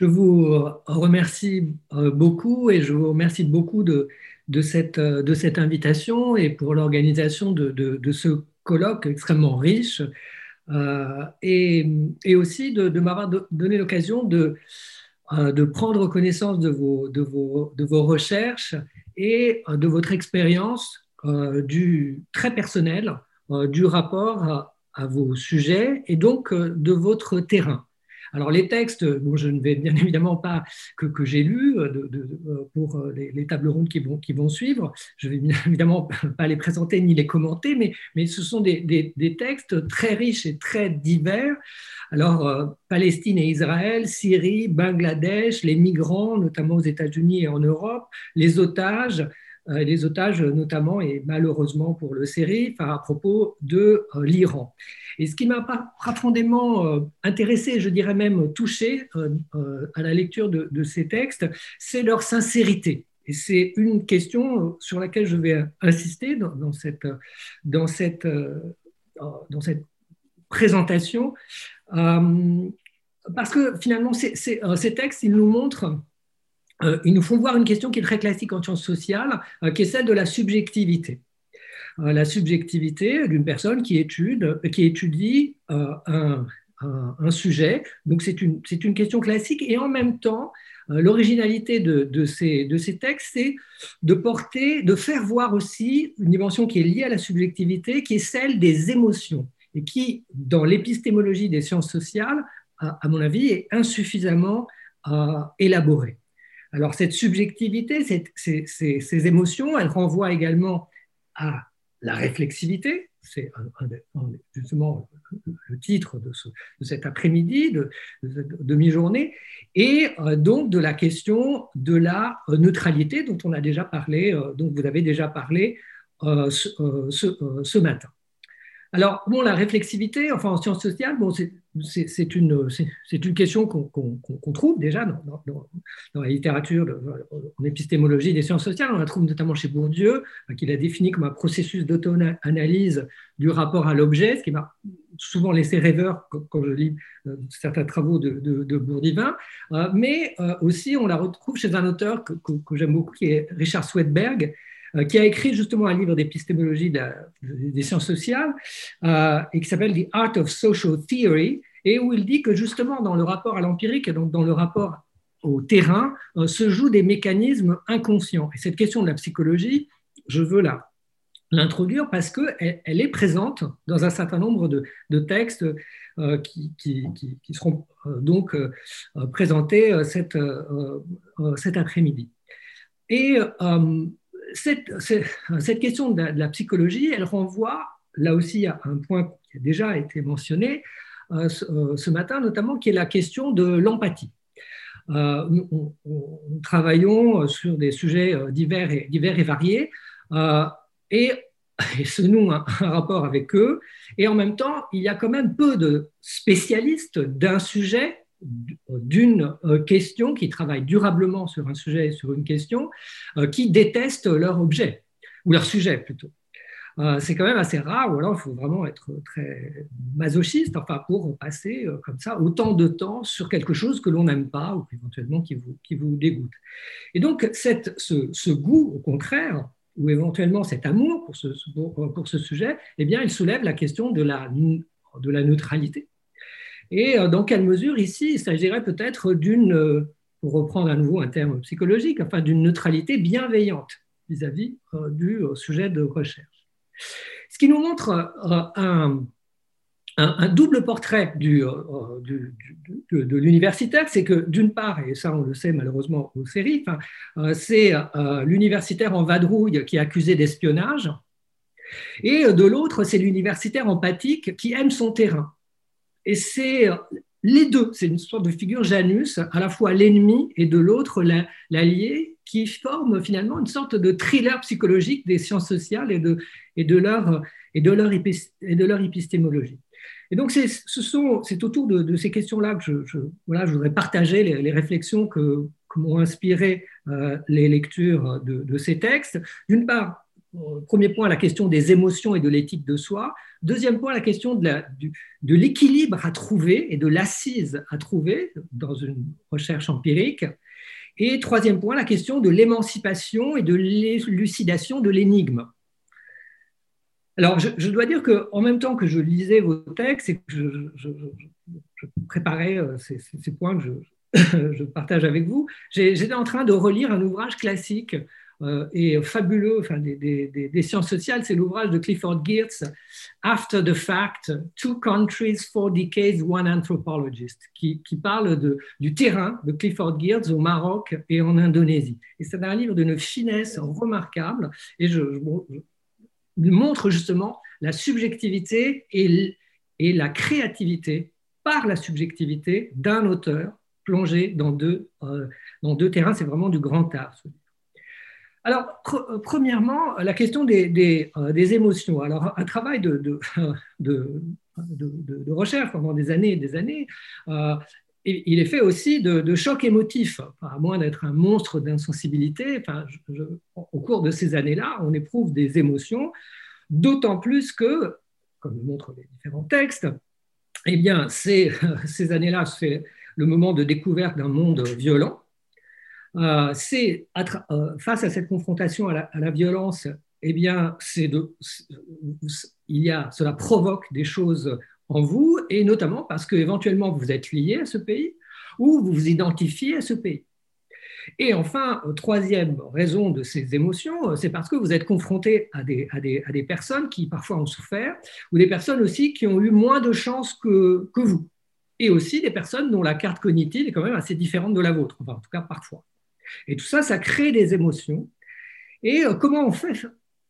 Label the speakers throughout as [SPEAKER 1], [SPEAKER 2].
[SPEAKER 1] Je vous remercie beaucoup et je vous remercie beaucoup de, de, cette, invitation et pour l'organisation de, ce colloque extrêmement riche et, et, aussi de, m'avoir donné l'occasion de, prendre connaissance de vos, recherches et de votre expérience très personnel du rapport à vos sujets et donc euh, de votre terrain. Alors les textes, bon, je ne vais bien évidemment pas que, que j'ai lus euh, euh, pour les, tables rondes qui vont, qui vont suivre, je vais bien évidemment pas les présenter ni les commenter, mais, mais ce sont des, des, textes très riches et très divers. Alors Palestine et Israël, Syrie, Bangladesh, les migrants, notamment aux États-Unis et en Europe, les otages, euh, les otages notamment et malheureusement pour le série à propos de euh, l'Iran. Et ce qui m'a profondément euh, intéressé, je dirais même touché à la lecture de, ces textes, c'est leur sincérité. Et c'est une question sur laquelle je vais insister dans, cette, dans, cette, dans cette présentation, parce que finalement, ces textes, ils nous montrent euh, ils nous font voir une question qui est très classique en sciences sociales, euh, qui est celle de la subjectivité. Euh, la subjectivité d'une personne qui, étude, qui étudie un, sujet. Donc c'est une, question classique et en même temps, l'originalité de, de, ces, de, ces, textes, c'est de porter, de faire voir aussi une dimension qui est liée à la subjectivité, qui est celle des émotions et qui, dans l'épistémologie des sciences sociales, à, mon avis, est insuffisamment élaborée. Alors cette subjectivité, ces, émotions, elles renvoient également à la réflexivité, c'est justement le titre de, cet après-midi, de, demi-journée, et euh, donc de la question de la neutralité dont on a déjà parlé, euh, dont vous avez déjà parlé euh, ce, matin. Alors, bon, la réflexivité, enfin en sciences sociales, bon, c'est une, une, question qu'on trouve déjà dans, la littérature, en épistémologie des sciences sociales. On la trouve notamment chez Bourdieu, euh, qui l'a défini comme un processus d'auto-analyse du rapport à l'objet, ce qui m'a souvent laissé rêveur quand, je lis euh, certains travaux de, de, Bourdivin. Euh, mais aussi, on la retrouve chez un auteur que, j'aime beaucoup, qui est Richard Swedberg, euh, qui a écrit justement un livre d'épistémologie des sciences sociales euh, et qui s'appelle The Art of Social Theory, et où il dit que justement dans le rapport à l'empirique, donc dans le rapport au terrain, euh, se jouent des mécanismes inconscients. Et cette question de la psychologie, je veux la, l'introduire parce qu'elle elle est présente dans un certain nombre de, textes qui, qui, seront donc présentés cette, cet après-midi. Et cette, question de la, psychologie, elle renvoie là aussi à un point qui a déjà été mentionné euh, euh, ce, matin, notamment qui est la question de l'empathie. Euh, nous, travaillons sur des sujets divers et, divers et variés et, et se noue un, rapport avec eux. Et en même temps, il y a quand même peu de spécialistes d'un sujet d'une euh, question, qui travaille durablement sur un sujet, sur une question, euh, qui détestent leur objet, ou leur sujet plutôt. Euh, c'est quand même assez rare, ou alors il faut vraiment être très masochiste enfin, pour passer comme ça autant de temps sur quelque chose que l'on n'aime pas ou éventuellement qui vous, qui vous dégoûte. Et donc ce, goût, au contraire, ou éventuellement cet amour pour ce, pour, ce sujet, eh bien, il soulève la question de la, de la neutralité et euh, dans quelle mesure ici il s'agirait peut-être d'une, euh, pour reprendre à nouveau un terme psychologique, enfin d'une neutralité bienveillante vis-à-vis euh, du sujet de recherche. Ce qui nous montre un, un, double portrait du, de, l'universitaire, c'est que d'une part, et ça on le sait malheureusement aux séries, c'est l'universitaire en vadrouille qui est accusé d'espionnage, et de l'autre, c'est l'universitaire empathique qui aime son terrain. Et c'est euh, les deux, c'est une sorte de figure Janus, à la fois l'ennemi et de l'autre l'allié, qui forment finalement une sorte de thriller psychologique des sciences sociales et de, et de, leur, et de, leur, et de leur épistémologie. Et donc, c'est, ce autour de, ces questions-là que je, voilà, je voudrais partager les, réflexions que, m'ont inspiré euh, les lectures de, de, ces textes. D'une part, premier point, la question des émotions et de l'éthique de soi. Deuxième point, la question de l'équilibre à trouver et de l'assise à trouver dans une recherche empirique. Et troisième point, la question de l'émancipation et de l'élucidation de l'énigme. Alors, je, dois dire qu'en même temps que je lisais vos textes et que je, préparais euh, ces, points que je, partage avec vous, j'étais en train de relire un ouvrage classique et fabuleux enfin, des, sciences sociales, c'est l'ouvrage de Clifford Geertz, After the Fact, Two Countries, Four Decades, One Anthropologist, qui, parle du terrain de Clifford Geertz au Maroc et en Indonésie. Et c'est un livre d'une finesse remarquable et montre justement la subjectivité et, la créativité par la subjectivité d'un auteur plongé dans deux, euh, dans deux terrains. C'est vraiment du grand art. Alors, euh, premièrement, la question des, euh, des, émotions. Alors, un travail de, recherche pendant des années et des années, euh, il est fait aussi de, chocs émotifs, à moins d'être un monstre d'insensibilité. Enfin, au cours de ces années-là, on éprouve des émotions, d'autant plus que, comme le montrent les différents textes, eh bien, ces, ces années-là, c'est le moment de découverte d'un monde violent, euh, c'est euh, face à cette confrontation à la, violence, eh bien, il y a, cela provoque des choses en vous, et notamment parce que éventuellement vous êtes lié à ce pays ou vous vous identifiez à ce pays. Et enfin, troisième raison de ces émotions, c'est parce que vous êtes confronté à des, personnes qui parfois ont souffert, ou des personnes aussi qui ont eu moins de chance que, que vous, et aussi des personnes dont la carte cognitive est quand même assez différente de la vôtre, enfin en tout cas parfois. Et tout ça, ça crée des émotions. Et euh, comment on fait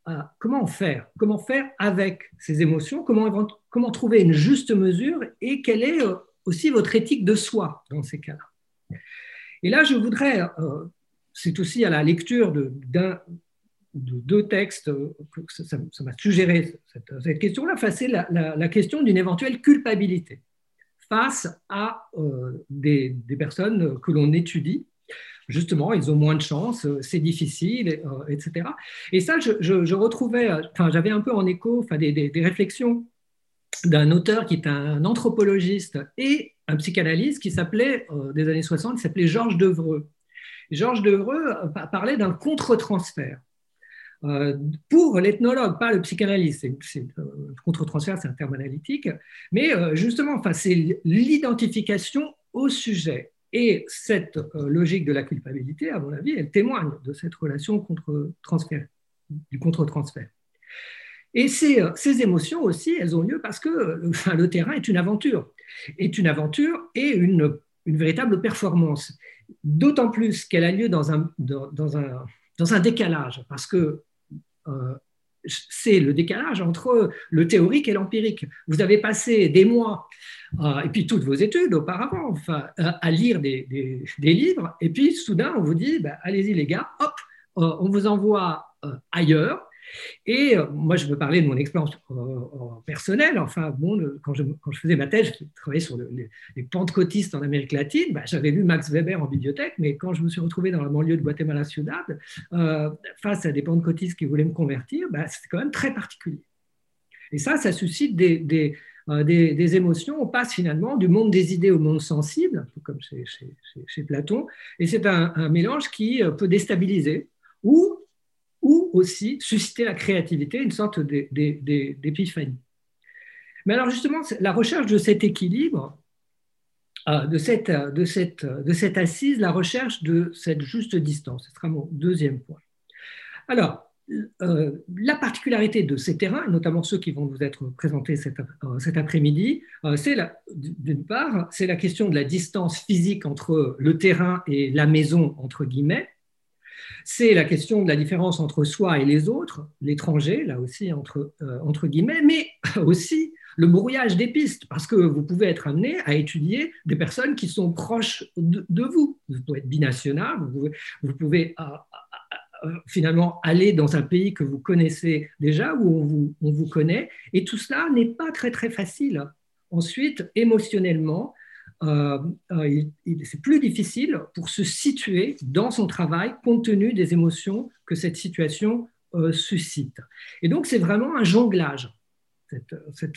[SPEAKER 1] euh, Comment faire Comment faire avec ces émotions comment, trouver une juste mesure Et quelle est euh, aussi votre éthique de soi dans ces cas-là Et là, je voudrais, c'est aussi à la lecture de, de deux textes que ça m'a suggéré cette, question-là, c'est la, question d'une éventuelle culpabilité face à des, personnes que l'on étudie justement, ils ont moins de chance, euh, c'est difficile, euh, etc. Et ça, je, retrouvais, euh, enfin, j'avais un peu en écho enfin, des, réflexions d'un auteur qui est un anthropologiste et un psychanalyste qui s'appelait, des années 60, qui s'appelait Georges Devreux. Georges Devreux parlait d'un contre-transfert. pour l'ethnologue, pas le psychanalyste, c'est, contre-transfert, c'est un terme analytique, mais justement, enfin, c'est l'identification au sujet. Et cette euh, logique de la culpabilité, à mon avis, elle témoigne de cette relation contre -transfert, du contre-transfert. Et ces, euh, ces, émotions aussi, elles ont lieu parce que enfin, le terrain est une aventure, est une aventure et une, une véritable performance. D'autant plus qu'elle a lieu dans un, dans, un, dans un décalage, parce que euh, c'est le décalage entre le théorique et l'empirique. Vous avez passé des mois, euh, et puis toutes vos études auparavant, enfin, à lire des, livres, et puis soudain, on vous dit, bah, allez-y les gars, hop, euh, on vous envoie euh, ailleurs, et euh, moi, je veux parler de mon expérience euh, euh, personnelle. Enfin, bon, quand je, faisais ma thèse, je travaillais sur les, pentecôtistes en Amérique latine. Bah, j'avais lu Max Weber en bibliothèque, mais quand je me suis retrouvé dans la banlieue de Guatemala Ciudad, face à des pentecôtistes qui voulaient me convertir, bah, c'était quand même très particulier. Et ça, ça suscite des, des, émotions. On passe finalement du monde des idées au monde sensible, comme chez, Platon. Et c'est un, mélange qui peut déstabiliser ou ou aussi susciter la créativité, une sorte d'épiphanie. Mais alors justement, la recherche de cet équilibre, euh, de cette, de, cette, de cette assise, la recherche de cette juste distance, ce sera mon deuxième point. Alors, euh, la particularité de ces terrains, notamment ceux qui vont vous être présentés cet, euh, après-midi, c'est d'une part, c'est la question de la distance physique entre le terrain et la maison, entre guillemets, c'est la question de la différence entre soi et les autres, l'étranger, là aussi entre, euh, guillemets, mais aussi le brouillage des pistes, parce que vous pouvez être amené à étudier des personnes qui sont proches de, vous. Vous pouvez être binational, vous pouvez, euh, euh, finalement aller dans un pays que vous connaissez déjà, où on vous, on vous connaît, et tout cela n'est pas très très facile. Ensuite, émotionnellement, euh, euh, c'est plus difficile pour se situer dans son travail compte tenu des émotions que cette situation suscite. Et donc, c'est vraiment un jonglage. Cette,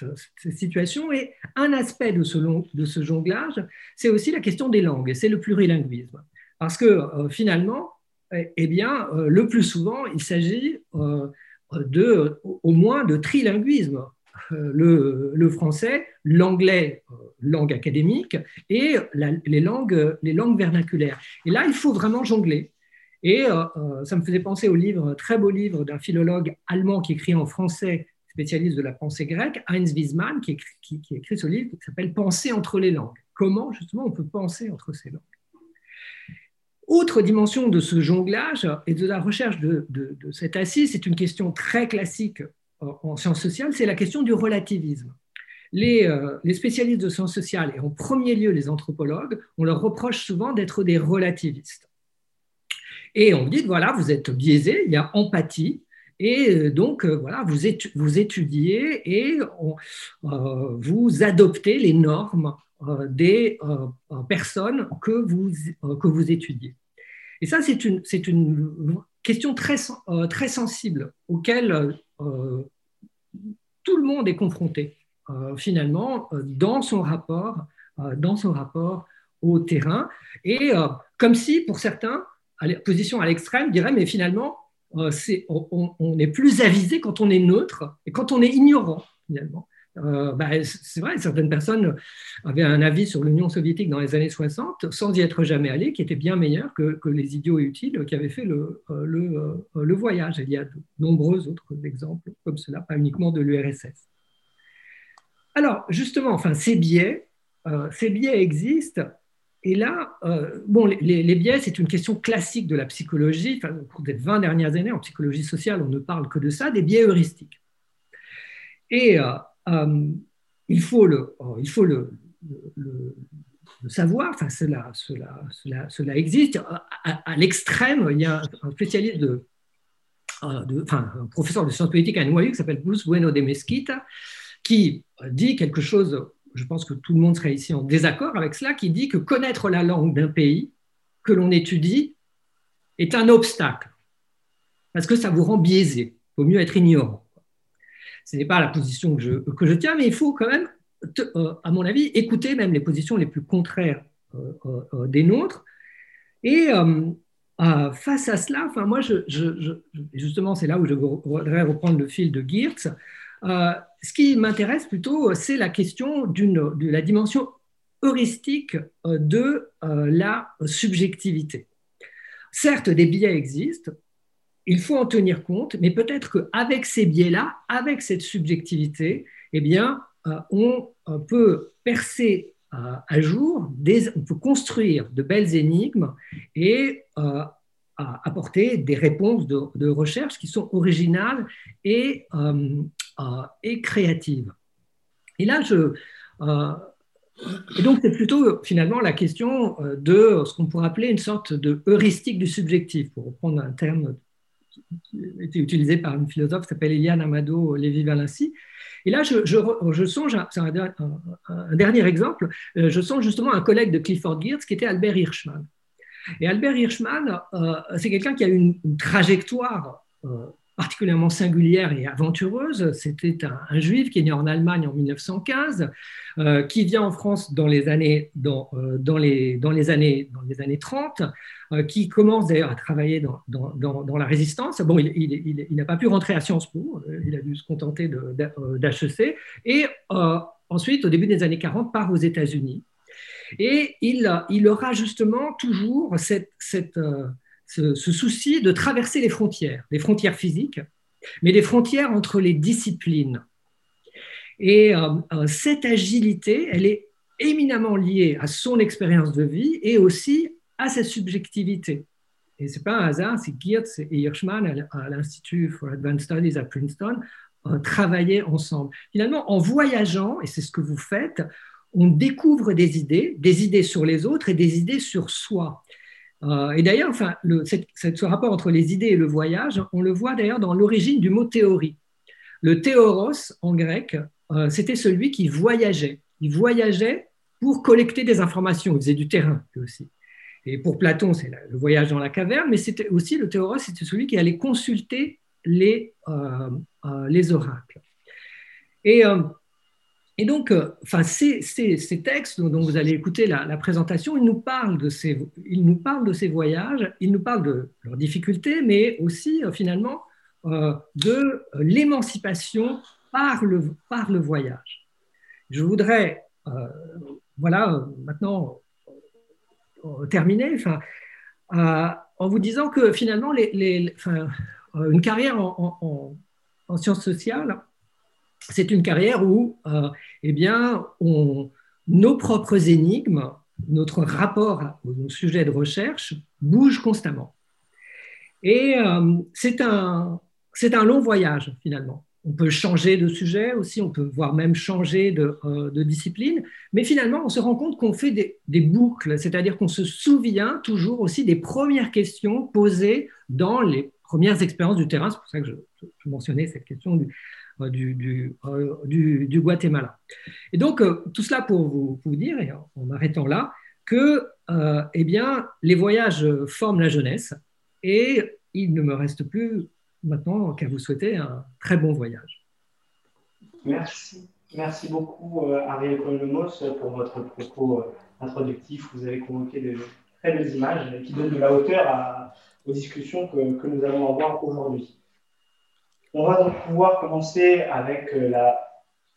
[SPEAKER 1] situation. Et un aspect de ce, de ce jonglage, c'est aussi la question des langues, c'est le plurilinguisme. Parce que finalement, eh, bien, le plus souvent, il s'agit de, au moins de trilinguisme. Le, le français, l'anglais, langue académique, et les, langues, vernaculaires. Et là, il faut vraiment jongler. Et euh, euh, ça me faisait penser au livre, très beau livre d'un philologue allemand qui écrit en français, spécialiste de la pensée grecque, Heinz Wiesmann, qui écrit, qui, écrit ce livre qui s'appelle Penser entre les langues. Comment justement on peut penser entre ces langues? Autre dimension de ce jonglage et de la recherche de, de, de cette assise, c'est une question très classique en sciences sociales, c'est la question du relativisme. Les, euh, les, spécialistes de sciences sociales, et en premier lieu les anthropologues, on leur reproche souvent d'être des relativistes. Et on dit, voilà, vous êtes biaisé, il y a empathie, et euh, donc, euh, voilà, vous, étudiez et vous adoptez les normes des personnes que vous, que vous étudiez. Et ça, c'est une, question très, très sensible auquel tout le monde est confronté, finalement, dans son rapport, dans son rapport au terrain. Et comme si, pour certains, position à l'extrême dirait, mais finalement, euh, on, est plus avisé quand on est neutre et quand on est ignorant, finalement. Euh, bah, c'est vrai, certaines personnes avaient un avis sur l'Union soviétique dans les années 60 sans y être jamais allées, qui était bien meilleur que, les idiots utiles qui avaient fait le, euh, voyage. il y a de nombreux autres exemples comme cela, pas uniquement de l'URSS. Alors, justement, enfin, ces biais, ces biais existent et là, euh, bon, les, biais, c'est une question classique de la psychologie. Enfin, pour les 20 dernières années, en psychologie sociale, on ne parle que de ça, des biais heuristiques. Et euh, euh, il faut faut le, savoir, enfin, cela, existe. À, l'extrême, il y a un spécialiste de, enfin, un professeur de sciences politiques à NYU qui s'appelle Bruce Bueno de Mesquita, qui dit quelque chose je pense que tout le monde serait ici en désaccord avec cela, qui dit que connaître la langue d'un pays que l'on étudie est un obstacle, parce que ça vous rend biaisé. Il vaut mieux être ignorant. Ce n'est pas la position que je, que je, tiens, mais il faut quand même, euh, à mon avis, écouter même les positions les plus contraires euh, euh, des nôtres. Et face à cela, enfin, moi, justement, c'est là où je voudrais reprendre le fil de Geertz ce qui m'intéresse plutôt, c'est la question de la dimension heuristique de la subjectivité. Certes, des biais existent, il faut en tenir compte, mais peut-être qu'avec ces biais-là, avec cette subjectivité, eh bien, euh, on peut percer à jour, on peut construire de belles énigmes et apporter des réponses de, recherche qui sont originales et euh, et créative. Et là, je, euh, et donc, c'est plutôt finalement la question euh, de ce qu'on pourrait appeler une sorte de heuristique du subjectif, pour reprendre un terme qui a été utilisé par une philosophe qui s'appelle Eliane Amado Lévy-Valency. Et là, je, je, songe, c'est un, dernier exemple, je songe justement à un collègue de Clifford Geertz qui était Albert Hirschman. Et Albert Hirschman, c'est quelqu'un qui a une, une trajectoire particulièrement singulière et aventureuse. C'était un, juif qui est né en Allemagne en 1915, euh, qui vient en France dans les années, dans, euh, les, dans les, années, dans les années 30, euh, qui commence d'ailleurs à travailler dans, dans, dans, la résistance. Bon, il, il, il, n'a pas pu rentrer à Sciences Po, il a dû se contenter d'HEC, et ensuite, au début des années 40, part aux États-Unis. Et il, il aura justement toujours cette, cette ce, souci de traverser les frontières, les frontières physiques, mais les frontières entre les disciplines. Et euh, euh, cette agilité, elle est éminemment liée à son expérience de vie et aussi à sa subjectivité. Et ce n'est pas un hasard si Geertz et Hirschman à l'Institut for Advanced Studies à Princeton euh, travaillaient ensemble. Finalement, en voyageant, et c'est ce que vous faites, on découvre des idées, des idées sur les autres et des idées sur soi. Euh, et d'ailleurs, enfin, ce rapport entre les idées et le voyage, on le voit d'ailleurs dans l'origine du mot théorie. Le théoros en grec, euh, c'était celui qui voyageait. Il voyageait pour collecter des informations. Il faisait du terrain aussi. Et pour Platon, c'est le voyage dans la caverne, mais c'était aussi le théoros, c'était celui qui allait consulter les, les oracles. Et, et donc, enfin, ces, textes dont vous allez écouter la, présentation, ils nous, parlent de ces, ils nous parlent de ces voyages, ils nous parlent de leurs difficultés, mais aussi finalement de l'émancipation par le, par le voyage. Je voudrais, voilà, maintenant terminer, en vous disant que finalement, euh, une carrière en, sciences sociales, c'est une carrière où euh, eh bien, on, nos propres énigmes, notre rapport au sujet de recherche bouge constamment. Et euh, c'est un, un long voyage finalement on peut changer de sujet aussi, on peut voire même changer de, euh, discipline, mais finalement, on se rend compte qu'on fait des, boucles, c'est-à-dire qu'on se souvient toujours aussi des premières questions posées dans les premières expériences du terrain. C'est pour ça que je, mentionnais cette question du, euh, euh, du, du, Guatemala. Et donc, tout cela pour vous, dire, et en m'arrêtant là, que eh bien, les voyages forment la jeunesse et il ne me reste plus maintenant qu'à vous souhaiter un très bon voyage.
[SPEAKER 2] Merci. Merci beaucoup, euh, Ariel Colomos, pour votre propos euh, introductif. Vous avez convoqué de très belles images qui donnent de la hauteur aux discussions que nous allons avoir aujourd'hui. On va donc pouvoir commencer avec euh, la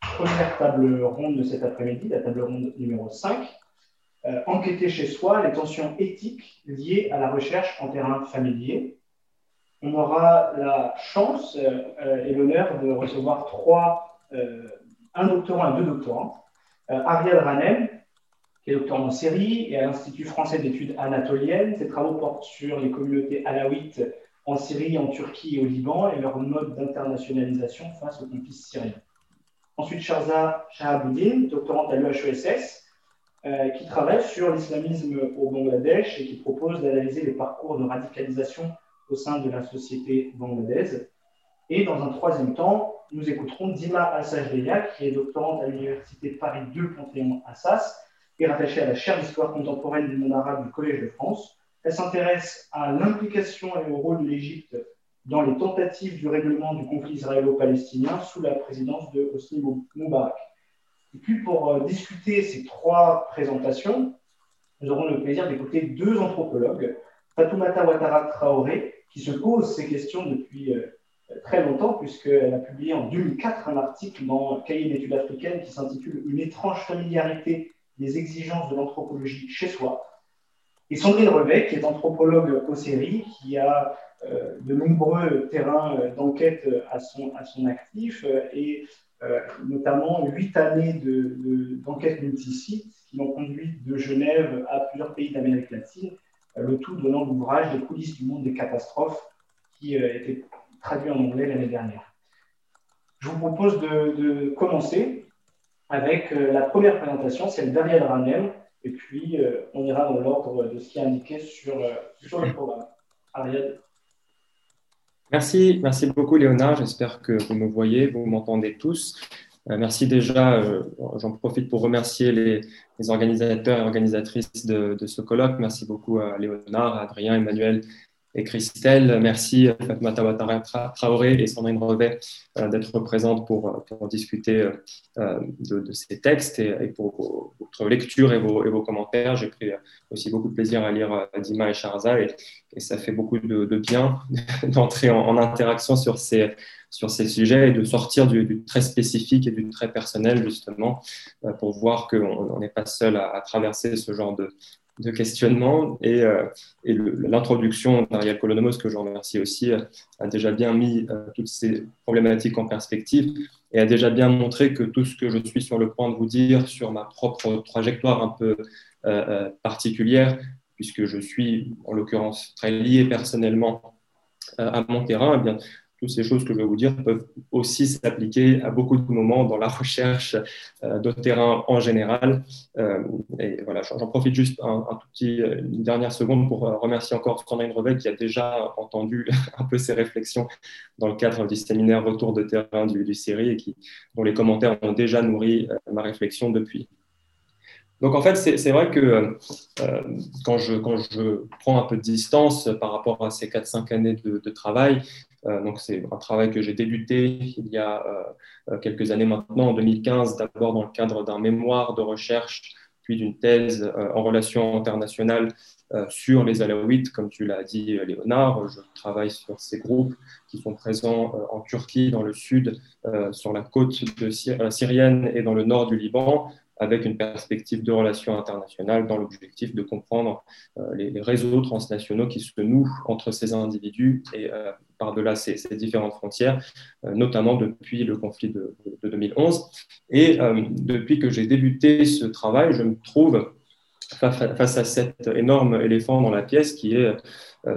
[SPEAKER 2] première table ronde de cet après-midi, la table ronde numéro 5. enquêter chez soi les tensions éthiques liées à la recherche en terrain familier on aura la chance euh, euh, et l'honneur de recevoir trois, euh, un doctorant et deux doctorants. Ariel Ranem, qui est doctorant en Syrie et à l'Institut français d'études anatoliennes. Ses travaux portent sur les communautés alaouites en Syrie, en Turquie et au Liban et leur mode d'internationalisation face au conflit syrien. Ensuite, Sharza Shahabuddin, doctorante à l'UHESS, qui travaille sur l'islamisme au Bangladesh et qui propose d'analyser les parcours de radicalisation au sein de la société bangladaise. Et dans un troisième temps, nous écouterons Dima Assajdeya, qui est doctorante à l'Université Paris 2 Panthéon-Assas et rattachée à la chaire d'histoire contemporaine du monde arabe du Collège de France. Elle s'intéresse à l'implication et au rôle de l'Égypte dans les tentatives du règlement du conflit israélo-palestinien sous la présidence de Hosni Moubarak. Et puis pour euh, discuter ces trois présentations, nous aurons le plaisir d'écouter deux anthropologues, Fatoumata Ouattara Traoré, qui se pose ces questions depuis euh, très longtemps, puisqu'elle a publié en 2004 un article dans Cahier d'études africaines qui s'intitule Une étrange familiarité des exigences de l'anthropologie chez soi. Et Sandrine Revet, qui est anthropologue au série, qui a euh, de nombreux terrains euh, d'enquête à son, à son actif et notamment huit années d'enquête de, multisite qui l'ont conduit de Genève à plusieurs pays d'Amérique latine le tout donnant l'ouvrage des coulisses du monde des catastrophes qui a euh, été traduit en anglais l'année dernière. Je vous propose de, commencer avec euh, la première présentation, celle d'Ariel Ranem, et puis euh, on ira dans l'ordre de ce qui est indiqué sur, sur le programme. Ariel.
[SPEAKER 3] Merci, merci beaucoup Léonard. J'espère que vous me voyez, vous m'entendez tous. Euh, merci déjà, euh, j'en profite pour remercier les, organisateurs et organisatrices de, ce colloque. Merci beaucoup à Léonard, Adrien, Emmanuel et Christelle. Merci Fatma Tawatara Traoré et Sandrine Revet euh, d'être présentes pour, pour discuter de, ces textes et, pour votre lecture et vos, commentaires. J'ai pris aussi beaucoup de plaisir à lire Dima et Sharza et, ça fait beaucoup de, bien d'entrer en, interaction sur ces sujets et de sortir du, très spécifique et du très personnel, justement, euh, pour voir qu'on n'est pas seul à, traverser ce genre de, de questionnement. Et, euh, l'introduction d'Ariel Colonomos, que je remercie aussi, euh, a déjà bien mis toutes ces problématiques en perspective et a déjà bien montré que tout ce que je suis sur le point de vous dire sur ma propre trajectoire un peu particulière, puisque je suis en l'occurrence très lié personnellement à mon terrain, eh bien, toutes ces choses que je vais vous dire peuvent aussi s'appliquer à beaucoup de moments dans la recherche euh, de terrain en général. Euh, et voilà, j'en profite juste petit, une dernière seconde pour euh, remercier encore Sandrine Revet qui a déjà entendu un peu ces réflexions dans le cadre du séminaire Retour de terrain du, du série et qui, dont les commentaires ont déjà nourri ma réflexion depuis. Donc en fait, c'est vrai que quand, je, prends un peu de distance par rapport à ces 4-5 années de travail, donc c'est un travail que j'ai débuté il y a quelques années maintenant, en 2015, d'abord dans le cadre d'un mémoire de recherche, puis d'une thèse en relations internationales sur les Alaouites, comme tu l'as dit, Léonard. Je travaille sur ces groupes qui sont présents en Turquie, dans le sud, sur la côte syrienne et dans le nord du Liban, avec une perspective de relations internationales dans l'objectif de comprendre euh, les, réseaux transnationaux qui se nouent entre ces individus et euh, par-delà ces, différentes frontières, euh, notamment depuis le conflit de, 2011. Et depuis que j'ai débuté ce travail, je me trouve face à cet énorme éléphant dans la pièce qui est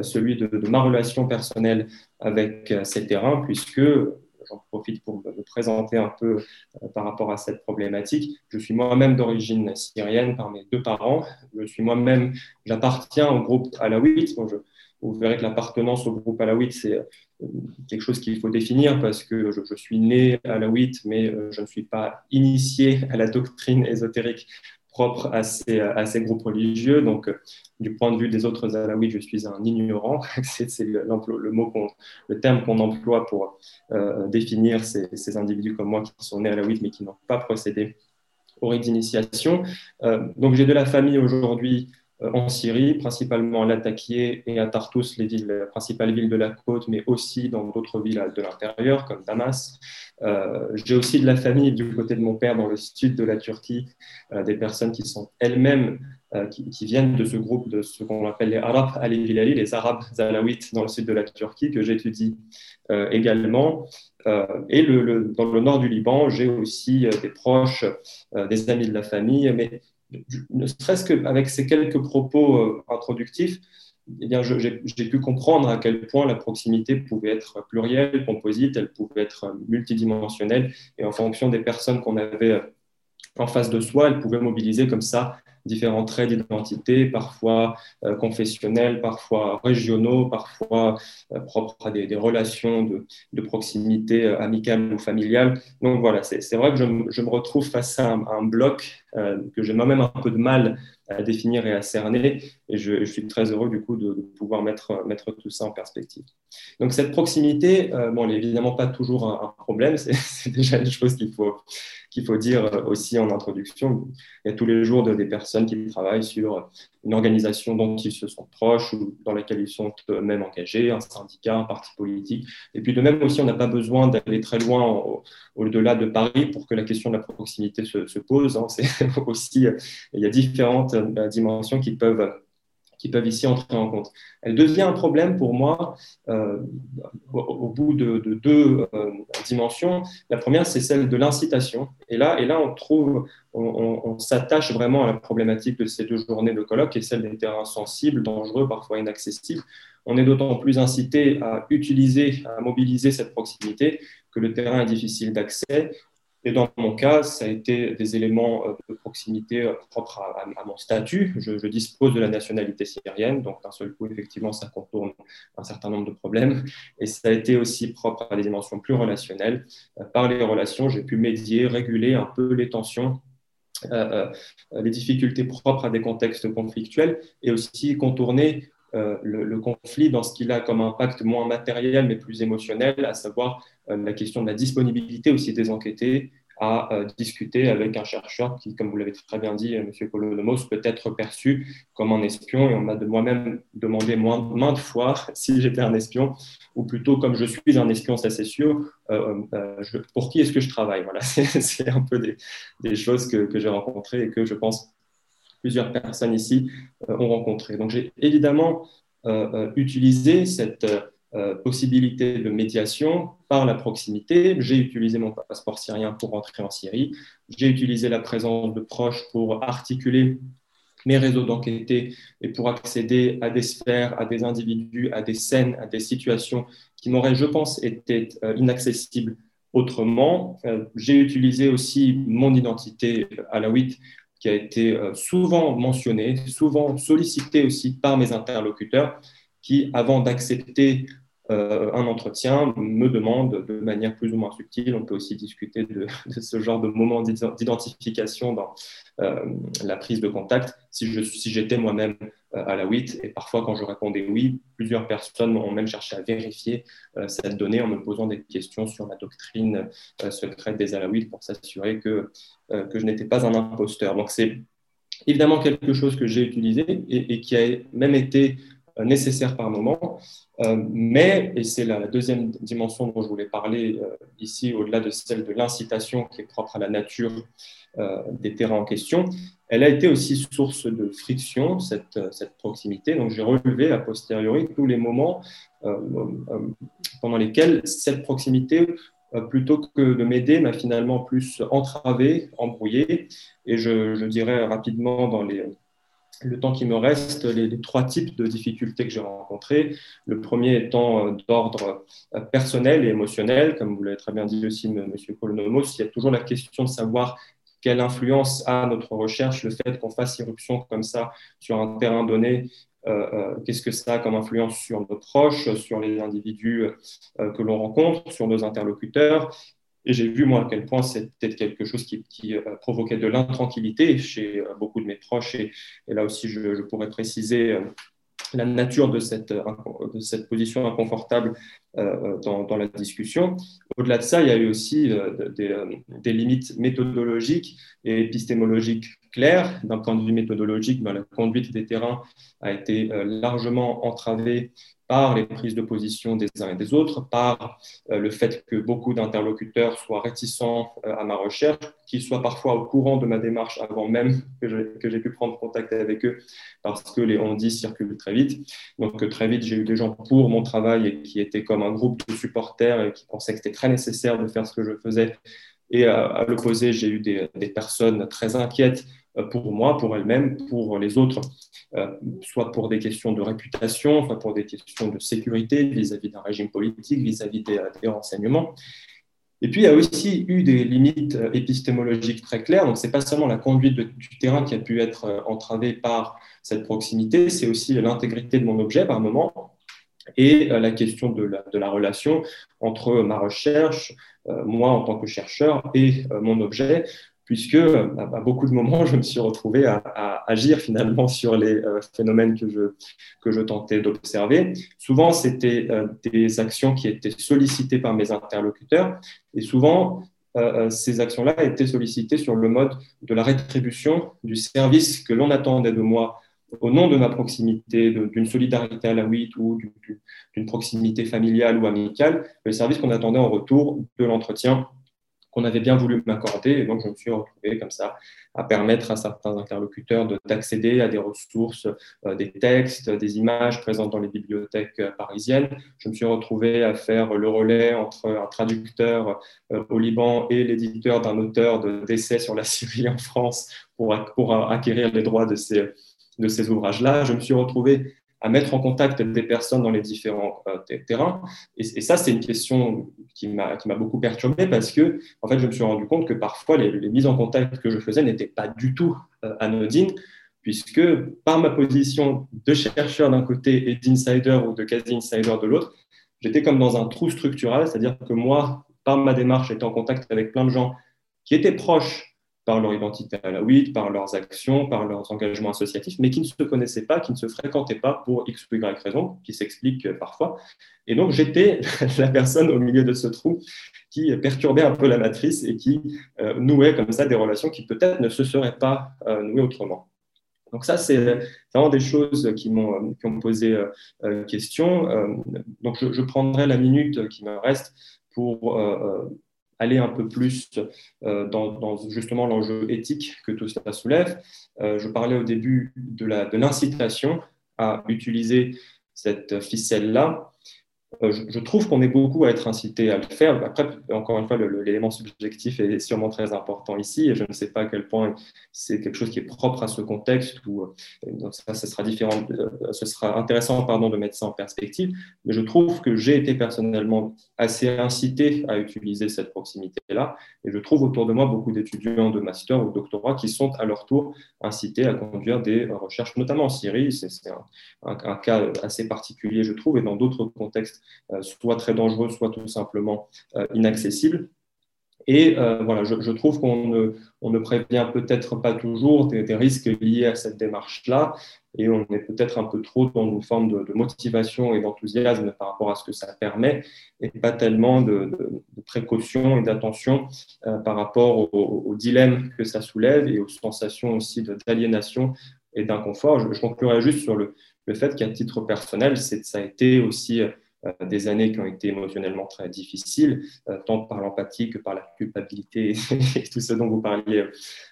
[SPEAKER 3] celui de, de ma relation personnelle avec ces terrains, puisque j'en profite pour me présenter un peu euh, par rapport à cette problématique. Je suis moi-même d'origine syrienne par mes deux parents. Je suis moi-même, j'appartiens au groupe Alaouite. vous verrez que l'appartenance au groupe Alaouite, c'est euh, quelque chose qu'il faut définir parce que je, je suis né Alaouite, mais euh, je ne suis pas initié à la doctrine ésotérique propre à ces, groupes religieux. Donc, du point de vue des autres alaouites, je suis un ignorant. c'est le, mot le terme qu'on emploie pour euh, définir ces, individus comme moi qui sont nés alaouites mais qui n'ont pas procédé au rite d'initiation. Euh, donc, j'ai de la famille aujourd'hui euh, en Syrie, principalement à Latakia et à Tartus, les, villes, principales villes de la côte, mais aussi dans d'autres villes de l'intérieur, comme Damas. Euh, j'ai aussi de la famille du côté de mon père dans le sud de la Turquie, euh, des personnes qui sont elles-mêmes, qui, viennent de ce groupe de ce qu'on appelle les Arabes al-Hilali, les Arabes alaouites dans le sud de la Turquie, que j'étudie également. et dans le nord du Liban, j'ai aussi des proches, des amis de la famille, mais ne serait-ce qu'avec ces quelques propos euh, introductifs, eh j'ai pu comprendre à quel point la proximité pouvait être plurielle, composite, elle pouvait être multidimensionnelle, et en fonction des personnes qu'on avait euh, en face de soi, elle pouvait mobiliser comme ça différents traits d'identité, parfois euh, confessionnels, parfois régionaux, parfois euh, propres à des, relations de, proximité euh, amicale ou familiale. Donc voilà, c'est vrai que je, me retrouve face à un, bloc que j'ai moi-même un peu de mal à définir et à cerner. Et je, suis très heureux du coup de, pouvoir mettre, tout ça en perspective. Donc cette proximité, bon, elle n'est évidemment pas toujours un, un problème, c'est déjà une chose qu'il faut, qu'il faut dire aussi en introduction. Il y a tous les jours des personnes qui travaillent sur une organisation dont ils se sont proches ou dans laquelle ils sont eux-mêmes engagés, un syndicat, un parti politique. Et puis de même aussi, on n'a pas besoin d'aller très loin au-delà de Paris pour que la question de la proximité se, se pose. Hein. C'est aussi, il y a différentes euh, dimensions qui peuvent qui peuvent ici entrer en compte. Elle devient un problème pour moi euh, au, bout de, deux euh, dimensions. La première, c'est celle de l'incitation. Et là, et là, on trouve, on, s'attache vraiment à la problématique de ces deux journées de colloque, et celle des terrains sensibles, dangereux, parfois inaccessibles. On est d'autant plus incité à utiliser, à mobiliser cette proximité que le terrain est difficile d'accès et dans mon cas, ça a été des éléments euh, de proximité euh, propres à, mon statut. Je, dispose de la nationalité syrienne, donc d'un seul coup, effectivement, ça contourne un certain nombre de problèmes. Et ça a été aussi propre à des dimensions plus relationnelles. Euh, par les relations, j'ai pu médier, réguler un peu les tensions les difficultés propres à des contextes conflictuels et aussi contourner le, conflit dans ce qu'il a comme impact moins matériel mais plus émotionnel, à savoir la question de la disponibilité aussi des enquêtés à euh, discuter avec un chercheur qui, comme vous l'avez très bien dit, M. Kolonomos, peut être perçu comme un espion. Et on m'a de moi-même demandé maintes fois si j'étais un espion, ou plutôt comme je suis un espion, ça c'est sûr, euh, euh, pour qui est-ce que je travaille? Voilà, c'est un peu des, choses que j'ai rencontrées et que je pense plusieurs personnes ici ont rencontrées. Donc j'ai évidemment utilisé cette euh, possibilité de médiation par la proximité. J'ai utilisé mon passeport syrien pour rentrer en Syrie. J'ai utilisé la présence de proches pour articuler mes réseaux d'enquêtés et pour accéder à des sphères, à des individus, à des scènes, à des situations qui m'auraient, je pense, été euh, inaccessibles autrement. Euh, j'ai utilisé aussi mon identité alaouite qui a été souvent mentionnée, souvent sollicitée aussi par mes interlocuteurs qui, avant d'accepter euh, un entretien, me demande de manière plus ou moins subtile, on peut aussi discuter de, ce genre de moment d'identification dans euh, la prise de contact, si j'étais moi-même alaouite. Et parfois, quand je répondais oui, plusieurs personnes ont même cherché à vérifier cette donnée en me posant des questions sur la doctrine secrète des alaouites pour s'assurer que, que je n'étais pas un imposteur. Donc, c'est évidemment quelque chose que j'ai utilisé et, qui a même été euh, nécessaire par moment. Euh, mais, et c'est la deuxième dimension dont je voulais parler euh, ici, au-delà de celle de l'incitation qui est propre à la nature des terrains en question, elle a été aussi source de friction, cette, cette proximité. Donc j'ai relevé a posteriori tous les moments pendant lesquels cette proximité euh, plutôt que de m'aider, m'a finalement plus entravé, embrouillé. Et je, dirais rapidement dans les, le temps qui me reste, les, trois types de difficultés que j'ai rencontrées. Le premier étant euh, d'ordre euh, personnel et émotionnel, comme vous l'avez très bien dit aussi, M. Colonomos, il y a toujours la question de savoir quelle influence a notre recherche, le fait qu'on fasse irruption comme ça sur un terrain donné, euh, euh, qu'est-ce que ça a comme influence sur nos proches, sur les individus euh, que l'on rencontre, sur nos interlocuteurs. Et j'ai vu, moi, à quel point c'était quelque chose qui, provoquait de l'intranquillité chez beaucoup de mes proches. Et, là aussi, je, pourrais préciser la nature de cette, position inconfortable dans, la discussion. Au-delà de ça, il y a eu aussi des, des, limites méthodologiques et épistémologiques clair. D'un point de vue méthodologique, ben, la conduite des terrains a été euh, largement entravée par les prises de position des uns et des autres, par euh, le fait que beaucoup d'interlocuteurs soient réticents euh, à ma recherche, qu'ils soient parfois au courant de ma démarche avant même que j'ai pu prendre contact avec eux, parce que les on-dit circulent très vite. Donc très vite, j'ai eu des gens pour mon travail et qui étaient comme un groupe de supporters et qui pensaient que c'était très nécessaire de faire ce que je faisais. Et à, l'opposé, j'ai eu des, personnes très inquiètes euh, pour moi, pour elle-même, pour les autres, euh, soit pour des questions de réputation, soit pour des questions de sécurité vis-à-vis d'un régime politique, vis-à-vis des, renseignements. Et puis, il y a aussi eu des limites euh, épistémologiques très claires. Donc, ce n'est pas seulement la conduite du terrain qui a pu être entravée par cette proximité, c'est aussi l'intégrité de mon objet par moment et la question de la, relation entre ma recherche, moi en tant que chercheur, et mon objet, puisque à beaucoup de moments, je me suis retrouvé à, agir finalement sur les euh, phénomènes que je, que je tentais d'observer. Souvent, c'était euh, des actions qui étaient sollicitées par mes interlocuteurs, et souvent, euh, ces actions-là étaient sollicitées sur le mode de la rétribution du service que l'on attendait de moi au nom de ma proximité, d'une solidarité à la huit ou d'une proximité familiale ou amicale, le service qu'on attendait en retour de l'entretien qu'on avait bien voulu m'accorder. Et donc, je me suis retrouvé comme ça à permettre à certains interlocuteurs d'accéder à des ressources, euh, des textes, des images présentes dans les bibliothèques euh, parisiennes. Je me suis retrouvé à faire le relais entre un traducteur euh, au Liban et l'éditeur d'un auteur d'essais sur la Syrie en France pour, pour acquérir les droits de ces, de ces ouvrages-là. Je me suis retrouvé mettre en contact des personnes dans les différents euh, terrains. Et, ça, c'est une question qui m'a beaucoup perturbé parce que, en fait, je me suis rendu compte que parfois, les, mises en contact que je faisais n'étaient pas du tout euh, anodines, puisque par ma position de chercheur d'un côté et d'insider ou de quasi-insider de l'autre, j'étais comme dans un trou structural, c'est-à-dire que moi, par ma démarche, j'étais en contact avec plein de gens qui étaient proches par leur identité à la WIT, par leurs actions, par leurs engagements associatifs, mais qui ne se connaissaient pas, qui ne se fréquentaient pas pour X ou Y raison, qui s'explique euh, parfois. Et donc, j'étais la personne au milieu de ce trou qui perturbait un peu la matrice et qui euh, nouait comme ça des relations qui peut-être ne se seraient pas euh, nouées autrement. Donc ça, c'est vraiment des choses qui m'ont posé question. donc je, je, prendrai la minute qui me reste pour aller un peu plus euh, dans, justement l'enjeu éthique que tout cela soulève. Euh, je parlais au début de l'incitation à utiliser cette ficelle-là. Euh, je, trouve qu'on est beaucoup à être incité à le faire. Après, encore une fois, l'élément subjectif est sûrement très important ici, je ne sais pas à quel point c'est quelque chose qui est propre à ce contexte, ou euh, ça, sera différent, euh, ce sera intéressant pardon, de mettre ça en perspective, mais je trouve que j'ai été personnellement assez incité à utiliser cette proximité-là, et je trouve autour de moi beaucoup d'étudiants de master ou de doctorat qui sont à leur tour incités à conduire des recherches, notamment en Syrie, c'est un cas assez particulier, je trouve, et dans d'autres contextes euh, soit très dangereux, soit tout simplement euh, inaccessible. Et voilà, je, trouve qu'on ne, prévient peut-être pas toujours des, risques liés à cette démarche-là, et on est peut-être un peu trop dans une forme de, motivation et d'enthousiasme par rapport à ce que ça permet, et pas tellement de, précaution et d'attention par rapport au, dilemme que ça soulève et aux sensations aussi d'aliénation et d'inconfort. Je, je conclurai juste sur le, fait qu'à titre personnel, ça a été aussi euh, des années qui ont été émotionnellement très difficiles, euh, tant par l'empathie que par la culpabilité et tout ce dont vous parliez,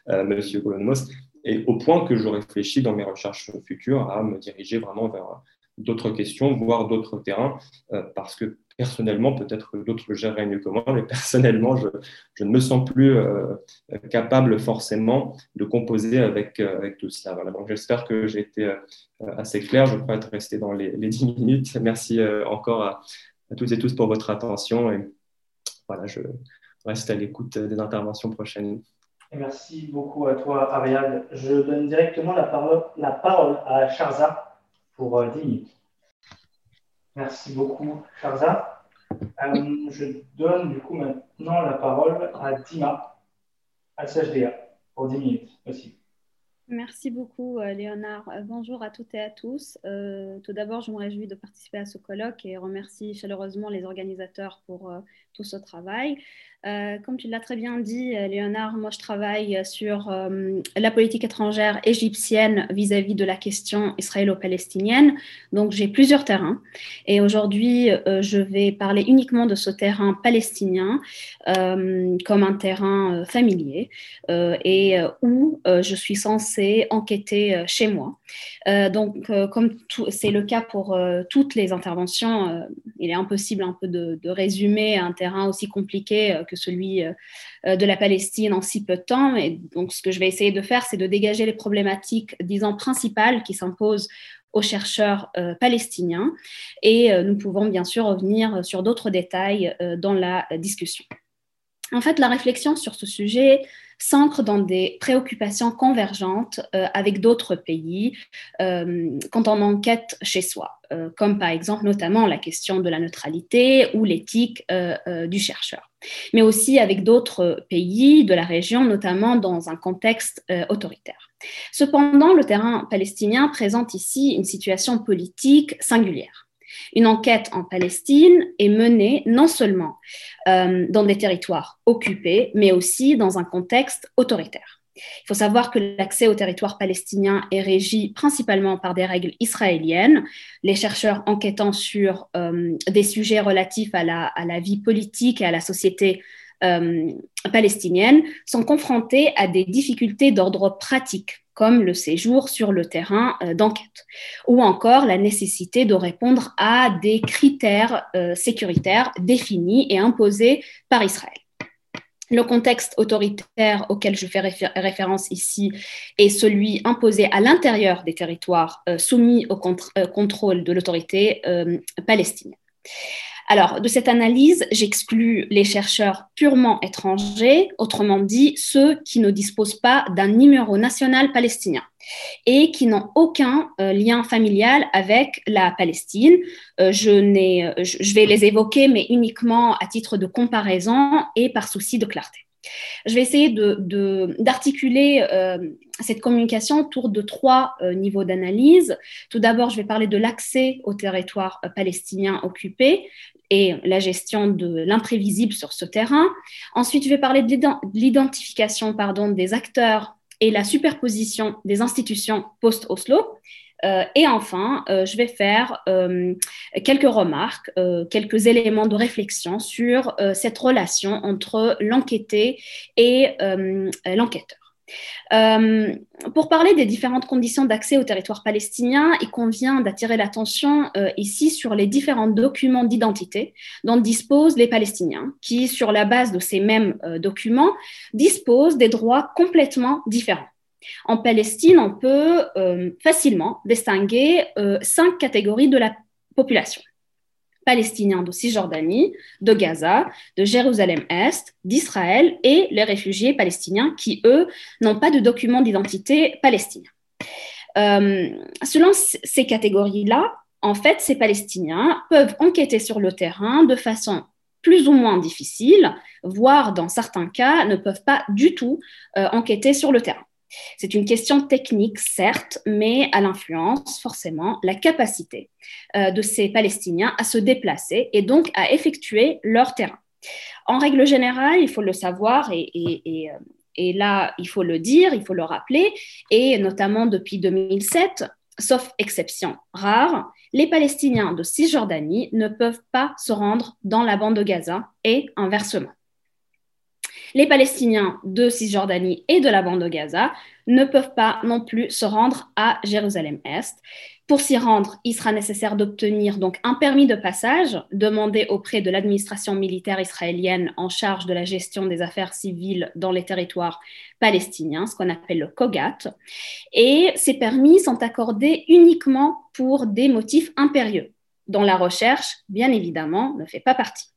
[SPEAKER 3] euh, Monsieur Colonmos, et au point que je réfléchis dans mes recherches futures à me diriger vraiment vers d'autres questions, voire d'autres terrains, parce que personnellement, peut-être d'autres le géreraient mieux que moi, mais personnellement, je, ne me sens plus euh, capable forcément de composer avec, euh, tout cela. J'espère que j'ai été euh, assez clair. Je crois être resté dans les, les 10 minutes. Merci encore à, à, toutes et tous pour votre attention. Et voilà, je reste à l'écoute des interventions prochaines.
[SPEAKER 2] merci beaucoup à toi, Ariane. Je donne directement la parole, la parole à Charza pour 10 minutes. Merci beaucoup, Charza. Euh, je donne du coup maintenant la parole à Dima, à SHDA, pour 10 minutes.
[SPEAKER 4] Merci beaucoup, euh, Léonard. Euh, bonjour à toutes et à tous. tout d'abord, je me réjouis de participer à ce colloque et remercie chaleureusement les organisateurs pour tout ce travail. Euh, comme tu l'as très bien dit, euh, Léonard, moi je travaille sur euh, la politique étrangère égyptienne vis-à-vis de la question israélo-palestinienne. Donc j'ai plusieurs terrains. Et aujourd'hui, je vais parler uniquement de ce terrain palestinien comme un terrain familier et où je suis censée enquêter chez moi. donc comme c'est le cas pour toutes les interventions, il est impossible un peu de résumer un terrain aussi compliqué que celui euh, euh, de la Palestine en si peu de temps. Et donc, ce que je vais essayer de faire, c'est de dégager les problématiques, disons, principales qui s'imposent aux chercheurs euh, palestiniens. Et nous pouvons bien sûr revenir sur d'autres détails dans la discussion. En fait, la réflexion sur ce sujet s'ancre dans des préoccupations convergentes avec d'autres pays quand on enquête chez soi, comme par exemple notamment la question de la neutralité ou l'éthique du chercheur mais aussi avec d'autres pays de la région, notamment dans un contexte euh, autoritaire. Cependant, le terrain palestinien présente ici une situation politique singulière. Une enquête en Palestine est menée non seulement euh, dans des territoires occupés, mais aussi dans un contexte autoritaire. Il faut savoir que l'accès au territoire palestinien est régi principalement par des règles israéliennes. Les chercheurs enquêtant sur euh, des sujets relatifs à la, vie politique et à la société euh, palestinienne sont confrontés à des difficultés d'ordre pratique comme le séjour sur le terrain euh, d'enquête, ou encore la nécessité de répondre à des critères sécuritaires définis et imposés par Israël. Le contexte autoritaire auquel je fais référence ici est celui imposé à l'intérieur des territoires euh, soumis au euh, contrôle de l'autorité euh, palestinienne. Alors, de cette analyse, j'exclus les chercheurs purement étrangers, autrement dit ceux qui ne disposent pas d'un numéro national palestinien et qui n'ont aucun euh, lien familial avec la Palestine. Euh, je, euh, je, vais les évoquer, mais uniquement à titre de comparaison et par souci de clarté. Je vais essayer d'articuler de, cette communication autour de trois niveaux d'analyse. Tout d'abord, je vais parler de l'accès au territoire palestinien occupé, et la gestion de l'imprévisible sur ce terrain. Ensuite, je vais parler de l'identification pardon, des acteurs et la superposition des institutions post-Oslo. Euh, et enfin, euh, je vais faire euh, quelques remarques, quelques éléments de réflexion sur cette relation entre l'enquêté et l'enquêteur. Euh, pour parler des différentes conditions d'accès au territoire palestinien, il convient d'attirer l'attention euh, ici sur les différents documents d'identité dont disposent les Palestiniens, qui, sur la base de ces mêmes euh, documents, disposent des droits complètement différents. En Palestine, on peut facilement distinguer cinq catégories de la population palestiniens de Cisjordanie, de Gaza, de Jérusalem-Est, d'Israël et les réfugiés palestiniens qui, eux, n'ont pas de document d'identité palestinien. Euh, selon ces catégories-là, en fait, ces Palestiniens peuvent enquêter sur le terrain de façon plus ou moins difficiles, voire dans certains cas ne peuvent pas du tout enquêter sur le terrain. C'est une question technique, certes, mais à l'influence forcément la capacité de ces Palestiniens à se déplacer et donc à effectuer leur terrain. En règle générale, il faut le savoir et, et là, il faut le dire, il faut le rappeler, et notamment depuis 2007, sauf exception rare, les Palestiniens de Cisjordanie ne peuvent pas se rendre dans la bande de Gaza et inversement. Les Palestiniens de Cisjordanie et de la bande de Gaza ne peuvent pas non plus se rendre à Jérusalem-Est. Pour s'y rendre, il sera nécessaire d'obtenir donc un permis de passage demandé auprès de l'administration militaire israélienne en charge de la gestion des affaires civiles dans les territoires palestiniens, ce qu'on appelle le COGAT. Et ces permis sont accordés uniquement pour des motifs impérieux, dont la recherche, bien évidemment, ne fait pas partie.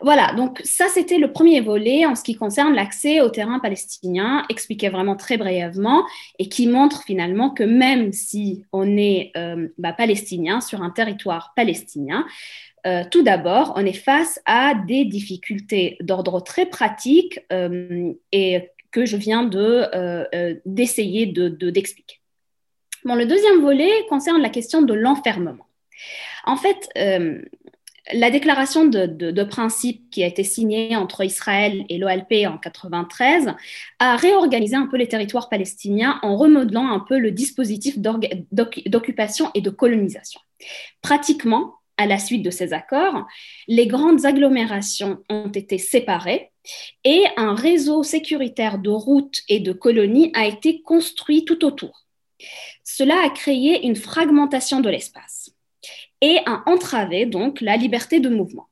[SPEAKER 4] Voilà, donc ça c'était le premier volet en ce qui concerne l'accès au terrain palestinien, expliqué vraiment très brièvement, et qui montre finalement que même si on est euh, bah, palestinien sur un territoire palestinien, euh, tout d'abord, on est face à des difficultés d'ordre très pratique euh, et que je viens d'essayer de, d'expliquer. bon, le deuxième volet concerne la question de l'enfermement. En fait, la déclaration de, principe qui a été signée entre Israël et l'OLP en 93 a réorganisé un peu les territoires palestiniens en remodelant un peu le dispositif d'occupation et de colonisation. Pratiquement, à la suite de ces accords, les grandes agglomérations ont été séparées et un réseau sécuritaire de routes et de colonies a été construit tout autour. Cela a créé une fragmentation de l'espace et a entravé donc la liberté de mouvement,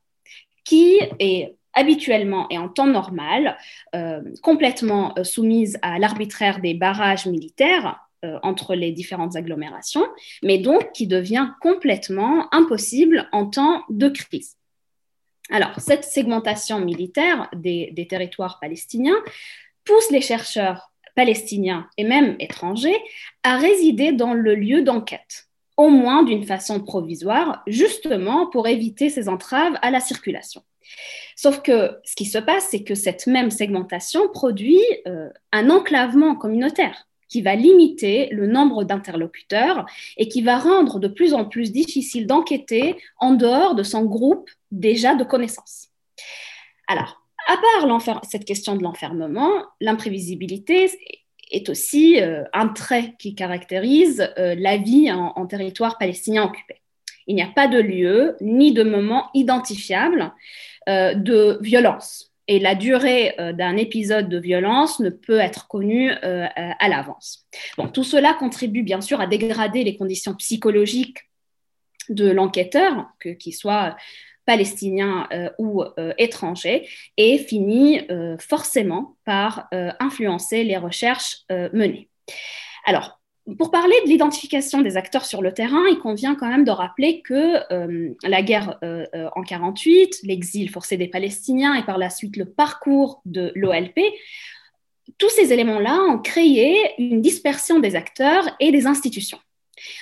[SPEAKER 4] qui est habituellement et en temps normal euh, complètement euh, soumise à l'arbitraire des barrages militaires euh, entre les différentes agglomérations, mais donc qui devient complètement impossible en temps de crise. Alors, cette segmentation militaire des territoires palestiniens pousse les chercheurs palestiniens et même étrangers à résider dans le lieu d'enquête au moins d'une façon provisoire, justement pour éviter ces entraves à la circulation. Sauf que ce qui se passe, c'est que cette même segmentation produit euh, un enclavement communautaire qui va limiter le nombre d'interlocuteurs et qui va rendre de plus en plus difficile d'enquêter en dehors de son groupe déjà de connaissances. Alors, à part cette question de l'enfermement, l'imprévisibilité est aussi euh, un trait qui caractérise euh, la vie en, territoire palestinien occupé. Il n'y a pas de lieu ni de moment identifiable euh, de violence. Et la durée d'un épisode de violence ne peut être connue à l'avance. Bon, tout cela contribue bien sûr à dégrader les conditions psychologiques de l'enquêteur, qu'il soit palestinien euh, ou euh, étranger, et finit euh, forcément par influencer les recherches menées. Alors, pour parler de l'identification des acteurs sur le terrain, il convient quand même de rappeler que la guerre en 48, l'exil forcé des Palestiniens et par la suite le parcours de l'OLP, tous ces éléments-là ont créé une dispersion des acteurs et des institutions.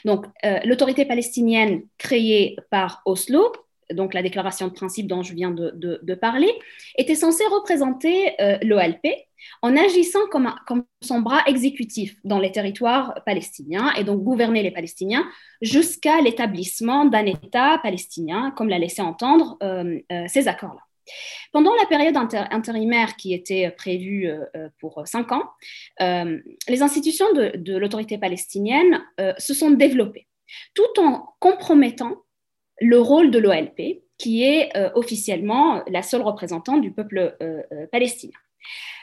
[SPEAKER 4] Donc, l'autorité palestinienne créée par Oslo donc la déclaration de principe dont je viens de, parler, était censée représenter euh, l'OLP en agissant comme, son bras exécutif dans les territoires palestiniens et donc gouverner les Palestiniens jusqu'à l'établissement d'un État palestinien, comme l'a laissé entendre euh, euh, ces accords-là. Pendant la période intérimaire qui était prévue pour cinq ans, les institutions de l'autorité palestinienne se sont développées, tout en compromettant le rôle de l'OLP, qui est euh, officiellement la seule représentante du peuple euh, euh, palestinien.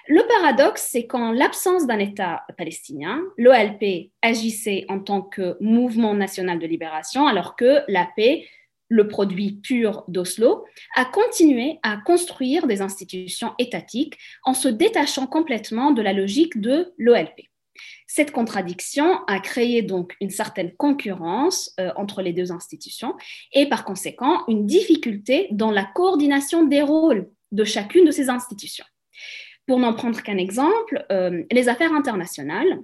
[SPEAKER 4] Le paradoxe, c'est qu'en l'absence d'un État palestinien, l'OLP agissait en tant que mouvement national de libération, alors que la paix, le produit pur d'Oslo, a continué à construire des institutions étatiques en se détachant complètement de la logique de l'OLP. Cette contradiction a créé donc une certaine concurrence euh, entre les deux institutions et par conséquent une difficulté dans la coordination des rôles de chacune de ces institutions. Pour n'en prendre qu'un exemple, euh, les affaires internationales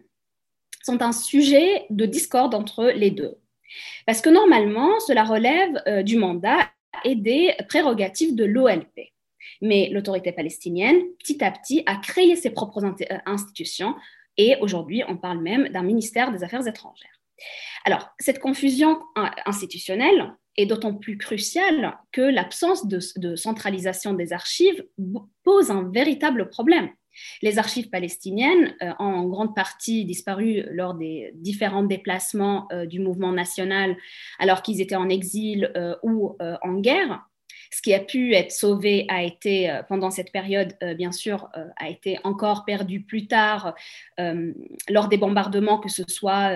[SPEAKER 4] sont un sujet de discorde entre les deux. Parce que normalement, cela relève euh, du mandat et des prérogatives de l'OLP. Mais l'autorité palestinienne, petit à petit, a créé ses propres institutions et aujourd'hui, on parle même d'un ministère des Affaires étrangères. Alors, cette confusion institutionnelle est d'autant plus cruciale que l'absence de, centralisation des archives pose un véritable problème. Les archives palestiniennes euh, ont en grande partie disparu lors des différents déplacements euh, du mouvement national alors qu'ils étaient en exil euh, ou en guerre. Ce qui a pu être sauvé a été, pendant cette période, bien sûr, a été encore perdu plus tard lors des bombardements, que ce soit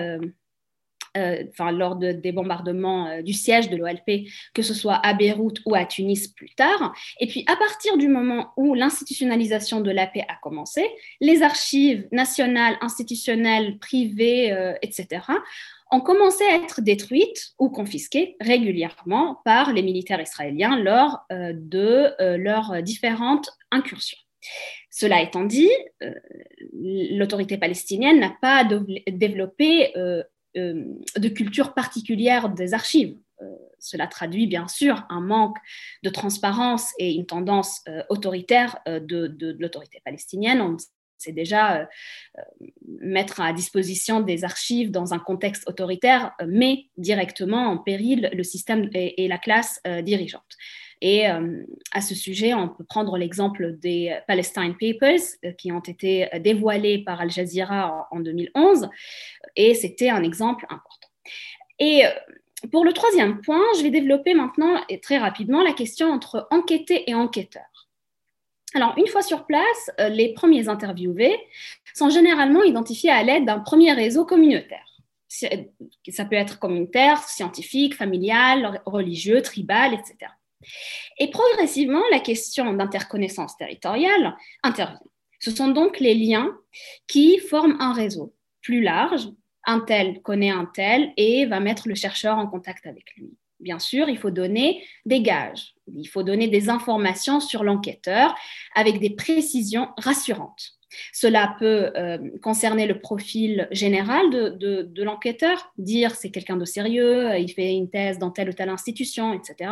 [SPEAKER 4] euh, enfin, lors des bombardements euh, du siège de l'OLP, que ce soit à Beyrouth ou à Tunis plus tard. Et puis, à partir du moment où l'institutionnalisation de la paix a commencé, les archives nationales, institutionnelles, privées, euh, etc., ont commencé à être détruites ou confisquées régulièrement par les militaires israéliens lors de leurs différentes incursions. Cela étant dit, l'autorité palestinienne n'a pas développé euh, de culture particulière des archives. Euh, cela traduit bien sûr un manque de transparence et une tendance euh, autoritaire de, l'autorité palestinienne. Sait déjà mettre à disposition des archives dans un contexte autoritaire met directement en péril le système et, la classe dirigeante. Et à ce sujet, on peut prendre l'exemple des Palestine Papers qui ont été dévoilés par Al Jazeera en 2011 et c'était un exemple important. Et euh, pour le troisième point, je vais développer maintenant et très rapidement la question entre enquêté et enquêteur. Alors, une fois sur place, euh, les premiers interviewés sont généralement identifiés à l'aide d'un premier réseau communautaire. Ça peut être communautaire, scientifique, familial, religieux, tribal, etc. Et progressivement, la question d'interconnaissance territoriale intervient. Ce sont donc les liens qui forment un réseau plus large un tel connaît un tel et va mettre le chercheur en contact avec lui. Bien sûr, il faut donner des gages, il faut donner des informations sur l'enquêteur avec des précisions rassurantes. Cela peut euh, concerner le profil général de, de l'enquêteur, dire c'est quelqu'un de sérieux, il fait une thèse dans telle ou telle institution, etc.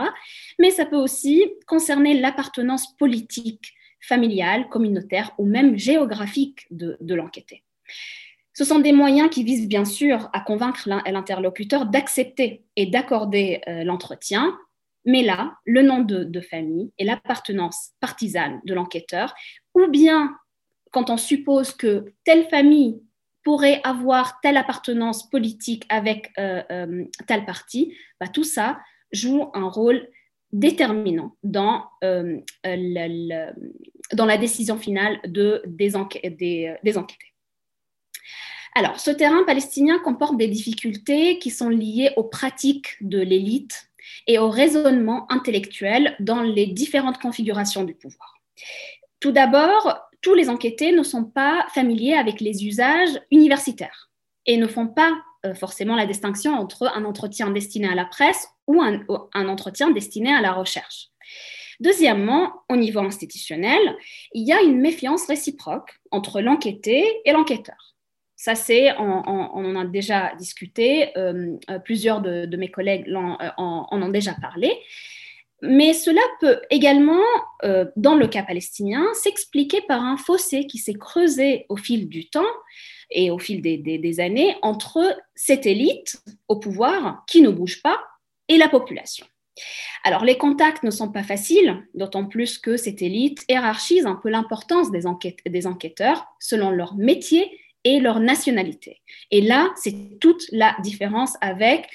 [SPEAKER 4] Mais ça peut aussi concerner l'appartenance politique, familiale, communautaire ou même géographique de, l'enquêté. Ce sont des moyens qui visent bien sûr à convaincre l'interlocuteur d'accepter et d'accorder euh, l'entretien, mais là, le nom de, famille et l'appartenance partisane de l'enquêteur, ou bien quand on suppose que telle famille pourrait avoir telle appartenance politique avec euh, euh, tel parti, bah, tout ça joue un rôle déterminant dans, la décision finale de, des, des enquêtés. Ce terrain palestinien comporte des difficultés qui sont liées aux pratiques de l'élite et au raisonnement intellectuel dans les différentes configurations du pouvoir. Tout d'abord, tous les enquêtés ne sont pas familiers avec les usages universitaires et ne font pas euh, forcément la distinction entre un entretien destiné à la presse ou un entretien destiné à la recherche. Deuxièmement, au niveau institutionnel, il y a une méfiance réciproque entre l'enquêté et l'enquêteur. Ça, c'est, on, en a déjà discuté, euh, euh, plusieurs de, mes collègues en, euh, en, ont déjà parlé. Mais cela peut également, dans le cas palestinien, s'expliquer par un fossé qui s'est creusé au fil du temps et au fil des, années entre cette élite au pouvoir qui ne bouge pas et la population. Alors, les contacts ne sont pas faciles, d'autant plus que cette élite hiérarchise un peu l'importance des enquêteurs selon leur métier et leur nationalité. Et là, c'est toute la différence avec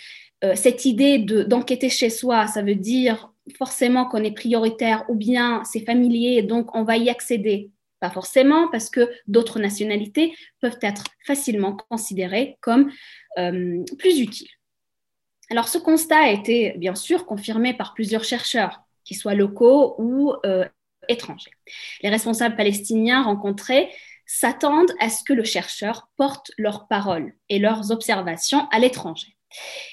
[SPEAKER 4] euh, cette idée d'enquêter chez soi. Ça veut dire forcément qu'on est prioritaire ou bien c'est familier, donc on va y accéder. Pas forcément, parce que d'autres nationalités peuvent être facilement considérées comme euh, plus utiles. Alors ce constat a été bien sûr confirmé par plusieurs chercheurs, qu'ils soient locaux ou euh, étrangers. Les responsables palestiniens rencontrés s'attendent à ce que le chercheur porte leurs paroles et leurs observations à l'étranger.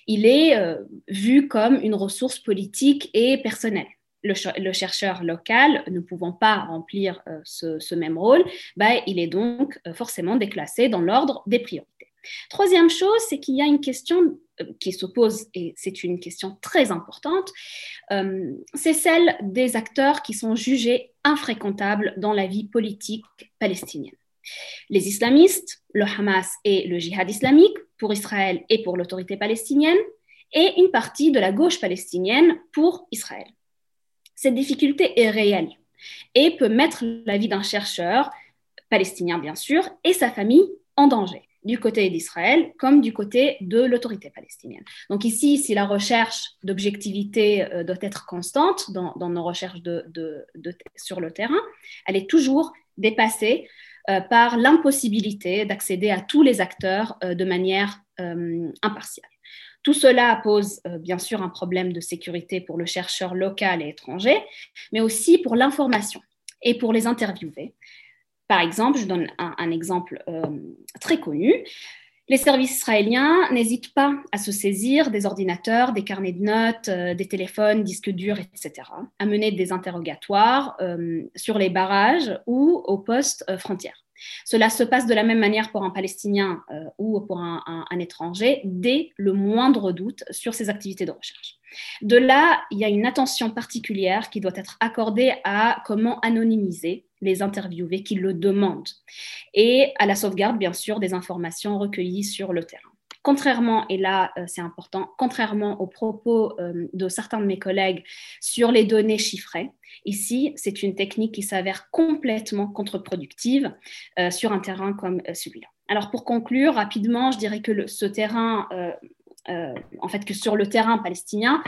[SPEAKER 4] Il est euh, vu comme une ressource politique et personnelle. Le, chercheur local ne pouvant pas remplir euh, ce, même rôle, bah, il est donc euh, forcément déclassé dans l'ordre des priorités. Troisième chose, c'est qu'il y a une question qui se pose, et c'est une question très importante, c'est celle des acteurs qui sont jugés infréquentables dans la vie politique palestinienne. Les islamistes, le Hamas et le djihad islamique pour Israël et pour l'autorité palestinienne, et une partie de la gauche palestinienne pour Israël. Cette difficulté est réelle et peut mettre la vie d'un chercheur, palestinien bien sûr, et sa famille en danger, du côté d'Israël comme du côté de l'autorité palestinienne. Donc ici, si la recherche d'objectivité euh, doit être constante dans, nos recherches sur le terrain, elle est toujours dépassée par l'impossibilité d'accéder à tous les acteurs euh, de manière impartiale. Tout cela pose bien sûr un problème de sécurité pour le chercheur local et étranger, mais aussi pour l'information et pour les interviewés, par exemple, je donne un, exemple euh, très connu. Les services israéliens n'hésitent pas à se saisir des ordinateurs, des carnets de notes, euh, des téléphones, disques durs, etc., à mener des interrogatoires euh, sur les barrages ou aux postes frontières. Cela se passe de la même manière pour un Palestinien ou pour un, étranger dès le moindre doute sur ses activités de recherche. De là, il y a une attention particulière qui doit être accordée à comment anonymiser les interviewés qui le demandent et à la sauvegarde, bien sûr, des informations recueillies sur le terrain. Contrairement, et là euh, c'est important, contrairement aux propos euh, de certains de mes collègues sur les données chiffrées, ici c'est une technique qui s'avère complètement contre-productive euh, sur un terrain comme celui-là. Alors pour conclure rapidement, je dirais que ce terrain, en fait que sur le terrain palestinien,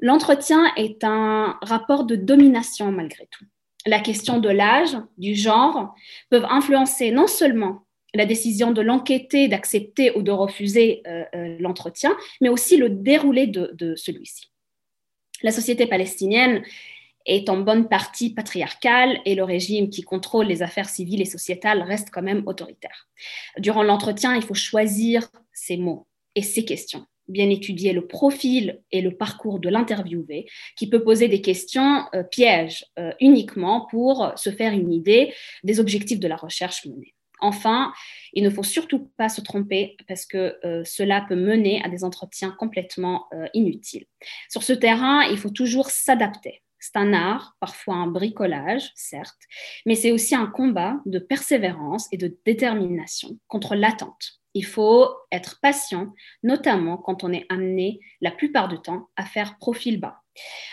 [SPEAKER 4] l'entretien est un rapport de domination malgré tout la question de l'âge, du genre, peuvent influencer non seulement la décision de l'enquêter, d'accepter ou de refuser euh, euh, l'entretien, mais aussi le déroulé de, celui-ci. La société palestinienne est en bonne partie patriarcale et le régime qui contrôle les affaires civiles et sociétales reste quand même autoritaire. Durant l'entretien, il faut choisir ses mots et ses questions bien étudier le profil et le parcours de l'interviewé, qui peut poser des questions euh, pièges euh, uniquement pour se faire une idée des objectifs de la recherche menée. Enfin, il ne faut surtout pas se tromper parce que euh, cela peut mener à des entretiens complètement inutiles. Sur ce terrain, il faut toujours s'adapter. C'est un art, parfois un bricolage, certes, mais c'est aussi un combat de persévérance et de détermination contre l'attente il faut être patient, notamment quand on est amené la plupart du temps à faire profil bas.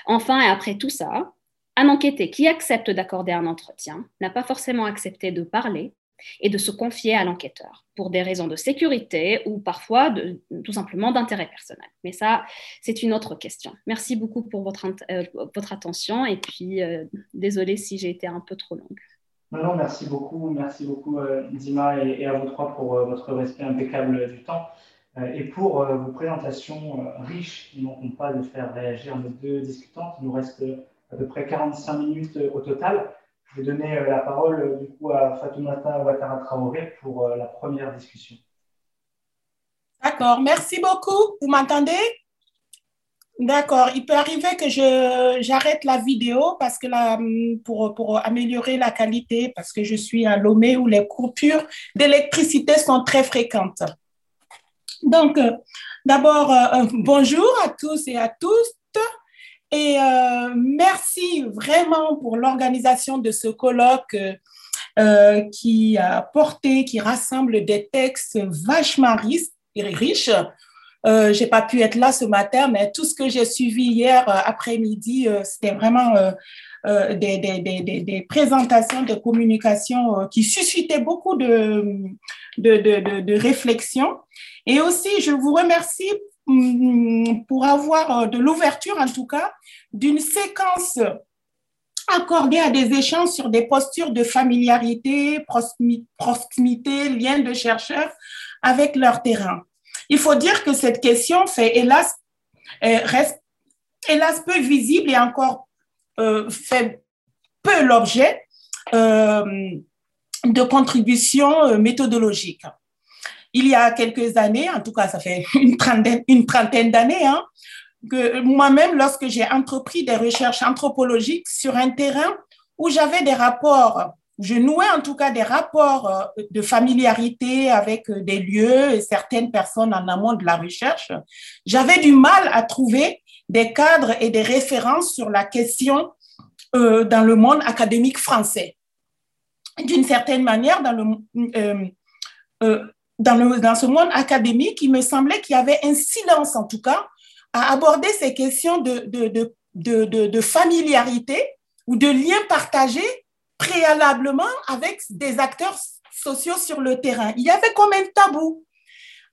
[SPEAKER 4] Enfin, et après tout ça, un enquêté qui accepte d'accorder un entretien n'a pas forcément accepté de parler et de se confier à l'enquêteur pour des raisons de sécurité ou parfois tout simplement d'intérêt personnel. Mais ça, c'est une autre question. Merci beaucoup pour votre, euh, attention et puis euh, désolée si j'ai été un peu trop longue.
[SPEAKER 2] Non, merci beaucoup. Merci beaucoup, euh, Dima, et, à vous trois pour euh, votre respect impeccable du temps euh, et pour vos présentations riches qui n'ont pas de faire réagir nos deux discutantes. Il nous reste à peu près 45 minutes au total. Je vais donner la parole du coup à Fatoumata Ouattara Traoré pour la première discussion.
[SPEAKER 5] D'accord, merci beaucoup. Vous m'entendez? D'accord. Il peut arriver que je, j'arrête la vidéo parce que là, pour, pour améliorer la qualité, parce que je suis à Lomé où les coupures d'électricité sont très fréquentes. Donc, euh, d'abord, euh, euh, bonjour à tous et à tous. Et merci vraiment pour l'organisation de ce colloque qui a porté, qui rassemble des textes vachement riches euh, j'ai pas pu être là ce matin, mais tout ce que j'ai suivi hier euh, après-midi, euh, c'était vraiment euh, des, des, des, des, présentations de communication qui suscitaient beaucoup de, de, de, de, réflexion. Et aussi, je vous remercie mm, pour avoir de l'ouverture, en tout cas, d'une séquence accordée à des échanges sur des postures de familiarité, proximité, lien de chercheurs avec leur terrain. Il faut dire que cette question fait, hélas, euh, reste, hélas, peu visible et encore euh, fait peu l'objet euh, de contributions méthodologiques. Il y a quelques années, en tout cas, ça fait une trentaine, d'années, hein, que moi-même, lorsque j'ai entrepris des recherches anthropologiques sur un terrain où j'avais des rapports je nouais en tout cas des rapports de familiarité avec des lieux et certaines personnes en amont de la recherche, j'avais du mal à trouver des cadres et des références sur la question dans le monde académique français. D'une certaine manière, dans le, dans, le, dans ce monde académique, il me semblait qu'il y avait un silence, en tout cas, à aborder ces questions de, de, de, de familiarité ou de liens partagés préalablement avec des acteurs sociaux sur le terrain. Il y avait comme un tabou.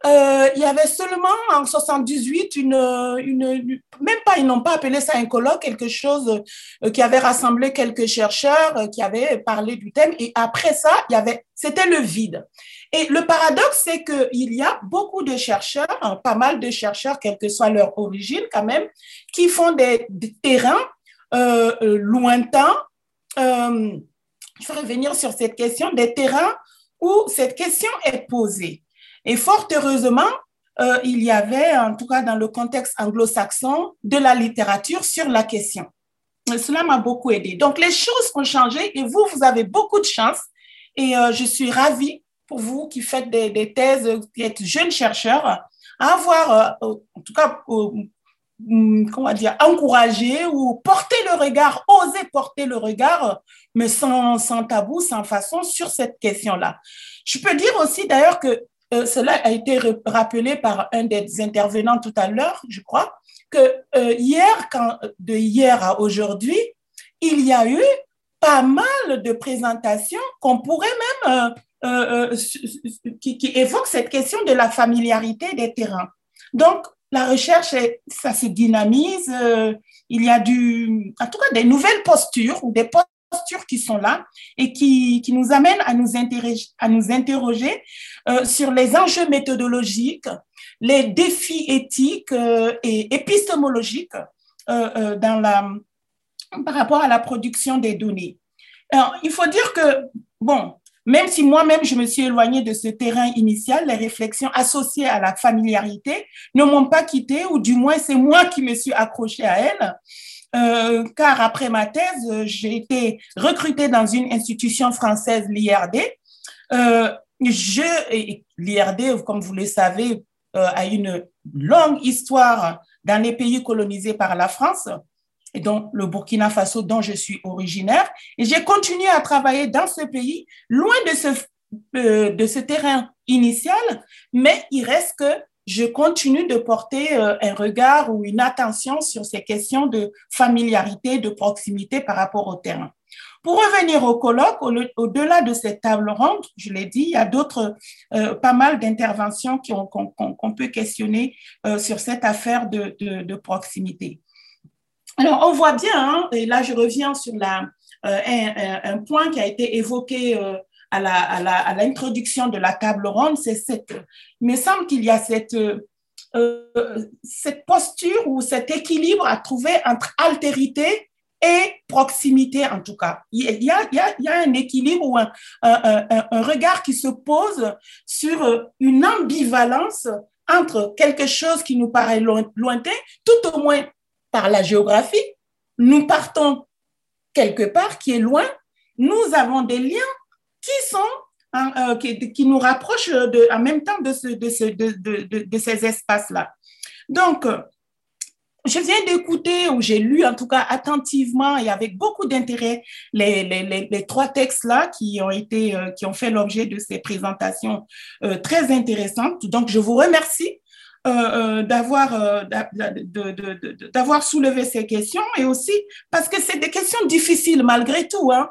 [SPEAKER 5] Euh, il y avait seulement en 78 une, une, même pas, ils n'ont pas appelé ça un colloque, quelque chose euh, qui avait rassemblé quelques chercheurs euh, qui avaient parlé du thème. Et après ça, il y avait, c'était le vide. Et le paradoxe, c'est qu'il y a beaucoup de chercheurs, hein, pas mal de chercheurs, quelle que soit leur origine quand même, qui font des, terrains lointains. Je vais revenir sur cette question, des terrains où cette question est posée. Et fort heureusement, euh, il y avait, en tout cas dans le contexte anglo-saxon, de la littérature sur la question. Cela m'a beaucoup aidé. Donc, les choses ont changé et vous, vous avez beaucoup de chance. Et je suis ravie pour vous qui faites des, thèses, qui êtes jeunes chercheurs, à avoir, euh, en tout cas, comment dire, encouragé ou porter le regard, oser porter le regard, mais sans, sans tabou, sans façon, sur cette question-là. Je peux dire aussi d'ailleurs que euh, cela a été rappelé par un des intervenants tout à l'heure, je crois, que euh, hier, quand, de hier à aujourd'hui, il y a eu pas mal de présentations qu'on pourrait même euh, qui, qui, évoque cette question de la familiarité des terrains. Donc, la recherche, ça se dynamise. Euh, il y a du, en tout cas des nouvelles postures ou des postures qui sont là et qui, qui nous amènent à nous interroger, à nous interroger sur les enjeux méthodologiques, les défis éthiques et épistémologiques dans la, par rapport à la production des données. Alors, il faut dire que, bon, même si moi-même, je me suis éloignée de ce terrain initial, les réflexions associées à la familiarité ne m'ont pas quittée, ou du moins c'est moi qui me suis accrochée à elle. Euh, car après ma thèse, j'ai été recrutée dans une institution française, l'IRD. Euh, L'IRD, comme vous le savez, euh, a une longue histoire dans les pays colonisés par la France et donc le Burkina Faso dont je suis originaire. Et j'ai continué à travailler dans ce pays, loin de ce, euh, de ce terrain initial, mais il reste que je continue de porter euh, un regard ou une attention sur ces questions de familiarité, de proximité par rapport au terrain. Pour revenir au colloque, au-delà de cette table ronde, je l'ai dit, il y a d'autres, euh, pas mal d'interventions qu'on peut questionner sur cette affaire de, de, de proximité. Alors, on voit bien, hein, et là je reviens sur euh, un, point qui a été évoqué euh, à l'introduction de la table ronde, c'est cette, il me semble qu'il y a cette, euh, cette posture ou cet équilibre à trouver entre altérité et proximité en tout cas. Il y a, un équilibre ou un, regard qui se pose sur une ambivalence entre quelque chose qui nous paraît lointain, tout au moins par la géographie, nous partons quelque part qui est loin, nous avons des liens qui sont hein, euh, qui, nous rapprochent en même temps de, ce, de, ce, de, de, ces espaces-là. Donc, je viens d'écouter, ou j'ai lu en tout cas attentivement et avec beaucoup d'intérêt les, trois textes-là qui ont été, euh, qui ont fait l'objet de ces présentations euh, très intéressantes. Donc, je vous remercie euh, euh, d'avoir euh, soulevé ces questions et aussi parce que c'est des questions difficiles malgré tout. Hein.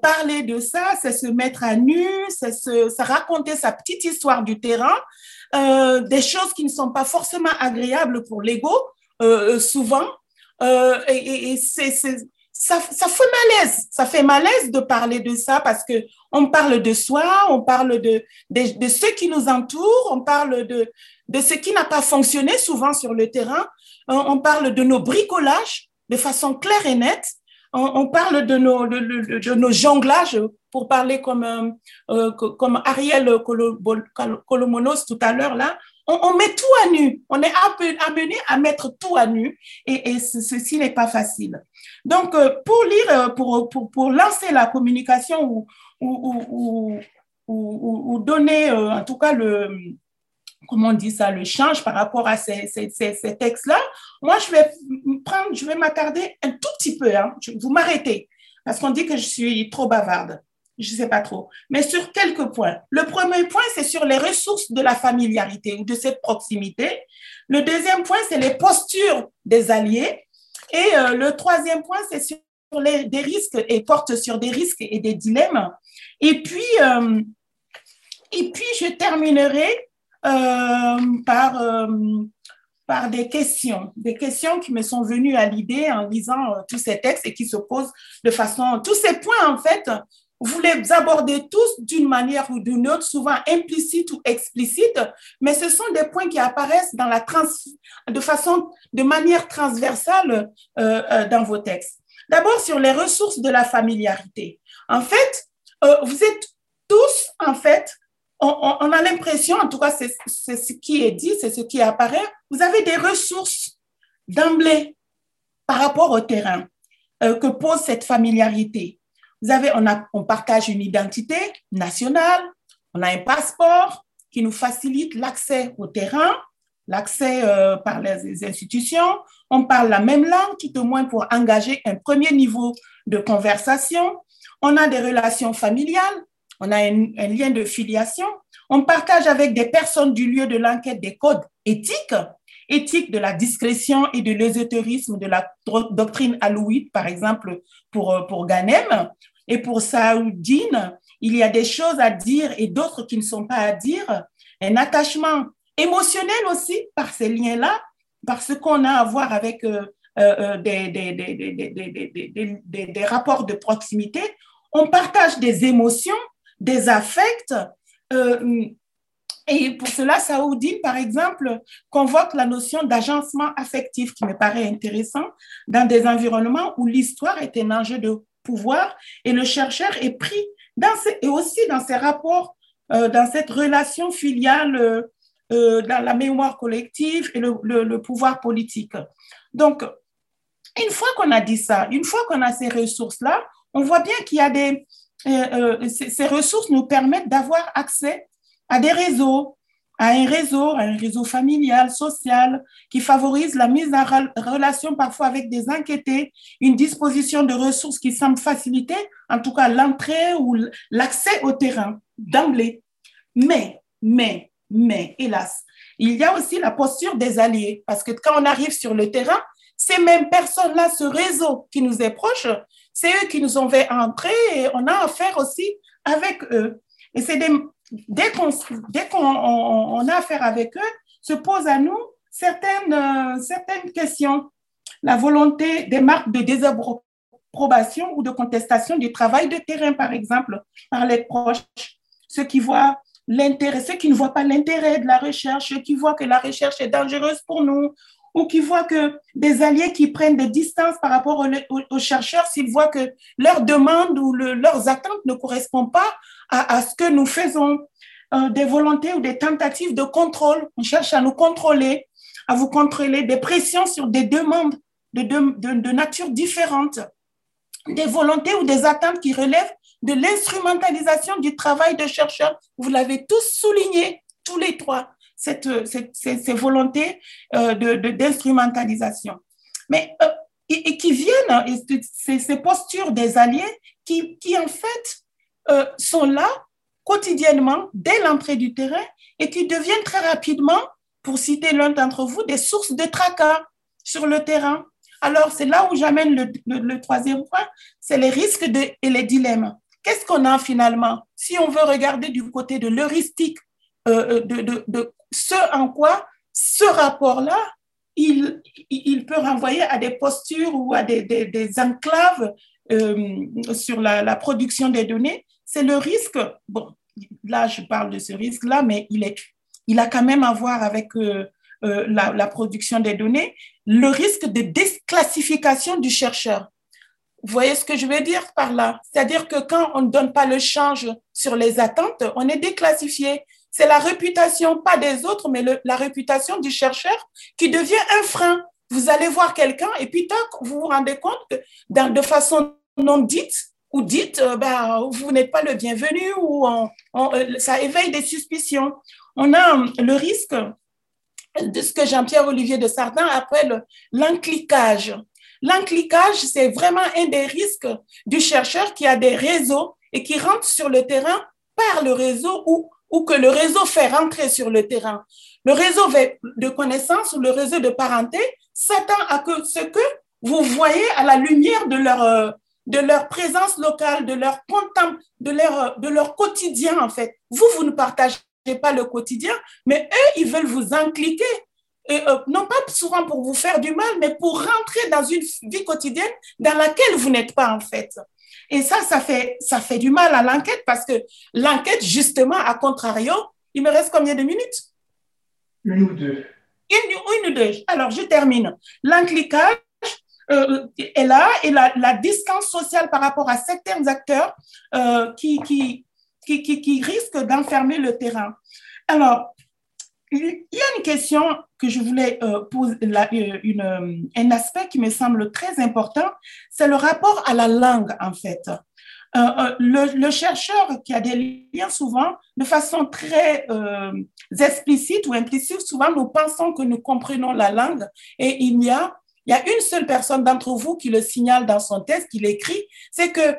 [SPEAKER 5] parler de ça, c'est se mettre à nu, c'est se, raconter sa petite histoire du terrain, des choses qui ne sont pas forcément agréables pour l'ego, souvent. et, et ça, fait malaise. Ça fait malaise de parler de ça parce que on parle de soi, on parle de, de ceux qui nous entourent, on parle de, de ce qui n'a pas fonctionné souvent sur le terrain, on, parle de nos bricolages de façon claire et nette, on, parle de nos, jonglages, pour parler comme, euh, comme Ariel Colomonos tout à l'heure là, on, met tout à nu. On est amené à mettre tout à nu et, ceci n'est pas facile. Donc, euh, pour lire, euh, pour, pour, pour lancer la communication ou, ou, ou, ou donner, euh, en tout cas, le, comment on dit ça, le change par rapport à ces, ces, ces, textes-là, moi, je vais prendre, je vais m'attarder un tout petit peu. Hein. Vous m'arrêtez parce qu'on dit que je suis trop bavarde je ne sais pas trop, mais sur quelques points. Le premier point, c'est sur les ressources de la familiarité ou de cette proximité. Le deuxième point, c'est les postures des alliés. Et euh, le troisième point, c'est sur les, des risques et porte sur des risques et des dilemmes. Et puis, euh, et puis je terminerai par, par des questions, des questions qui me sont venues à l'idée en lisant tous ces textes et qui se posent de façon, tous ces points en fait vous les abordez tous d'une manière ou d'une autre, souvent implicite ou explicite, mais ce sont des points qui apparaissent dans la trans, de façon, de manière transversale euh, euh, dans vos textes. D'abord sur les ressources de la familiarité. En fait, euh, vous êtes tous, en fait, on, a l'impression, en tout cas c'est ce qui est dit, c'est ce qui apparaît, vous avez des ressources d'emblée par rapport au terrain que pose cette familiarité. Vous avez, on partage une identité nationale, on a un passeport qui nous facilite l'accès au terrain, l'accès euh, par les institutions. On parle la même langue, tout au moins pour engager un premier niveau de conversation. On a des relations familiales, on a un, lien de filiation. On partage avec des personnes du lieu de l'enquête des codes éthiques, éthiques de la discrétion et de l'ésotérisme de la doctrine alouite, par exemple, pour, euh, pour Ganem. Et pour Saoudine, il y a des choses à dire et d'autres qui ne sont pas à dire. Un attachement émotionnel aussi par ces liens-là, par ce qu'on a à voir avec des, rapports de proximité. On partage des émotions, des affects. Euh, et pour cela, Saoudine, par exemple, convoque la notion d'agencement affectif qui me paraît intéressant dans des environnements où l'histoire est un enjeu de pouvoir et le chercheur est pris dans et aussi dans ses rapports, euh, dans cette relation filiale euh, euh, dans la mémoire collective et le, pouvoir politique. Donc, une fois qu'on a dit ça, une fois qu'on a ces ressources-là, on voit bien qu'il y a des... ces ressources nous permettent d'avoir accès à des réseaux, à un réseau, un réseau familial, social, qui favorise la mise en relation parfois avec des inquiétés, une disposition de ressources qui semble faciliter, en tout cas, l'entrée ou l'accès au terrain d'emblée. Mais, mais, mais, hélas, il y a aussi la posture des alliés, parce que quand on arrive sur le terrain, ces mêmes personnes-là, ce réseau qui nous est proche, c'est eux qui nous ont fait entrer et on a affaire aussi avec eux. Et c'est dès qu'on a affaire avec eux, se pose à nous certaines, euh, certaines questions. La volonté des marques de désapprobation ou de contestation du travail de terrain, par exemple, par les proches, ceux qui voient l'intérêt, ceux qui ne voient pas l'intérêt de la recherche, ceux qui voient que la recherche est dangereuse pour nous, ou qui voient que des alliés qui prennent des distances par rapport aux, chercheurs s'ils voient que leurs demandes ou leurs attentes ne correspondent pas à, ce que nous faisons, euh, des volontés ou des tentatives de contrôle. On cherche à nous contrôler, à vous contrôler, des pressions sur des demandes de, de, de nature différente, des volontés ou des attentes qui relèvent de l'instrumentalisation du travail de chercheurs. Vous l'avez tous souligné, tous les trois cette, cette, ces, volontés euh, d'instrumentalisation. Mais euh, et, qui viennent, et ces, postures des alliés qui, qui en fait euh, sont là quotidiennement dès l'entrée du terrain et qui deviennent très rapidement, pour citer l'un d'entre vous, des sources de tracas sur le terrain. Alors, c'est là où j'amène le, le, troisième point, c'est les risques de, et les dilemmes. Qu'est-ce qu'on a finalement? Si on veut regarder du côté de l'heuristique, de, de, de, ce en quoi ce rapport-là, il, il, peut renvoyer à des postures ou à des, des, enclaves euh, sur la, production des données. C'est le risque, bon, là je parle de ce risque-là, mais il, est, il a quand même à voir avec euh, euh, la, la, production des données, le risque de déclassification du chercheur. Vous voyez ce que je veux dire par là? C'est-à-dire que quand on ne donne pas le change sur les attentes, on est déclassifié c'est la réputation, pas des autres, mais la réputation du chercheur qui devient un frein. Vous allez voir quelqu'un et puis vous vous rendez compte que de façon non dite ou dite, euh, ben, vous n'êtes pas le bienvenu ou euh, ça éveille des suspicions. On a le risque de ce que Jean-Pierre Olivier de Sardin appelle l'encliquage. L'encliquage, c'est vraiment un des risques du chercheur qui a des réseaux et qui rentre sur le terrain par le réseau ou, ou que le réseau fait rentrer sur le terrain. Le réseau de connaissances ou le réseau de parenté s'attend à que ce que vous voyez à la lumière de leur, euh, de leur présence locale, de leur, de, leur, de leur quotidien, en fait. Vous, vous ne partagez pas le quotidien, mais eux, ils veulent vous encliquer et, euh, non pas souvent pour vous faire du mal, mais pour rentrer dans une vie quotidienne dans laquelle vous n'êtes pas en fait. Et ça, ça fait, ça fait du mal à l'enquête parce que l'enquête, justement, à contrario, il me reste combien de minutes?
[SPEAKER 2] Une ou deux.
[SPEAKER 5] Une, ou deux. Alors, je termine. L'encliquage euh, est là et la, la, distance sociale par rapport à certains acteurs euh, qui, qui, qui, qui, qui risquent d'enfermer le terrain. Alors, il y a une question que je voulais euh, poser, euh, euh, un aspect qui me semble très important, c'est le rapport à la langue, en fait. le, chercheur qui a des liens souvent de façon très explicite ou implicite, souvent nous pensons que nous comprenons la langue et il y a, il y a une seule personne d'entre vous qui le signale dans son texte, qui l'écrit, c'est que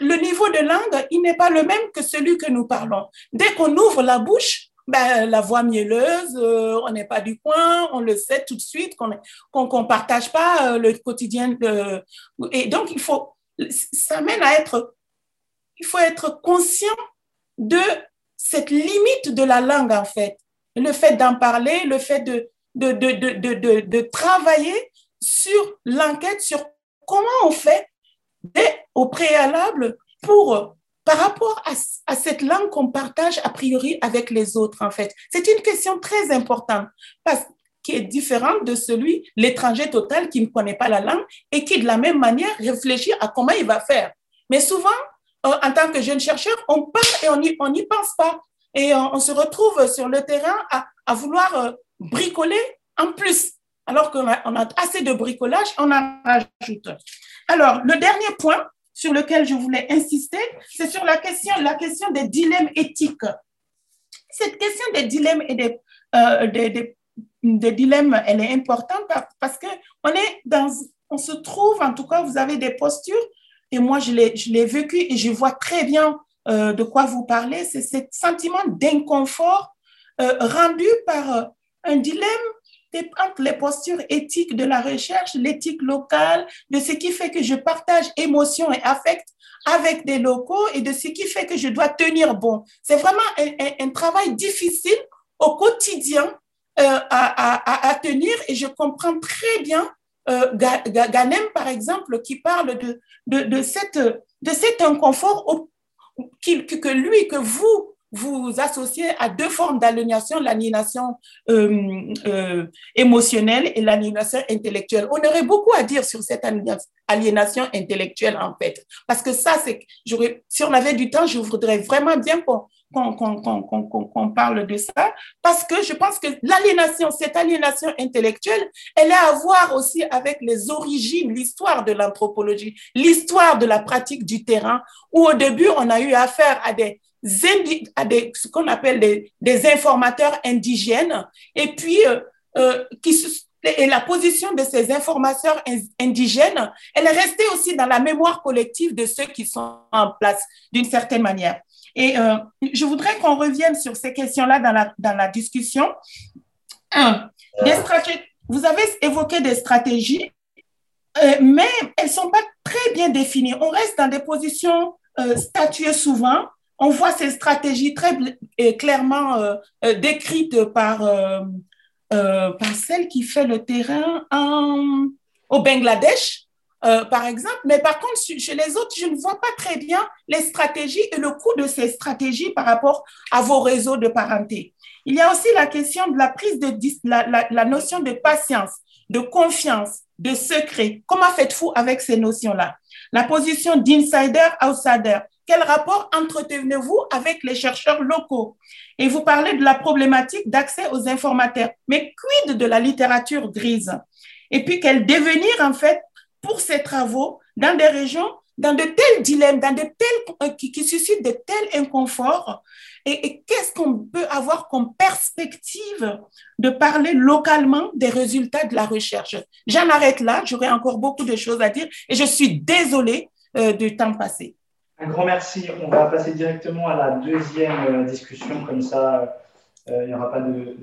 [SPEAKER 5] le niveau de langue, il n'est pas le même que celui que nous parlons. Dès qu'on ouvre la bouche, ben, la voix mielleuse, euh, on n'est pas du coin, on le sait tout de suite, qu'on ne partage pas euh, le quotidien. Et donc, il faut, ça mène à être, il faut être conscient de cette limite de la langue, en fait. Le fait d'en parler, le fait de, de, de, de, travailler sur l'enquête, sur comment on fait au préalable pour par rapport à, cette langue qu'on partage a priori avec les autres, en fait. C'est une question très importante parce qui est différente de celui, l'étranger total qui ne connaît pas la langue et qui, de la même manière, réfléchit à comment il va faire. Mais souvent, euh, en tant que jeune chercheur, on part et on n'y pense pas. Et on, se retrouve sur le terrain à, vouloir euh, bricoler en plus, alors qu'on a, a assez de bricolage, on en rajoute. Alors, le dernier point, sur lequel je voulais insister, c'est sur la question, la question des dilemmes éthiques. Cette question des dilemmes et des, euh, des, des, dilemmes, elle est importante parce que on est dans, on se trouve, en tout cas, vous avez des postures, et moi je l'ai, vécu et je vois très bien euh, de quoi vous parlez, c'est ce sentiment d'inconfort euh, rendu par un dilemme entre les postures éthiques de la recherche, l'éthique locale, de ce qui fait que je partage émotions et affects avec des locaux et de ce qui fait que je dois tenir bon. C'est vraiment un, travail difficile au quotidien euh, à, tenir et je comprends très bien euh, Ganem, par exemple, qui parle de, de, cette, de cet inconfort que lui, que vous, vous associez à deux formes d'aliénation, l'aliénation euh, euh, émotionnelle et l'aliénation intellectuelle. On aurait beaucoup à dire sur cette aliénation intellectuelle, en fait. Parce que ça, c'est, si on avait du temps, je voudrais vraiment bien qu'on qu'on parle de ça, parce que je pense que l'aliénation, cette aliénation intellectuelle, elle a à voir aussi avec les origines, l'histoire de l'anthropologie, l'histoire de la pratique du terrain, où au début, on a eu affaire à des à des, ce qu'on appelle des, des, informateurs indigènes, et puis euh, euh, qui, et la position de ces informateurs indigènes, elle est restée aussi dans la mémoire collective de ceux qui sont en place d'une certaine manière. Et euh, je voudrais qu'on revienne sur ces questions-là dans la, dans la discussion. Un, des stratégies, vous avez évoqué des stratégies, euh, mais elles ne sont pas très bien définies. On reste dans des positions euh, statuées souvent on voit ces stratégies très clairement euh, euh, décrites par, euh, par celle qui fait le terrain au Bangladesh, par exemple. Mais par contre, chez les autres, je ne vois pas très bien les stratégies et le coût de ces stratégies par rapport à vos réseaux de parenté. Il y a aussi la question de la prise de la, la notion de patience, de confiance, de secret. Comment faites-vous avec ces notions-là? La position d'insider, outsider quel rapport entretenez-vous avec les chercheurs locaux? Et vous parlez de la problématique d'accès aux informateurs. Mais quid de la littérature grise? Et puis quel devenir, en fait, pour ces travaux dans des régions dans de tels dilemmes, dans de tels, euh, qui, suscitent de tels inconforts? Et, qu'est-ce qu'on peut avoir comme perspective de parler localement des résultats de la recherche? J'en arrête là, j'aurais encore beaucoup de choses à dire et je suis désolée euh, du temps passé.
[SPEAKER 2] Un grand merci. On va passer directement à la deuxième euh, discussion, comme ça, il n'y aura pas de,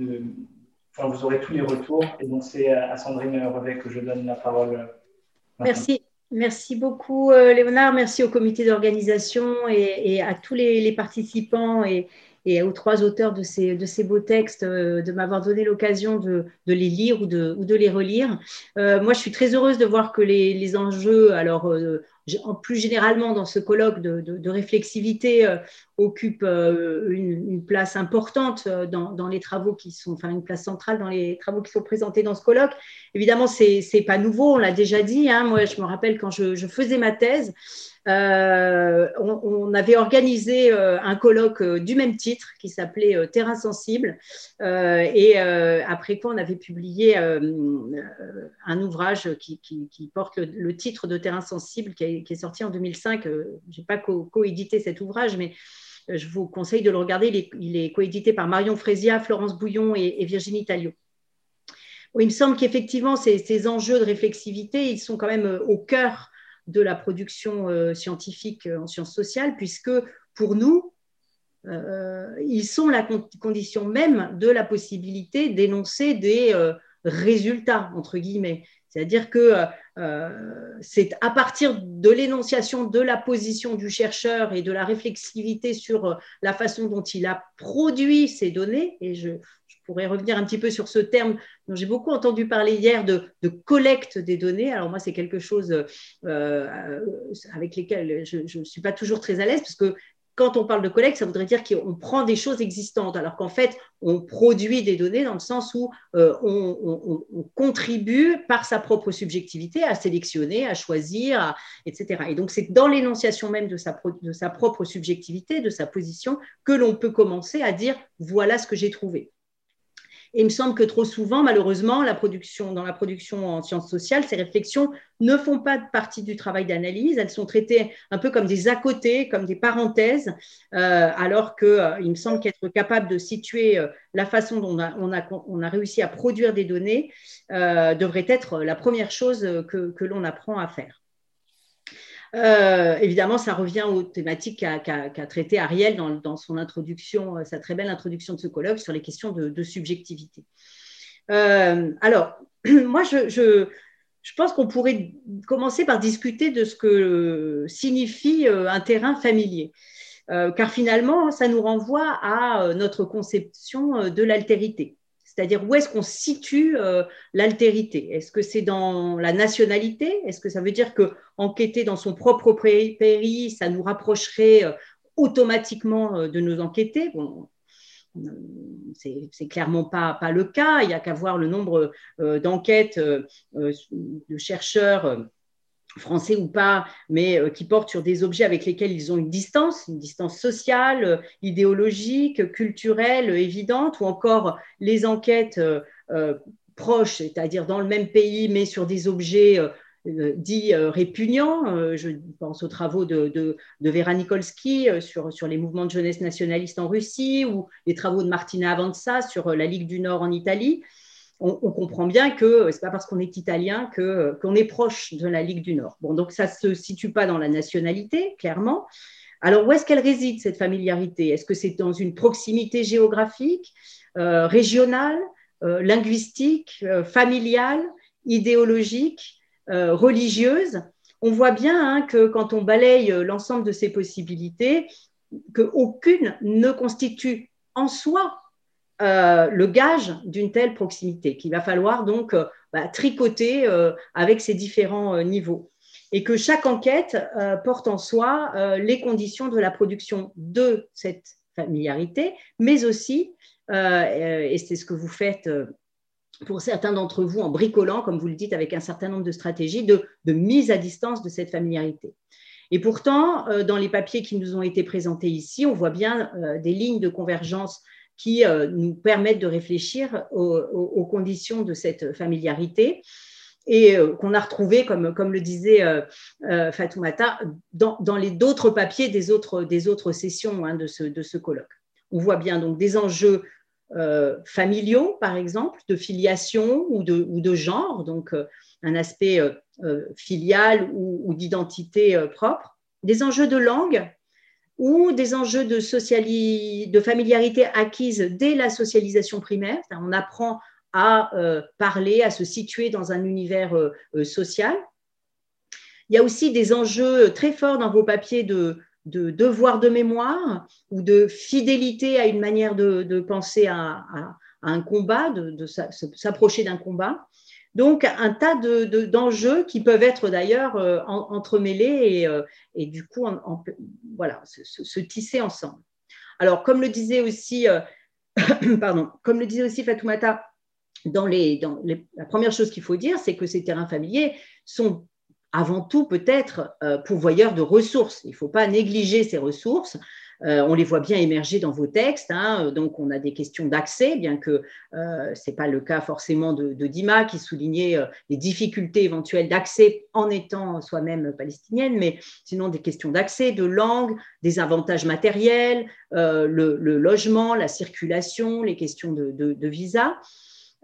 [SPEAKER 2] Enfin, vous aurez tous les retours. Et donc, c'est à Sandrine Revet que je donne la parole.
[SPEAKER 6] Merci. Merci beaucoup, euh, Léonard. Merci au comité d'organisation et, à tous les, participants et, aux trois auteurs de ces, beaux textes euh, de m'avoir donné l'occasion de, les lire ou de, les relire. Euh, moi, je suis très heureuse de voir que les, enjeux, alors plus généralement dans ce colloque de, réflexivité euh, occupe euh, une, place importante euh, dans, les travaux qui sont, enfin une place centrale dans les travaux qui sont présentés dans ce colloque. Évidemment, c'est n'est pas nouveau, on l'a déjà dit. Hein. Moi, je me rappelle quand je faisais ma thèse, euh, on, avait organisé euh, un colloque euh, du même titre qui s'appelait Terrain sensible. et après quoi, on avait publié un ouvrage qui, porte le, titre de Terrain sensible qui, est sorti en 2005. Je n'ai pas coédité cet ouvrage, mais je vous conseille de le regarder. Il est, coédité par Marion Frésia, Florence Bouillon et, Virginie Talliot. il me semble qu'effectivement, ces, ces, enjeux de réflexivité, ils sont quand même au cœur de la production euh, scientifique euh, en sciences sociales, puisque pour nous, euh, ils sont la condition même de la possibilité d'énoncer des résultats, entre guillemets. C'est-à-dire que c'est à partir de l'énonciation de la position du chercheur et de la réflexivité sur la façon dont il a produit ces données, et je, pourrais revenir un petit peu sur ce terme dont j'ai beaucoup entendu parler hier de, collecte des données. Alors moi, c'est quelque chose euh, avec lesquels je ne suis pas toujours très à l'aise parce que quand on parle de collecte, ça voudrait dire qu'on prend des choses existantes, alors qu'en fait, on produit des données dans le sens où euh, on, contribue par sa propre subjectivité à sélectionner, à choisir, etc. Et donc, c'est dans l'énonciation même de sa propre subjectivité, de sa position, que l'on peut commencer à dire voilà ce que j'ai trouvé. Et il me semble que trop souvent, malheureusement, dans la production en sciences sociales, ces réflexions ne font pas partie du travail d'analyse. Elles sont traitées un peu comme des à côté, comme des parenthèses, euh, alors qu'il euh, me semble qu'être capable de situer euh, la façon dont on a, réussi à produire des données devrait être la première chose que l'on apprend à faire. Euh, évidemment, ça revient aux thématiques qu'a traité Ariel dans, son introduction, euh, sa très belle introduction de ce colloque sur les questions de, subjectivité. Euh, alors, moi, je, pense qu'on pourrait commencer par discuter de ce que signifie un terrain familier. car finalement, ça nous renvoie à notre conception de l'altérité. C'est-à-dire où est-ce qu'on situe euh, l'altérité? Est-ce que c'est dans la nationalité? Est-ce que ça veut dire que enquêter dans son propre pays, ça nous rapprocherait euh, automatiquement euh, de nos enquêter bon, c'est clairement pas, pas le cas. Il n'y a qu'à voir le nombre d'enquêtes de chercheurs français ou pas, mais euh, qui portent sur des objets avec lesquels ils ont une distance, une distance sociale, euh, idéologique, culturelle, évidente, ou encore les enquêtes euh, proches, c'est-à-dire dans le même pays, mais sur des objets dits répugnants. je pense aux travaux de, Vera Nikolsky sur, sur les mouvements de jeunesse nationalistes en Russie, ou les travaux de Martina Avanza sur la Ligue du Nord en Italie on, comprend bien que ce n'est pas parce qu'on est italien qu'on est proche de la Ligue du Nord. Bon, donc ça se situe pas dans la nationalité, clairement. Alors, où est-ce qu'elle réside, cette familiarité? Est-ce que c'est dans une proximité géographique, euh, régionale, euh, linguistique, euh, familiale, idéologique, religieuse? On voit bien hein, que quand on balaye l'ensemble de ces possibilités, qu'aucune ne constitue en soi euh, le gage d'une telle proximité, qu'il va falloir donc euh, bah, tricoter euh, avec ces différents niveaux. Et que chaque enquête porte en soi les conditions de la production de cette familiarité, mais aussi, et c'est ce que vous faites pour certains d'entre vous en bricolant, comme vous le dites, avec un certain nombre de stratégies de, mise à distance de cette familiarité. Et pourtant, dans les papiers qui nous ont été présentés ici, on voit bien des lignes de convergence qui nous permettent de réfléchir aux, conditions de cette familiarité et qu'on a retrouvé, comme, comme le disait Fatoumata, dans, dans les d'autres papiers des autres, des autres sessions hein, de, ce, de ce colloque. On voit bien donc des enjeux euh, familiaux, par exemple, de filiation ou de, ou de genre, donc euh, un aspect euh, filial ou, d'identité propre, des enjeux de langue ou des enjeux de, de familiarité acquise dès la socialisation primaire. On apprend à parler, à se situer dans un univers social. Il y a aussi des enjeux très forts dans vos papiers de devoir de mémoire ou de fidélité à une manière de, penser à, un combat, de, s'approcher d'un combat. Donc, un tas d'enjeux qui peuvent être d'ailleurs euh, entremêlés euh, et, du coup, voilà, se, tisser ensemble. Alors, comme le disait aussi, euh, pardon, comme le disait aussi Fatoumata, la première chose qu'il faut dire, c'est que ces terrains familiers sont avant tout peut-être euh, pourvoyeur de ressources. Il ne faut pas négliger ces ressources. Euh, on les voit bien émerger dans vos textes. Hein. Donc, on a des questions d'accès, bien que euh, ce n'est pas le cas forcément de, Dima, qui soulignait les difficultés éventuelles d'accès en étant soi-même palestinienne, mais sinon des questions d'accès, de langue, des avantages matériels, le, logement, la circulation, les questions de, visa.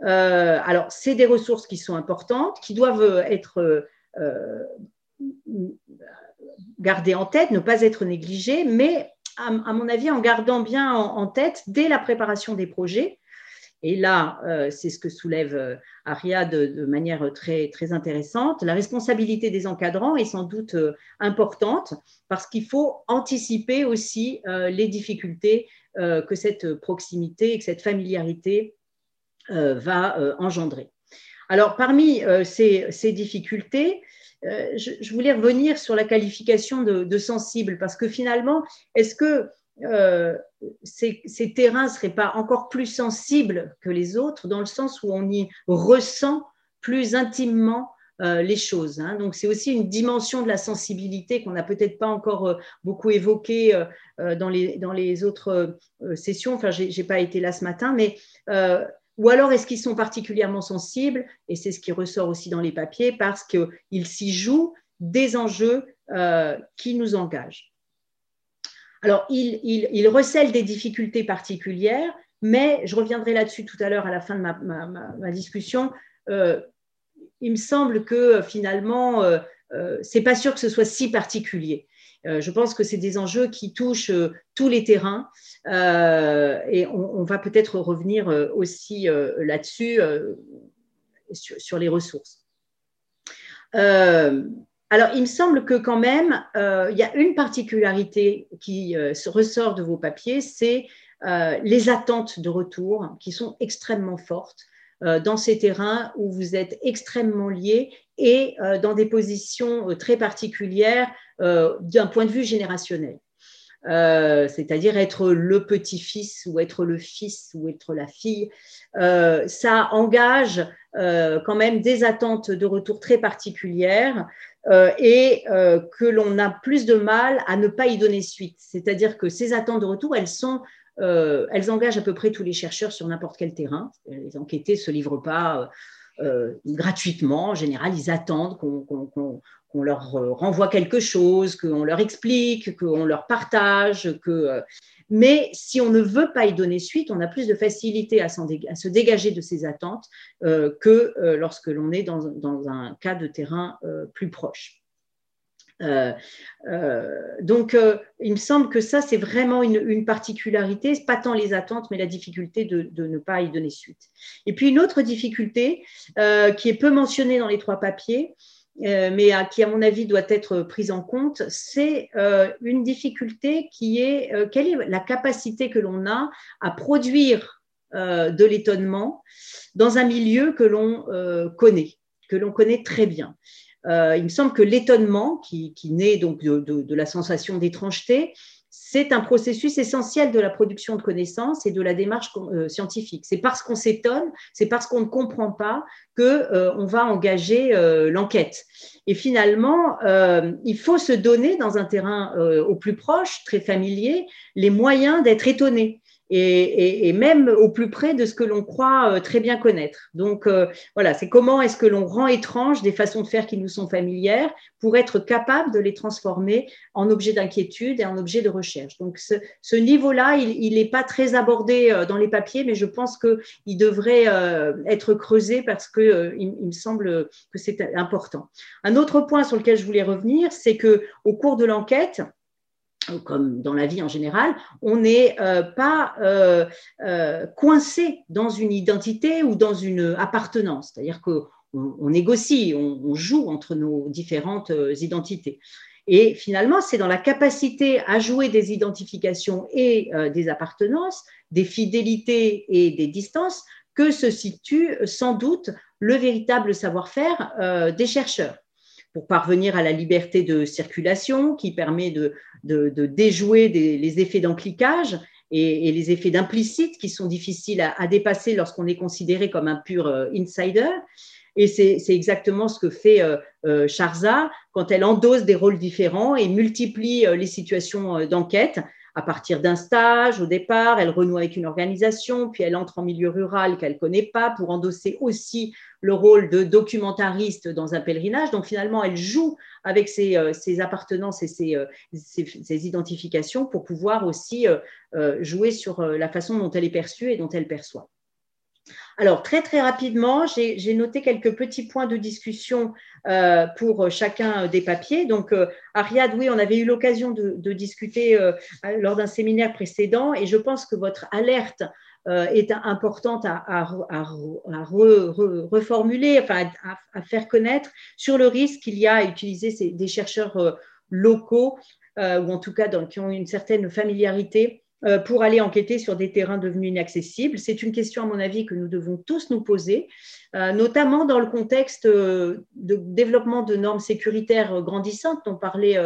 [SPEAKER 6] alors, c'est des ressources qui sont importantes, qui doivent être euh, garder en tête, ne pas être négligé, mais à, mon avis, en gardant bien en, tête dès la préparation des projets. Et là, euh, c'est ce que soulève euh, Aria de, manière très, intéressante. La responsabilité des encadrants est sans doute importante parce qu'il faut anticiper aussi les difficultés que cette proximité et que cette familiarité va engendrer. Alors, parmi euh, ces, difficultés, euh, je, voulais revenir sur la qualification de, sensible, parce que finalement, est-ce que euh, ces, terrains ne seraient pas encore plus sensibles que les autres, dans le sens où on y ressent plus intimement les choses. Hein? Donc, c'est aussi une dimension de la sensibilité qu'on n'a peut-être pas encore beaucoup évoquée dans, les, dans les autres sessions. Enfin, je n'ai pas été là ce matin, mais ou alors est-ce qu'ils sont particulièrement sensibles, et c'est ce qui ressort aussi dans les papiers, parce qu'il s'y joue des enjeux euh, qui nous engagent. Alors, il, il, recèle des difficultés particulières, mais je reviendrai là-dessus tout à l'heure à la fin de ma, discussion. Euh, il me semble que finalement, euh, euh c'est pas sûr que ce soit si particulier. Euh, je pense que c'est des enjeux qui touchent euh, tous les terrains euh, et on, va peut-être revenir aussi là-dessus sur, les ressources. alors, il me semble que quand même, il y a une particularité qui ressort de vos papiers, c'est les attentes de retour qui sont extrêmement fortes dans ces terrains où vous êtes extrêmement liés et dans des positions très particulières euh, d'un point de vue générationnel. Euh, c'est-à-dire être le petit-fils ou être le fils ou être la fille. Euh, ça engage quand même des attentes de retour très particulières et que l'on a plus de mal à ne pas y donner suite. C'est-à-dire que ces attentes de retour, elles sont elles engagent à peu près tous les chercheurs sur n'importe quel terrain. Les enquêtés ne se livrent pas gratuitement. En général, ils attendent qu'on leur euh, renvoie quelque chose, qu'on leur explique, qu'on leur partage. Euh, mais si on ne veut pas y donner suite, on a plus de facilité à, se dégager de ces attentes euh, que lorsque l'on est dans, un cas de terrain plus proche. Donc, il me semble que ça, c'est vraiment une, particularité, pas tant les attentes, mais la difficulté de, ne pas y donner suite. Et puis, une autre difficulté qui est peu mentionnée dans les trois papiers, euh, mais qui, à mon avis, doit être prise en compte, c'est euh, une difficulté qui est euh, quelle est la capacité que l'on a à produire de l'étonnement dans un milieu que l'on connaît, que l'on connaît très bien. Il me semble que l'étonnement, qui, naît donc de, la sensation d'étrangeté, c'est un processus essentiel de la production de connaissances et de la démarche euh, scientifique. C'est parce qu'on s'étonne, c'est parce qu'on ne comprend pas qu'on euh, va engager euh, l'enquête. Et finalement, il faut se donner dans un terrain au plus proche, très familier, les moyens d'être étonné et, même au plus près de ce que l'on croit euh, très bien connaître. Donc euh, voilà, c'est comment est-ce que l'on rend étrange des façons de faire qui nous sont familières pour être capable de les transformer en objet d'inquiétude et en objet de recherche. Donc ce, niveau-là, il n'est pas très abordé euh, dans les papiers, mais je pense qu'il devrait être creusé parce qu'il il me semble que c'est important. Un autre point sur lequel je voulais revenir, c'est que au cours de l'enquête, comme dans la vie en général, on n'est euh, pas euh, euh, coincé dans une identité ou dans une appartenance. C'est-à-dire qu'on on négocie, on, joue entre nos différentes identités. Et finalement, c'est dans la capacité à jouer des identifications et des appartenances, des fidélités et des distances que se situe sans doute le véritable savoir-faire des chercheurs pour parvenir à la liberté de circulation qui permet de, déjouer les effets d'encliquage et, les effets d'implicite qui sont difficiles à, dépasser lorsqu'on est considéré comme un pur euh, insider. Et c'est exactement ce que fait euh, euh, Charza quand elle endosse des rôles différents et multiplie les situations d'enquête à partir d'un stage au départ, elle renoue avec une organisation, puis elle entre en milieu rural qu'elle ne connaît pas pour endosser aussi le rôle de documentariste dans un pèlerinage. Donc finalement, elle joue avec ses, euh, appartenances et euh, ses, identifications pour pouvoir aussi euh, jouer sur la façon dont elle est perçue et dont elle perçoit. Alors, très très rapidement, j'ai noté quelques petits points de discussion euh, pour chacun des papiers. Donc, euh, Ariad, oui, on avait eu l'occasion de, discuter euh, lors d'un séminaire précédent et je pense que votre alerte est importante à, reformuler, enfin, à, faire connaître sur le risque qu'il y a à utiliser des chercheurs locaux ou en tout cas qui ont une certaine familiarité euh, pour aller enquêter sur des terrains devenus inaccessibles. C'est une question, à mon avis, que nous devons tous nous poser, euh, notamment dans le contexte euh, de développement de normes sécuritaires grandissantes dont parlait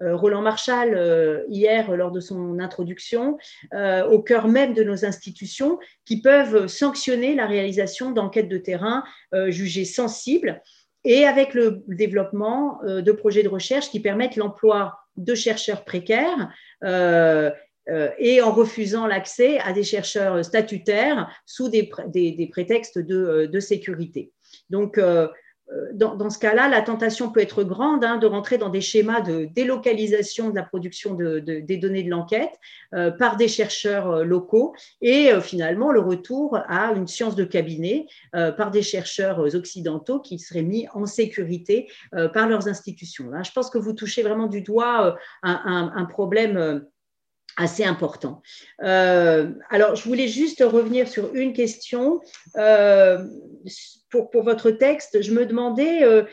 [SPEAKER 6] Roland Marshall hier lors de son introduction, au cœur même de nos institutions, qui peuvent sanctionner la réalisation d'enquêtes de terrain jugées sensibles et avec le développement de projets de recherche qui permettent l'emploi de chercheurs précaires euh, et en refusant l'accès à des chercheurs statutaires sous des, prétextes de, euh, sécurité. Donc, euh, dans, ce cas-là, la tentation peut être grande hein, de rentrer dans des schémas de délocalisation de la production des données de l'enquête par des chercheurs locaux et finalement le retour à une science de cabinet par des chercheurs occidentaux qui seraient mis en sécurité par leurs institutions. je pense que vous touchez vraiment du doigt un problème assez important. Euh, alors, je voulais juste revenir sur une question. Euh, pour, pour, votre texte, je me demandais euh,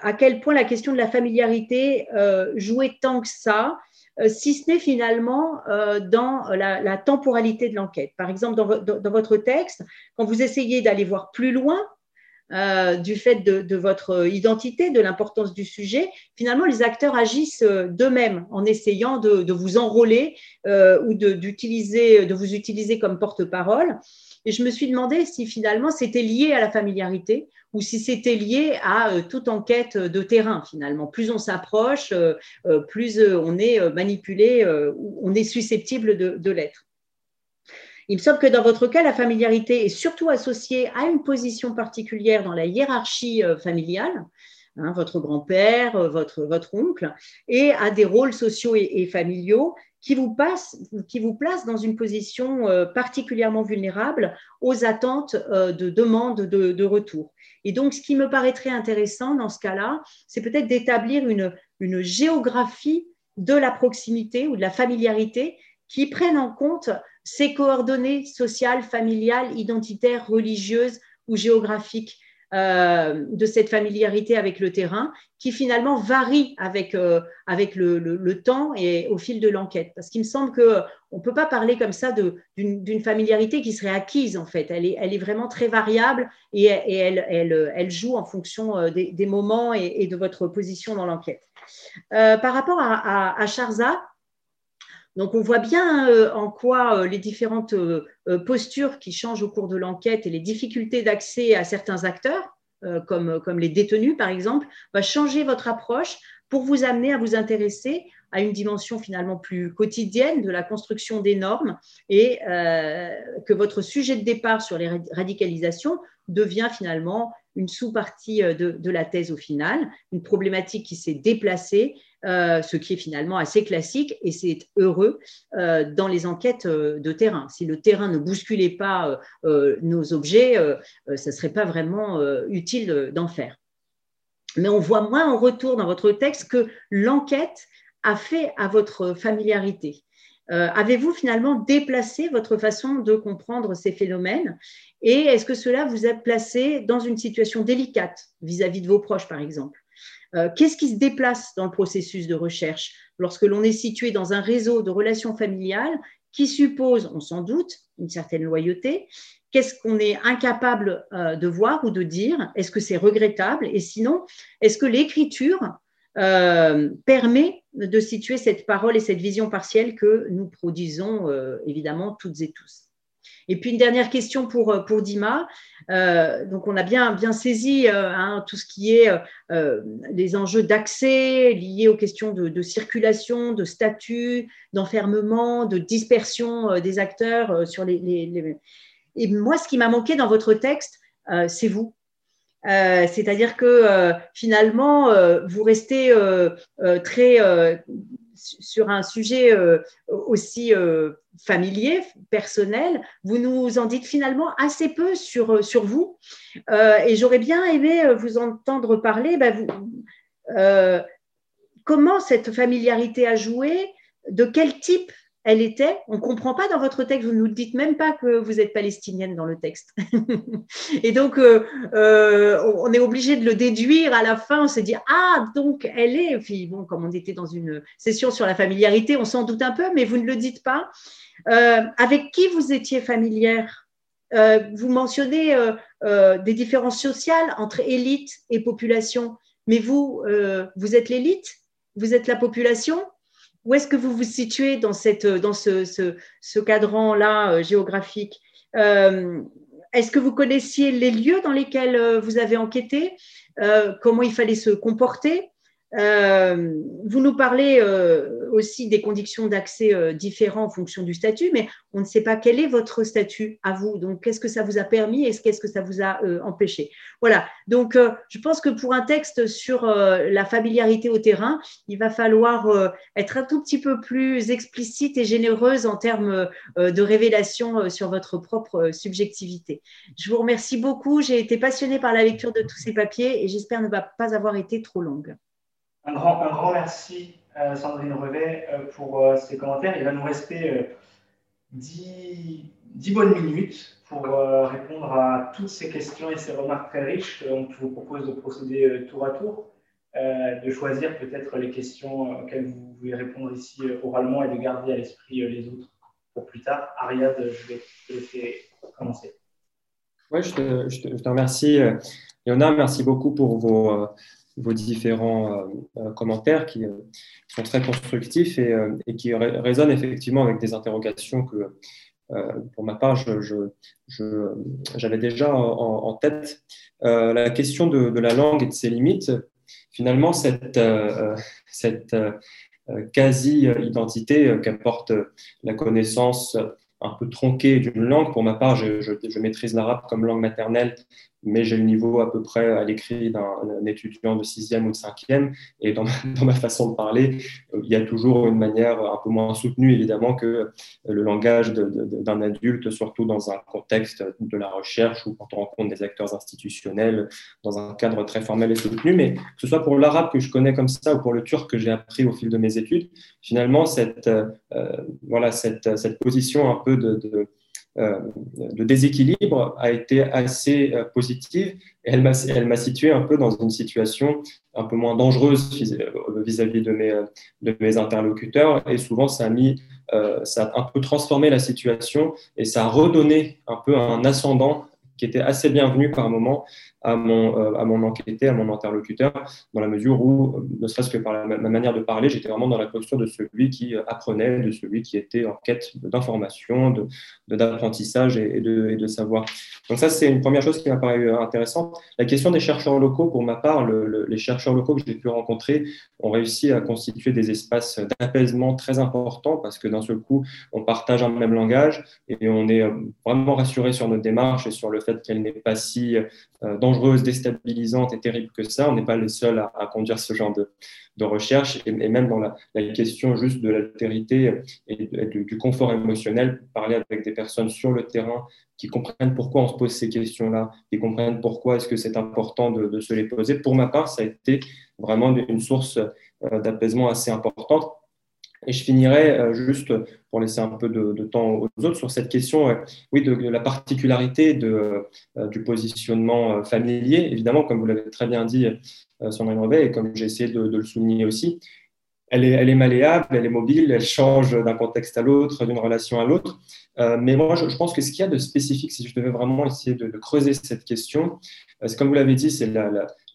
[SPEAKER 6] à quel point la question de la familiarité jouait tant que ça, si ce n'est finalement dans la, temporalité de l'enquête. Par exemple, dans, votre texte, quand vous essayez d'aller voir plus loin, euh, du fait de, votre identité, de l'importance du sujet, finalement, les acteurs agissent euh, d'eux-mêmes en essayant de, vous enrôler euh, ou de, de vous utiliser comme porte-parole. Et je me suis demandé si finalement c'était lié à la familiarité ou si c'était lié à toute enquête de terrain finalement. Plus on s'approche, plus on est manipulé, on est susceptible de l'être. Il me semble que dans votre cas, la familiarité est surtout associée à une position particulière dans la hiérarchie euh, familiale, hein, votre grand-père, euh, votre, votre oncle, et à des rôles sociaux et, familiaux qui vous, qui vous placent dans une position euh, particulièrement vulnérable aux attentes de demande de, retour. Et donc, ce qui me paraîtrait intéressant dans ce cas-là, c'est peut-être d'établir une, une géographie de la proximité ou de la familiarité qui prenne en compte ces coordonnées sociales, familiales, identitaires, religieuses ou géographiques euh, de cette familiarité avec le terrain, qui finalement varie avec, euh, avec le, temps et au fil de l'enquête. Parce qu'il me semble qu'on ne peut pas parler comme ça d'une familiarité qui serait acquise, en fait. Elle est, vraiment très variable et, elle, elle, joue en fonction euh, des, moments et, de votre position dans l'enquête. par rapport à Charza, Donc on voit bien en quoi les différentes postures qui changent au cours de l'enquête et les difficultés d'accès à certains acteurs, comme, comme les détenus par exemple, va changer votre approche pour vous amener à vous intéresser à une dimension finalement plus quotidienne de la construction des normes et que votre sujet de départ sur les radicalisations devient finalement une sous-partie euh, de, la thèse au final, une problématique qui s'est déplacée, euh, ce qui est finalement assez classique et c'est heureux euh, dans les enquêtes de terrain. Si le terrain ne bousculait pas nos objets, ça ne serait pas vraiment utile d'en faire. Mais on voit moins en retour dans votre texte que l'enquête a fait à votre familiarité. Avez-vous finalement déplacé votre façon de comprendre ces phénomènes et est-ce que cela vous a placé dans une situation délicate vis-à-vis de vos proches, par exemple? Euh, Qu'est-ce qui se déplace dans le processus de recherche lorsque l'on est situé dans un réseau de relations familiales qui suppose, on s'en doute, une certaine loyauté? Qu'est-ce qu'on est incapable euh, de voir ou de dire? Est-ce que c'est regrettable? Et sinon, est-ce que l'écriture euh, permet de situer cette parole et cette vision partielle que nous produisons évidemment toutes et tous et puis une dernière question pour, euh, pour Dima. Euh, donc on a bien, bien saisi euh, hein, tout ce qui est les enjeux d'accès liés aux questions de, circulation, de statut, d'enfermement, de dispersion des acteurs sur les, Et moi, ce qui m'a manqué dans votre texte, c'est vous. C'est-à-dire que finalement, vous restez très sur un sujet aussi familier, personnel, vous nous en dites finalement assez peu sur, euh, vous. Euh, et j'aurais bien aimé euh, vous entendre parler, vous, comment cette familiarité a joué, de quel type elle était. On ne comprend pas dans votre texte, vous ne nous dites même pas que vous êtes palestinienne dans le texte. et donc, on est obligé de le déduire à la fin, on se dit, ah, donc elle est, puis comme on était dans une session sur la familiarité, on s'en doute un peu, mais vous ne le dites pas. Euh, avec qui vous étiez familière? Euh, Vous mentionnez euh, des différences sociales entre élite et population, mais vous, vous êtes l'élite? Vous êtes la population? Où est-ce que vous vous situez dans, cette, dans ce, ce, cadran-là géographique? Est-ce que vous connaissiez les lieux dans lesquels vous avez enquêté? Comment il fallait se comporter? Euh, vous nous parlez euh, aussi des conditions d'accès euh, différents en fonction du statut, mais on ne sait pas quel est votre statut à vous. Donc, qu'est-ce que ça vous a permis et qu'est-ce que ça vous a empêché? Voilà. Donc, je pense que pour un texte sur la familiarité au terrain, il va falloir être un tout petit peu plus explicite et généreuse en termes de révélation sur votre propre subjectivité. Je vous remercie beaucoup. J'ai été passionnée par la lecture de tous ces papiers et j'espère ne pas avoir été trop longue.
[SPEAKER 2] Un grand, un grand merci, à Sandrine Revet, euh, pour euh, ces commentaires. Il va nous rester 10, euh, bonnes minutes pour répondre à toutes ces questions et ces remarques très riches. Donc, je vous propose de procéder tour à tour, de choisir peut-être les questions auxquelles vous voulez répondre ici oralement et de garder à l'esprit les autres pour plus tard. Ariad, je vais te laisser commencer.
[SPEAKER 3] Oui, je te, je, te, je te, remercie. Léonard, merci beaucoup pour vos, vos différents euh, euh, commentaires qui, euh, sont très constructifs et, qui résonnent effectivement avec des interrogations que, pour ma part, j'avais déjà en, tête. la question de, la langue et de ses limites, finalement, cette, cette quasi-identité qu'apporte la connaissance un peu tronquée d'une langue, pour ma part, je maîtrise l'arabe comme langue maternelle mais j'ai le niveau à peu près à l'écrit d'un étudiant de sixième ou de cinquième. Et dans ma, façon de parler, euh, il y a toujours une manière un peu moins soutenue, évidemment, que le langage d'un adulte, surtout dans un contexte de la recherche ou quand on rencontre des acteurs institutionnels dans un cadre très formel et soutenu. Mais que ce soit pour l'arabe que je connais comme ça ou pour le turc que j'ai appris au fil de mes études, finalement, cette, euh, voilà, cette, cette position un peu de euh, de déséquilibre a été assez euh, positive. Et elle m'a situé un peu dans une situation un peu moins dangereuse vis-à-vis de mes, de mes interlocuteurs. Et souvent ça a mis euh, ça a un peu transformé la situation et ça a redonné un peu un ascendant qui était assez bienvenu par moment à mon, à mon enquêté, à mon interlocuteur, dans la mesure où, ne serait-ce que par ma manière de parler, j'étais vraiment dans la posture de celui qui apprenait, de celui qui était en quête d'information, d'apprentissage et, de, de savoir. Donc ça, c'est une première chose qui m'a paru intéressante. La question des chercheurs locaux, pour ma part, les chercheurs locaux que j'ai pu rencontrer ont réussi à constituer des espaces d'apaisement très importants parce que d'un seul coup, on partage un même langage et on est vraiment rassuré sur notre démarche et sur le fait qu'elle n'est pas si euh, dangereuse, déstabilisante et terrible que ça. On n'est pas les seuls à, conduire ce genre de, recherche et, même dans la, question juste de l'altérité et, du, confort émotionnel, parler avec des personnes sur le terrain qui comprennent pourquoi on se pose ces questions-là, qui comprennent pourquoi est-ce que c'est important de, se les poser. Pour ma part, ça a été vraiment une source euh, d'apaisement assez importante. Et je finirai euh, juste pour laisser un peu de, temps aux autres sur cette question, euh, oui, de, la particularité de, du positionnement familier. Évidemment, comme vous l'avez très bien dit, Sandrine Rebet, et comme j'ai essayé de, le souligner aussi, elle est, malléable, elle est mobile, elle change d'un contexte à l'autre, d'une relation à l'autre. mais moi, je, pense que ce qu'il y a de spécifique, si je devais vraiment essayer de, creuser cette question, c'est comme vous l'avez dit, c'est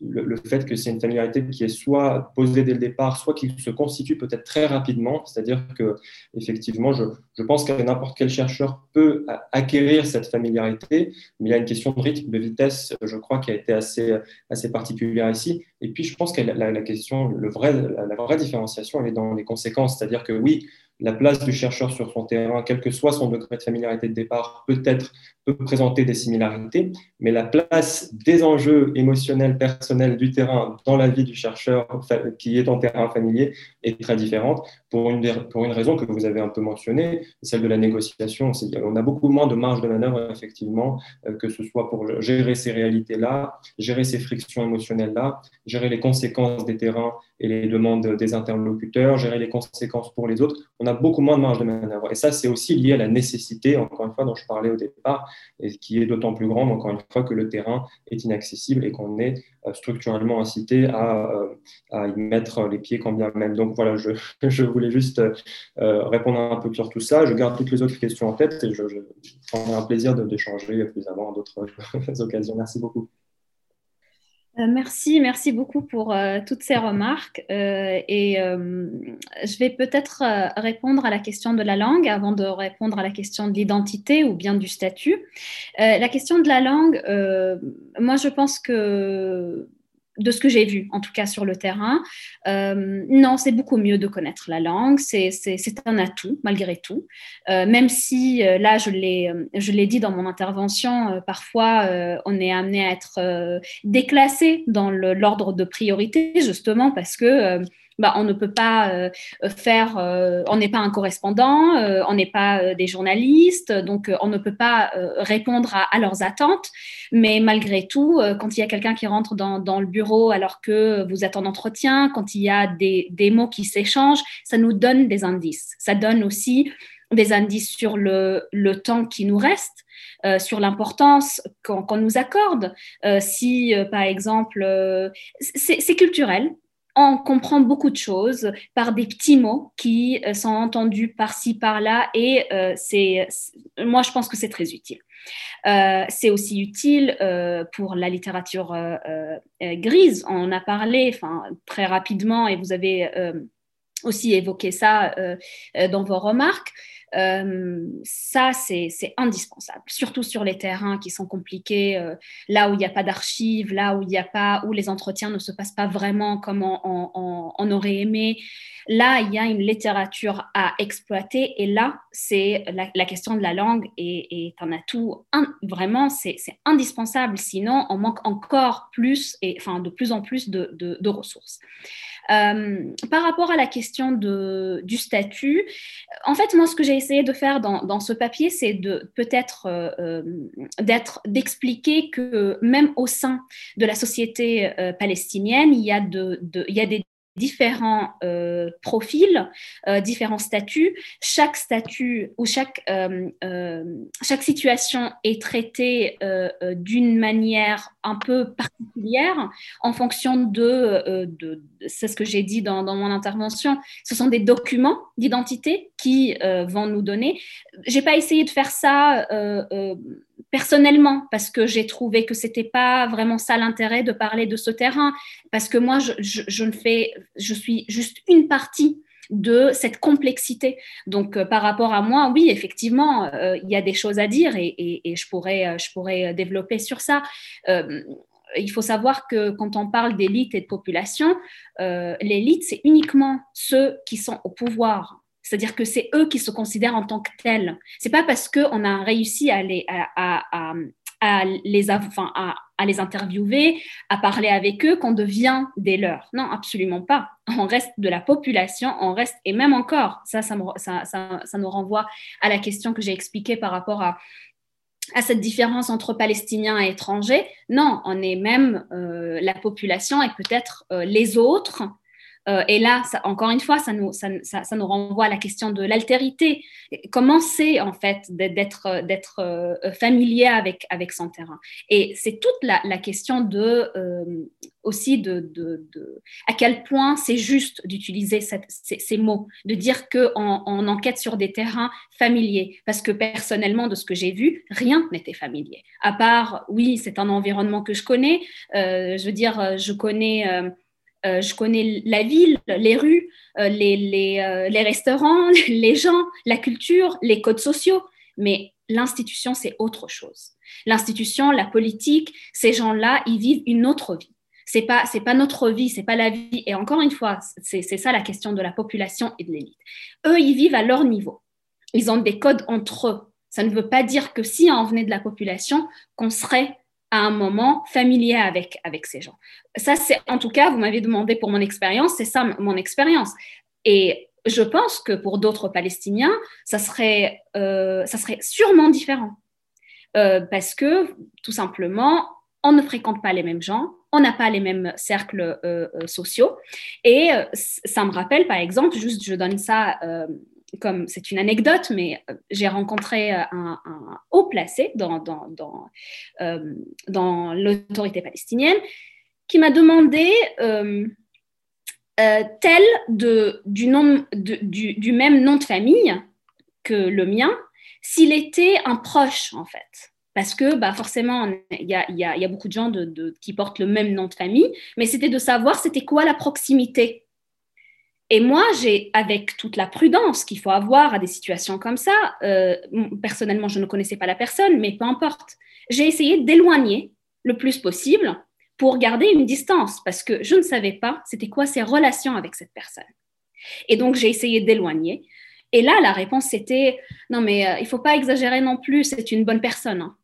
[SPEAKER 3] le, fait que c'est une familiarité qui est soit posée dès le départ, soit qui se constitue peut-être très rapidement. C'est-à-dire que, effectivement, je, je pense que n'importe quel chercheur peut acquérir cette familiarité, mais il y a une question de rythme, de vitesse, je crois, qui a été assez, assez particulière ici. Et puis, je pense que la, la question, le vrai, la vraie différenciation, elle est dans les conséquences. C'est-à-dire que oui, la place du chercheur sur son terrain, quel que soit son degré de familiarité de départ, peut-être peut présenter des similarités, mais la place des enjeux émotionnels, personnels du terrain dans la vie du chercheur qui est en terrain familier est très différente pour une, raison que vous avez un peu mentionnée, celle de la négociation. On a beaucoup moins de marge de manœuvre, effectivement, euh, que ce soit pour gérer ces réalités-là, gérer ces frictions émotionnelles-là, gérer les conséquences des terrains et les demandes des interlocuteurs, gérer les conséquences pour les autres. On a beaucoup moins de marge de manœuvre. Et ça, c'est aussi lié à la nécessité, encore une fois, dont je parlais au départ, et qui est d'autant plus grande, encore une fois, que le terrain est inaccessible et qu'on est structurellement incité à, euh, à, y mettre les pieds quand bien même. Donc voilà, je, je voulais juste euh, répondre un peu sur tout ça. Je garde toutes les autres questions en tête et je, je prendrai un plaisir d'échanger plus avant à d'autres occasions. Merci beaucoup.
[SPEAKER 4] Euh, merci, merci beaucoup pour euh, toutes ces remarques. Euh, et je vais peut-être répondre à la question de la langue avant de répondre à la question de l'identité ou bien du statut. la question de la langue, moi je pense que de ce que j'ai vu, en tout cas sur le terrain. Euh, non, c'est beaucoup mieux de connaître la langue, c'est un atout malgré tout. Euh, même si, euh, là, je l'ai dit dans mon intervention, parfois on est amené à être déclassé dans l'ordre de priorité, justement parce que bah, on ne peut pas euh, faire, euh, on n'est pas un correspondant, euh, on n'est pas des journalistes, donc on ne peut pas répondre à, leurs attentes. Mais malgré tout, quand il y a quelqu'un qui rentre dans, le bureau alors que vous êtes en entretien, quand il y a des, mots qui s'échangent, ça nous donne des indices. Ça donne aussi des indices sur le, temps qui nous reste, sur l'importance qu'on nous accorde. si, par exemple, c'est culturel, on comprend beaucoup de choses par des petits mots qui euh, sont entendus par-ci, par-là, et euh, c'est, moi, je pense que c'est très utile. Euh, c'est aussi utile pour la littérature grise. On en a parlé très rapidement et vous avez aussi évoqué ça dans vos remarques. Euh, ça, c'est indispensable, surtout sur les terrains qui sont compliqués, euh, là où il n'y a pas d'archives, là où il n'y a pas, où les entretiens ne se passent pas vraiment comme on, aurait aimé. Là, il y a une littérature à exploiter et là, c'est la, question de la langue est, un atout vraiment, c'est indispensable. Sinon, on manque encore plus et enfin de plus en plus de ressources. Euh, par rapport à la question de, du statut, en fait, moi, ce que j'ai essayé de faire dans, ce papier, c'est de peut-être euh, euh, d'expliquer que même au sein de la société palestinienne, il y a des différents euh, profils, euh, différents statuts. Chaque statut ou chaque, euh, chaque situation est traitée d'une manière un peu particulière en fonction de, c'est ce que j'ai dit dans, dans, mon intervention, ce sont des documents d'identité qui vont nous donner. J'ai pas essayé de faire ça personnellement, parce que j'ai trouvé que c'était pas vraiment ça l'intérêt de parler de ce terrain, parce que moi, je, fais, je suis juste une partie de cette complexité. Donc, euh, par rapport à moi, oui, effectivement, euh, il y a des choses à dire et, et, je, pourrais, je pourrais développer sur ça. il faut savoir que quand on parle d'élite et de population, l'élite, c'est uniquement ceux qui sont au pouvoir c'est-à-dire que c'est eux qui se considèrent en tant que tels. C'est pas parce qu'on a réussi à les, à, les, interviewer, à parler avec eux, qu'on devient des leurs. Non, absolument pas. On reste de la population, on reste, et même encore, ça, ça, ça, ça, nous renvoie à la question que j'ai expliquée par rapport à, à cette différence entre Palestiniens et étrangers. Non, on est même euh, la population et peut-être euh, les autres euh, et là, encore une fois, ça nous, renvoie à la question de l'altérité. Comment c'est en fait d'être, euh, familier avec, son terrain? Et c'est toute la, question de, euh, aussi de, à quel point c'est juste d'utiliser ces, mots, de dire qu'on on enquête sur des terrains familiers. Parce que personnellement, de ce que j'ai vu, rien n'était familier. À part, oui, c'est un environnement que je connais. je veux dire, je connais euh, je connais la ville, les rues, euh, les, euh, les, restaurants, les gens, la culture, les codes sociaux, mais l'institution, c'est autre chose. L'institution, la politique, ces gens-là, ils vivent une autre vie. C'est pas c'est pas notre vie, c'est pas la vie. Et encore une fois, c'est ça la question de la population et de l'élite. Eux, ils vivent à leur niveau. Ils ont des codes entre eux. Ça ne veut pas dire que si on venait de la population, qu'on serait à un moment familier avec, avec ces gens. Ça, c'est en tout cas, vous m'avez demandé pour mon expérience, c'est ça mon expérience. Et je pense que pour d'autres Palestiniens, ça serait, euh, ça serait sûrement différent. Euh, parce que, tout simplement, on ne fréquente pas les mêmes gens, on n'a pas les mêmes cercles euh, sociaux. Et ça me rappelle, par exemple, juste je donne ça comme c'est une anecdote, mais euh, j'ai rencontré euh, un, haut placé euh, dans l'autorité palestinienne qui m'a demandé, tel du, nom, du, même nom de famille que le mien, s'il était un proche, en fait. Parce que bah, forcément, il y a, beaucoup de gens qui portent le même nom de famille, mais c'était de savoir c'était quoi la proximité et moi, j'ai, avec toute la prudence qu'il faut avoir à des situations comme ça, euh, personnellement, je ne connaissais pas la personne, mais peu importe, j'ai essayé d'éloigner le plus possible pour garder une distance, parce que je ne savais pas c'était quoi ses relations avec cette personne. Et donc, j'ai essayé d'éloigner. Et là, la réponse, c'était, non, mais euh, il ne faut pas exagérer non plus, c'est une bonne personne. Hein.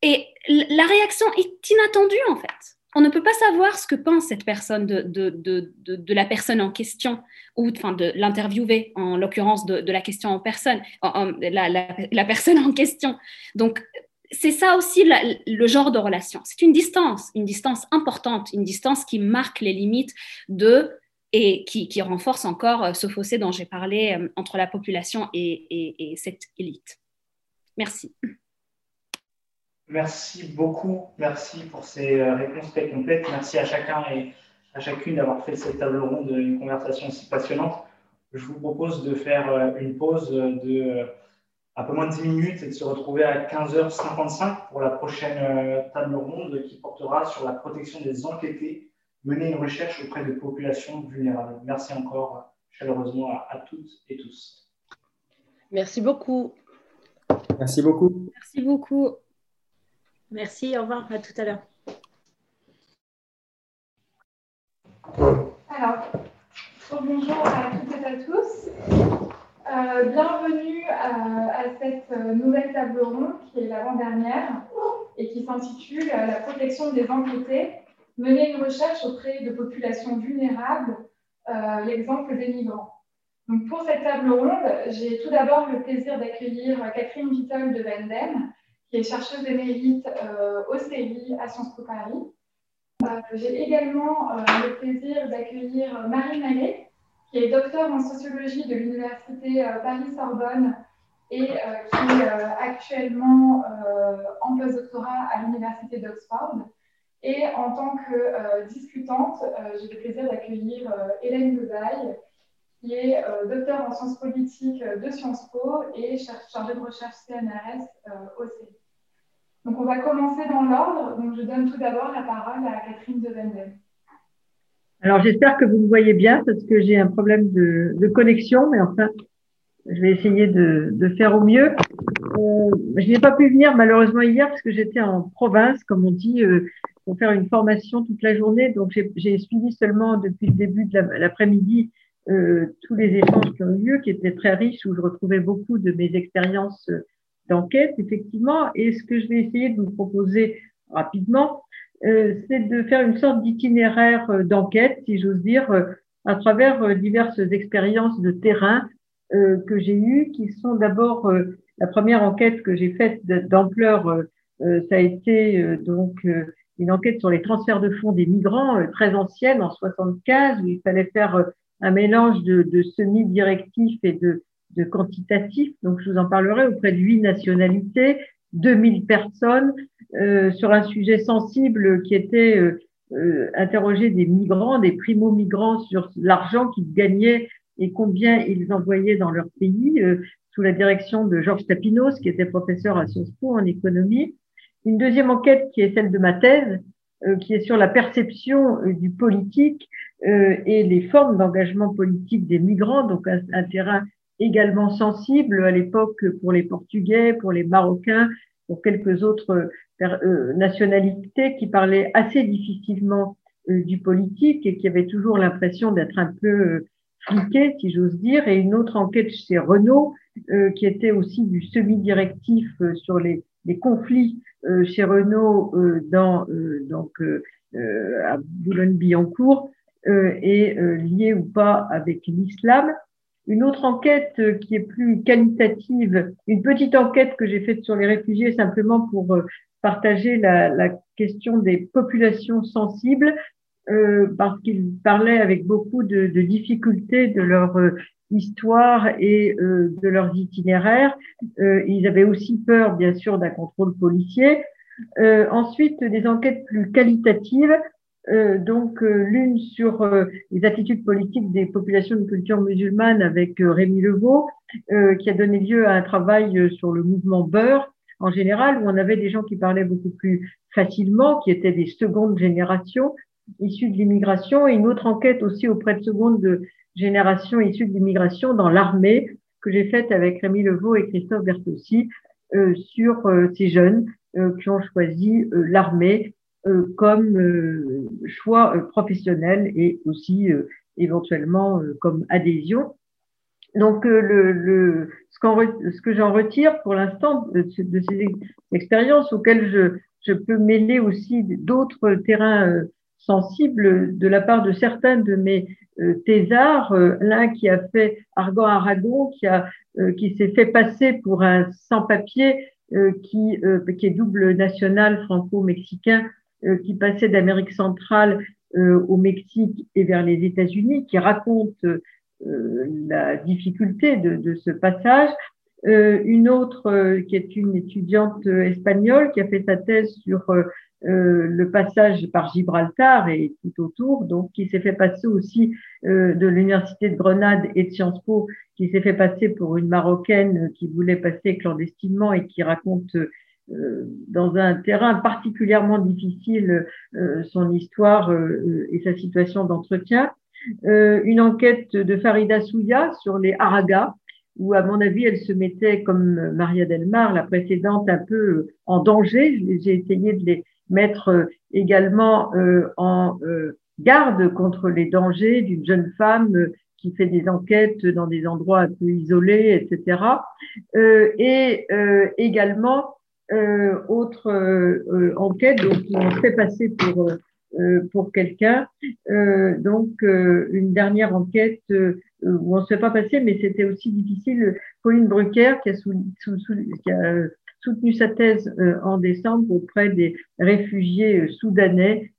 [SPEAKER 4] Et la réaction est inattendue, en fait on ne peut pas savoir ce que pense cette personne de, de, la personne en question, ou enfin, de l'interviewer, en l'occurrence de, la question en personne, la, personne en question. Donc, c'est ça aussi le genre de relation. C'est une distance, une distance importante, une distance qui marque les limites de et qui, renforce encore euh, ce fossé dont j'ai parlé euh, entre la population et cette élite. Merci.
[SPEAKER 2] Merci beaucoup. Merci pour ces euh, réponses très complètes. Merci à chacun et à chacune d'avoir fait cette table ronde, une conversation si passionnante. Je vous propose de faire euh, une pause de euh, un peu moins de 10 minutes et de se retrouver à 15h55 pour la prochaine table ronde qui portera sur la protection des enquêtés, mener une recherche auprès de populations vulnérables. Merci encore chaleureusement à, à toutes et tous.
[SPEAKER 6] Merci beaucoup.
[SPEAKER 3] Merci beaucoup.
[SPEAKER 4] Merci beaucoup.
[SPEAKER 6] Merci, au revoir, à tout à l'heure.
[SPEAKER 7] Alors, bonjour à toutes et à tous. Euh, bienvenue à, cette nouvelle table ronde qui est l'avant-dernière et qui s'intitule La protection des enquêtés, mener une recherche auprès de populations vulnérables, euh, l'exemple des migrants. Donc pour cette table ronde, j'ai tout d'abord le plaisir d'accueillir Catherine Vittel de Venden, qui est chercheuse émérite euh, au CEI à Sciences Po Paris. Euh, j'ai également euh, le plaisir d'accueillir Marie Mallet, qui est docteur en sociologie de l'Université Paris-Sorbonne et qui est actuellement en postdoctorat à l'Université d'Oxford. Et en tant que discutante, j'ai le plaisir d'accueillir Hélène Godaille, qui est docteur en sciences politiques de Sciences Po et chargée de recherche CNRS au CEI. Donc on va commencer dans l'ordre. Je donne tout d'abord la parole à Catherine Devendel.
[SPEAKER 8] Alors j'espère que vous me voyez bien parce que j'ai un problème de, de, connexion, mais enfin, je vais essayer de, de faire au mieux. Euh, je n'ai pas pu venir malheureusement hier parce que j'étais en province, comme on dit, euh, pour faire une formation toute la journée. Donc j'ai suivi seulement depuis le début de l'après-midi euh, tous les échanges qui ont eu lieu, qui étaient très riches, où je retrouvais beaucoup de mes expériences d'enquête, effectivement. Et ce que je vais essayer de vous proposer rapidement, euh, c'est de faire une sorte d'itinéraire euh, d'enquête, si j'ose dire, euh, à travers diverses expériences de terrain que j'ai eues, qui sont d'abord la première enquête que j'ai faite d'ampleur, ça a été donc une enquête sur les transferts de fonds des migrants, très ancienne, en 75, où il fallait faire un mélange de, de semi-directif et de, de quantitatif. Donc, je vous en parlerai auprès de huit nationalités, 2000 personnes, euh, sur un sujet sensible qui était euh, euh, interroger des migrants, des primo-migrants sur l'argent qu'ils gagnaient et combien ils envoyaient dans leur pays, euh, sous la direction de Georges Tapinos, qui était professeur à Sciences Po en économie. Une deuxième enquête qui est celle de ma thèse, euh, qui est sur la perception du politique et les formes d'engagement politique des migrants, donc un terrain également sensible à l'époque pour les Portugais, pour les Marocains, pour quelques autres euh, nationalités qui parlaient assez difficilement euh, du politique et qui avaient toujours l'impression d'être un peu euh, fliqués, si j'ose dire, et une autre enquête chez Renault qui était aussi du semi-directif sur les, conflits chez Renault dans donc à Boulogne-Billancourt et lié ou pas avec l'islam. Une autre enquête qui est plus qualitative, une petite enquête que j'ai faite sur les réfugiés simplement pour partager la, la question des populations sensibles euh, parce qu'ils parlaient avec beaucoup de, de difficultés de leur euh, histoire et euh, de leurs itinéraires. Euh, ils avaient aussi peur, bien sûr, d'un contrôle policier. Euh, ensuite, des enquêtes plus qualitatives. Donc, l'une sur les attitudes politiques des populations de culture musulmane avec Rémi Leveau, qui a donné lieu à un travail sur le mouvement Beurre, en général, où on avait des gens qui parlaient beaucoup plus facilement, qui étaient des secondes générations issues de l'immigration, et une autre enquête aussi auprès de secondes générations issues de l'immigration dans l'armée, que j'ai faite avec Rémi Levaux et Christophe Bertossi euh, sur euh, ces jeunes euh, qui ont choisi euh, l'armée euh, comme choix professionnel et aussi éventuellement comme adhésion. Donc, le, le, ce, que j'en retire pour l'instant de, ces expériences auxquelles je, je peux mêler aussi d'autres terrains euh, sensibles de la part de certains de mes euh, thésards, euh, l'un qui a fait Argan Aragon, qui, a, qui s'est fait passer pour un sans-papier qui, qui est double national franco-mexicain, qui passait d'Amérique centrale au Mexique et vers les États-Unis, qui raconte euh, la difficulté de, de ce passage. Euh, une autre euh, qui est une étudiante espagnole qui a fait sa thèse sur le passage par Gibraltar et tout autour, donc qui s'est fait passer aussi de l'université de Grenade et de Sciences Po, qui s'est fait passer pour une Marocaine qui voulait passer clandestinement et qui raconte dans un terrain particulièrement difficile son histoire et sa situation d'entretien. Euh, une enquête de Farida Souya sur les haragas, où, à mon avis, elle se mettait, comme Maria Delmar, la précédente, un peu en danger. J'ai essayé de les mettre euh, également euh, en garde contre les dangers d'une jeune femme qui fait des enquêtes dans des endroits un peu isolés, etc. et également autre enquête donc on fait passer pour euh, pour quelqu'un. Euh, donc, euh, une dernière enquête où on ne se fait pas passer, mais c'était aussi difficile. Pauline Brucker, qui a, qui a soutenu sa thèse en décembre auprès des réfugiés soudanais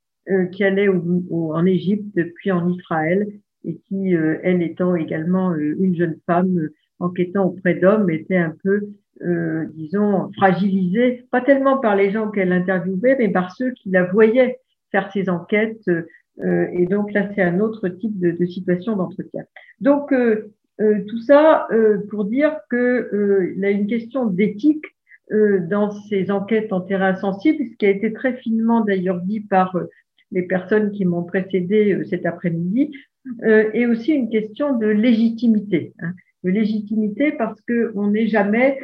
[SPEAKER 8] qui allaient en Égypte puis en Israël et qui, elle étant également une jeune femme enquêtant auprès d'hommes, était un peu, euh, disons, fragilisée, pas tellement par les gens qu'elle interviewait, mais par ceux qui la voyaient faire ces enquêtes. Euh, et donc là, c'est un autre type de, de situation d'entretien. Donc euh, euh, tout ça pour dire que il y a une question d'éthique dans ces enquêtes en terrain sensible, ce qui a été très finement d'ailleurs dit par les personnes qui m'ont précédé cet après-midi, est aussi une question de légitimité. Hein. de légitimité parce qu'on n'est jamais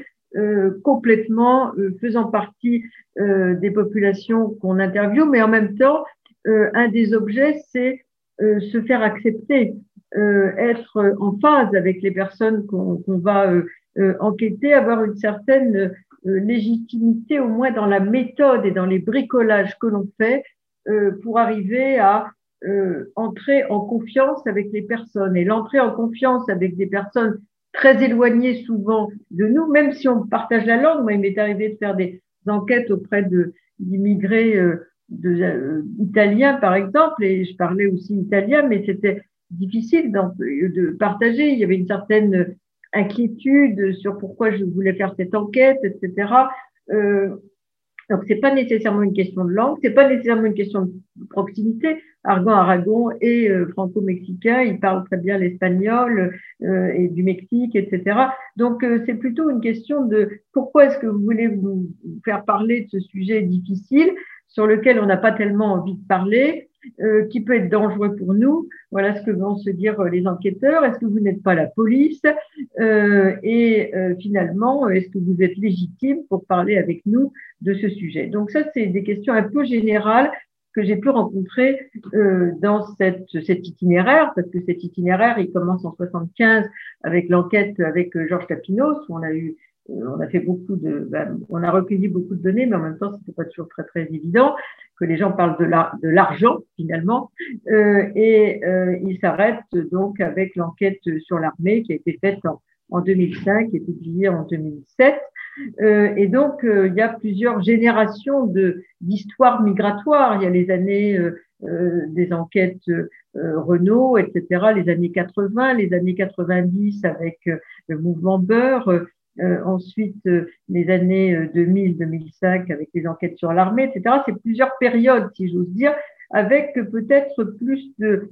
[SPEAKER 8] complètement faisant partie des populations qu'on interviewe, mais en même temps, un des objets, c'est se faire accepter, être en phase avec les personnes qu'on va euh, enquêter, avoir une certaine euh, légitimité, au moins dans la méthode et dans les bricolages que l'on fait, euh, pour arriver à entrer en confiance avec les personnes. Et l'entrée en confiance avec des personnes très éloignées souvent de nous, même si on partage la langue. Moi, il m'est arrivé de faire des enquêtes auprès d'immigrés de, italiens, par exemple, et je parlais aussi italien, mais c'était difficile de partager. Il y avait une certaine inquiétude sur pourquoi je voulais faire cette enquête, etc. Euh, donc c'est pas nécessairement une question de langue, c'est pas nécessairement une question de proximité. Argon Aragon et euh, franco-mexicain, ils parlent très bien l'espagnol euh, et du Mexique, etc. Donc euh, c'est plutôt une question de pourquoi est-ce que vous voulez vous faire parler de ce sujet difficile sur lequel on n'a pas tellement envie de parler euh, qui peut être dangereux pour nous. Voilà ce que vont se dire les enquêteurs. Est-ce que vous n'êtes pas la police euh, Et euh, finalement, est-ce que vous êtes légitime pour parler avec nous de ce sujet? Donc ça, c'est des questions un peu générales que j'ai pu rencontrer dans cette, cet itinéraire, parce que cet itinéraire, il commence en 75 avec l'enquête avec Georges Capinos, où on a eu on a fait beaucoup de, ben, on a recueilli beaucoup de données, mais en même temps, c'était pas toujours très très évident que les gens parlent de l'argent finalement. Euh, et euh, il s'arrête donc avec l'enquête sur l'armée qui a été faite en, en 2005 et publiée en 2007. Euh, et donc, euh, il y a plusieurs générations d'histoires migratoires. Il y a les années euh, des enquêtes Renault, etc., les années 80, les années 90 avec le mouvement Beurre, ensuite les années 2000-2005 euh, avec les enquêtes sur l'armée, etc. C'est plusieurs périodes, si j'ose dire, avec peut-être plus de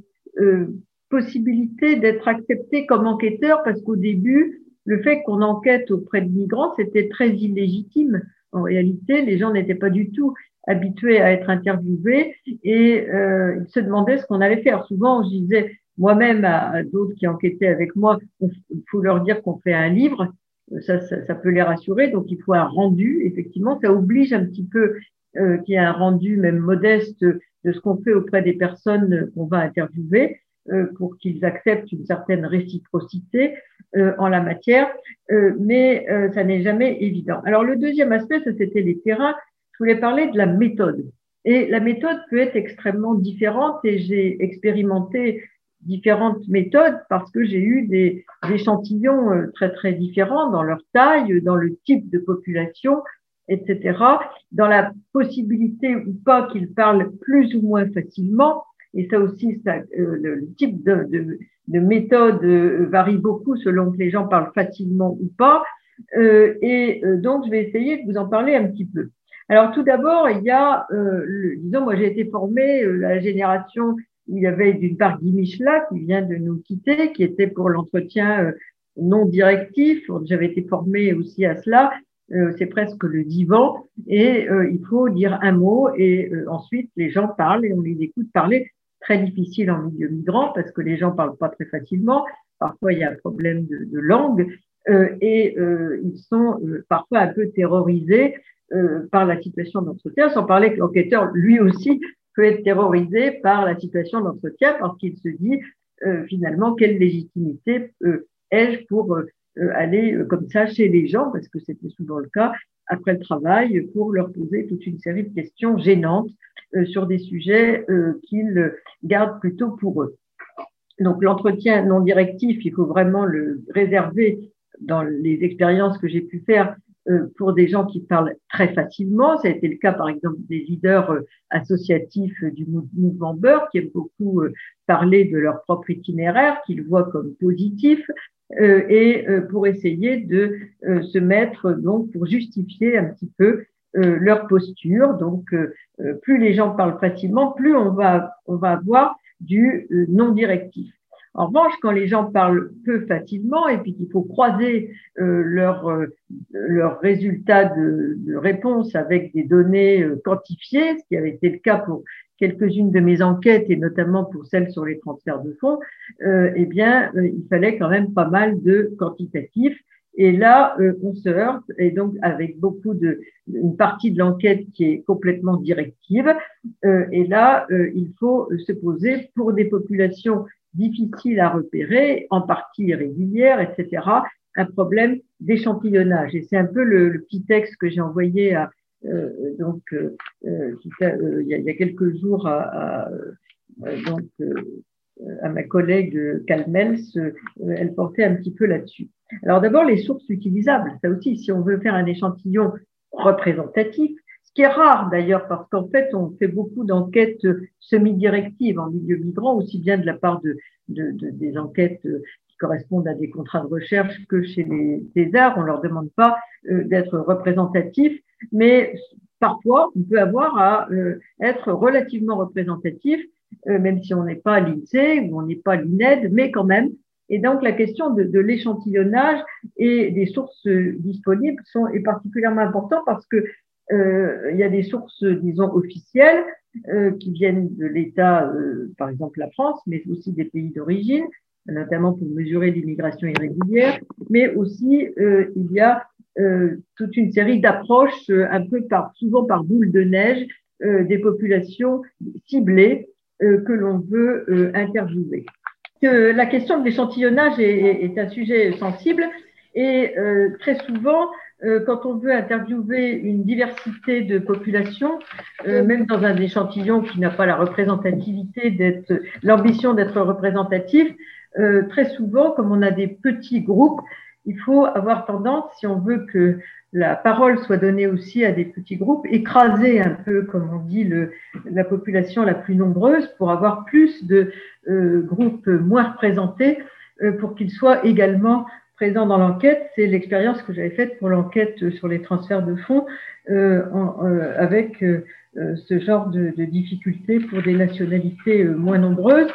[SPEAKER 8] possibilité d'être accepté comme enquêteur, parce qu'au début, le fait qu'on enquête auprès de migrants, c'était très illégitime. En réalité, les gens n'étaient pas du tout habitués à être interviewés et euh, ils se demandaient ce qu'on allait faire. Souvent, je disais moi-même à, d'autres qui enquêtaient avec moi, il faut leur dire qu'on fait un livre ça, ça, peut les rassurer. Donc, il faut un rendu. Effectivement, ça oblige un petit peu euh, qu'il y ait un rendu, même modeste, de ce qu'on fait auprès des personnes qu'on va interviewer euh, pour qu'ils acceptent une certaine réciprocité euh, en la matière. Euh, mais euh, ça n'est jamais évident. Alors, le deuxième aspect, ça c'était les terrains. Je voulais parler de la méthode. Et la méthode peut être extrêmement différente et j'ai expérimenté différentes méthodes parce que j'ai eu des, échantillons euh, très très différents dans leur taille, dans le type de population, etc., dans la possibilité ou pas qu'ils parlent plus ou moins facilement. Et ça aussi, euh, le, type de, de, de méthode euh, varie beaucoup selon que les gens parlent facilement ou pas. et donc, je vais essayer de vous en parler un petit peu. Alors, tout d'abord, il y a, disons, moi j'ai été formée, la génération il y avait d'une part Guy qui vient de nous quitter, qui était pour l'entretien euh, non directif. J'avais été formée aussi à cela. Euh, c'est presque le divan et euh, il faut dire un mot et ensuite les gens parlent et on les écoute parler. Très difficile en milieu migrant parce que les gens parlent pas très facilement. Parfois il y a un problème de, langue et ils sont parfois un peu terrorisés par la situation d'entretien, sans parler que l'enquêteur lui aussi peut être terrorisé par la situation d'entretien parce qu'il se dit euh, finalement quelle légitimité euh, ai-je pour euh, aller comme ça chez les gens, parce que c'était souvent le cas, après le travail, pour leur poser toute une série de questions gênantes sur des sujets qu'ils gardent plutôt pour eux. Donc l'entretien non directif, il faut vraiment le réserver dans les expériences que j'ai pu faire euh, pour des gens qui parlent très facilement. Ça a été le cas, par exemple, des leaders euh, associatifs du mouvement Beurre, qui aiment beaucoup euh, parler de leur propre itinéraire, qu'ils voient comme positif, et pour essayer de se mettre, donc, pour justifier un petit peu leur posture. Donc, plus les gens parlent facilement, plus on va, on va avoir du non directif. En revanche, quand les gens parlent peu facilement et puis qu'il faut croiser euh, leurs leur résultats de, réponse avec des données quantifiées, ce qui avait été le cas pour quelques-unes de mes enquêtes et notamment pour celles sur les transferts de fonds, euh, eh bien, il fallait quand même pas mal de quantitatifs et là, euh, on se heurte, et donc avec beaucoup de, une partie de l'enquête qui est complètement directive. Euh, et là, euh, il faut se poser pour des populations difficiles à repérer, en partie irrégulières, etc., un problème d'échantillonnage. Et c'est un peu le, petit texte que j'ai envoyé à, donc, il, y a, quelques jours à, à donc, à ma collègue Calmels, elle portait un petit peu là-dessus. Alors d'abord, les sources utilisables, ça aussi, si on veut faire un échantillon représentatif, ce qui est rare d'ailleurs parce qu'en fait, on fait beaucoup d'enquêtes semi-directives en milieu migrant, aussi bien de la part de, de, de, des enquêtes qui correspondent à des contrats de recherche que chez les Césars. On leur demande pas euh, d'être représentatifs, mais parfois, on peut avoir à euh, être relativement représentatif, euh, même si on n'est pas l'INSEE ou on n'est pas l'INED, mais quand même, et donc, la question de, de l'échantillonnage et des sources disponibles sont, est particulièrement importante parce que euh, il y a des sources, disons, officielles euh, qui viennent de l'État, euh, par exemple la France, mais aussi des pays d'origine, notamment pour mesurer l'immigration irrégulière, mais aussi euh, il y a euh, toute une série d'approches, un peu par, souvent par boule de neige, des populations ciblées que l'on veut interviewer que la question de l'échantillonnage est, est, un sujet sensible et euh, très souvent, euh, quand on veut interviewer une diversité de populations, euh, même dans un échantillon qui n'a pas la représentativité d'être, l'ambition d'être représentatif, euh, très souvent, comme on a des petits groupes, il faut avoir tendance, si on veut que la parole soit donnée aussi à des petits groupes, écraser un peu, comme on dit, le, la population la plus nombreuse pour avoir plus de euh, groupes moins représentés euh, pour qu'ils soient également présents dans l'enquête. C'est l'expérience que j'avais faite pour l'enquête sur les transferts de fonds euh, en, euh, avec euh, ce genre de, de, difficultés pour des nationalités moins nombreuses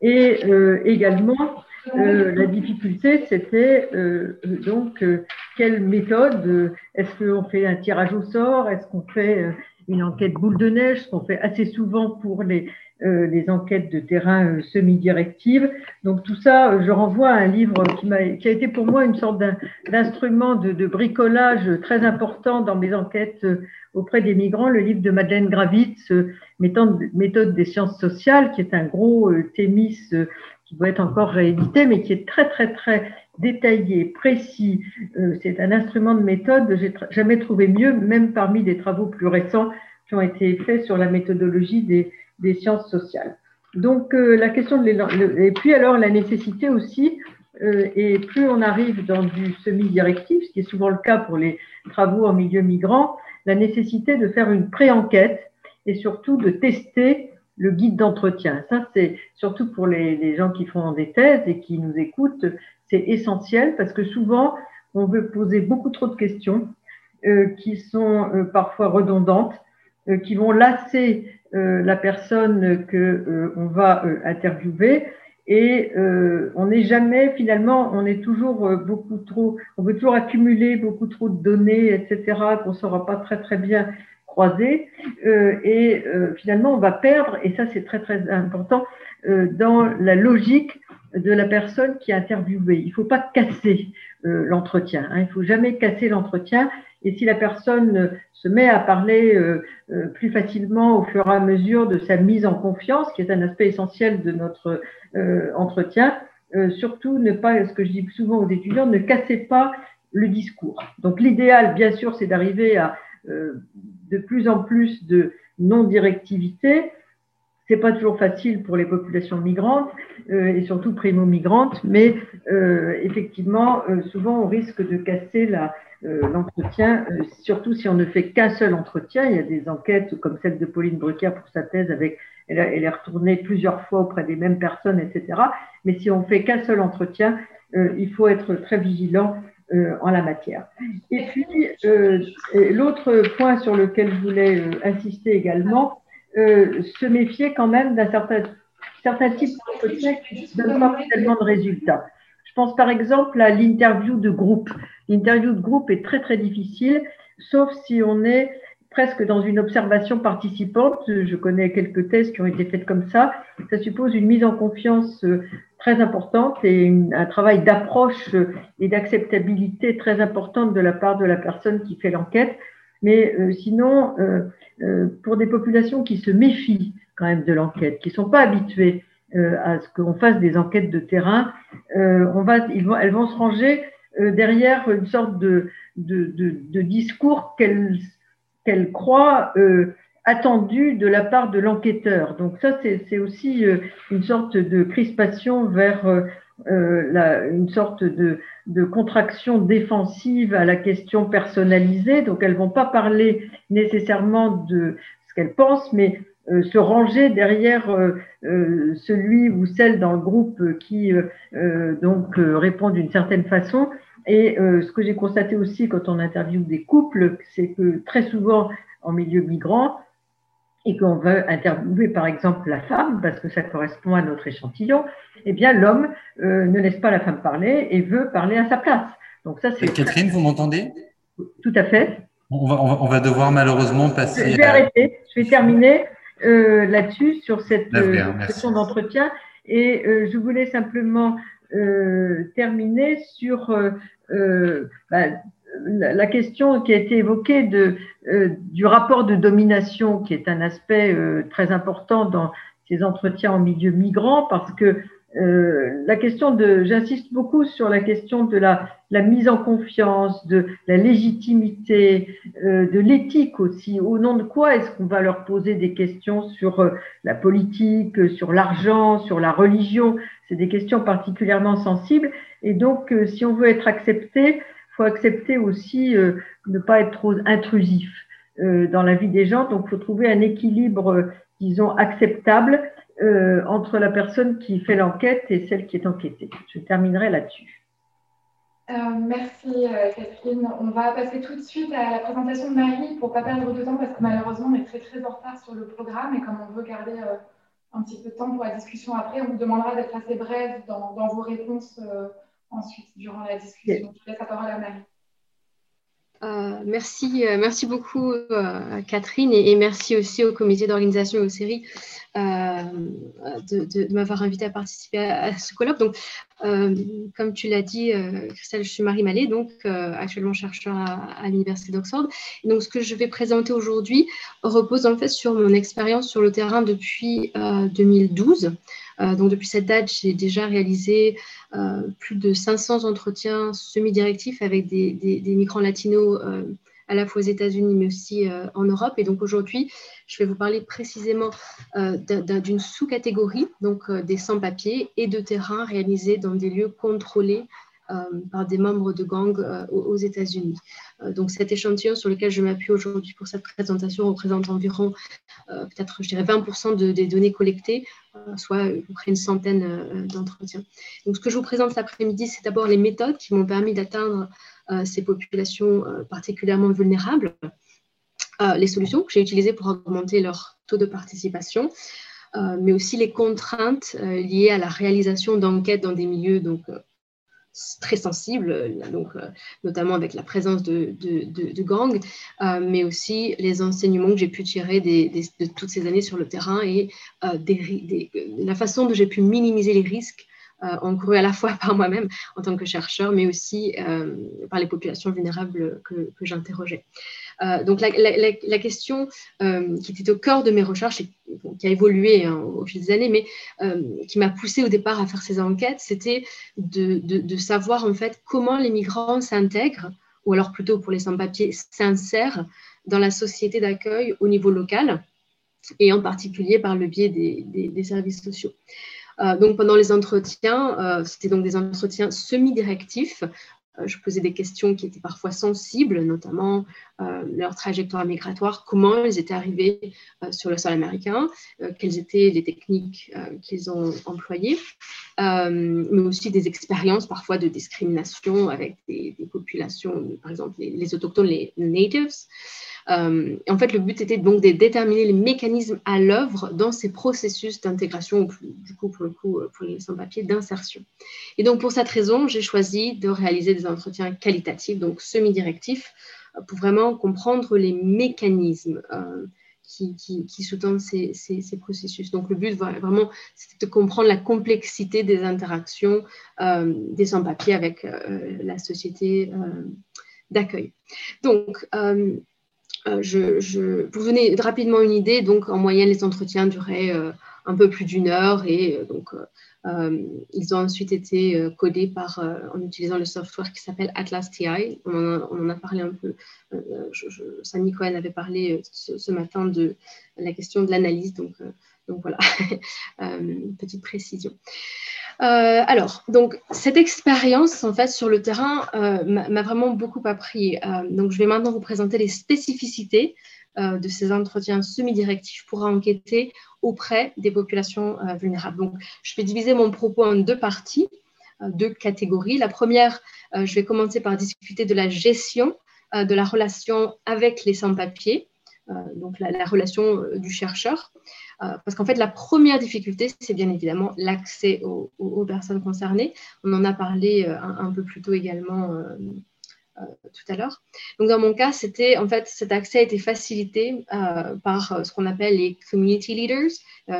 [SPEAKER 8] et également euh, la difficulté, c'était euh, donc euh, quelle méthode Est-ce qu'on fait un tirage au sort Est-ce qu'on fait une enquête boule de neige Ce qu'on fait assez souvent pour les, les enquêtes de terrain semi-directives. Donc tout ça, je renvoie à un livre qui, a, qui a été pour moi une sorte d'instrument de, de, bricolage très important dans mes enquêtes auprès des migrants, le livre de Madeleine Gravitz, méthode, méthode des sciences sociales, qui est un gros thémis qui doit être encore réédité, mais qui est très, très, très détaillé, précis. Euh, c'est un instrument de méthode, j'ai jamais trouvé mieux, même parmi des travaux plus récents qui ont été faits sur la méthodologie des, des sciences sociales. Donc, euh, la question de et puis alors la nécessité aussi, euh, et plus on arrive dans du semi-directif, ce qui est souvent le cas pour les travaux en milieu migrant, la nécessité de faire une pré-enquête et surtout de tester le guide d'entretien. Ça, c'est surtout pour les, gens qui font des thèses et qui nous écoutent, c'est essentiel parce que souvent, on veut poser beaucoup trop de questions euh, qui sont euh, parfois redondantes, euh, qui vont lasser euh, la personne que euh, on va interviewer. Et on n'est jamais, finalement, on est toujours beaucoup trop, on veut toujours accumuler beaucoup trop de données, etc., qu'on ne saura pas très très bien euh, et euh, finalement on va perdre, et ça c'est très très important, euh, dans la logique de la personne qui est interviewée. Il ne faut pas casser l'entretien, hein, il ne faut jamais casser l'entretien. Et si la personne se met à parler plus facilement au fur et à mesure de sa mise en confiance, qui est un aspect essentiel de notre entretien, surtout ne pas, ce que je dis souvent aux étudiants, ne cassez pas le discours. Donc l'idéal, bien sûr, c'est d'arriver à de plus en plus de non-directivité. C'est pas toujours facile pour les populations migrantes euh, et surtout primo-migrantes, mais euh, effectivement, euh, souvent on risque de casser euh, l'entretien, euh, surtout si on ne fait qu'un seul entretien. Il y a des enquêtes comme celle de Pauline Brucker pour sa thèse avec, elle, elle est retournée plusieurs fois auprès des mêmes personnes, etc. Mais si on fait qu'un seul entretien, euh, il faut être très vigilant euh, en la matière. Et puis, euh, l'autre point sur lequel je voulais euh, insister également, se méfier quand même d'un certain certains types d'entretiens ne donnent pas tellement de résultats. Je pense par exemple à l'interview de groupe. L'interview de groupe est très très difficile, sauf si on est presque dans une observation participante. Je connais quelques tests qui ont été faits comme ça. Ça suppose une mise en confiance très importante et un travail d'approche euh, et d'acceptabilité très importante de la part de la personne qui fait l'enquête. Mais euh, sinon, pour des populations qui se méfient quand même de l'enquête, qui ne sont pas habituées à ce qu'on fasse des enquêtes de terrain, on va, elles vont se ranger derrière une sorte de, discours qu'elles qu'elle croit euh, attendu de la part de l'enquêteur. Donc ça, c'est aussi euh, une sorte de crispation vers euh, la, une sorte de, de, contraction défensive à la question personnalisée. Donc elles vont pas parler nécessairement de ce qu'elles pensent, mais se ranger derrière celui ou celle dans le groupe qui donc répond d'une certaine façon et euh, ce que j'ai constaté aussi quand on interviewe des couples, c'est que très souvent en milieu migrant, et qu'on veut interviewer par exemple la femme, parce que ça correspond à notre échantillon, eh bien l'homme euh, ne laisse pas la femme parler et veut parler à sa place.
[SPEAKER 9] Donc ça, c'est Catherine, vous m'entendez?
[SPEAKER 8] Tout à fait.
[SPEAKER 9] On va, on va, devoir malheureusement passer.
[SPEAKER 8] Je vais arrêter. Je vais terminer euh, là-dessus sur cette question d'entretien et je voulais simplement terminer sur euh, bah, la question qui a été évoquée de, euh, du rapport de domination, qui est un aspect euh, très important dans ces entretiens en milieu migrant, parce que la question de, j'insiste beaucoup sur la question de la, la, mise en confiance, de la légitimité, de l'éthique aussi. Au nom de quoi est-ce qu'on va leur poser des questions sur la politique, sur l'argent, sur la religion? C'est des questions particulièrement sensibles et donc, euh, si on veut être accepté, faut accepter aussi euh, ne pas être trop intrusif euh, dans la vie des gens. Donc, il faut trouver un équilibre, disons, acceptable entre la personne qui fait l'enquête et celle qui est enquêtée. Je terminerai là-dessus.
[SPEAKER 7] merci Catherine. On va passer tout de suite à la présentation de Marie pour ne pas perdre de temps parce que malheureusement on est très très en retard sur le programme et comme on veut garder un petit peu de temps pour la discussion après, on vous demandera d'être assez brève dans vos réponses ensuite durant la discussion. Je laisse la parole à Marie.
[SPEAKER 10] Euh, merci, euh, merci beaucoup euh, Catherine et, merci aussi au comité d'organisation et aux séries de, m'avoir invité à participer à, ce colloque. Donc, comme tu l'as dit, Christelle, je suis Marie Mallet, donc actuellement chercheur à, l'université d'Oxford. Donc, ce que je vais présenter aujourd'hui repose en fait sur mon expérience sur le terrain depuis 2012. donc, depuis cette date, j'ai déjà réalisé euh, plus de 500 entretiens semi-directifs avec des, des, migrants latinos euh, à la fois aux États-Unis, mais aussi euh, en Europe. Et donc aujourd'hui, je vais vous parler précisément d'une sous-catégorie, donc des sans-papiers et de terrain réalisés dans des lieux contrôlés euh, par des membres de gangs euh, aux États-Unis. Euh, donc cet échantillon sur lequel je m'appuie aujourd'hui pour cette présentation représente environ peut-être, je dirais, 20% des données collectées, soit à peu près une centaine d'entretiens. Donc ce que je vous présente cet après-midi, c'est d'abord les méthodes qui m'ont permis d'atteindre ces populations particulièrement vulnérables, les solutions que j'ai utilisées pour augmenter leur taux de participation, mais aussi les contraintes liées à la réalisation d'enquêtes dans des milieux donc, très sensible, euh, donc, euh, notamment avec la présence de, gangs, euh, mais aussi les enseignements que j'ai pu tirer de toutes ces années sur le terrain et la façon dont j'ai pu minimiser les risques encourus à la fois par moi-même en tant que chercheur, mais aussi par les populations vulnérables que, j'interrogeais. Euh, donc la, question euh, qui était au cœur de mes recherches et qui a évolué hein, au fil des années, mais euh, qui m'a poussée au départ à faire ces enquêtes, c'était de, savoir en fait comment les migrants s'intègrent, ou alors plutôt pour les sans-papiers, s'insèrent dans la société d'accueil au niveau local et en particulier par le biais des, services sociaux. Donc pendant les entretiens, c'était donc des entretiens semi-directifs euh, je posais des questions qui étaient parfois sensibles, notamment euh, leur trajectoire migratoire, comment ils étaient arrivés euh, sur le sol américain, quelles étaient les techniques qu'ils ont employées, mais aussi des expériences parfois de discrimination avec des, populations, par exemple les, autochtones, les natives. En fait, le but était donc de déterminer les mécanismes à l'œuvre dans ces processus d'intégration, du coup, pour le coup, pour les sans-papiers, d'insertion. Et donc, pour cette raison, j'ai choisi de réaliser des entretiens qualitatifs, donc semi-directifs, pour vraiment comprendre les mécanismes qui, qui, sous-tendent ces, ces, processus. Donc, le but, vraiment, c'est de comprendre la complexité des interactions euh, des sans-papiers avec euh, la société euh, d'accueil. Donc, je, je, pour vous donner rapidement une idée, donc en moyenne, les entretiens duraient un peu plus d'une heure et donc euh, ils ont ensuite été euh, codés par, euh, en utilisant le software qui s'appelle Atlas TI. On en, a, parlé un peu. Je, Cohen avait parlé ce, matin de la question de l'analyse. Donc, donc voilà, petite précision. Alors, donc cette expérience en fait sur le terrain m'a vraiment beaucoup appris. donc, je vais maintenant vous présenter les spécificités de ces entretiens semi-directifs pour enquêter auprès des populations euh, vulnérables. Donc, je vais diviser mon propos en deux parties, euh, deux catégories. La première, euh, je vais commencer par discuter de la gestion de la relation avec les sans-papiers, donc la, relation du chercheur. parce qu'en fait, la première difficulté, c'est bien évidemment l'accès aux, personnes concernées. On en a parlé un, peu plus tôt également euh, tout à l'heure. Donc dans mon cas, c'était en fait cet accès a été facilité euh, par euh, ce qu'on appelle les community leaders,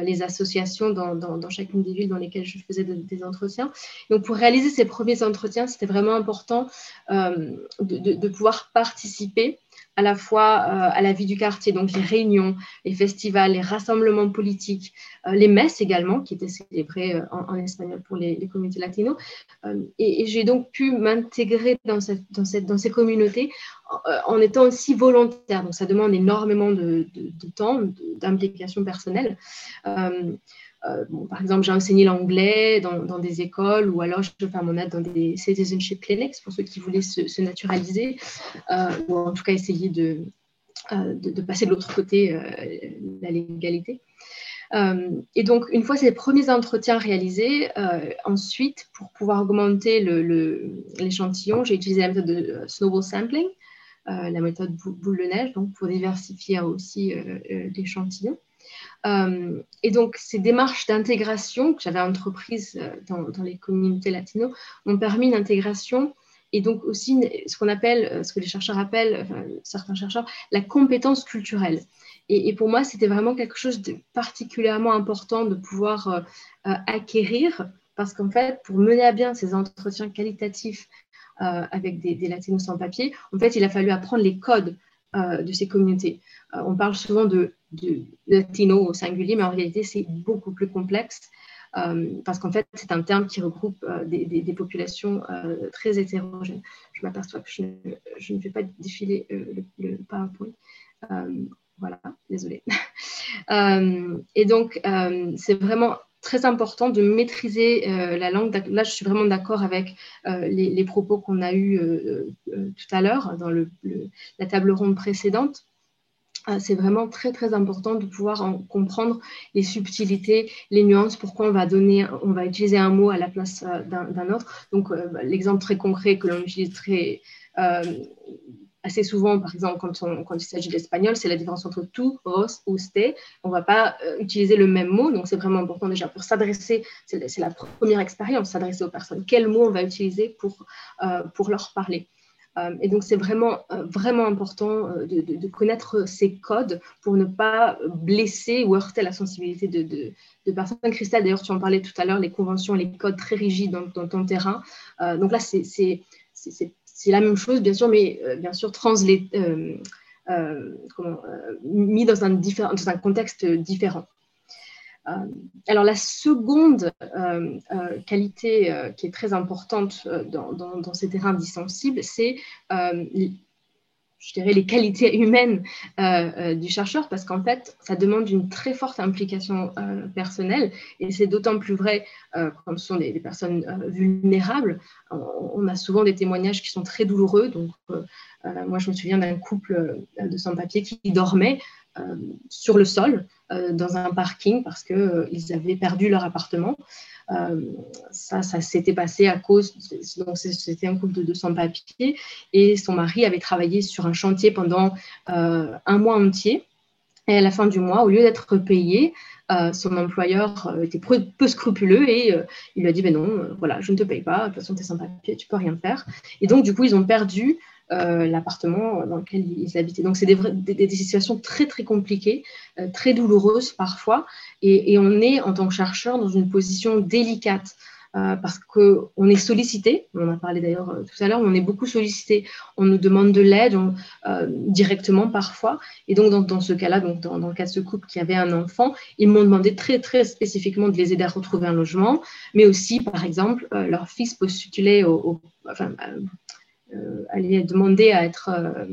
[SPEAKER 10] les associations dans, chacune des villes dans lesquelles je faisais des entretiens. Donc pour réaliser ces premiers entretiens, c'était vraiment important de, pouvoir participer à la fois euh, à la vie du quartier, donc les réunions, les festivals, les rassemblements politiques, euh, les messes également, qui étaient célébrées euh, en, espagnol pour les, communautés latino. et, j'ai donc pu m'intégrer dans, dans, dans, ces communautés en, étant aussi volontaire. Donc ça demande énormément de, temps, d'implication personnelle. Par exemple, j'ai enseigné l'anglais dans, des écoles ou alors je fais mon aide dans des citizenship clinics pour ceux qui voulaient se, naturaliser euh, ou en tout cas essayer de, euh, passer de l'autre côté la légalité. et donc, une fois ces premiers entretiens réalisés, ensuite, pour pouvoir augmenter l'échantillon, j'ai utilisé la méthode de snowball sampling, la méthode boule de neige, donc pour diversifier aussi l'échantillon. Euh, et donc, ces démarches d'intégration que j'avais entreprises euh, dans, les communautés latino m'ont permis une intégration et donc aussi ce qu'on appelle, euh, ce que les chercheurs appellent, certains chercheurs, la compétence culturelle. Et, pour moi, c'était vraiment quelque chose de particulièrement important de pouvoir acquérir parce qu'en fait, pour mener à bien ces entretiens qualitatifs avec des, des, latinos sans papier, en fait, il a fallu apprendre les codes de ces communautés. on parle souvent de de latino au singulier, mais en réalité, c'est beaucoup plus complexe euh, parce qu'en fait, c'est un terme qui regroupe euh, des, populations euh, très hétérogènes. Je m'aperçois que je ne, vais pas défiler le, PowerPoint. voilà, désolé. et donc, c'est vraiment très important de maîtriser la langue. Là, je suis vraiment d'accord avec les, propos qu'on a eus tout à l'heure dans la table ronde précédente. Ah, c'est vraiment très très important de pouvoir en comprendre les subtilités, les nuances, pourquoi on va donner, on va utiliser un mot à la place euh, d'un autre. Donc euh, bah, l'exemple très concret que l'on utilise très euh, assez souvent, par exemple quand, il s'agit d'espagnol, c'est la différence entre tout, ros ou ste. On ne va pas utiliser le même mot, donc c'est vraiment important déjà pour s'adresser, c'est la première expérience, s'adresser aux personnes. Quel mot on va utiliser pour, pour leur parler? Et donc, c'est vraiment, euh, vraiment important euh, de, connaître ces codes pour ne pas blesser ou heurter la sensibilité de, de personnes. Christelle, d'ailleurs, tu en parlais tout à l'heure, les conventions, les codes très rigides dans, ton terrain. donc là, c'est la même chose, bien sûr, mais bien sûr, mis dans un, dans un contexte différent. Euh, alors la seconde euh, euh, qualité qui est très importante dans, ces terrains dissensibles, c'est je dirais, les qualités humaines du chercheur, parce qu'en fait, ça demande une très forte implication personnelle, et c'est d'autant plus vrai quand ce sont des, personnes vulnérables. On, a souvent des témoignages qui sont très douloureux. Donc, moi, je me souviens d'un couple de sans-papiers qui dormait sur le sol euh, dans un parking parce qu'ils euh, avaient perdu leur appartement. Ça, ça s'était passé à cause, donc c'était un couple de 200 papiers et son mari avait travaillé sur un chantier pendant un mois entier. Et à la fin du mois, au lieu d'être payé, euh, son employeur euh, était peu, scrupuleux et euh, il lui a dit ben non, voilà, je ne te paye pas, de toute façon, tu es sans papier, tu peux rien faire. Et donc, du coup, ils ont perdu l'appartement dans lequel ils habitaient. Donc, c'est des, situations très, très compliquées, très douloureuses parfois. Et, on est, en tant que chercheur, dans une position délicate. Euh, parce qu'on est sollicité, on en a parlé d'ailleurs euh, tout à l'heure, on est beaucoup sollicité, on nous demande de l'aide euh, directement parfois, et donc dans, ce cas-là, donc dans, le cas de ce couple qui avait un enfant, ils m'ont demandé très très spécifiquement de les aider à retrouver un logement, mais aussi par exemple leur fils postulait au, enfin, euh, aller demander à être euh,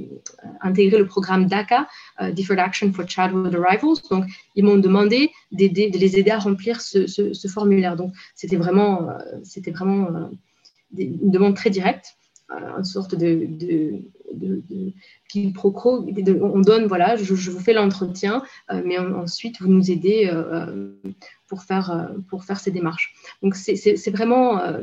[SPEAKER 10] intégré le programme DACA, euh, Deferred Action for Childhood Arrivals. Donc, ils m'ont demandé d'aider, de les aider à remplir ce, formulaire. Donc, c'était vraiment, une demande très directe, une sorte de, de, de on donne, voilà, je, vous fais l'entretien, mais ensuite vous nous aidez pour faire, euh, pour faire ces démarches. Donc, c'est vraiment, euh,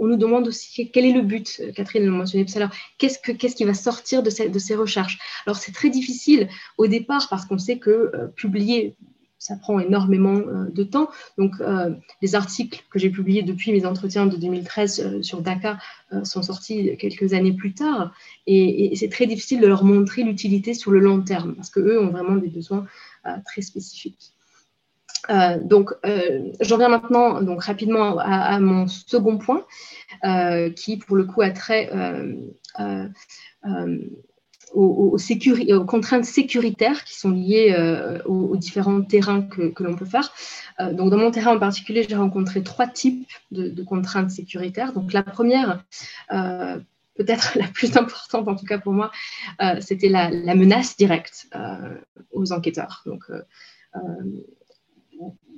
[SPEAKER 10] on nous demande aussi quel est le but, Catherine le mentionnait tout à l'heure, qu'est-ce qu'est-ce qui va sortir de ces, de ces recherches? Alors, c'est très difficile au départ parce qu'on sait que euh, publier ça prend énormément de temps. Donc, les articles que j'ai publiés depuis mes entretiens de 2013 sur DACA sont sortis quelques années plus tard. Et, c'est très difficile de leur montrer l'utilité sur le long terme parce qu'eux ont vraiment des besoins très spécifiques. Euh, donc, euh, j'en viens maintenant donc, rapidement à, mon second point, euh, qui pour le coup a trait aux, aux, contraintes sécuritaires qui sont liées aux, différents terrains que, l'on peut faire. donc, dans mon terrain en particulier, j'ai rencontré trois types de, contraintes sécuritaires. Donc, la première, peut-être la plus importante en tout cas pour moi, c'était la, menace directe aux enquêteurs. Donc,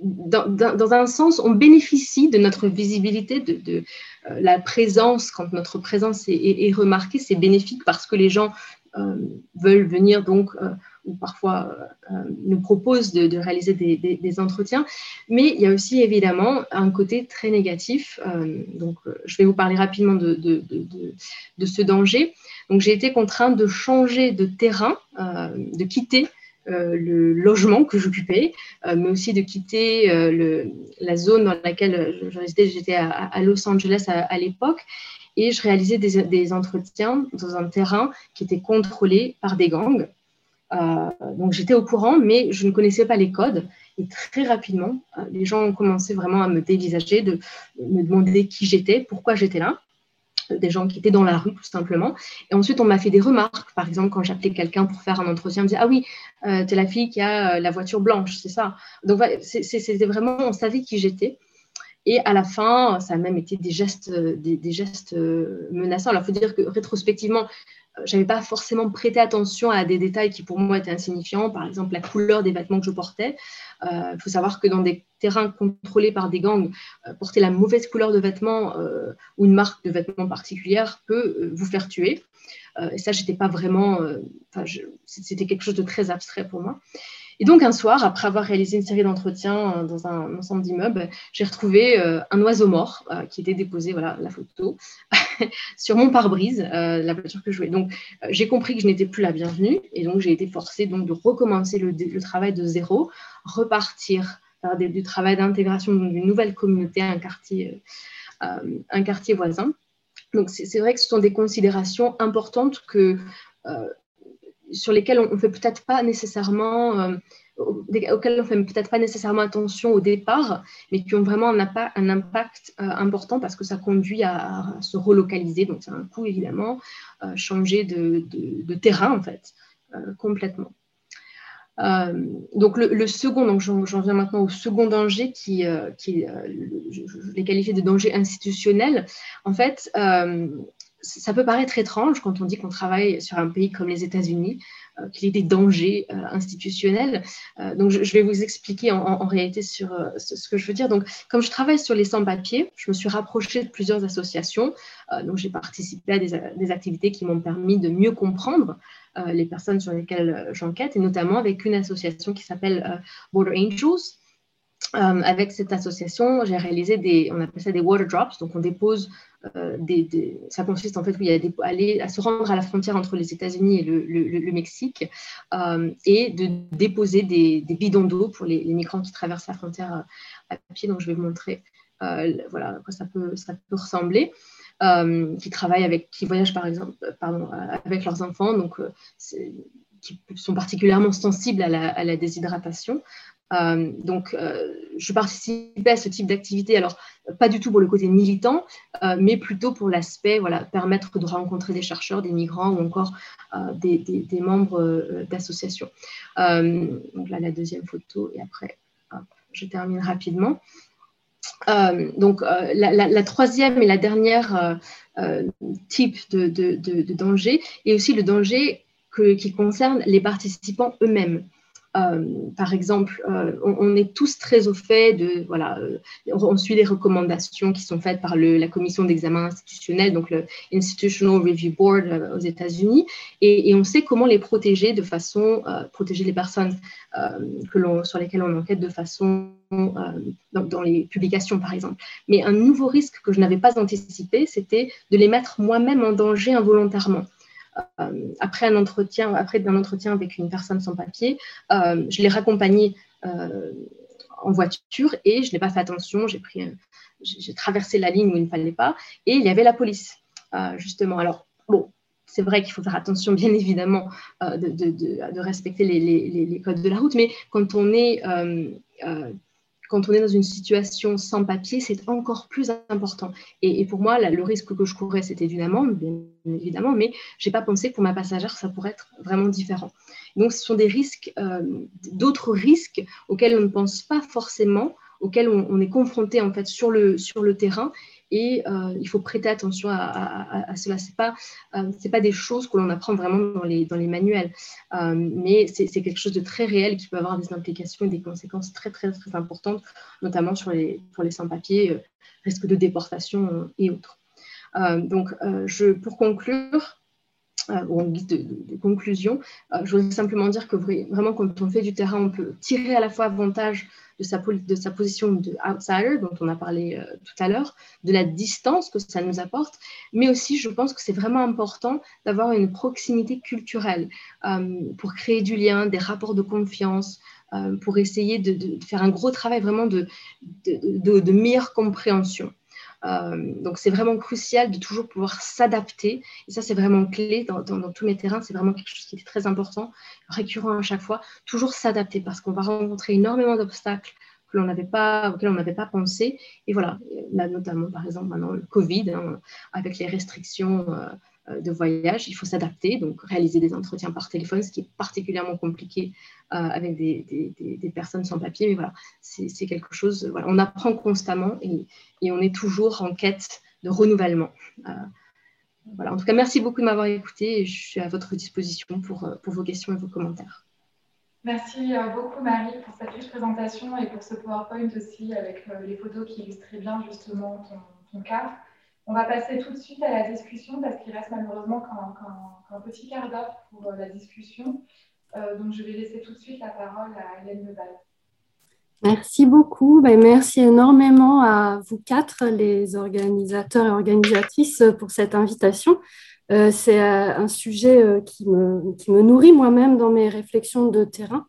[SPEAKER 10] dans, un sens, on bénéficie de notre visibilité, de, euh, la présence, quand notre présence est, remarquée, c'est bénéfique parce que les gens euh, veulent venir donc, euh, ou parfois nous proposent de, réaliser des, entretiens. Mais il y a aussi évidemment un côté très négatif. donc, je vais vous parler rapidement de, de ce danger. Donc, j'ai été contrainte de changer de terrain, de quitter euh, le logement que j'occupais, euh, mais aussi de quitter euh, le, la zone dans laquelle je. J'étais à, Los Angeles à, l'époque et je réalisais des, entretiens dans un terrain qui était contrôlé par des gangs. donc j'étais au courant, mais je ne connaissais pas les codes. Et très rapidement, les gens ont commencé vraiment à me dévisager, de me demander qui j'étais, pourquoi j'étais là des gens qui étaient dans la rue tout simplement. Et ensuite, on m'a fait des remarques. Par exemple, quand j'appelais quelqu'un pour faire un entretien, on me disait Ah oui, euh, tu es la fille qui a euh, la voiture blanche, c'est ça. Donc, c'était vraiment, on savait qui j'étais. Et à la fin, ça a même été des gestes, des, gestes euh, menaçants. Alors, il faut dire que rétrospectivement, j'avais pas forcément prêté attention à des détails qui pour moi étaient insignifiants, par exemple la couleur des vêtements que je portais. Il euh, faut savoir que dans des terrains contrôlés par des gangs, euh, porter la mauvaise couleur de vêtements euh, ou une marque de vêtements particulière peut vous faire tuer. et ça, j'étais pas vraiment, c'était quelque chose de très abstrait pour moi. Et donc un soir, après avoir réalisé une série d'entretiens euh, dans un ensemble d'immeubles, j'ai retrouvé euh, un oiseau mort euh, qui était déposé, voilà la photo, sur mon pare-brise, la voiture que je jouais. Donc j'ai compris que je n'étais plus la bienvenue et donc j'ai été forcée donc de recommencer le, travail de zéro, repartir faire du travail d'intégration d'une nouvelle communauté, un quartier, un quartier voisin. Donc c'est vrai que ce sont des considérations importantes que sur lesquels on ne fait peut-être pas nécessairement, euh, peut-être pas nécessairement attention au départ, mais qui ont vraiment un, un impact euh, important parce que ça conduit à, se relocaliser. Donc, c'est un coût évidemment, euh, changer de, terrain en fait, complètement. donc le, second, donc j'en viens maintenant au second danger qui, qui je, l'ai qualifié de danger institutionnel. En fait, ça peut paraître étrange quand on dit qu'on travaille sur un pays comme les États-Unis, euh, qu'il y ait des dangers euh, institutionnels. Euh, donc, je, vais vous expliquer en, réalité sur ce, que je veux dire. Donc, comme je travaille sur les sans-papiers, je me suis rapprochée de plusieurs associations. donc, j'ai participé à des, activités qui m'ont permis de mieux comprendre les personnes sur lesquelles j'enquête, et notamment avec une association qui s'appelle Border Angels. Avec cette association, j'ai réalisé des, on appelle ça des water drops, donc on dépose des, ça consiste en fait oui, à, aller, à se rendre à la frontière entre les États-Unis et le, Mexique et de déposer des, bidons d'eau pour les, migrants qui traversent la frontière à pied. Donc je vais vous montrer voilà à quoi ça peut, ressembler. Euh, qui travaillent avec, qui voyagent par exemple, pardon, avec leurs enfants, donc euh, qui sont particulièrement sensibles à la, déshydratation. Euh, donc, je participais à ce type d'activité, alors pas du tout pour le côté militant, mais plutôt pour l'aspect, voilà, permettre de rencontrer des chercheurs, des migrants ou encore des, membres d'associations. donc là, la deuxième photo, et après, je termine rapidement. Euh, donc, euh, la, troisième et la dernière euh, type de, danger est aussi le danger qui concerne les participants eux-mêmes. Euh, par exemple, euh, on, est tous très au fait de, voilà, euh, on suit les recommandations qui sont faites par la commission d'examen institutionnel, donc le Institutional Review Board aux États-Unis, et, on sait comment les protéger de façon, protéger les personnes que sur lesquelles on enquête de façon dans, les publications, par exemple. Mais un nouveau risque que je n'avais pas anticipé, c'était de les mettre moi-même en danger involontairement. Euh, après un entretien, après un entretien avec une personne sans papier, euh, je l'ai raccompagnée euh, en voiture et je n'ai pas fait attention. J'ai traversé la ligne où il ne fallait pas et il y avait la police justement. Alors bon, c'est vrai qu'il faut faire attention, bien évidemment, de, respecter les, codes de la route, mais quand on est quand on est dans une situation sans papier, c'est encore plus important. Et, pour moi, le risque que je courais, c'était d'une amende, bien évidemment, mais je n'ai pas pensé que pour ma passagère, ça pourrait être vraiment différent. Donc, ce sont des risques, euh, d'autres risques auxquels on ne pense pas forcément, auxquels on, est confronté en fait sur le terrain et euh, il faut prêter attention à, cela. Ce n'est pas, euh, pas des choses que l'on apprend vraiment dans les, dans les manuels, euh, mais c'est quelque chose de très réel qui peut avoir des implications et des conséquences très, très, très importantes, notamment sur les, pour les sans-papiers, risque de déportation et autres. donc, je, pour conclure, ou en guise de, conclusion, je voudrais simplement dire que vraiment, quand on fait du terrain, on peut tirer à la fois avantage de sa, position de outsider, dont on a parlé euh, tout à l'heure, de la distance que ça nous apporte, mais aussi je pense que c'est vraiment important d'avoir une proximité culturelle euh, pour créer du lien, des rapports de confiance, euh, pour essayer de, faire un gros travail vraiment de meilleure compréhension. Euh, donc c'est vraiment crucial de toujours pouvoir s'adapter. Et ça, c'est vraiment clé dans, tous mes terrains. C'est vraiment quelque chose qui est très important, récurrent à chaque fois. Toujours s'adapter parce qu'on va rencontrer énormément d'obstacles auxquels on n'avait pas pensé. Et voilà, là notamment par exemple maintenant le Covid, hein, avec les restrictions. Euh, de voyage, il faut s'adapter, donc réaliser des entretiens par téléphone, ce qui est particulièrement compliqué euh, avec des, personnes sans papier. Mais voilà, c'est quelque chose, voilà, on apprend constamment et, on est toujours en quête de renouvellement. Euh, voilà, en tout cas, merci beaucoup de m'avoir écouté et je suis à votre disposition pour, vos questions et vos commentaires.
[SPEAKER 7] Merci beaucoup Marie pour cette riche présentation et pour ce PowerPoint aussi avec les photos qui illustraient bien justement ton, ton cas. On va passer tout de suite à la discussion parce qu'il reste malheureusement qu'un petit quart d'heure pour euh, la discussion. Euh, donc, je vais laisser tout de suite la parole à Hélène Leval.
[SPEAKER 11] Merci beaucoup. Ben, merci énormément à vous quatre, les organisateurs et organisatrices, pour cette invitation. Euh, c'est un sujet qui me nourrit moi-même dans mes réflexions de terrain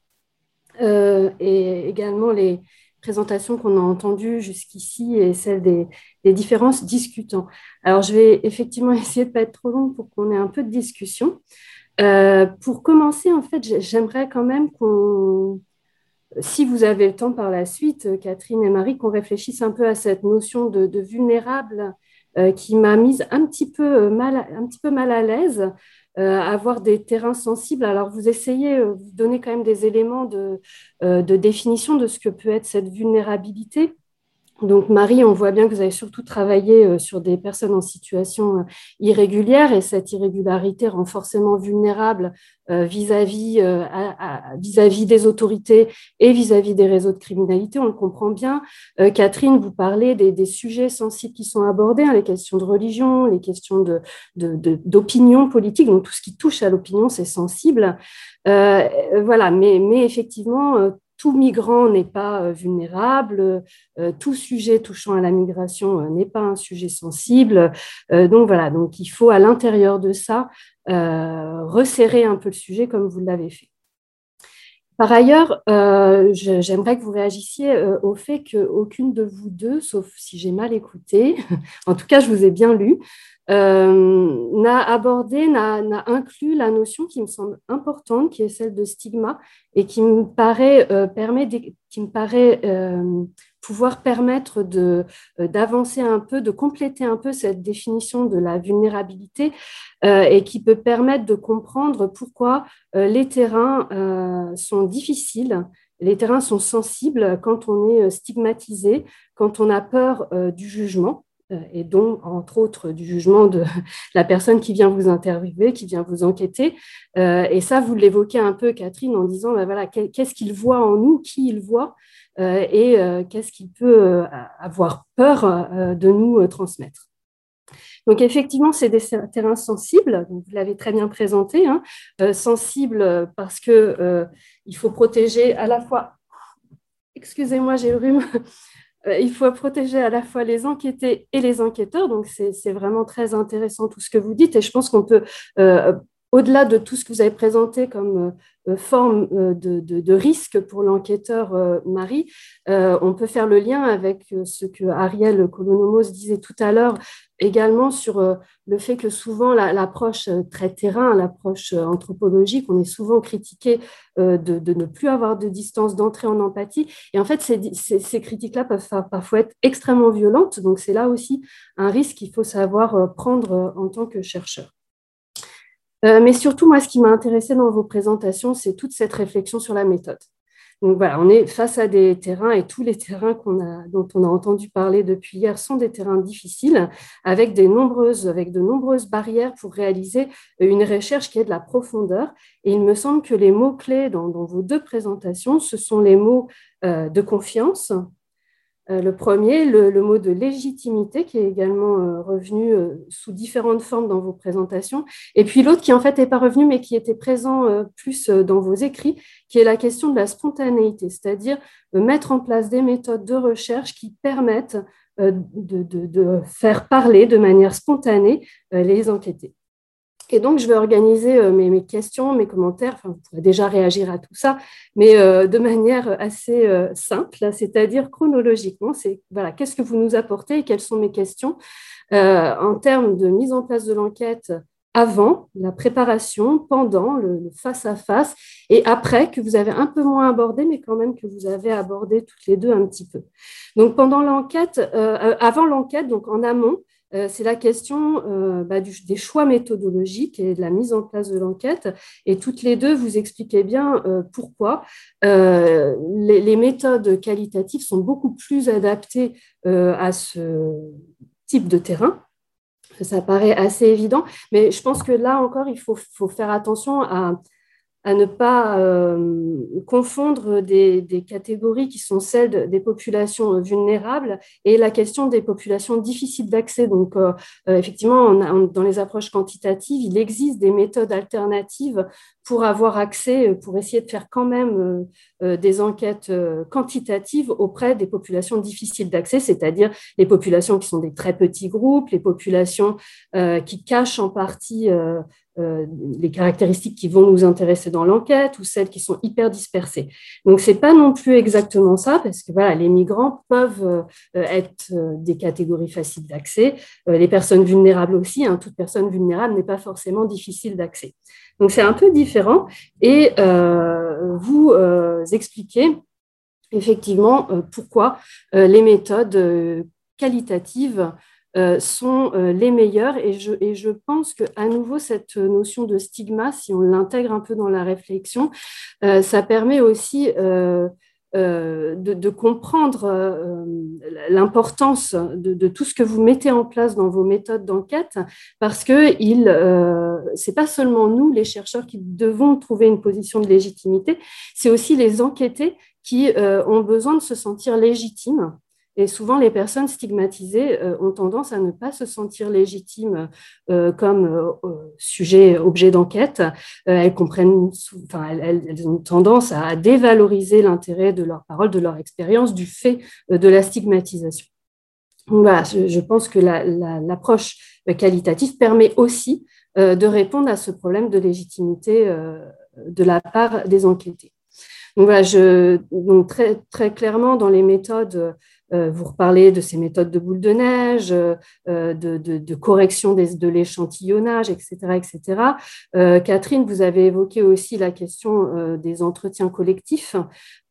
[SPEAKER 11] et également les, présentation qu'on a entendue jusqu'ici et celle des, différents discutants. Alors, je vais effectivement essayer de ne pas être trop longue pour qu'on ait un peu de discussion. Euh, pour commencer, en fait, j'aimerais quand même qu'on, si vous avez le temps par la suite, Catherine et Marie, qu'on réfléchisse un peu à cette notion de, vulnérable euh, qui m'a mise un petit peu mal, un petit peu mal à l'aise euh, avoir des terrains sensibles. Alors, vous essayez, euh, vous donnez quand même des éléments de, euh, de définition de ce que peut être cette vulnérabilité. Donc Marie, on voit bien que vous avez surtout travaillé euh, sur des personnes en situation euh, irrégulière et cette irrégularité rend forcément vulnérable euh, vis-à-vis des autorités et vis-à-vis des réseaux de criminalité. On le comprend bien. Catherine, vous parlez des, sujets sensibles qui sont abordés, hein, les questions de religion, les questions d'opinion politique. Donc tout ce qui touche à l'opinion, c'est sensible. voilà, mais effectivement tout migrant n'est pas vulnérable, tout sujet touchant à la migration n'est pas un sujet sensible. donc voilà, donc il faut à l'intérieur de ça resserrer un peu le sujet comme vous l'avez fait. Par ailleurs, euh, j'aimerais que vous réagissiez euh, au fait qu'aucune de vous deux, sauf si j'ai mal écouté, en tout cas je vous ai bien lu, euh, n'a abordé, n'a inclus la notion qui me semble importante, qui est celle de stigma, et qui me paraît, permet, qui me paraît pouvoir permettre euh, d'avancer un peu, de compléter un peu cette définition de la vulnérabilité euh, et qui peut permettre de comprendre pourquoi euh, les terrains sont difficiles, les terrains sont sensibles quand on est stigmatisé, quand on a peur du jugement et donc, entre autres, du jugement de la personne qui vient vous interviewer, qui vient vous enquêter. et ça, vous l'évoquez un peu, Catherine, en disant, ben voilà, qu'est-ce qu'il voit en nous, qui il voit, euh, et euh, qu'est-ce qu'il peut euh, avoir peur de nous transmettre. Donc effectivement, c'est des terrains sensibles, vous l'avez très bien présenté, hein, sensibles parce qu'il il faut protéger à la fois, excusez-moi, j'ai le rhume, il faut protéger à la fois les enquêtés et les enquêteurs. Donc, c'est vraiment très intéressant tout ce que vous dites. Et je pense qu'on peut au-delà de tout ce que vous avez présenté comme euh, forme euh, de, risque pour l'enquêteur euh, Marie, on peut faire le lien avec ce que Ariel Colonomos disait tout à l'heure, également sur le fait que souvent l'approche très terrain, l'approche anthropologique, on est souvent critiqué de, ne plus avoir de distance d'entrée en empathie. Et en fait, ces critiques-là peuvent parfois être extrêmement violentes. Donc, c'est là aussi un risque qu'il faut savoir prendre en tant que chercheur. Euh, mais surtout, moi, ce qui m'a intéressé dans vos présentations, c'est toute cette réflexion sur la méthode. Donc voilà, on est face à des terrains et tous les terrains dont on a entendu parler depuis hier sont des terrains difficiles, avec, de nombreuses barrières pour réaliser une recherche qui est de la profondeur. Et il me semble que les mots-clés dans, vos deux présentations, ce sont les mots euh, de confiance, le premier, le, mot de légitimité, qui est également euh, revenu euh, sous différentes formes dans vos présentations. Et puis l'autre qui en fait n'est pas revenu, mais qui était présent plus dans vos écrits, qui est la question de la spontanéité, c'est-à-dire mettre en place des méthodes de recherche qui permettent de faire parler de manière spontanée les enquêtés. Et donc, je vais organiser euh, mes, questions, mes commentaires. Enfin, vous pourrez déjà réagir à tout ça, mais euh, de manière assez euh, simple, c'est-à-dire chronologiquement. C'est voilà, qu'est-ce que vous nous apportez et quelles sont mes questions en termes de mise en place de l'enquête avant la préparation, pendant le face-à-face et après que vous avez un peu moins abordé, mais quand même que vous avez abordé toutes les deux un petit peu. Donc pendant l'enquête, avant l'enquête, donc en amont, c'est la question euh, bah, des choix méthodologiques et de la mise en place de l'enquête. Et toutes les deux, vous expliquez bien euh, pourquoi les, méthodes qualitatives sont beaucoup plus adaptées à ce type de terrain. Ça paraît assez évident, mais je pense que là encore, il faut faire attention à, à ne pas euh, confondre des, catégories qui sont celles des populations vulnérables et la question des populations difficiles d'accès. Donc, euh, euh, effectivement, dans les approches quantitatives, il existe des méthodes alternatives pour avoir accès, pour essayer de faire quand même des enquêtes quantitatives auprès des populations difficiles d'accès, c'est-à-dire les populations qui sont des très petits groupes, les populations qui cachent en partie euh, les caractéristiques qui vont nous intéresser dans l'enquête ou celles qui sont hyper dispersées. Donc, ce n'est pas non plus exactement ça, parce que les migrants peuvent euh, être euh, des catégories faciles d'accès, les personnes vulnérables aussi, hein, toute personne vulnérable n'est pas forcément difficile d'accès. Donc, c'est un peu différent et vous expliquez effectivement pourquoi les méthodes qualitatives euh, sont euh, les meilleurs. Et je, et je pense qu'à nouveau, cette notion de stigma, si on l'intègre un peu dans la réflexion, euh, ça permet aussi de, comprendre l'importance de, tout ce que vous mettez en place dans vos méthodes d'enquête, parce que ce n'est pas seulement nous, les chercheurs, qui devons trouver une position de légitimité, c'est aussi les enquêtés qui ont besoin de se sentir légitimes Et souvent, les personnes stigmatisées ont tendance à ne pas se sentir légitimes comme sujet, objet d'enquête. elles comprennent, enfin, elles, ont tendance à dévaloriser l'intérêt de leur parole, de leur expérience, du fait de la stigmatisation. Voilà, je, pense que l'approche qualitative permet aussi de répondre à ce problème de légitimité de la part des enquêtés. Donc, voilà, donc très, très clairement, dans les méthodes, euh, vous reparlez de ces méthodes de boule de neige, euh, de, de, correction de l'échantillonnage, etc. etc. Euh, Catherine, vous avez évoqué aussi la question des entretiens collectifs,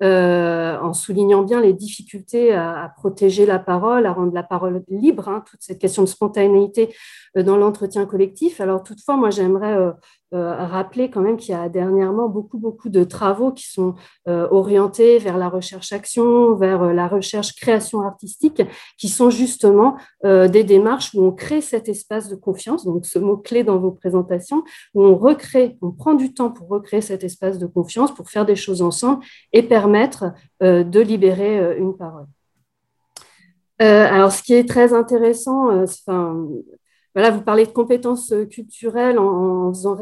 [SPEAKER 11] en soulignant bien les difficultés à, protéger la parole, à rendre la parole libre, hein, toute cette question de spontanéité dans l'entretien collectif. Alors toutefois, moi j'aimerais euh, rappeler quand même qu'il y a dernièrement beaucoup, beaucoup de travaux qui sont euh, orientés vers la recherche-action, vers euh, la recherche-création artistique, qui sont justement des démarches où on crée cet espace de confiance, donc ce mot-clé dans vos présentations, où on recrée, on prend du temps pour recréer cet espace de confiance, pour faire des choses ensemble et permettre de libérer une parole. alors, ce qui est très intéressant, enfin, voilà, vous parlez de compétences euh, culturelles en, faisant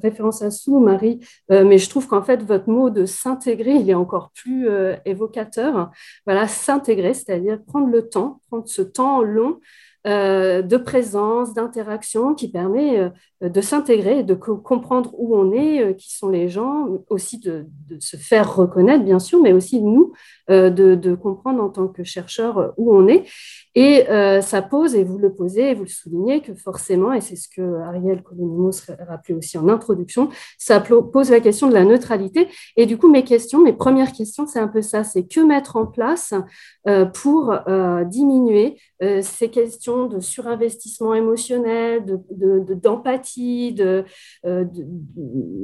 [SPEAKER 11] référence à Sou, Marie, euh, mais je trouve qu'en fait, votre mot de s'intégrer, il est encore plus euh, évocateur. Voilà, s'intégrer, c'est-à-dire prendre le temps, prendre ce temps long de présence, d'interaction qui permet de s'intégrer, de comprendre où on est, qui sont les gens, aussi de, se faire reconnaître, bien sûr, mais aussi nous, de, de, comprendre en tant que chercheur où on est. Et euh, ça pose, et vous le posez, et vous le soulignez, que forcément, et c'est ce que Ariel Colonimos rappelait aussi en introduction, ça pose la question de la neutralité. Et du coup, mes questions, mes premières questions, c'est un peu ça, c'est que mettre en place euh, pour euh, diminuer ces questions de surinvestissement émotionnel, d'empathie, de, de,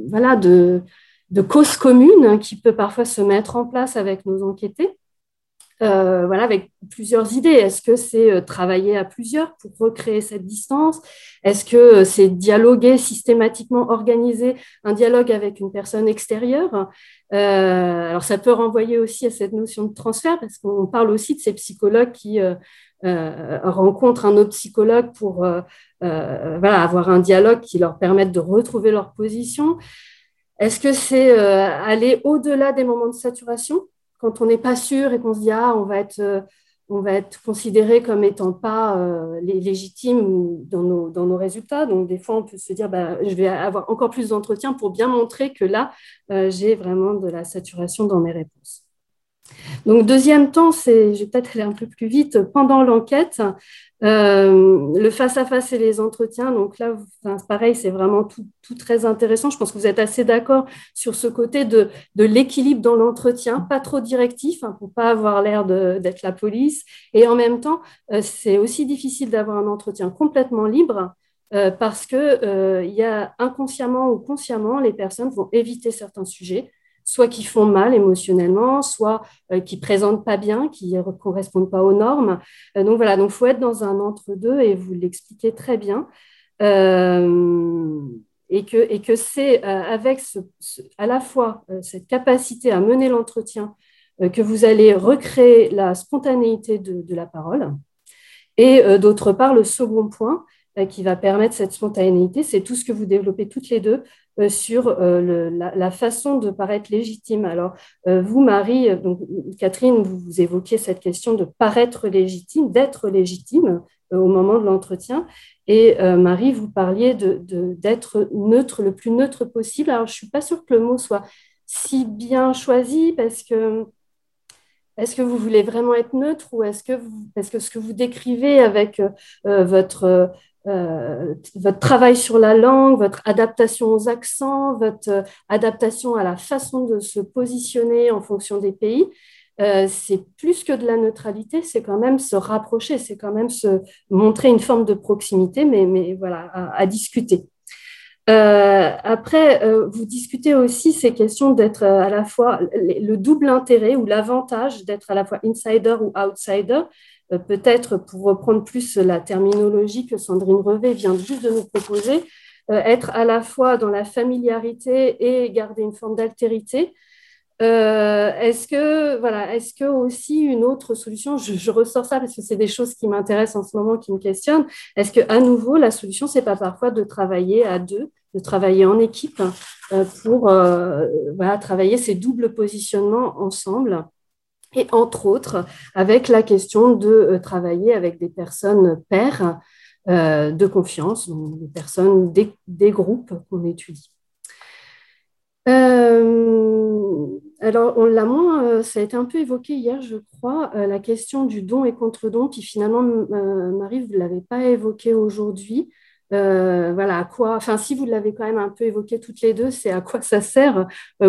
[SPEAKER 11] voilà, de, de cause commune hein, qui peut parfois se mettre en place avec nos enquêtés. Euh, voilà, avec plusieurs idées. Est-ce que c'est euh, travailler à plusieurs pour recréer cette distance? Est-ce que euh, c'est dialoguer systématiquement, organiser un dialogue avec une personne extérieure? Alors, ça peut renvoyer aussi à cette notion de transfert, parce qu'on parle aussi de ces psychologues qui rencontrent un autre psychologue pour voilà, avoir un dialogue qui leur permette de retrouver leur position. Est-ce que c'est aller au-delà des moments de saturation? Quand on n'est pas sûr et qu'on se dit ah on va être euh, considéré comme étant pas euh, légitime dans nos, résultats. Donc, des fois, on peut se dire, bah, je vais avoir encore plus d'entretiens pour bien montrer que là, euh, j'ai vraiment de la saturation dans mes réponses. Donc, deuxième temps, c'est, je vais peut-être aller un peu plus vite, pendant l'enquête, euh, le face-à-face et les entretiens, donc là, pareil, c'est vraiment tout, très intéressant. Je pense que vous êtes assez d'accord sur ce côté de, l'équilibre dans l'entretien, pas trop directif hein, pour pas avoir l'air d'être la police. Et en même temps, euh, c'est aussi difficile d'avoir un entretien complètement libre euh, parce que il y a inconsciemment ou consciemment, les personnes vont éviter certains sujets soit qui font mal émotionnellement, soit euh, qui présentent pas bien, qui ne correspondent pas aux normes. Euh, donc voilà, donc faut être dans un entre-deux et vous l'expliquez très bien. Euh, et que, et que c'est avec à la fois cette capacité à mener l'entretien que vous allez recréer la spontanéité de, de la parole. Et d'autre part, le second point, qui va permettre cette spontanéité, c'est tout ce que vous développez toutes les deux euh, sur euh, la, façon de paraître légitime. Alors, euh, vous, Marie, donc, Catherine, vous, évoquiez cette question de paraître légitime, d'être légitime au moment de l'entretien. Et Marie, vous parliez d'être de, neutre, le plus neutre possible. Alors, je ne suis pas sûre que le mot soit si bien choisi parce que est-ce que vous voulez vraiment être neutre ou est-ce que, parce que ce que vous décrivez avec votre euh, votre travail sur la langue, votre adaptation aux accents, votre euh, adaptation à la façon de se positionner en fonction des pays, euh, c'est plus que de la neutralité, c'est quand même se rapprocher, c'est quand même se montrer une forme de proximité, mais, mais voilà, à, discuter. après, vous discutez aussi ces questions d'être à la fois le double intérêt ou l'avantage d'être à la fois insider ou outsider. Euh, peut-être pour reprendre plus la terminologie que Sandrine Revet vient juste de nous proposer, euh, être à la fois dans la familiarité et garder une forme d'altérité. est-ce que voilà, est-ce que aussi une autre solution, je, ressors ça parce que c'est des choses qui m'intéressent en ce moment, qui me questionnent. Est-ce que à nouveau la solution c'est pas parfois de travailler à deux, de travailler en équipe pour voilà, travailler ces doubles positionnements ensemble? Et entre autres avec la question de travailler avec des personnes pairs de confiance, donc des personnes des groupes qu'on étudie. Euh, alors, on l'a moins, euh, ça a été un peu évoqué hier, je crois, euh, la question du don et contre-don, qui finalement, Marie, vous ne l'avez pas évoqué aujourd'hui. Voilà, à quoi, enfin, si vous l'avez quand même un peu évoqué toutes les deux, c'est à quoi ça sert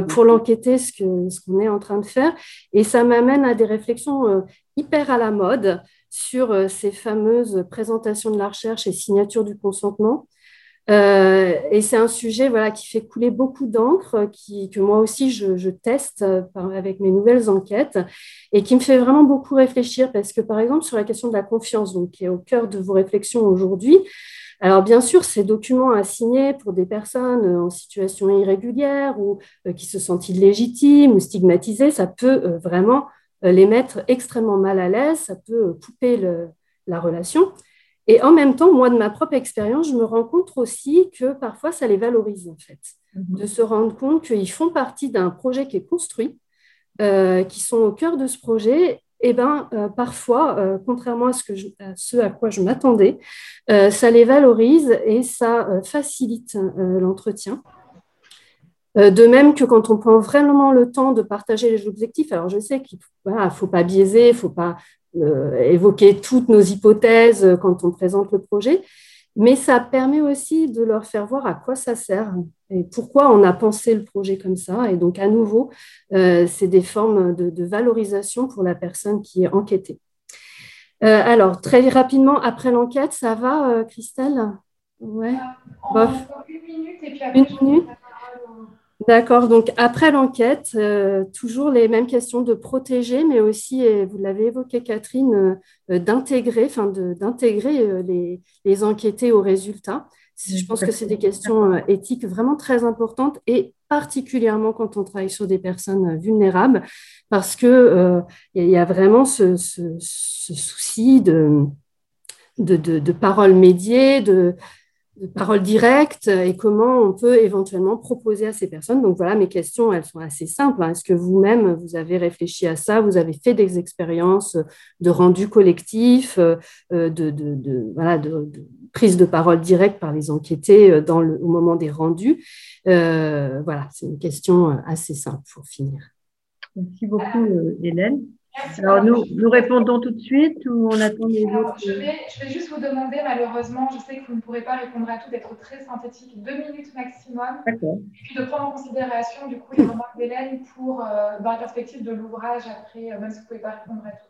[SPEAKER 11] pour l'enquêter, ce qu'on ce est en train de faire. Et ça m'amène à des réflexions hyper à la mode sur ces fameuses présentations de la recherche et signatures du consentement. Euh, et c'est un sujet voilà, qui fait couler beaucoup d'encre, que moi aussi je, teste euh, avec mes nouvelles enquêtes et qui me fait vraiment beaucoup réfléchir parce que, par exemple, sur la question de la confiance, donc, qui est au cœur de vos réflexions aujourd'hui, alors bien sûr, ces documents à signer pour des personnes euh, en situation irrégulière ou qui se sentent illégitimes ou stigmatisées, ça peut vraiment les mettre extrêmement mal à l'aise, ça peut couper la relation. Et en même temps, moi, de ma propre expérience, je me rends compte aussi que parfois, ça les valorise, en fait, mhm. de se rendre compte qu'ils font partie d'un projet qui est construit, euh, qui sont au cœur de ce projet. Et ben, euh, parfois, euh, contrairement à ce, à quoi je m'attendais, ça les valorise et ça facilite l'entretien. De même que quand on prend vraiment le temps de partager les objectifs, alors je sais qu'il ne faut pas biaiser, il ne faut pas euh, évoquer toutes nos hypothèses quand on présente le projet, mais ça permet aussi de leur faire voir à quoi ça sert et pourquoi on a pensé le projet comme ça? Et donc, à nouveau, euh, c'est des formes de, valorisation pour la personne qui est enquêtée. Euh, alors, très rapidement, après l'enquête, ça va, Christelle?
[SPEAKER 7] Ouais. une minute et puis après,
[SPEAKER 11] une minute. D'accord, donc après l'enquête, euh, toujours les mêmes questions de protéger, mais aussi, et vous l'avez évoqué Catherine, euh, d'intégrer, enfin d'intégrer euh, les, les, enquêtés aux résultats. Je pense que c'est des questions éthiques vraiment très importantes et particulièrement quand on travaille sur des personnes vulnérables, parce qu'il il y a vraiment ce, souci de, de, de, de parole médiée, de, de parole directe et comment on peut éventuellement proposer à ces personnes. Donc voilà, mes questions, elles sont assez simples. Est-ce que vous-même, vous avez réfléchi à ça? Vous avez fait des expériences de rendu collectif, euh, de, de, prise de parole directe par les enquêtés euh, dans le, au moment des rendus? Euh, Voilà, c'est une question assez simple pour finir.
[SPEAKER 8] Merci beaucoup, Hélène. Alors, nous, nous répondons tout de suite ou on attend les autres?
[SPEAKER 7] je vais, je vais, juste vous demander, malheureusement, je sais que vous ne pourrez pas répondre à tout, d'être très synthétique, deux minutes maximum. D'accord. Et puis de prendre en considération, du coup, les remarques d'Hélène pour, euh, dans la perspective de l'ouvrage après, euh, même si vous ne pouvez pas répondre à tout.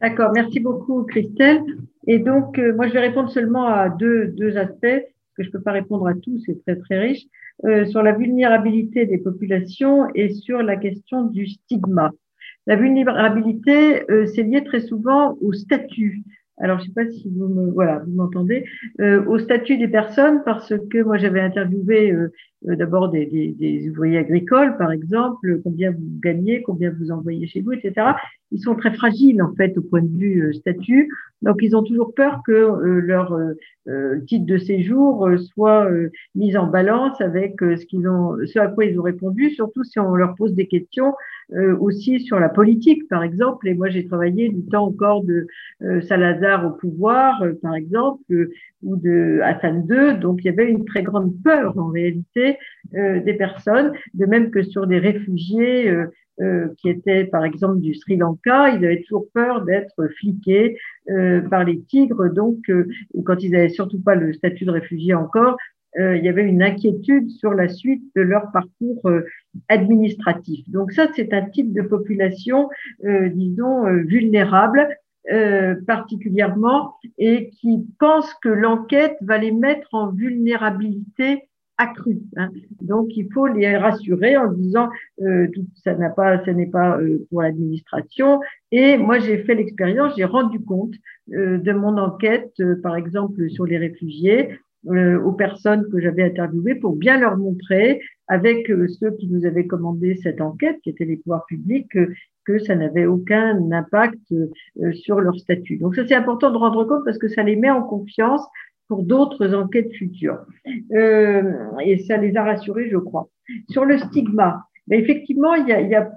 [SPEAKER 8] D'accord, merci beaucoup, Christelle. Et donc, euh, moi, je vais répondre seulement à deux, deux aspects, que je ne peux pas répondre à tout, c'est très, très riche, sur la vulnérabilité des populations et sur la question du stigma. La vulnérabilité, euh, c'est lié très souvent au statut. Alors, je ne sais pas si vous me, voilà, vous m'entendez, euh, au statut des personnes, parce que moi, j'avais interviewé euh, euh, d'abord des, ouvriers agricoles, par exemple, combien vous gagnez, combien vous envoyez chez vous, etc. Ils sont très fragiles, en fait, au point de vue statut. Donc, ils ont toujours peur que leur titre de séjour soit mis en balance avec ce ont, ce à quoi ils ont répondu, surtout si on leur pose des questions aussi sur la politique, par exemple. Et moi, j'ai travaillé du temps encore de Salazar au pouvoir, par exemple, ou de Hassan II. Donc, il y avait une très grande peur, en réalité, euh, des personnes, de même que sur des réfugiés euh, euh, qui étaient, par exemple, du Sri Lanka, ils avaient toujours peur d'être fliqués par les tigres. Donc, quand ils n'avaient surtout pas le statut de réfugié encore, il y avait une inquiétude sur la suite de leur parcours administratif. Donc ça, c'est un type de population, disons, vulnérable euh, particulièrement et qui pensent que l'enquête va les mettre en vulnérabilité accrue. Hein. Donc il faut les rassurer en disant euh, tout, ça n'a pas, ça n'est pas euh, pour l'administration. Et moi j'ai fait l'expérience, j'ai rendu compte euh, de mon enquête, par exemple sur les réfugiés, aux personnes que j'avais interviewées pour bien leur montrer avec ceux qui nous avaient commandé cette enquête, qui étaient les pouvoirs publics, que ça n'avait aucun impact sur leur statut. Donc ça, c'est important de rendre compte parce que ça les met en confiance pour d'autres enquêtes futures. Euh, et ça les a rassurés, je crois. Sur le stigma, ben effectivement, il y a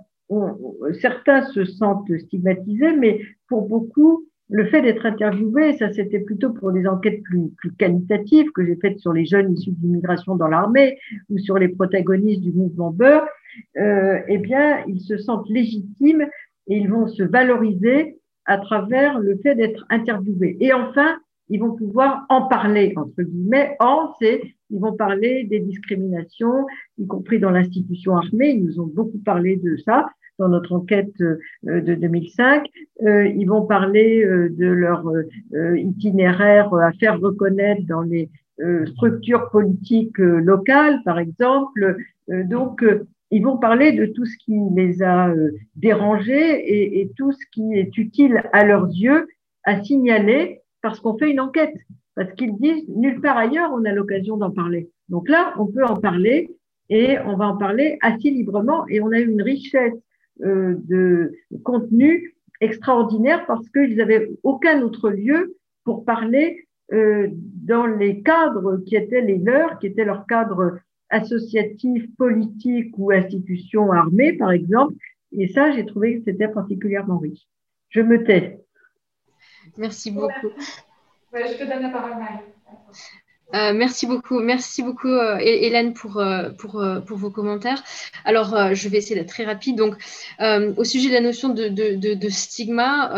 [SPEAKER 8] certains se sentent stigmatisés, mais pour beaucoup, le fait d'être interviewé, ça c'était plutôt pour des enquêtes plus, qualitatives que j'ai faites sur les jeunes issus de l'immigration dans l'armée ou sur les protagonistes du mouvement Beurre, euh, eh bien, ils se sentent légitimes et ils vont se valoriser à travers le fait d'être interviewés. Et enfin, ils vont pouvoir en parler, entre guillemets. En, c'est, ils vont parler des discriminations, y compris dans l'institution armée. Ils nous ont beaucoup parlé de ça dans notre enquête euh, de 2005. Euh, ils vont parler euh, de leur itinéraire à faire reconnaître dans les structures politiques locales, par exemple. donc, ils vont parler de tout ce qui les a dérangés et, et tout ce qui est utile à leurs yeux à signaler parce qu'on fait une enquête, parce qu'ils disent nulle part ailleurs on a l'occasion d'en parler. Donc là, on peut en parler et on va en parler assez librement et on a une richesse euh, de contenu extraordinaire parce qu'ils n'avaient aucun autre lieu pour parler euh, dans les cadres qui étaient les leurs, qui étaient leurs cadres associatifs, politiques ou institutions armées, par exemple. Et ça, j'ai trouvé que c'était particulièrement riche. Je me tais.
[SPEAKER 10] Merci beaucoup.
[SPEAKER 7] Je te donne la parole, Marie.
[SPEAKER 10] Euh, merci beaucoup, merci beaucoup euh, Hélène pour, euh, pour, vos commentaires. Alors, je vais essayer d'être très rapide. Donc, au sujet de la notion de, de, stigma,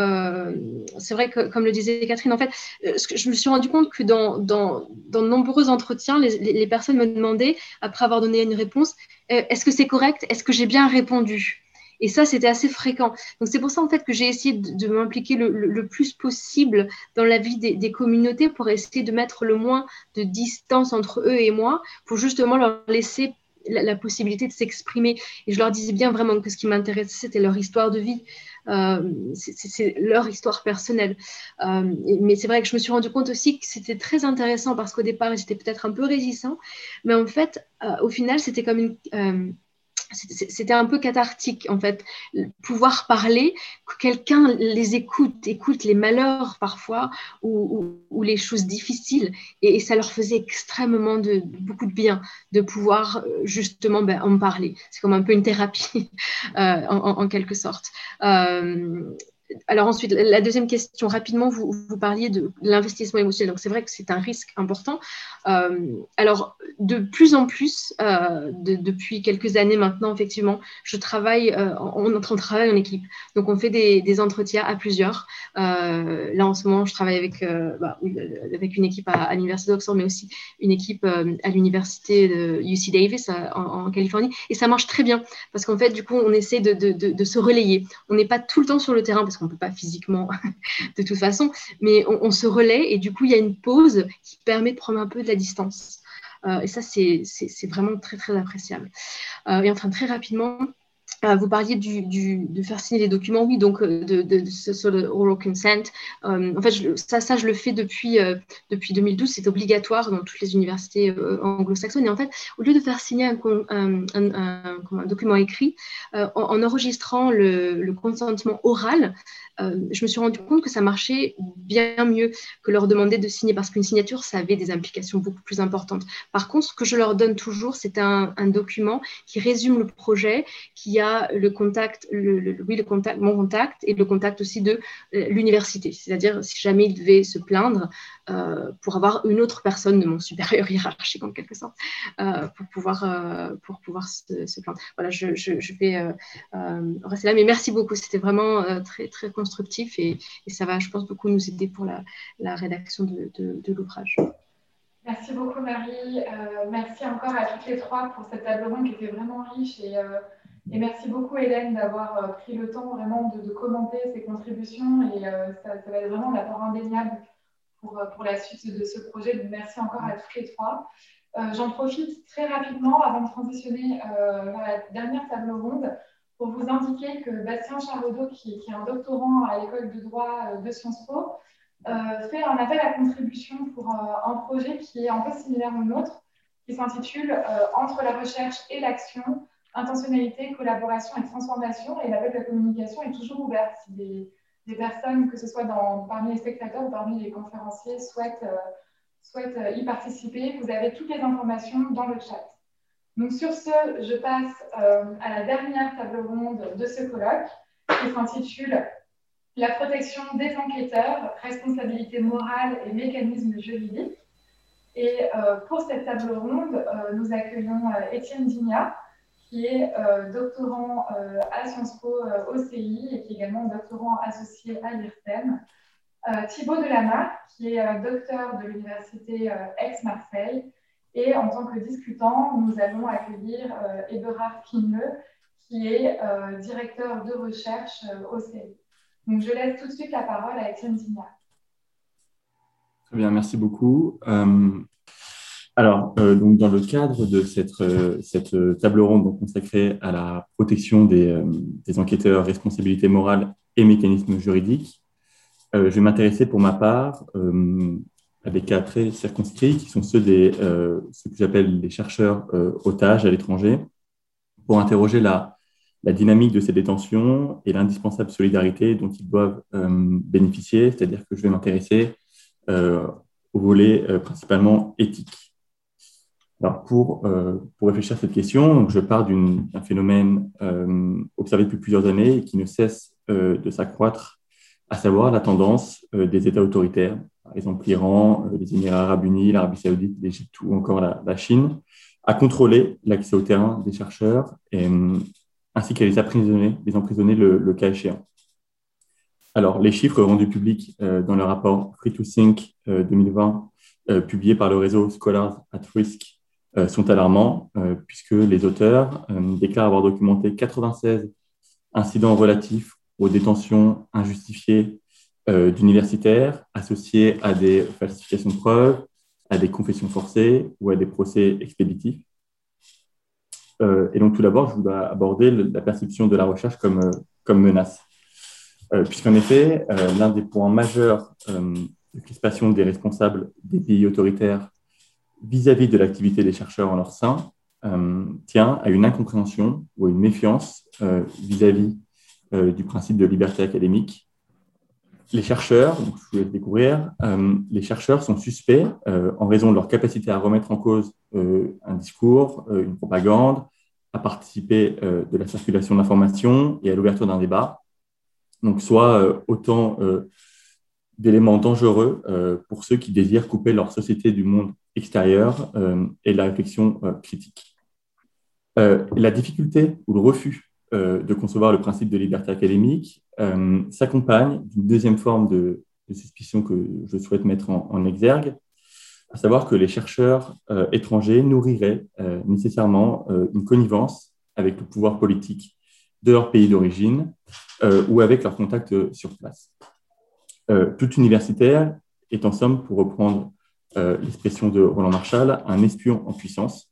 [SPEAKER 10] c'est vrai que, comme le disait Catherine, en fait, je me suis rendu compte que dans, de nombreux entretiens, les, personnes me demandaient, après avoir donné une réponse, est-ce que c'est correct? Est-ce que j'ai bien répondu? Et ça, c'était assez fréquent. Donc, c'est pour ça, en fait, que j'ai essayé de, m'impliquer le, plus possible dans la vie des, communautés pour essayer de mettre le moins de distance entre eux et moi, pour justement leur laisser la, possibilité de s'exprimer. Et je leur disais bien vraiment que ce qui m'intéressait, c'était leur histoire de vie. Euh, c'est leur histoire personnelle. Euh, mais c'est vrai que je me suis rendu compte aussi que c'était très intéressant parce qu'au départ, j'étais peut-être un peu résistant. Mais en fait, euh, au final, c'était comme une c'était un peu cathartique en fait, pouvoir parler, que quelqu'un les écoute, écoute les malheurs parfois ou, les choses difficiles et, ça leur faisait extrêmement de, beaucoup de bien de pouvoir euh, justement ben, en parler. C'est comme un peu une thérapie euh, en, quelque sorte. Euh, alors ensuite, la deuxième question, rapidement, vous, vous parliez de l'investissement émotionnel. Donc c'est vrai que c'est un risque important. Euh, alors de plus en plus, euh, depuis quelques années maintenant, effectivement, je travaille, euh, on, on, travaille en équipe. Donc on fait des, entretiens à plusieurs. là en ce moment, je travaille avec, bah, avec une équipe à, l'université d'Oxford, mais aussi une équipe à l'université de UC Davis en, Californie. Et ça marche très bien parce qu'en fait, du coup, on essaie de, de se relayer. On n'est pas tout le temps sur le terrain parce qu'on ne peut pas physiquement de toute façon, mais on, se relaie et du coup, il y a une pause qui permet de prendre un peu de la distance. Euh, et ça, c'est vraiment très, très appréciable. Euh, et enfin, très rapidement, vous parliez de faire signer les documents, oui, donc de, de, sur le oral consent. en fait, ça, ça, je le fais depuis, depuis 2012, c'est obligatoire dans toutes les universités anglo-saxonnes. Et en fait, au lieu de faire signer un, document écrit, en, en, enregistrant le, consentement oral, euh, je me suis rendu compte que ça marchait bien mieux que leur demander de signer parce qu'une signature, ça avait des implications beaucoup plus importantes. Par contre, ce que je leur donne toujours, c'est un, document qui résume le projet, qui le contact, le, oui, le contact, mon contact et le contact aussi de euh, l'université. C'est-à-dire, si jamais ils devaient se plaindre, euh, pour avoir une autre personne de mon supérieur hiérarchique en quelque sorte, pour pouvoir, pour pouvoir se, plaindre. Voilà, je, je, vais rester là, mais merci beaucoup. C'était vraiment très, très constructif et, ça va, je pense, beaucoup nous aider pour la, rédaction de, l'ouvrage.
[SPEAKER 7] Merci beaucoup Marie. Euh, merci encore à toutes les trois pour cette table ronde qui était vraiment riche et, euh, et merci beaucoup Hélène d'avoir euh, pris le temps vraiment de, commenter ces contributions et ça, va être vraiment un apport indéniable pour, pour la suite de ce projet. Merci encore à toutes les trois. J'en profite très rapidement avant de transitionner vers la dernière table ronde pour vous indiquer que Bastien Charaudot, qui, est un doctorant à l'école de droit euh, de Sciences Po, euh, fait un appel à contribution pour euh, un projet qui est un peu similaire au nôtre, qui s'intitule Entre la recherche et l'action, intentionnalité, collaboration et transformation. Et l'appel de la communication est toujours ouvert. Si des, personnes, que ce soit parmi les spectateurs ou parmi les conférenciers, souhaitent, souhaitent y participer, vous avez toutes les informations dans le chat. Donc sur ce, je passe à la dernière table ronde de ce colloque qui s'intitule La protection des enquêteurs, responsabilité morale et mécanismes juridiques. Et euh, pour cette table ronde, euh, nous accueillons euh, Étienne Digna, qui est doctorant à Sciences Po OCI et qui est également doctorant associé à l'IRSEM. Thibaut Delamarre, qui est docteur de l'Université Aix-Marseille. Et en tant que discutant, nous allons accueillir Eberhard Pineux, qui est directeur de recherche au CI. Donc, je laisse tout de suite la parole à Étienne Digna.
[SPEAKER 12] Très bien, merci beaucoup. Alors, euh, donc dans le cadre de cette, euh, cette table ronde consacrée à la protection des, euh, enquêteurs, responsabilité morale et mécanismes juridiques, je vais m'intéresser pour ma part à des cas très circonscrits qui sont ceux des que j'appelle les chercheurs otages à l'étranger, pour interroger la, la dynamique de ces détentions et l'indispensable solidarité dont ils doivent bénéficier, c'est-à-dire que je vais m'intéresser au volet principalement éthique. Alors pour, euh, pour réfléchir à cette question, je pars d'un phénomène euh, observé depuis plusieurs années et qui ne cesse euh, de s'accroître, à savoir la tendance des États autoritaires, par exemple l'Iran, les Émirats arabes unis, l'Arabie saoudite, l'Égypte ou encore la, Chine, à contrôler l'accès au terrain des chercheurs ainsi qu'à les emprisonner, les emprisonner le, le, cas échéant. Alors, les chiffres rendus publics dans le rapport Free to Think 2020, publié par le réseau Scholars at Risk sont alarmants, euh, puisque les auteurs euh, déclarent avoir documenté 96 incidents relatifs aux détentions injustifiées d'universitaires associés à des falsifications de preuves, à des confessions forcées ou à des procès expéditifs. et donc, tout d'abord, je voudrais aborder la perception de la recherche comme menace. Puisqu'en effet, l'un des points majeurs de crispation des responsables des pays autoritaires vis-à-vis de l'activité des chercheurs en leur sein euh, tient à une incompréhension ou à une méfiance euh, vis-à-vis euh, du principe de liberté académique. Les chercheurs, je vous laisse découvrir, les chercheurs sont suspects en raison de leur capacité à remettre en cause un discours, une propagande, à participer de la circulation d'informations et à l'ouverture d'un débat. Donc, soit autant d'éléments dangereux pour ceux qui désirent couper leur société du monde extérieure euh, et la réflexion euh, critique. Euh, la difficulté ou le refus de concevoir le principe de liberté académique s'accompagne d'une deuxième forme de, suspicion que je souhaite mettre en, exergue, à savoir que les chercheurs étrangers nourriraient nécessairement une connivence avec le pouvoir politique de leur pays d'origine ou avec leurs contacts sur place. Tout universitaire est en somme, pour reprendre euh, l'expression de Roland Marshall, un espion en puissance.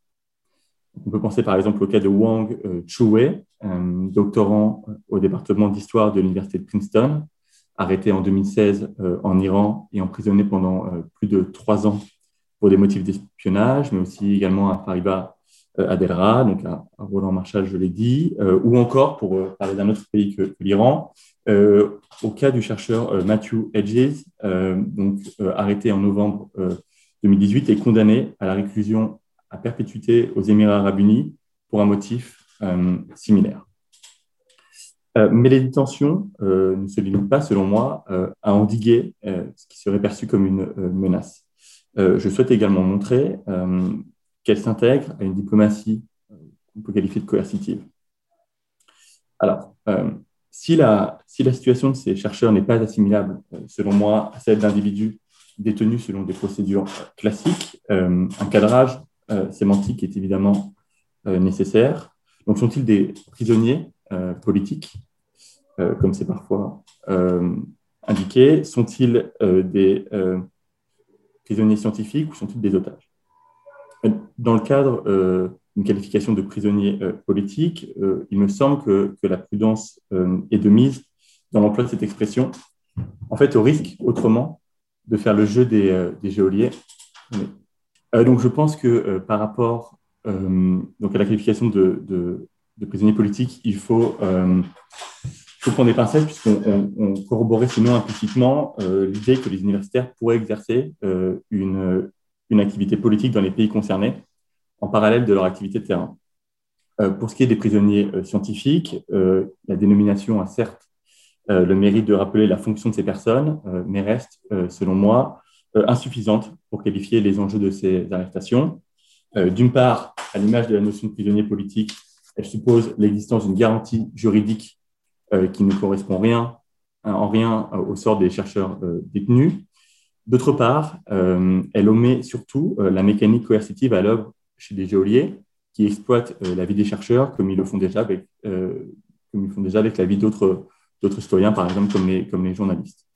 [SPEAKER 12] On peut penser par exemple au cas de Wang euh, Chuwei, doctorant euh, au département d'histoire de l'université de Princeton, arrêté en 2016 en Iran et emprisonné pendant plus de trois ans pour des motifs d'espionnage, mais aussi également à Fariba Adelra, donc à, Roland Marshall, je l'ai dit, ou encore, pour parler d'un autre pays que l'Iran, au cas du chercheur Matthew Hedges, donc arrêté en novembre 2018 est condamné à la réclusion à perpétuité aux Émirats arabes unis pour un motif euh, similaire. Euh, mais les détentions euh, ne se limitent pas, selon moi, à endiguer ce qui serait perçu comme une menace. je souhaite également montrer qu'elle s'intègre à une diplomatie qu'on peut qualifier de coercitive. Alors, si la, si la situation de ces chercheurs n'est pas assimilable, selon moi, à celle d'individus détenus selon des procédures classiques. Euh, un cadrage euh, sémantique est évidemment euh, nécessaire. Donc, sont-ils des prisonniers politiques, comme c'est parfois indiqué? Sont-ils des prisonniers scientifiques ou sont-ils des otages? Dans le cadre d'une qualification de prisonnier politique, il me semble que, que la prudence est de mise dans l'emploi de cette expression, en fait, au risque autrement de faire le jeu des, euh, des geôliers. donc, je pense que par rapport donc à la qualification de, de, prisonnier politique, il faut, faut prendre des pincettes puisqu'on corroborait sinon implicitement l'idée que les universitaires pourraient exercer une, une activité politique dans les pays concernés en parallèle de leur activité de terrain. Euh, pour ce qui est des prisonniers euh, scientifiques, euh, la dénomination a certes le mérite de rappeler la fonction de ces personnes, mais reste, selon moi, insuffisante pour qualifier les enjeux de ces arrestations. D'une part, à l'image de la notion de prisonnier politique, elle suppose l'existence d'une garantie juridique qui ne correspond rien, en rien au sort des chercheurs détenus. D'autre part, elle omet surtout la mécanique coercitive à l'œuvre chez des geôliers qui exploitent euh, la vie des chercheurs comme ils le font déjà avec, euh, comme ils font déjà avec la vie d'autres citoyens, par exemple, comme les, comme les journalistes.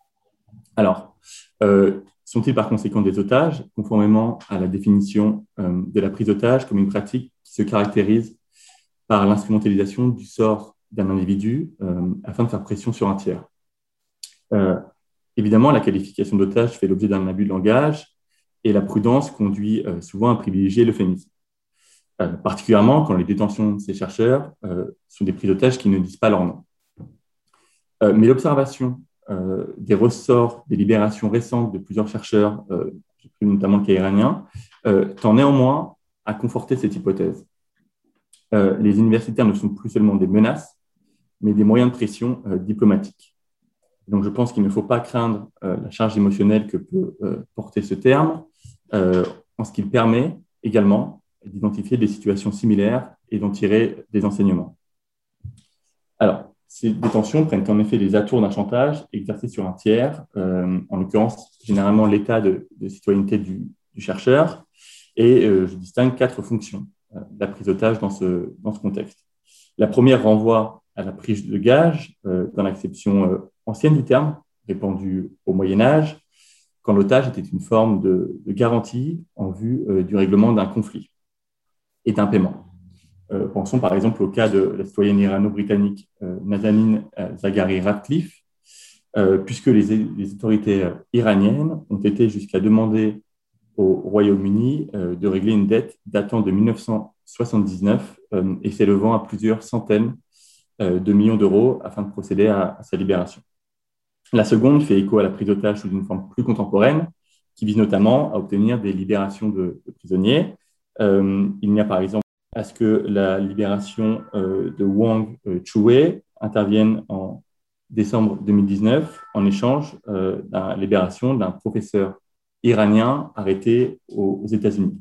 [SPEAKER 12] Alors, euh, sont-ils par conséquent des otages, conformément à la définition de la prise d'otage comme une pratique qui se caractérise par l'instrumentalisation du sort d'un individu afin de faire pression sur un tiers? Évidemment, la qualification d'otage fait l'objet d'un abus de langage et la prudence conduit souvent à privilégier l'euphémisme. Euh, particulièrement quand les détentions de ces chercheurs euh, sont des prises d'otages qui ne disent pas leur nom. Euh, mais l'observation des ressorts des libérations récentes de plusieurs chercheurs, notamment le cas iranien, tend néanmoins à conforter cette hypothèse. les universitaires ne sont plus seulement des menaces, mais des moyens de pression diplomatiques. Donc, je pense qu'il ne faut pas craindre la charge émotionnelle que peut porter ce terme, en ce qu'il permet également d'identifier des situations similaires et d'en tirer des enseignements. Alors, ces détentions prennent en effet les atours d'un chantage exercé sur un tiers, euh, en l'occurrence généralement l'état de, citoyenneté du, chercheur, et euh, je distingue quatre fonctions euh, de la prise d'otage dans ce, dans ce contexte. La première renvoie à la prise de gage dans l'acception ancienne du terme, répandue au Moyen Âge, quand l'otage était une forme de, garantie en vue du règlement d'un conflit et d'un paiement. Euh, pensons par exemple au cas de la citoyenne irano-britannique euh, Nazanin euh, Zaghari Ratcliffe, puisque les, autorités iraniennes ont été jusqu'à demander au Royaume-Uni de régler une dette datant de 1979 et s'élevant à plusieurs centaines de millions d'euros afin de procéder à, sa libération. La seconde fait écho à la prise d'otage sous une forme plus contemporaine, qui vise notamment à obtenir des libérations de prisonniers euh, il n'y a par exemple à ce que la libération euh, de Wang euh, Chue intervienne en décembre 2019 en échange de la libération d'un professeur iranien arrêté aux États-Unis.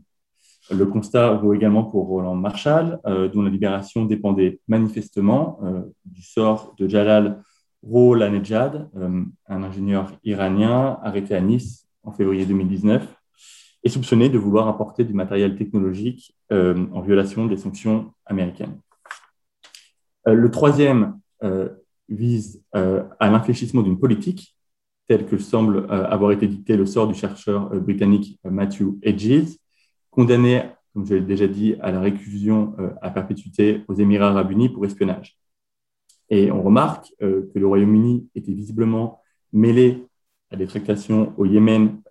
[SPEAKER 12] Le constat vaut également pour Roland Marshall, dont la libération dépendait manifestement du sort de Jalal Rolanejad, un ingénieur iranien arrêté à Nice en février 2019 est soupçonné de vouloir apporter du matériel technologique euh, en violation des sanctions américaines. Euh, le troisième euh, vise à l'infléchissement d'une politique, telle que semble avoir été dicté le sort du chercheur britannique Matthew Hedges, condamné, comme je l'ai déjà dit, à la réclusion à perpétuité aux Émirats arabes unis pour espionnage. Et on remarque que le Royaume-Uni était visiblement mêlé à des tractations au Yémen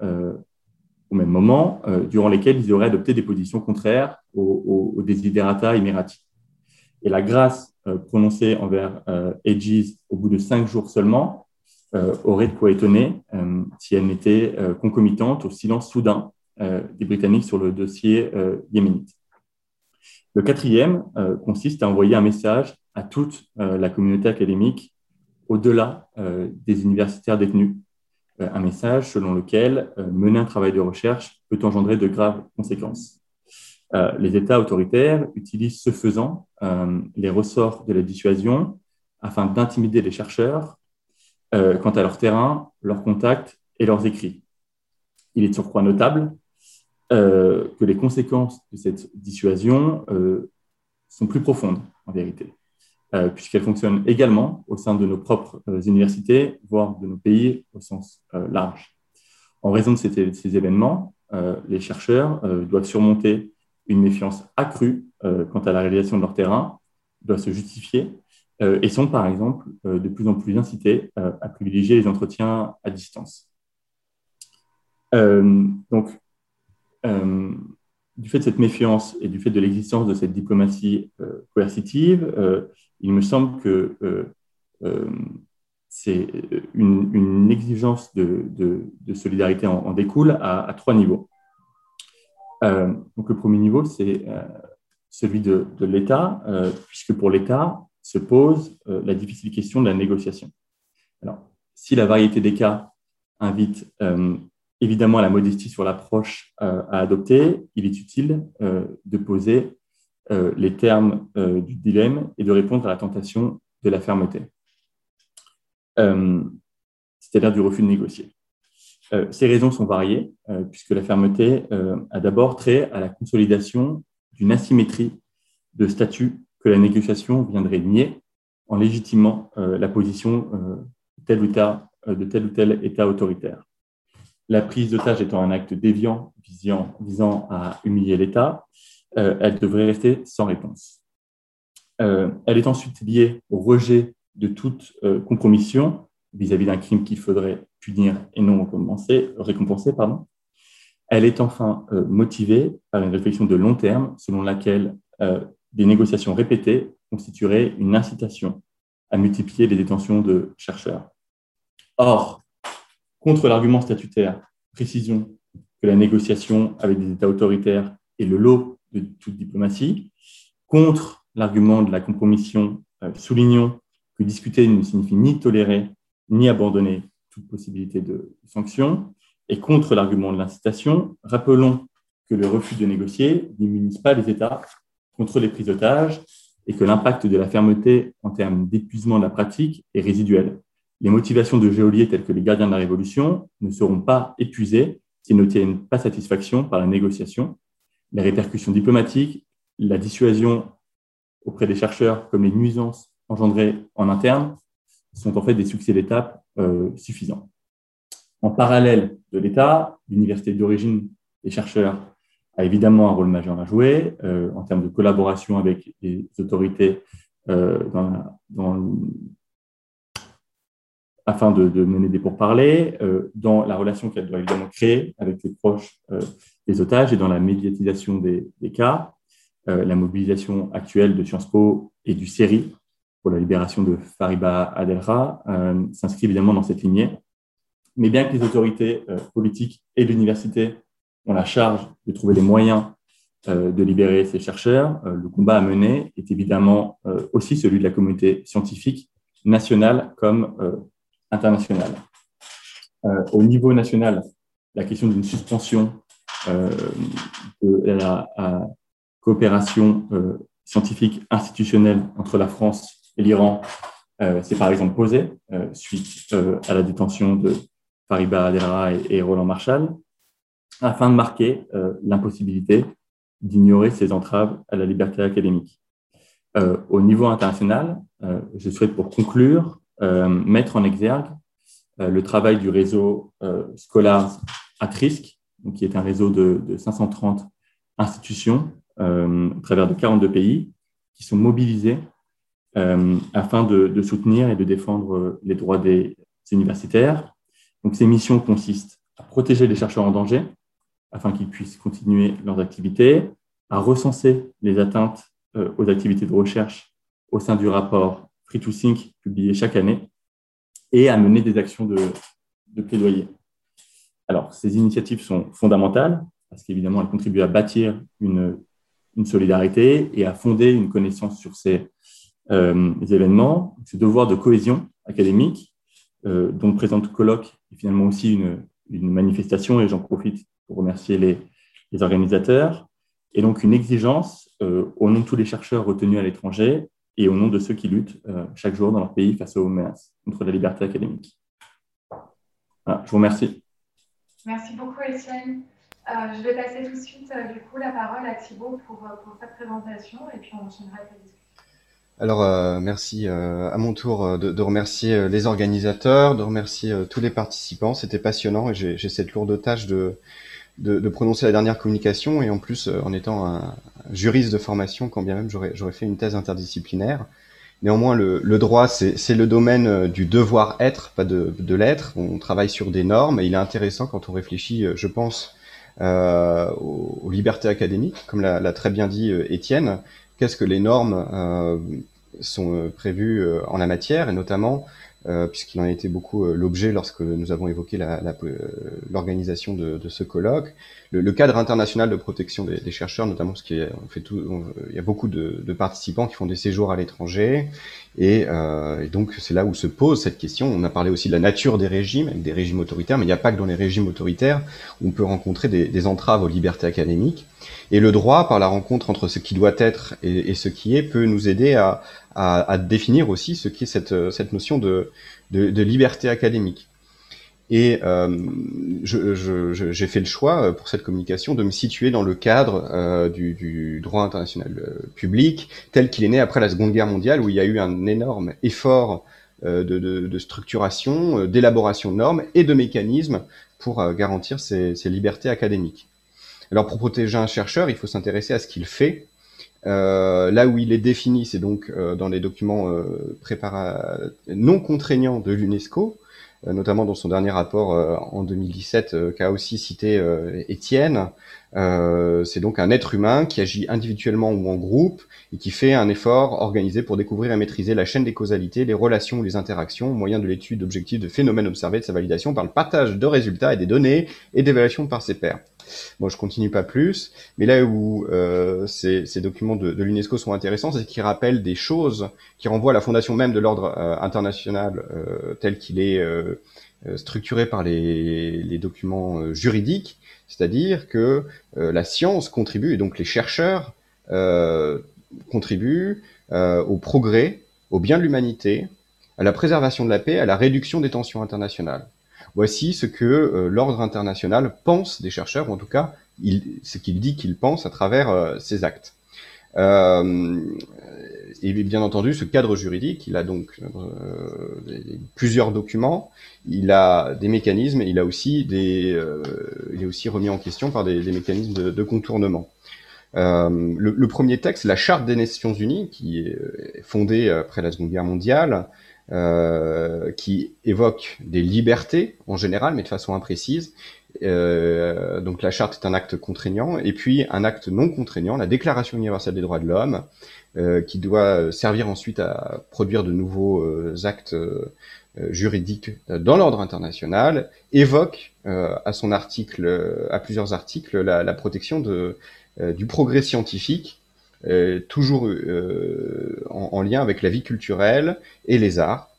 [SPEAKER 12] au même moment, euh, durant lesquels ils auraient adopté des positions contraires aux, aux, desiderata émiratis. Et la grâce euh, prononcée envers euh, Aegis au bout de cinq jours seulement aurait de quoi étonner si elle n'était concomitante au silence soudain des Britanniques sur le dossier yéménite. Le quatrième consiste à envoyer un message à toute la communauté académique au-delà des universitaires détenus euh, un message selon lequel euh, mener un travail de recherche peut engendrer de graves conséquences. Euh, les États autoritaires utilisent ce faisant les ressorts de la dissuasion afin d'intimider les chercheurs quant à leur terrain, leurs contacts et leurs écrits. Il est de surcroît notable que les conséquences de cette dissuasion sont plus profondes en vérité. Euh, puisqu'elle fonctionne également au sein de nos propres euh, universités, voire de nos pays au sens euh, large. En raison de ces, événements, les chercheurs doivent surmonter une méfiance accrue quant à la réalisation de leur terrain, doivent se justifier et sont par exemple de plus en plus incités à privilégier les entretiens à distance. donc, du fait de cette méfiance et du fait de l'existence de cette diplomatie coercitive, il me semble que c'est une, exigence de, solidarité en, découle à, trois niveaux. donc le premier niveau, c'est celui de, l'État, puisque pour l'État se pose la difficile question de la négociation. Alors, si la variété des cas invite évidemment la modestie sur l'approche euh, à adopter, il est utile euh, de poser euh, les termes du dilemme et de répondre à la tentation de la fermeté, c'est-à-dire du refus de négocier. ces raisons sont variées, puisque la fermeté a d'abord trait à la consolidation d'une asymétrie de statut que la négociation viendrait nier en légitimant la position tel ou de tel ou tel État autoritaire la prise d'otage étant un acte déviant visant, à humilier l'État, euh, elle devrait rester sans réponse. Euh, elle est ensuite liée au rejet de toute euh, compromission vis-à-vis d'un crime qu'il faudrait punir et non récompenser. Elle est enfin motivée par une réflexion de long terme selon laquelle des négociations répétées constitueraient une incitation à multiplier les détentions de chercheurs. Or, Contre l'argument statutaire, précision que la négociation avec des États autoritaires est le lot de toute diplomatie. Contre l'argument de la compromission, euh, soulignons que discuter ne signifie ni tolérer ni abandonner toute possibilité de sanction. Et contre l'argument de l'incitation, rappelons que le refus de négocier n'immunise pas les États contre les prises d'otages et que l'impact de la fermeté en termes d'épuisement de la pratique est résiduel. Les motivations de geôliers tels que les gardiens de la Révolution ne seront pas épuisées s'ils n'obtiennent pas satisfaction par la négociation. Les répercussions diplomatiques, la dissuasion auprès des chercheurs comme les nuisances engendrées en interne sont en fait des succès d'étape euh, suffisants. En parallèle de l'État, l'université d'origine des chercheurs a évidemment un rôle majeur à jouer euh, en termes de collaboration avec les autorités euh, dans, dans, afin de, mener des pourparlers, euh, dans la relation qu'elle doit évidemment créer avec les proches euh, des otages et dans la médiatisation des, cas. Euh, la mobilisation actuelle de Sciences Po et du CERI pour la libération de Fariba Adelra s'inscrit évidemment dans cette lignée. Mais bien que les autorités politiques et l'université ont la charge de trouver les moyens de libérer ces chercheurs, le combat à mener est évidemment aussi celui de la communauté scientifique nationale comme internationale. Euh, au niveau national, la question d'une suspension euh, de la, coopération euh, scientifique institutionnelle entre la France et l'Iran s'est par exemple posée suite à la détention de Fariba Adera et, Roland Marshall, afin de marquer l'impossibilité d'ignorer ces entraves à la liberté académique. au niveau international, je souhaite pour conclure euh, mettre en exergue euh, le travail du réseau euh, Scholars at Risk, qui est un réseau de, 530 institutions à travers de 42 pays qui sont mobilisés afin de, soutenir et de défendre les droits des, universitaires. Donc, ces missions consistent à protéger les chercheurs en danger afin qu'ils puissent continuer leurs activités, à recenser les atteintes aux activités de recherche au sein du rapport Free to Think publié chaque année et à mener des actions de, plaidoyer. Alors, ces initiatives sont fondamentales parce qu'évidemment, elles contribuent à bâtir une, solidarité et à fonder une connaissance sur ces euh, événements. Ce devoir de cohésion académique, euh, dont le présent colloque est finalement aussi une, manifestation, et j'en profite pour remercier les, organisateurs, et donc une exigence euh, au nom de tous les chercheurs retenus à l'étranger et au nom de ceux qui luttent euh, chaque jour dans leur pays face aux menaces contre la liberté académique. je vous remercie.
[SPEAKER 7] Merci beaucoup, Etienne. Euh, je vais passer tout de suite euh, du coup, la parole à Thibault pour, pour sa présentation et puis on enchaînera avec la discussion.
[SPEAKER 13] Alors, merci à mon tour de, de, remercier les organisateurs, de remercier tous les participants. C'était passionnant et j'ai cette lourde tâche de, de, de, prononcer la dernière communication et en plus en étant un, juriste de formation, quand bien même j'aurais fait une thèse interdisciplinaire. Néanmoins, le, le droit, c'est le domaine euh, du devoir-être, pas de, de l'être. On travaille sur des normes et il est intéressant quand on réfléchit, euh, je pense, aux, libertés académiques, comme l'a très bien dit Étienne. Qu'est-ce que les normes sont prévues en la matière, et notamment euh, puisqu'il en a été beaucoup euh, l'objet lorsque nous avons évoqué l'organisation la, de, de, ce colloque. Le, le, cadre international de protection des, des chercheurs, notamment fait tout, il y a beaucoup de, de, participants qui font des séjours à l'étranger, et, euh, et, donc c'est là où se pose cette question. On a parlé aussi de la nature des régimes, des régimes autoritaires, mais il n'y a pas que dans les régimes autoritaires où on peut rencontrer des, entraves aux libertés académiques. Et le droit, par la rencontre entre ce qui doit être et, ce qui est, peut nous aider à, définir aussi ce qu'est cette, cette notion de liberté académique. Et euh, j'ai je, je, fait le choix euh, pour cette communication de me situer dans le cadre euh, du, du, droit international euh, public tel qu'il est né après la Seconde Guerre mondiale, où il y a eu un énorme effort euh, de, de, de, structuration, d'élaboration de normes et de mécanismes pour garantir ces, libertés académiques. Alors pour protéger un chercheur, il faut s'intéresser à ce qu'il fait, euh, là où il est défini, c'est donc euh, dans les documents euh, non contraignants de l'UNESCO, notamment dans son dernier rapport en 2017 qu'a aussi cité Étienne. C'est donc un être humain qui agit individuellement ou en groupe et qui fait un effort organisé pour découvrir et maîtriser la chaîne des causalités, les relations ou les interactions au moyen de l'étude d'objectifs de phénomènes observés, de sa validation par le partage de résultats et des données et d'évaluation par ses pairs. Bon, je continue pas plus, mais là où euh, ces, ces, documents de, de l'UNESCO sont intéressants, c'est qu'ils rappellent des choses qui renvoient à la fondation même de l'ordre euh, international euh, tel qu'il est euh, euh, structuré par les, les documents juridiques, c'est-à-dire que la science contribue, et donc les chercheurs contribuent au progrès, au bien de l'humanité, à la préservation de la paix, à la réduction des tensions internationales. Voici ce que euh, l'ordre international pense des chercheurs, ou en tout cas, il, ce qu'il dit qu'il pense à travers euh, ses actes. Et bien entendu, ce cadre juridique, il a donc euh, plusieurs documents, il a des mécanismes, il a aussi des, euh, il est aussi remis en question par des, mécanismes de, contournement. Euh, le, premier texte, la Charte des Nations Unies, qui est fondée après la Seconde Guerre mondiale, qui évoque des libertés en général, mais de façon imprécise. Donc la charte est un acte contraignant, et puis un acte non contraignant, la Déclaration universelle des droits de l'homme, qui doit servir ensuite à produire de nouveaux euh, actes euh, juridiques dans l'ordre international, évoque à son article, à plusieurs articles, la, la protection de, du progrès scientifique euh, toujours euh, en, en, lien avec la vie culturelle et les arts.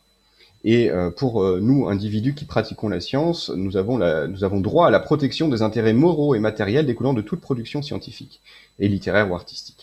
[SPEAKER 13] Et euh, pour nous, individus qui pratiquons la science, nous avons, la, nous avons droit à la protection des intérêts moraux et matériels découlant de toute production scientifique et littéraire ou artistique.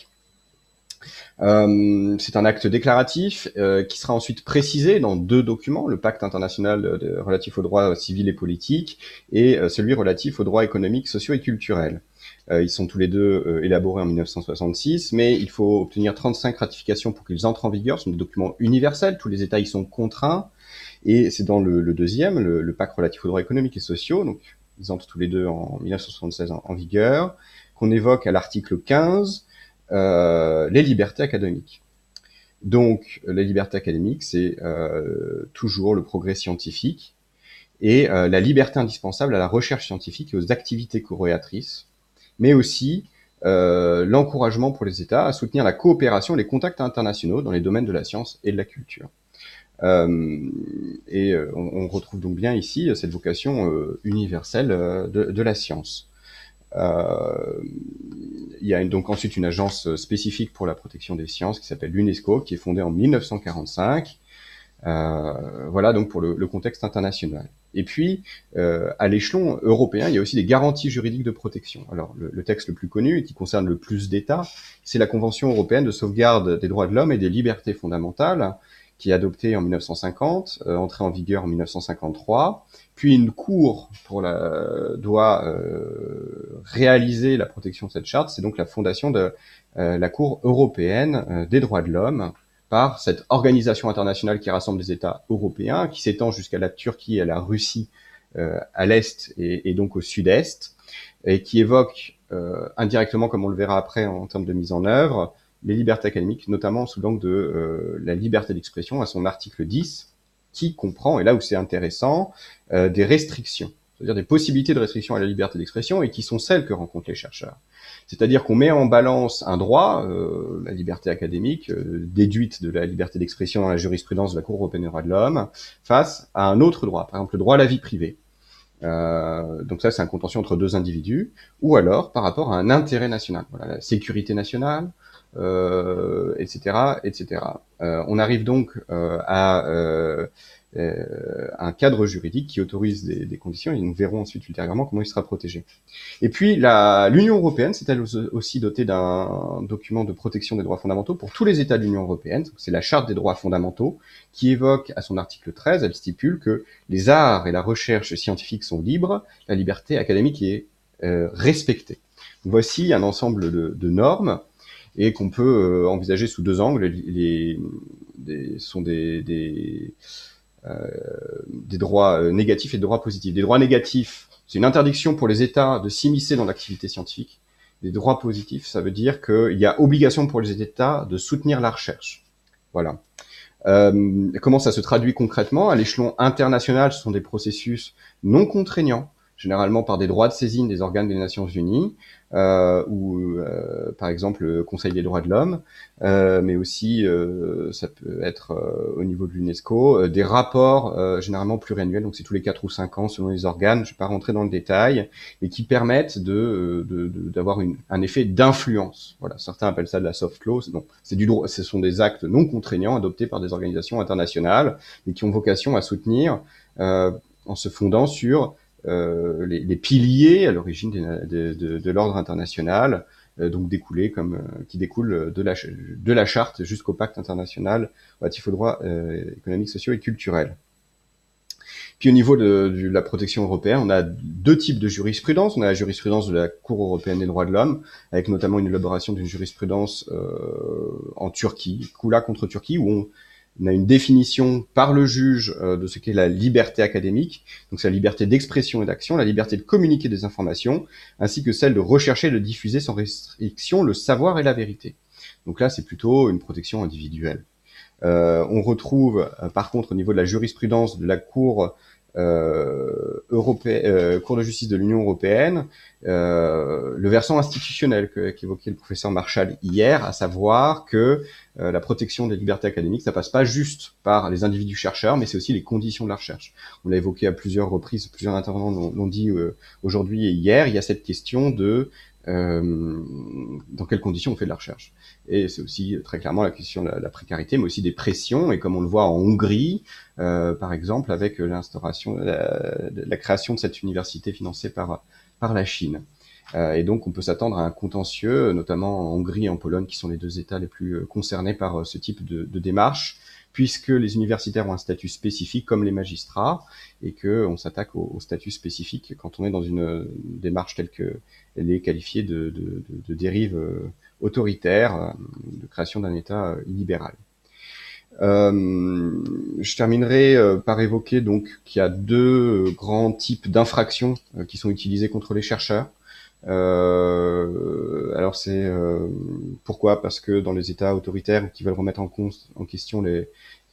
[SPEAKER 13] Euh, c'est un acte déclaratif euh, qui sera ensuite précisé dans deux documents, le pacte international relatif aux droits civils et politiques et euh, celui relatif aux droits économiques, sociaux et culturels. Ils sont tous les deux élaborés en 1966, mais il faut obtenir 35 ratifications pour qu'ils entrent en vigueur. Ce sont des documents universels, tous les États y sont contraints. Et c'est dans le, deuxième, le, pacte relatif aux droits économiques et sociaux, donc ils entrent tous les deux en 1976 en, vigueur, qu'on évoque à l'article 15 euh, les libertés académiques. Donc, les libertés académiques, c'est euh, toujours le progrès scientifique et euh, la liberté indispensable à la recherche scientifique et aux activités corréatrices mais aussi euh, l'encouragement pour les États à soutenir la coopération et les contacts internationaux dans les domaines de la science et de la culture. Euh, et euh, on, retrouve donc bien ici cette vocation euh, universelle euh, de, la science. Euh, il y a donc ensuite une agence spécifique pour la protection des sciences qui s'appelle l'UNESCO, qui est fondée en 1945 euh, voilà donc pour le, le, contexte international. Et puis, euh, à l'échelon européen, il y a aussi des garanties juridiques de protection. Alors, le, le texte le plus connu et qui concerne le plus d'États, c'est la Convention européenne de sauvegarde des droits de l'homme et des libertés fondamentales, qui est adoptée en 1950, euh, entrée en vigueur en 1953. Puis une cour pour la, doit euh, réaliser la protection de cette charte. C'est donc la fondation de euh, la Cour européenne des droits de l'homme, par cette organisation internationale qui rassemble des États européens, qui s'étend jusqu'à la Turquie et à la Russie euh, à l'est et, et, donc au sud-est, et qui évoque euh, indirectement, comme on le verra après en termes de mise en œuvre, les libertés académiques, notamment sous l'angle de euh, la liberté d'expression à son article 10, qui comprend, et là où c'est intéressant, euh, des restrictions c'est-à-dire des possibilités de restriction à la liberté d'expression, et qui sont celles que rencontrent les chercheurs. C'est-à-dire qu'on met en balance un droit, euh, la liberté académique, euh, déduite de la liberté d'expression dans la jurisprudence de la Cour européenne des droits de l'homme, face à un autre droit, par exemple le droit à la vie privée. Euh, donc ça, c'est un contentieux entre deux individus, ou alors par rapport à un intérêt national, voilà, la sécurité nationale, etc., etc. Euh, on arrive donc euh, à euh, euh, un cadre juridique qui autorise des, des, conditions, et nous verrons ensuite ultérieurement comment il sera protégé. Et puis l'Union européenne s'est elle aussi dotée d'un document de protection des droits fondamentaux pour tous les États de l'Union européenne. C'est la Charte des droits fondamentaux qui évoque à son article 13, elle stipule que les arts et la recherche scientifique sont libres, la liberté académique est euh, respectée. Voici un ensemble de, de normes et qu'on peut euh, envisager sous deux angles. Les, sont des, euh, droits euh, négatifs et des droits positifs. Des droits négatifs, c'est une interdiction pour les États de s'immiscer dans l'activité scientifique. Des droits positifs, ça veut dire qu'il y a obligation pour les États de soutenir la recherche. Voilà. Comment ça se traduit concrètement? À l'échelon international, ce sont des processus non contraignants, généralement par des droits de saisine des organes des Nations Unies, euh, ou euh, par exemple le Conseil des droits de l'homme, euh, mais aussi euh, ça peut être euh, au niveau de l'UNESCO, euh, des rapports généralement pluriannuels, donc c'est tous les 4 ou 5 ans selon les organes, je vais pas rentrer dans le détail, et qui permettent de d'avoir de, un effet d'influence. Voilà, certains appellent ça de la soft law. Donc c'est du droit, ce sont des actes non contraignants adoptés par des organisations internationales, mais qui ont vocation à soutenir en se fondant sur euh, les, les, piliers à l'origine de, de, de l'ordre international, euh, donc découlés comme euh, qui découlent de la de la charte jusqu'au pacte international relatif aux droits économiques, sociaux et culturels. Puis au niveau de, de, la protection européenne, on a deux types de jurisprudence. On a la jurisprudence de la Cour européenne des droits de l'homme, avec notamment une élaboration d'une jurisprudence euh, en Turquie, Kula contre Turquie, où on on a une définition par le juge euh, de ce qu'est la liberté académique, donc c'est la liberté d'expression et d'action, la liberté de communiquer des informations, ainsi que celle de rechercher et de diffuser sans restriction le savoir et la vérité. Donc là, c'est plutôt une protection individuelle. Euh, on retrouve, euh, par contre, au niveau de la jurisprudence de la Cour euh, euh, Cour de justice de l'Union européenne, euh, le versant institutionnel qu'évoquait le professeur Marshall hier, à savoir que la protection des libertés académiques, ça passe pas juste par les individus chercheurs, mais c'est aussi les conditions de la recherche. On l'a évoqué à plusieurs reprises, plusieurs intervenants l'ont dit aujourd'hui et hier, il y a cette question de euh, dans quelles conditions on fait de la recherche. Et c'est aussi très clairement la question de la, précarité, mais aussi des pressions, et comme on le voit en Hongrie, euh, par exemple, avec l'instauration, la, la, création de cette université financée par, par la Chine. Euh, et donc, on peut s'attendre à un contentieux, notamment en Hongrie et en Pologne, qui sont les deux États les plus euh, concernés par euh, ce type de, de démarche, puisque les universitaires ont un statut spécifique comme les magistrats, et que on s'attaque au, au, statut spécifique quand on est dans une démarche telle qu'elle est qualifiée de, de, de dérive autoritaire, de création d'un État illibéral. Euh, je terminerai par évoquer donc qu'il y a deux grands types d'infractions qui sont utilisées contre les chercheurs. Euh, alors c'est euh, pourquoi? Parce que dans les États autoritaires qui veulent remettre en, en question les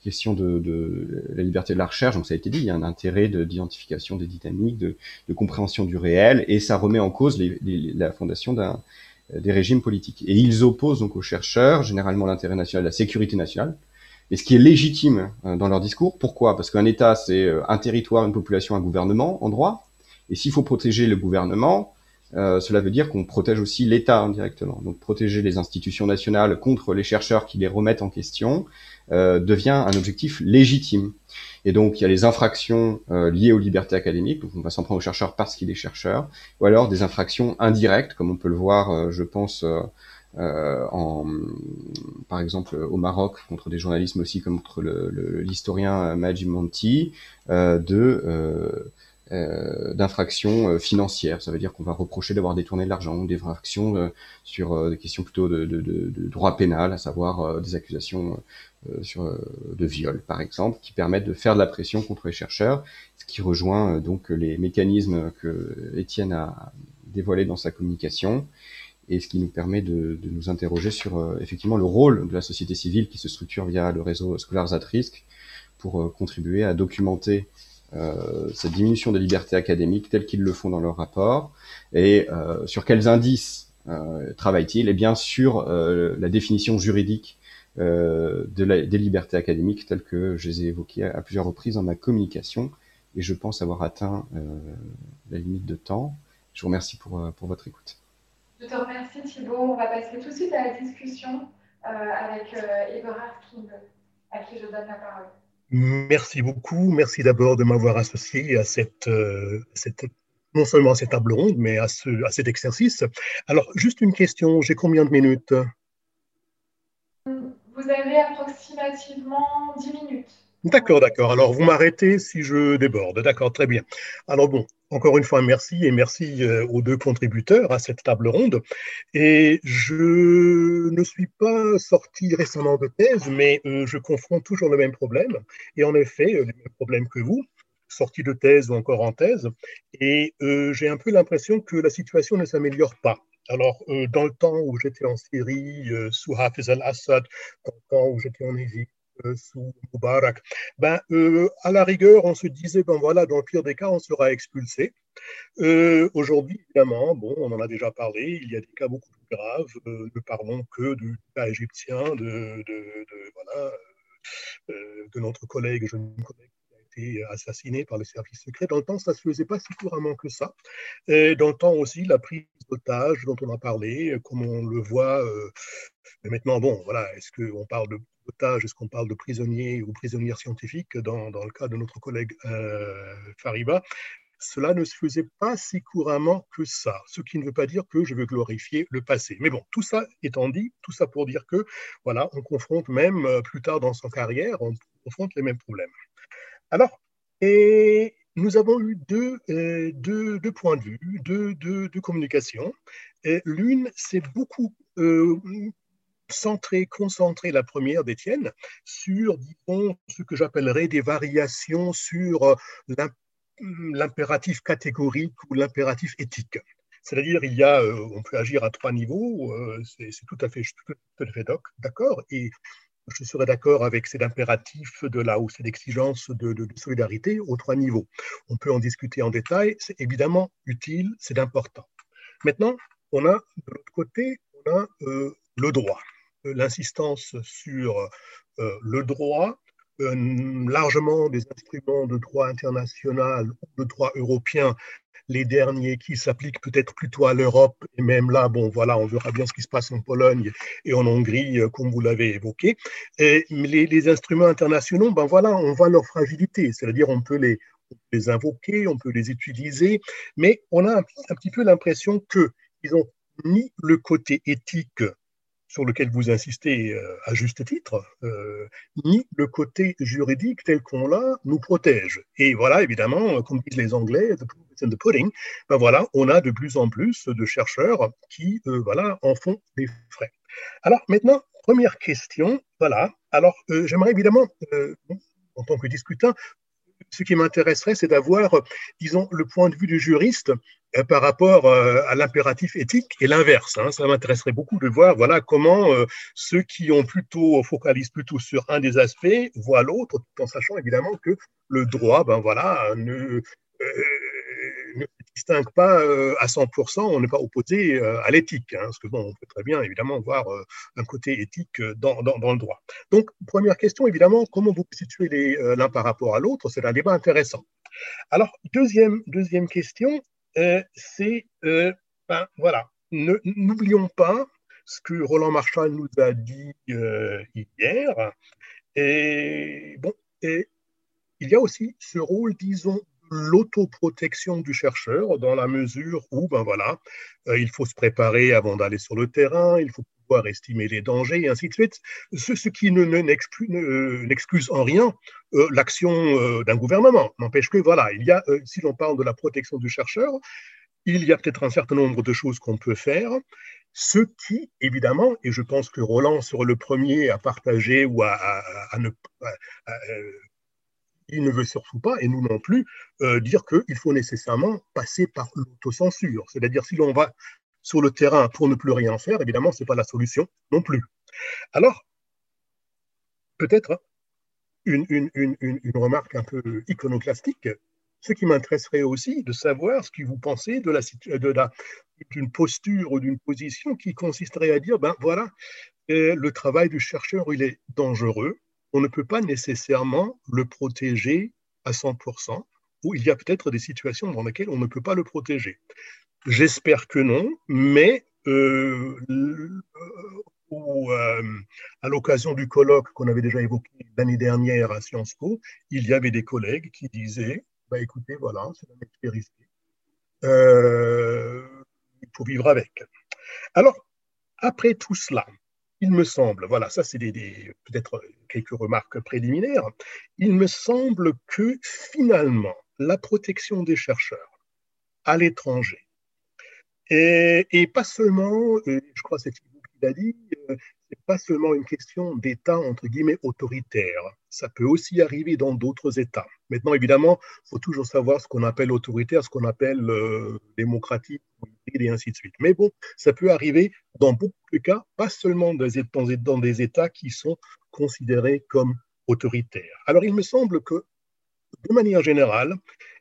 [SPEAKER 13] questions de, la liberté de la recherche, donc ça a été dit, il y a un intérêt d'identification des dynamiques, de, compréhension du réel, et ça remet en cause la fondation d'un des régimes politiques. Et ils opposent donc aux chercheurs généralement l'intérêt national, la sécurité nationale, et ce qui est légitime euh, dans leur discours. Pourquoi? Parce qu'un État, c'est euh, un territoire, une population, un gouvernement en droit. Et s'il faut protéger le gouvernement, euh, cela veut dire qu'on protège aussi l'État indirectement. Donc protéger les institutions nationales contre les chercheurs qui les remettent en question euh, devient un objectif légitime. Et donc il y a les infractions euh, liées aux libertés académiques, donc on va s'en prendre aux chercheurs parce qu'il est chercheur, ou alors des infractions indirectes, comme on peut le voir, euh, je pense, euh, en, par exemple au Maroc contre des journalistes, mais aussi contre l'historien Majid Monti, de euh, d'infractions euh, financières. Ça veut dire qu'on va reprocher d'avoir détourné de l'argent, des infractions euh, sur des questions plutôt de, de, droit pénal, à savoir des accusations sur, de viol, par exemple, qui permettent de faire de la pression contre les chercheurs, ce qui rejoint donc les mécanismes que Étienne a dévoilés dans sa communication et ce qui nous permet de, de nous interroger sur effectivement le rôle de la société civile qui se structure via le réseau Scholars at Risk pour contribuer à documenter cette diminution des libertés académiques telles qu'ils le font dans leur rapport et sur quels indices travaillent-ils Et bien sûr la définition juridique de des libertés académiques telles que je les ai évoquées à, plusieurs reprises dans ma communication et je pense avoir atteint la limite de temps. Je vous remercie pour, pour votre écoute.
[SPEAKER 7] Je te remercie Thibault. On va passer tout de suite à la discussion avec Eberhard à qui je donne la parole.
[SPEAKER 14] Merci beaucoup. Merci d'abord de m'avoir associé à cette, cette, non seulement à cette table ronde, mais à, ce, à cet exercice. Alors, juste une question, j'ai combien de minutes?
[SPEAKER 7] Vous avez approximativement 10 minutes.
[SPEAKER 14] D'accord, d'accord. Alors, vous m'arrêtez si je déborde. D'accord, très bien. Alors, bon, encore une fois, merci et merci euh, aux deux contributeurs à cette table ronde. Et je ne suis pas sorti récemment de thèse, mais euh, je confronte toujours le même problème. Et en effet, euh, les mêmes problèmes que vous, sorti de thèse ou encore en thèse. Et j'ai un peu l'impression que la situation ne s'améliore pas. Alors, dans le temps où j'étais en Syrie, sous Hafiz al-Assad, dans le temps où j'étais en Égypte, euh, sous Moubarak, ben, euh, à la rigueur, on se disait, ben voilà, dans le pire des cas, on sera expulsé. Euh, aujourd'hui, évidemment, bon, on en a déjà parlé, il y a des cas beaucoup plus graves, ne parlons que du cas égyptien, de, de, de voilà, de notre collègue, jeune collègue assassiné par les services secrets. Dans le temps, ça ne se faisait pas si couramment que ça. Et dans le temps aussi, la prise d'otages dont on a parlé, comme on le voit mais maintenant, bon, voilà, est-ce qu'on parle de otages, est-ce qu'on parle de prisonniers ou prisonnières scientifiques dans, dans le cas de notre collègue euh, Fariba? Cela ne se faisait pas si couramment que ça, ce qui ne veut pas dire que je veux glorifier le passé. Mais bon, tout ça étant dit, tout ça pour dire que, voilà, on confronte même euh, plus tard dans son carrière, on confronte les mêmes problèmes. Alors, et nous avons eu deux, euh, deux, deux points de vue, deux, deux, communications. L'une, c'est beaucoup euh, centré, concentré, la première d'Étienne, sur, ce que j'appellerais des variations sur euh, l'impératif catégorique ou l'impératif éthique. C'est-à-dire, il y a, on peut agir à trois niveaux, c'est tout à fait, fait d'accord, je serais d'accord avec cet impératif de la ou cette exigence de, solidarité aux trois niveaux. On peut en discuter en détail, c'est évidemment utile, c'est important. Maintenant, on a de l'autre côté, on a euh, le droit, euh, l'insistance sur euh, le droit, largement des instruments de droit international ou de droit européen les derniers qui s'appliquent peut-être plutôt à l'Europe, et même là, bon, voilà, on verra bien ce qui se passe en Pologne et en Hongrie, euh, comme vous l'avez évoqué. Les, instruments internationaux, ben voilà, on voit leur fragilité, c'est-à-dire on peut les, invoquer, on peut les utiliser, mais on a un, un petit peu l'impression qu'ils ont ni le côté éthique sur lequel vous insistez euh, à juste titre, euh, ni le côté juridique tel qu'on l'a nous protège. Et voilà, évidemment, comme disent les Anglais, the the pudding, ben voilà, on a de plus en plus de chercheurs qui euh, voilà, en font des frais. Alors maintenant, première question, voilà. Alors j'aimerais évidemment, en tant que discutant, ce qui m'intéresserait, c'est d'avoir, disons, le point de vue du juriste euh, par rapport euh, à l'impératif éthique et l'inverse. Hein. Ça m'intéresserait beaucoup de voir, voilà, comment euh, ceux qui ont plutôt focalisent plutôt sur un des aspects voient l'autre, tout en sachant évidemment que le droit, ben voilà, ne, ne distingue pas à 100%, on n'est pas opposé à l'éthique, hein, parce que bon, on peut très bien évidemment voir un côté éthique dans, dans, le droit. Donc, première question, évidemment, comment vous situez l'un par rapport à l'autre? C'est un débat intéressant. Alors, deuxième, deuxième question, c'est, ben, voilà, n'oublions pas ce que Roland Marshall nous a dit hier. Et bon, et il y a aussi ce rôle, disons, l'autoprotection du chercheur dans la mesure où, ben voilà, euh, il faut se préparer avant d'aller sur le terrain, il faut pouvoir estimer les dangers et ainsi de suite, ce, ce qui ne, n'excuse en rien euh, l'action euh, d'un gouvernement. N'empêche que, voilà, il y a, si l'on parle de la protection du chercheur, il y a peut-être un certain nombre de choses qu'on peut faire, ce qui, évidemment, et je pense que Roland sera le premier à partager ou à, à, ne pas il ne veut surtout pas, et nous non plus, euh, dire qu'il faut nécessairement passer par l'autocensure. C'est-à-dire, si l'on va sur le terrain pour ne plus rien faire, évidemment, ce n'est pas la solution non plus. Alors, peut-être une, une, remarque un peu iconoclastique, ce qui m'intéresserait aussi de savoir ce que vous pensez de la de la d'une posture ou d'une position qui consisterait à dire ben voilà le travail du chercheur il est dangereux on ne peut pas nécessairement le protéger à 100% ou il y a peut-être des situations dans lesquelles on ne peut pas le protéger j'espère que non mais euh, euh, à l'occasion du colloque qu'on avait déjà évoqué l'année dernière à Sciences Po, il y avait des collègues qui disaient bah, écoutez, voilà, c'est un métier risqué. Euh, il faut vivre avec. Alors, après tout cela, il me semble, voilà, ça c'est peut-être quelques remarques préliminaires, il me semble que finalement, la protection des chercheurs à l'étranger, et, pas seulement, je crois que c'est a dit, euh, c'est pas seulement une question d'État entre guillemets autoritaire. Ça peut aussi arriver dans d'autres États. Maintenant, évidemment, il faut toujours savoir ce qu'on appelle autoritaire, ce qu'on appelle euh, démocratique, et ainsi de suite. Mais bon, ça peut arriver dans beaucoup de cas, pas seulement dans des, États qui sont considérés comme autoritaires. Alors, il me semble que, de manière générale,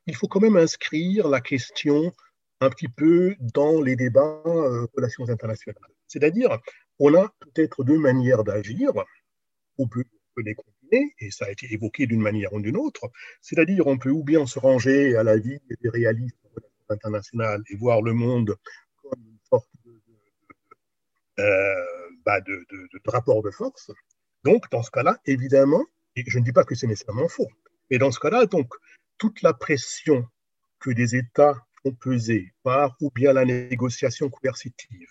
[SPEAKER 14] il faut quand même inscrire la question un petit peu dans les débats euh, relations internationales. C'est-à-dire, on a peut-être deux manières d'agir, on peut, les combiner, et ça a été évoqué d'une manière ou d'une autre, c'est-à-dire on peut ou bien se ranger à la vie des réalistes internationales et voir le monde comme une sorte de, euh, bah de, rapport de force. Donc, dans ce cas-là, évidemment, et je ne dis pas que c'est nécessairement faux, mais dans ce cas-là, donc, toute la pression que des États ont pesé par ou bien la négociation coercitive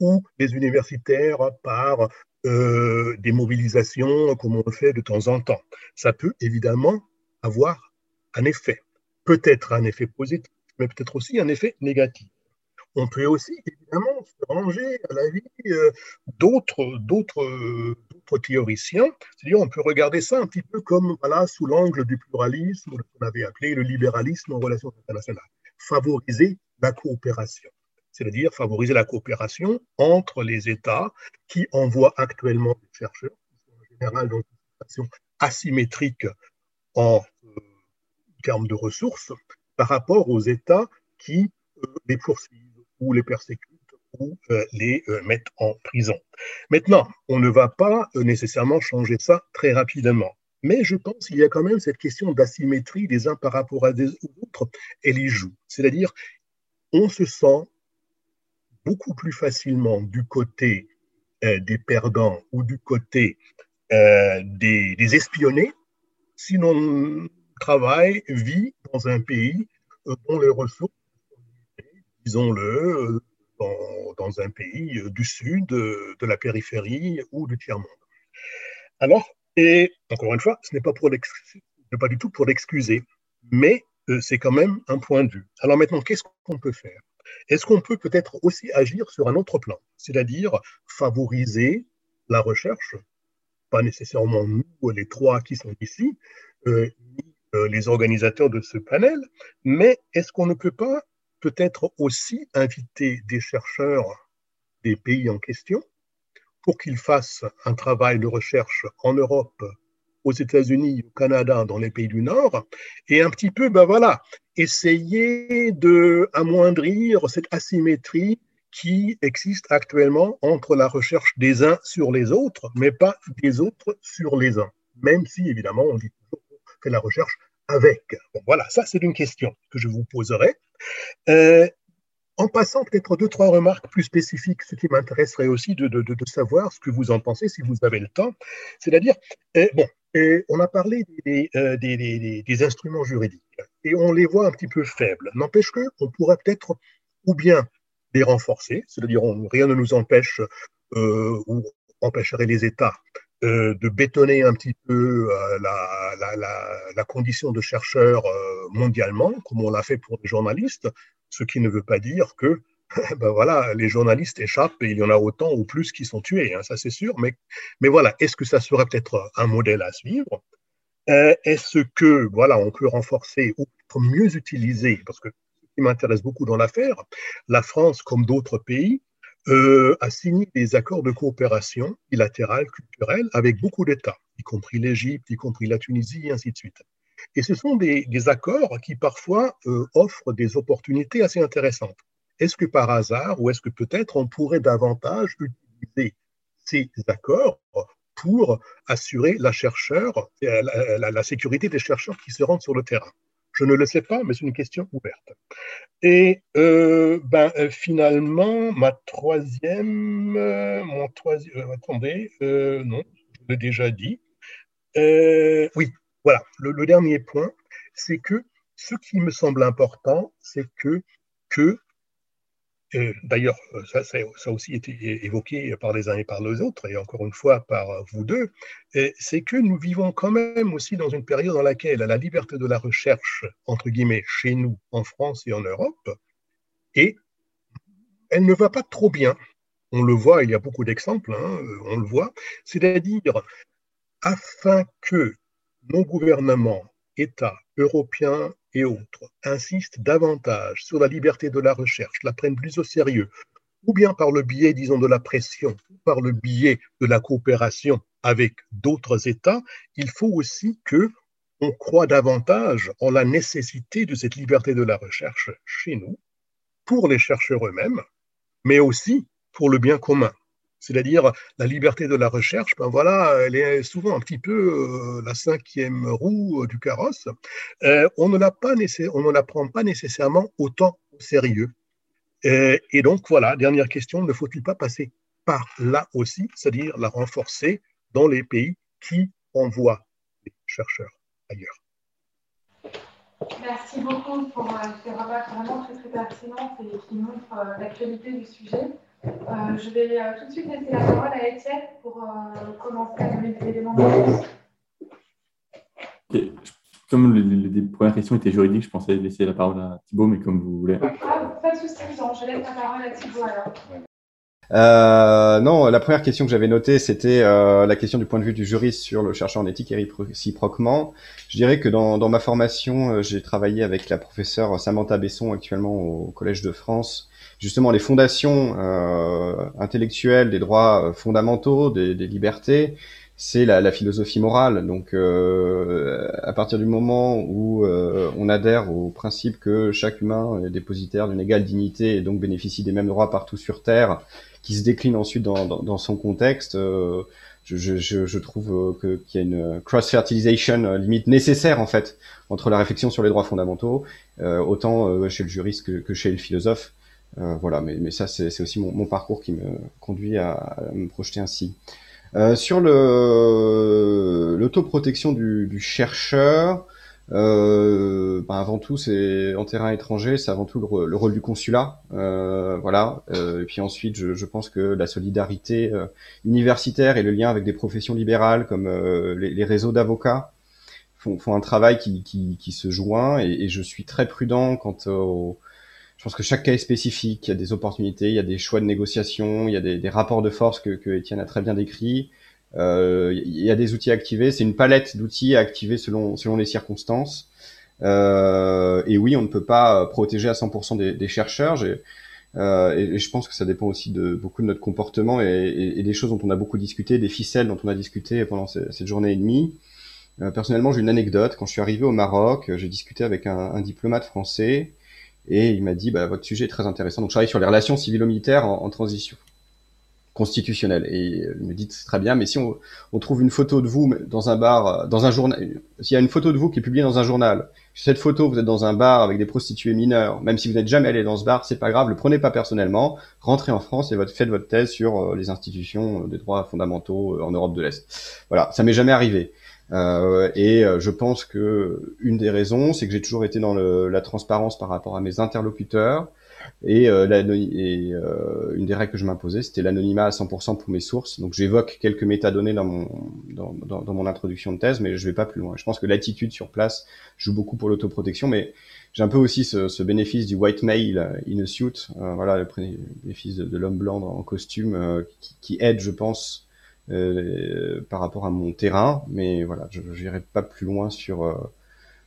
[SPEAKER 14] ou les universitaires par euh, des mobilisations comme on le fait de temps en temps. Ça peut évidemment avoir un effet, peut-être un effet positif, mais peut-être aussi un effet négatif. On peut aussi évidemment se ranger à la vie euh, d'autres, d'autres, théoriciens, c'est-à-dire on peut regarder ça un petit peu comme voilà, sous l'angle du pluralisme, ce qu'on avait appelé le libéralisme en relations internationales. Favoriser la coopération, c'est-à-dire favoriser la coopération entre les États qui envoient actuellement des chercheurs, en général dans une situation asymétrique en euh, termes de ressources, par rapport aux États qui euh, les poursuivent ou les persécutent ou euh, les mettent en prison. Maintenant, on ne va pas nécessairement changer ça très rapidement. Mais je pense qu'il y a quand même cette question d'asymétrie des uns par rapport à des autres, elle y joue. C'est-à-dire, on se sent beaucoup plus facilement du côté euh, des perdants ou du côté euh, des, espionnés si l'on travaille, vit dans un pays euh, dont les ressources, disons-le, dans, dans, un pays du sud, de la périphérie ou du tiers-monde. Alors, et encore une fois, ce n'est pas, du tout pour l'excuser, mais euh, c'est quand même un point de vue. Alors maintenant, qu'est-ce qu'on peut faire? Est-ce qu'on peut peut-être aussi agir sur un autre plan, c'est-à-dire favoriser la recherche, pas nécessairement nous, les trois qui sont ici, euh, euh, les organisateurs de ce panel, mais est-ce qu'on ne peut pas peut-être aussi inviter des chercheurs des pays en question pour qu'ils fassent un travail de recherche en Europe, aux États-Unis, au Canada, dans les pays du Nord, et un petit peu, ben voilà, essayer de amoindrir cette asymétrie qui existe actuellement entre la recherche des uns sur les autres, mais pas des autres sur les uns, même si évidemment on dit fait la recherche avec. Bon, voilà, ça c'est une question que je vous poserai. Euh, en passant peut-être deux, trois remarques plus spécifiques, ce qui m'intéresserait aussi de, savoir ce que vous en pensez si vous avez le temps. C'est-à-dire, eh, bon, eh, on a parlé euh, des, des, instruments juridiques et on les voit un petit peu faibles. N'empêche qu'on pourrait peut-être ou bien les renforcer, c'est-à-dire rien ne nous empêche euh, ou empêcherait les États euh, de bétonner un petit peu la, la, condition de chercheur mondialement, comme on l'a fait pour les journalistes, ce qui ne veut pas dire que ben voilà, les journalistes échappent et il y en a autant ou plus qui sont tués, hein, ça c'est sûr. Mais, mais voilà, est-ce que ça serait peut-être un modèle à suivre? Euh, Est-ce que voilà, on peut renforcer ou mieux utiliser, parce que ce qui m'intéresse beaucoup dans l'affaire, la France, comme d'autres pays, euh, a signé des accords de coopération bilatérale, culturelle, avec beaucoup d'États, y compris l'Égypte, y compris la Tunisie, et ainsi de suite. Et ce sont des, accords qui parfois euh, offrent des opportunités assez intéressantes. Est-ce que par hasard, ou est-ce que peut-être on pourrait davantage utiliser ces accords pour assurer la, chercheur, la sécurité des chercheurs qui se rendent sur le terrain? Je ne le sais pas, mais c'est une question ouverte. Et euh, ben, euh, finalement, ma troisième, euh, mon troisième, attendez, non, je l'ai déjà dit. oui, voilà, le, dernier point, c'est que ce qui me semble important, c'est que, que D'ailleurs, ça, ça, a aussi été évoqué par les uns et par les autres, et encore une fois par vous deux, c'est que nous vivons quand même aussi dans une période dans laquelle la liberté de la recherche, entre guillemets, chez nous, en France et en Europe, et elle ne va pas trop bien. On le voit, il y a beaucoup d'exemples, hein, on le voit. C'est-à-dire, afin que nos gouvernements, États européens et autres insistent davantage sur la liberté de la recherche, la prennent plus au sérieux, ou bien par le biais, disons, de la pression, ou par le biais de la coopération avec d'autres États, il faut aussi que on croit davantage en la nécessité de cette liberté de la recherche chez nous, pour les chercheurs eux-mêmes, mais aussi pour le bien commun c'est-à-dire la liberté de la recherche, ben voilà, elle est souvent un petit peu euh, la cinquième roue euh, du carrosse. Euh, on ne la pas on ne la prend pas nécessairement autant au sérieux. et donc voilà, dernière question, ne faut-il pas passer par là aussi, c'est-à-dire la renforcer dans les pays qui envoient les chercheurs ailleurs?
[SPEAKER 7] Merci beaucoup pour ces remarques vraiment très très pertinentes et qui montrent l'actualité du sujet. Euh, je vais euh, tout de suite laisser la parole à Étienne pour euh, commencer à donner des éléments de
[SPEAKER 12] Comme les, premières questions étaient juridiques, je pensais laisser la parole à Thibault, mais comme vous voulez.
[SPEAKER 7] Ah, pas de souci, je laisse la parole à Thibault alors.
[SPEAKER 13] Euh, non, la première question que j'avais notée, c'était euh, la question du point de vue du juriste sur le chercheur en éthique et réciproquement. Je dirais que dans, dans ma formation, j'ai travaillé avec la professeure Samantha Besson actuellement au Collège de France justement les fondations euh, intellectuelles des droits euh, fondamentaux, des, des libertés, c'est la, la, philosophie morale. Donc, euh, à partir du moment où euh, on adhère au principe que chaque humain est dépositaire d'une égale dignité et donc bénéficie des mêmes droits partout sur Terre, qui se décline ensuite dans, dans, dans son contexte, euh, je, je, je, trouve que qu'il y a une cross-fertilisation limite nécessaire en fait entre la réflexion sur les droits fondamentaux, autant chez le juriste que, que chez le philosophe. Euh, voilà, mais, mais ça, c'est aussi mon, mon, parcours qui me conduit à, à me projeter ainsi. Euh, sur l'autoprotection du, du, chercheur, euh, ben avant tout, c'est en terrain étranger, c'est avant tout le, le, rôle du consulat, euh, voilà. Euh, et puis ensuite, je, je, pense que la solidarité universitaire et le lien avec des professions libérales comme les, les, réseaux d'avocats font, font, un travail qui, qui, qui se joint. Et, et, je suis très prudent quant au, je pense que chaque cas est spécifique. Il y a des opportunités, il y a des choix de négociation, il y a des, des rapports de force que, que Étienne a très bien décrits. Euh, il y a des outils à activer. C'est une palette d'outils à activer selon, selon les circonstances. Euh, et oui, on ne peut pas protéger à 100% des, des chercheurs. Euh, et, je pense que ça dépend aussi de beaucoup de notre comportement et, et, et, des choses dont on a beaucoup discuté, des ficelles dont on a discuté pendant cette journée et demie. Euh, personnellement, j'ai une anecdote. Quand je suis arrivé au Maroc, j'ai discuté avec un, un diplomate français et il m'a dit, bah, votre sujet est très intéressant. Donc, je travaille sur les relations civilo-militaires en, transition constitutionnelle. Et il me dit, c'est très bien, mais si on, on, trouve une photo de vous dans un bar, dans un journal, s'il y a une photo de vous qui est publiée dans un journal, cette photo, vous êtes dans un bar avec des prostituées mineures, même si vous n'êtes jamais allé dans ce bar, c'est pas grave, le prenez pas personnellement, rentrez en France et faites votre thèse sur euh, les institutions des droits fondamentaux euh, en Europe de l'Est. Voilà, ça m'est jamais arrivé. Euh, et euh, je pense que une des raisons, c'est que j'ai toujours été dans le, la transparence par rapport à mes interlocuteurs. Et, euh, et euh, une des règles que je m'imposais, c'était l'anonymat à 100% pour mes sources. Donc j'évoque quelques métadonnées dans mon, dans, mon introduction de thèse, mais je vais pas plus loin. Je pense que l'attitude sur place joue beaucoup pour l'autoprotection, mais j'ai un peu aussi ce, ce, bénéfice du white male in a suit, euh, voilà, le bénéfice de, l'homme blanc en costume, euh, qui, qui, aide, je pense, par rapport à mon terrain, mais voilà, je n'irai pas plus loin sur, euh,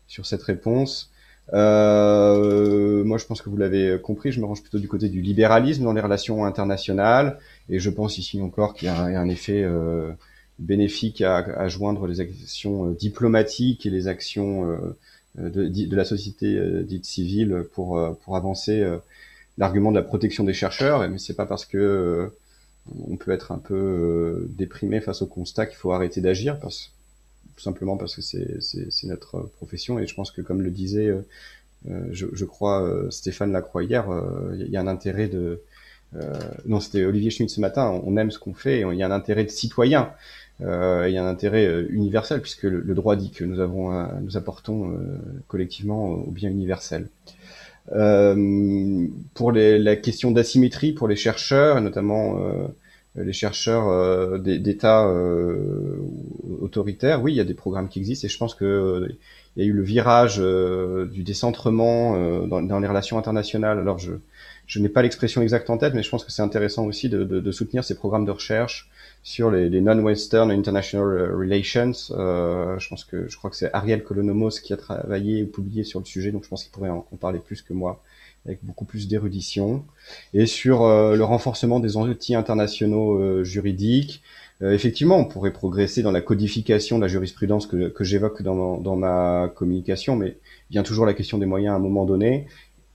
[SPEAKER 13] sur cette réponse. Euh, moi, je pense que vous l'avez compris, je me range plutôt du côté du libéralisme dans les relations internationales, et je pense ici encore qu'il y, a un effet, euh, bénéfique à, joindre les actions diplomatiques et les actions de, de, la société dite civile pour, pour avancer l'argument de la protection des chercheurs. Mais c'est pas parce que on peut être un peu déprimé face au constat qu'il faut arrêter d'agir, parce, tout simplement parce que c'est notre profession. Et je pense que, comme le disait, je, je, crois, Stéphane Lacroix hier, il y a un intérêt de euh, non, c'était Olivier Schmitt ce matin. On aime ce qu'on fait. il y a un intérêt de citoyen. Euh, il y a un intérêt euh, universel puisque le, droit dit que nous avons, nous apportons collectivement au bien universel. Pour la question d'asymétrie pour les chercheurs, notamment les chercheurs d'États autoritaires, oui, il y a des programmes qui existent et je pense que il y a eu le virage du décentrement dans, dans, les relations internationales. Alors je je n'ai pas l'expression exacte en tête, mais je pense que c'est intéressant aussi de, de, de, soutenir ces programmes de recherche sur les, non-Western International Relations. Euh, je pense que je crois que c'est Ariel Colonomos qui a travaillé ou publié sur le sujet, donc je pense qu'il pourrait en, parler plus que moi, avec beaucoup plus d'érudition. Et sur euh, le renforcement des outils internationaux euh, juridiques. Euh, effectivement, on pourrait progresser dans la codification de la jurisprudence que, que j'évoque dans, dans ma communication, mais vient toujours la question des moyens à un moment donné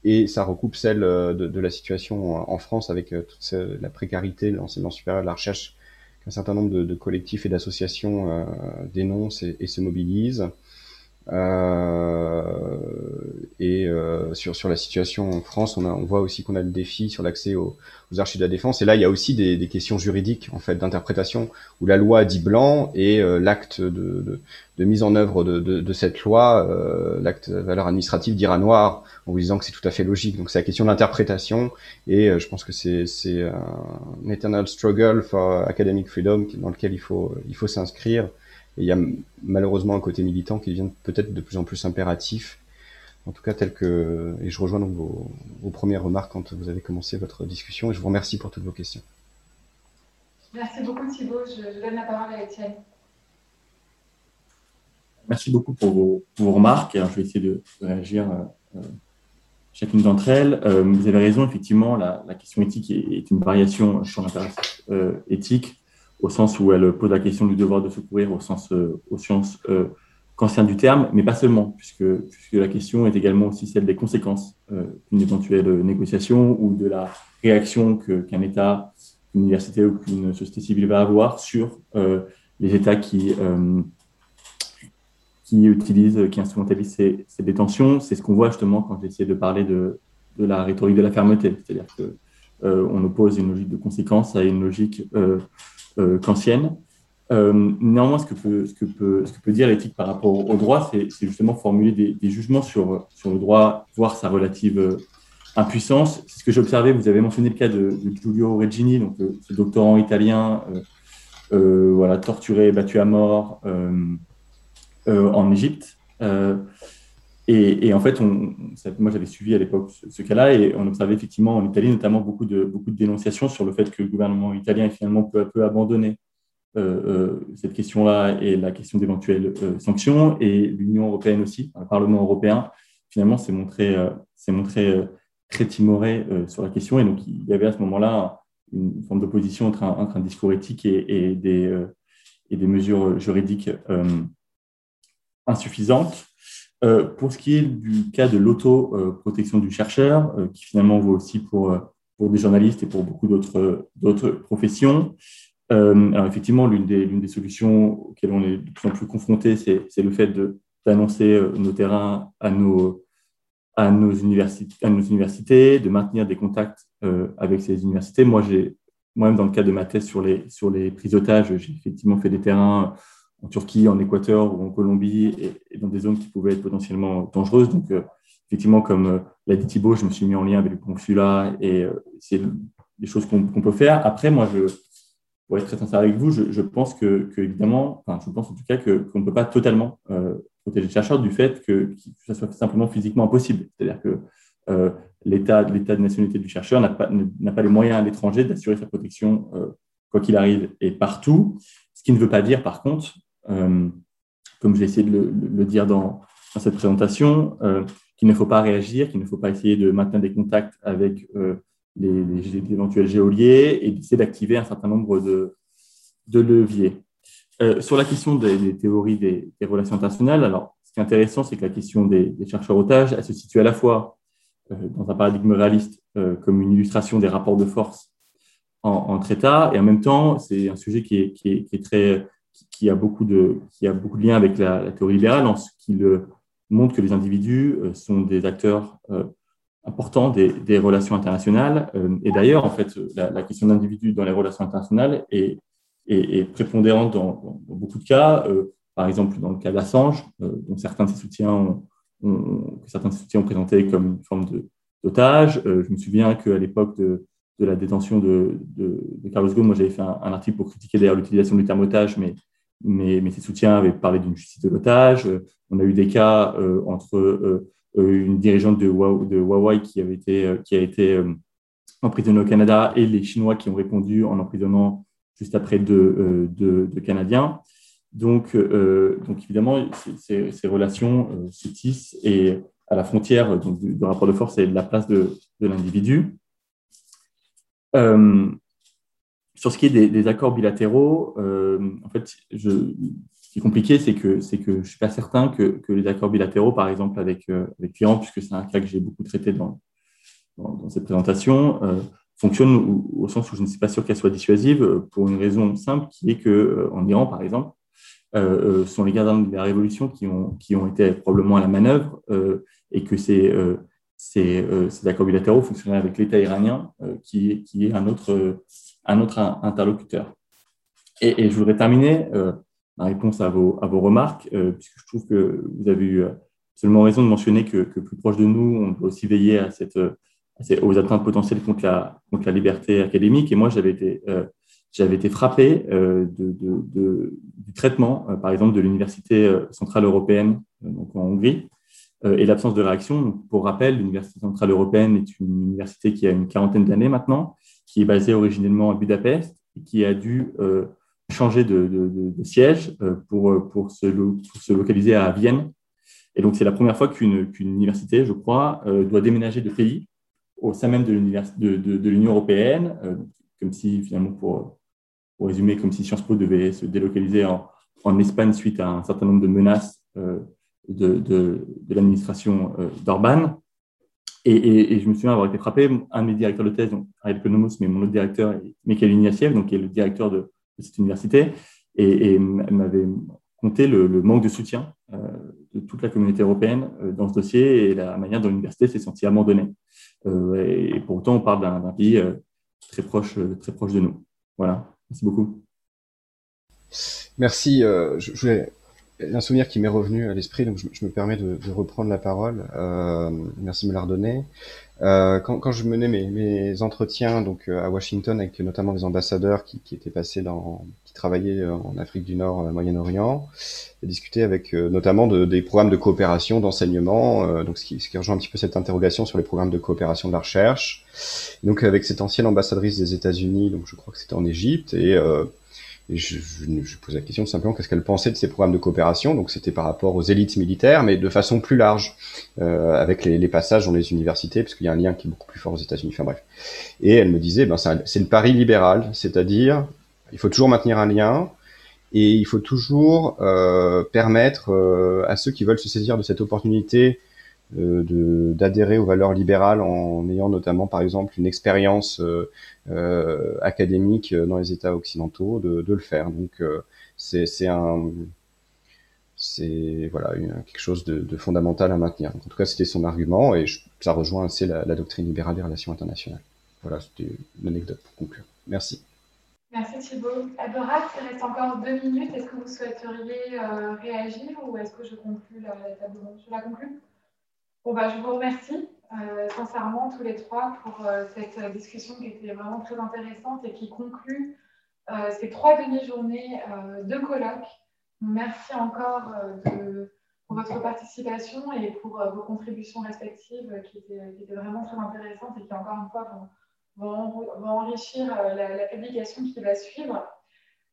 [SPEAKER 13] et ça recoupe celle euh, de, la situation en France avec euh, toute la précarité l'enseignement supérieur la recherche qu'un certain nombre de, collectifs et d'associations euh, dénoncent et, se mobilisent. Et sur, sur la situation en France, on, a, on voit aussi qu'on a le défi sur l'accès aux, aux, archives de la défense. Et là, il y a aussi des, des questions juridiques, en fait, d'interprétation, où la loi dit blanc et l'acte de, de, mise en œuvre de, cette loi, l'acte de valeur administrative dira noir en vous disant que c'est tout à fait logique. Donc c'est la question de l'interprétation et euh, je pense que c'est c'est un eternal struggle for academic freedom dans lequel il faut il faut s'inscrire. Et il y a malheureusement un côté militant qui devient peut-être de plus en plus impératif. En tout cas, tel que et je rejoins donc vos, vos premières remarques quand vous avez commencé votre discussion et je vous remercie pour toutes vos questions.
[SPEAKER 7] Merci beaucoup Thibault. Je, donne la parole à Étienne.
[SPEAKER 12] Merci beaucoup pour vos, vos remarques. Alors, je vais essayer de réagir euh, chacune d'entre elles. Euh, vous avez raison, effectivement, la, question éthique est, une variation sur l'impératif euh, éthique, au sens où elle pose la question du devoir de secourir au sens, euh, au sens qu'ancien du terme, mais pas seulement, puisque, puisque la question est également aussi celle des conséquences d'une éventuelle négociation ou de la réaction qu'un État, une université ou qu'une société civile va avoir sur les États qui qui utilisent, qui instrumentalisent ces, détentions. C'est ce qu'on voit justement quand j'essaie de parler de, de, la rhétorique de la fermeté. C'est-à-dire qu'on euh, on oppose une logique de conséquence à une logique euh, euh, kantienne. néanmoins, ce que, peut, ce, que peut, dire l'éthique par rapport au droit, c'est justement formuler des, jugements sur, le droit, voir sa relative impuissance. C'est ce que j'ai observé. Vous avez mentionné le cas de, Giulio Regini, donc ce doctorant italien, voilà, torturé, battu à mort. Euh, en Égypte. Euh, et, en fait, moi j'avais suivi à l'époque ce, cas-là et on observait effectivement en Italie notamment beaucoup de, dénonciations sur le fait que le gouvernement italien est finalement peu à peu abandonné euh, cette question-là et la question d'éventuelles sanctions. Et l'Union européenne aussi, le Parlement européen, finalement s'est montré, très timoré sur la question. Et donc il y avait à ce moment-là une forme d'opposition entre, un, discours éthique et, des, mesures juridiques insuffisante. Euh, pour ce qui est du cas de l'auto-protection du chercheur, euh, qui finalement vaut aussi pour, pour des journalistes et pour beaucoup d'autres professions, euh, alors effectivement, l'une des, des, solutions auxquelles on est de plus en plus confronté, c'est le fait d'annoncer nos terrains à nos, à, nos universités, à nos universités, de maintenir des contacts avec ces universités. Moi, moi-même, dans le cadre de ma thèse sur les, sur les prises d'otages, j'ai effectivement fait des terrains en Turquie, en Équateur ou en Colombie et, dans des zones qui pouvaient être potentiellement dangereuses. Donc, euh, effectivement, comme euh, l'a dit Thibault, je me suis mis en lien avec le consulat et euh, c'est des choses qu'on peut faire. Après, moi, je, pour être très sincère avec vous, je, pense que, évidemment, enfin, je pense en tout cas qu'on ne peut pas totalement protéger les chercheurs du fait que, que, ça soit simplement physiquement impossible. C'est-à-dire que l'État de nationalité du chercheur n'a pas, pas les moyens à l'étranger d'assurer sa protection quoi qu'il arrive et partout. Ce qui ne veut pas dire, par contre, comme j'ai essayé de le, dire dans, cette présentation, euh, qu'il ne faut pas réagir, qu'il ne faut pas essayer de maintenir des contacts avec euh, les, éventuels géoliers et d'essayer d'activer un certain nombre de, leviers. sur la question des, théories des, relations internationales, alors ce qui est intéressant, c'est que la question des, chercheurs otages, elle se situe à la fois dans un paradigme réaliste comme une illustration des rapports de force entre États, et en même temps, c'est un sujet qui est, très, qui, a beaucoup de, qui a beaucoup de liens avec la, théorie libérale, en ce qu'il montre que les individus sont des acteurs important des, relations internationales. Euh, et d'ailleurs, en fait, la, question d'individu dans les relations internationales est, est, prépondérante dans, beaucoup de cas. Euh, par exemple, dans le cas d'Assange, euh, dont certains de soutiens ont, certains de ses soutiens ont présenté comme une forme d'otage. je me souviens qu'à l'époque de, de, la détention de, de, Carlos Ghosn, moi j'avais fait un, article pour critiquer d'ailleurs l'utilisation du terme otage, mais, mais, ses soutiens avaient parlé d'une justice de l'otage. On a eu des cas entre euh, une dirigeante de Huawei qui, euh, a été euh, emprisonnée au Canada et les Chinois qui ont répondu en emprisonnant juste après deux, de, Canadiens. Donc, donc évidemment, ces, relations se tissent et à la frontière donc, du, rapport de force et de la place de, l'individu. Sur ce qui est des, accords bilatéraux, en fait, ce qui est compliqué, c'est que, c'est que je ne suis pas certain que, que, les accords bilatéraux, par exemple avec, euh, avec l'Iran, puisque c'est un cas que j'ai beaucoup traité dans, cette présentation, euh, fonctionnent au, sens où je ne suis pas sûr qu'elles soient dissuasives euh, pour une raison simple qui est qu'en Iran, par exemple, ce sont les gardiens de la révolution qui ont, qui ont été probablement à la manœuvre et que ces, ces, ces, accords bilatéraux fonctionnaient avec l'État iranien qui, qui, est un autre, un autre interlocuteur. Et, je voudrais terminer en réponse à vos, à vos remarques, euh, puisque je trouve que vous avez eu absolument raison de mentionner que, plus proche de nous, on doit aussi veiller à cette, aux atteintes potentielles contre la, contre la liberté académique. Et moi, j'avais été, euh, été frappé euh, de, de, du traitement, par exemple, de l'Université centrale européenne donc en Hongrie, et l'absence de réaction. pour rappel, l'Université centrale européenne est une université qui a une quarantaine d'années maintenant, qui est basée originellement à Budapest et qui a dû changer de, siège euh, pour, se, se, localiser à Vienne. Et donc, c'est la première fois qu'une université, je crois, euh, doit déménager de pays au sein même de l'Union européenne, euh, comme si, finalement, pour, résumer, comme si Sciences Po devait se délocaliser en Espagne suite à un certain nombre de menaces de, l'administration d'Orban. Et, je me souviens avoir été frappé, un de mes directeurs de thèse, Ariel mais mon autre directeur est Mikhail Ignatiev, donc qui est le directeur de, cette université et, m'avait compté le, manque de soutien euh, de toute la communauté européenne euh, dans ce dossier et la manière dont l'université s'est sentie abandonnée. Euh, et, pour autant, on parle d'un pays très, proche, très proche de nous. Voilà, merci beaucoup.
[SPEAKER 13] Merci. je, voulais un souvenir qui m'est revenu à l'esprit, donc je, me permets de, reprendre la parole. merci de me la redonner. Euh, quand, quand, je menais mes, mes, entretiens donc euh, à Washington avec notamment des ambassadeurs qui, qui étaient passés dans, qui travaillaient euh, en Afrique du Nord, Moyen-Orient, j'ai discuté avec notamment de, des programmes de coopération, d'enseignement, donc ce qui, ce qui, rejoint un petit peu cette interrogation sur les programmes de coopération de la recherche. donc avec cette ancienne ambassadrice des États-Unis, donc je crois que c'était en Égypte, et et je, je, je posais la question simplement qu'est-ce qu'elle pensait de ces programmes de coopération? Donc c'était par rapport aux élites militaires, mais de façon plus large, euh, avec les, les, passages dans les universités, parce qu'il y a un lien qui est beaucoup plus fort aux États-Unis. Enfin bref. Et elle me disait, ben c'est le pari libéral, c'est-à-dire il faut toujours maintenir un lien et il faut toujours euh, permettre euh, à ceux qui veulent se saisir de cette opportunité d'adhérer aux valeurs libérales en ayant notamment, par exemple, une expérience euh, euh, académique dans les États occidentaux, de, le faire. Donc, c'est un c'est voilà quelque chose de, fondamental à maintenir. en tout cas, c'était son argument et ça rejoint assez la, doctrine libérale des relations internationales. Voilà, c'était une anecdote pour conclure. Merci.
[SPEAKER 7] Merci Thibault. Adorat, il reste encore deux minutes. Est-ce que vous souhaiteriez réagir ou est-ce que je conclue la, table Je la conclue? Bon, bah, je vous remercie euh, sincèrement tous les trois pour euh, cette discussion qui était vraiment très intéressante et qui conclut euh, ces trois demi-journées de colloque. Merci encore pour votre participation et pour vos contributions respectives qui étaient, vraiment très intéressantes et qui, encore une fois, vont, enrichir la, la, publication qui va suivre.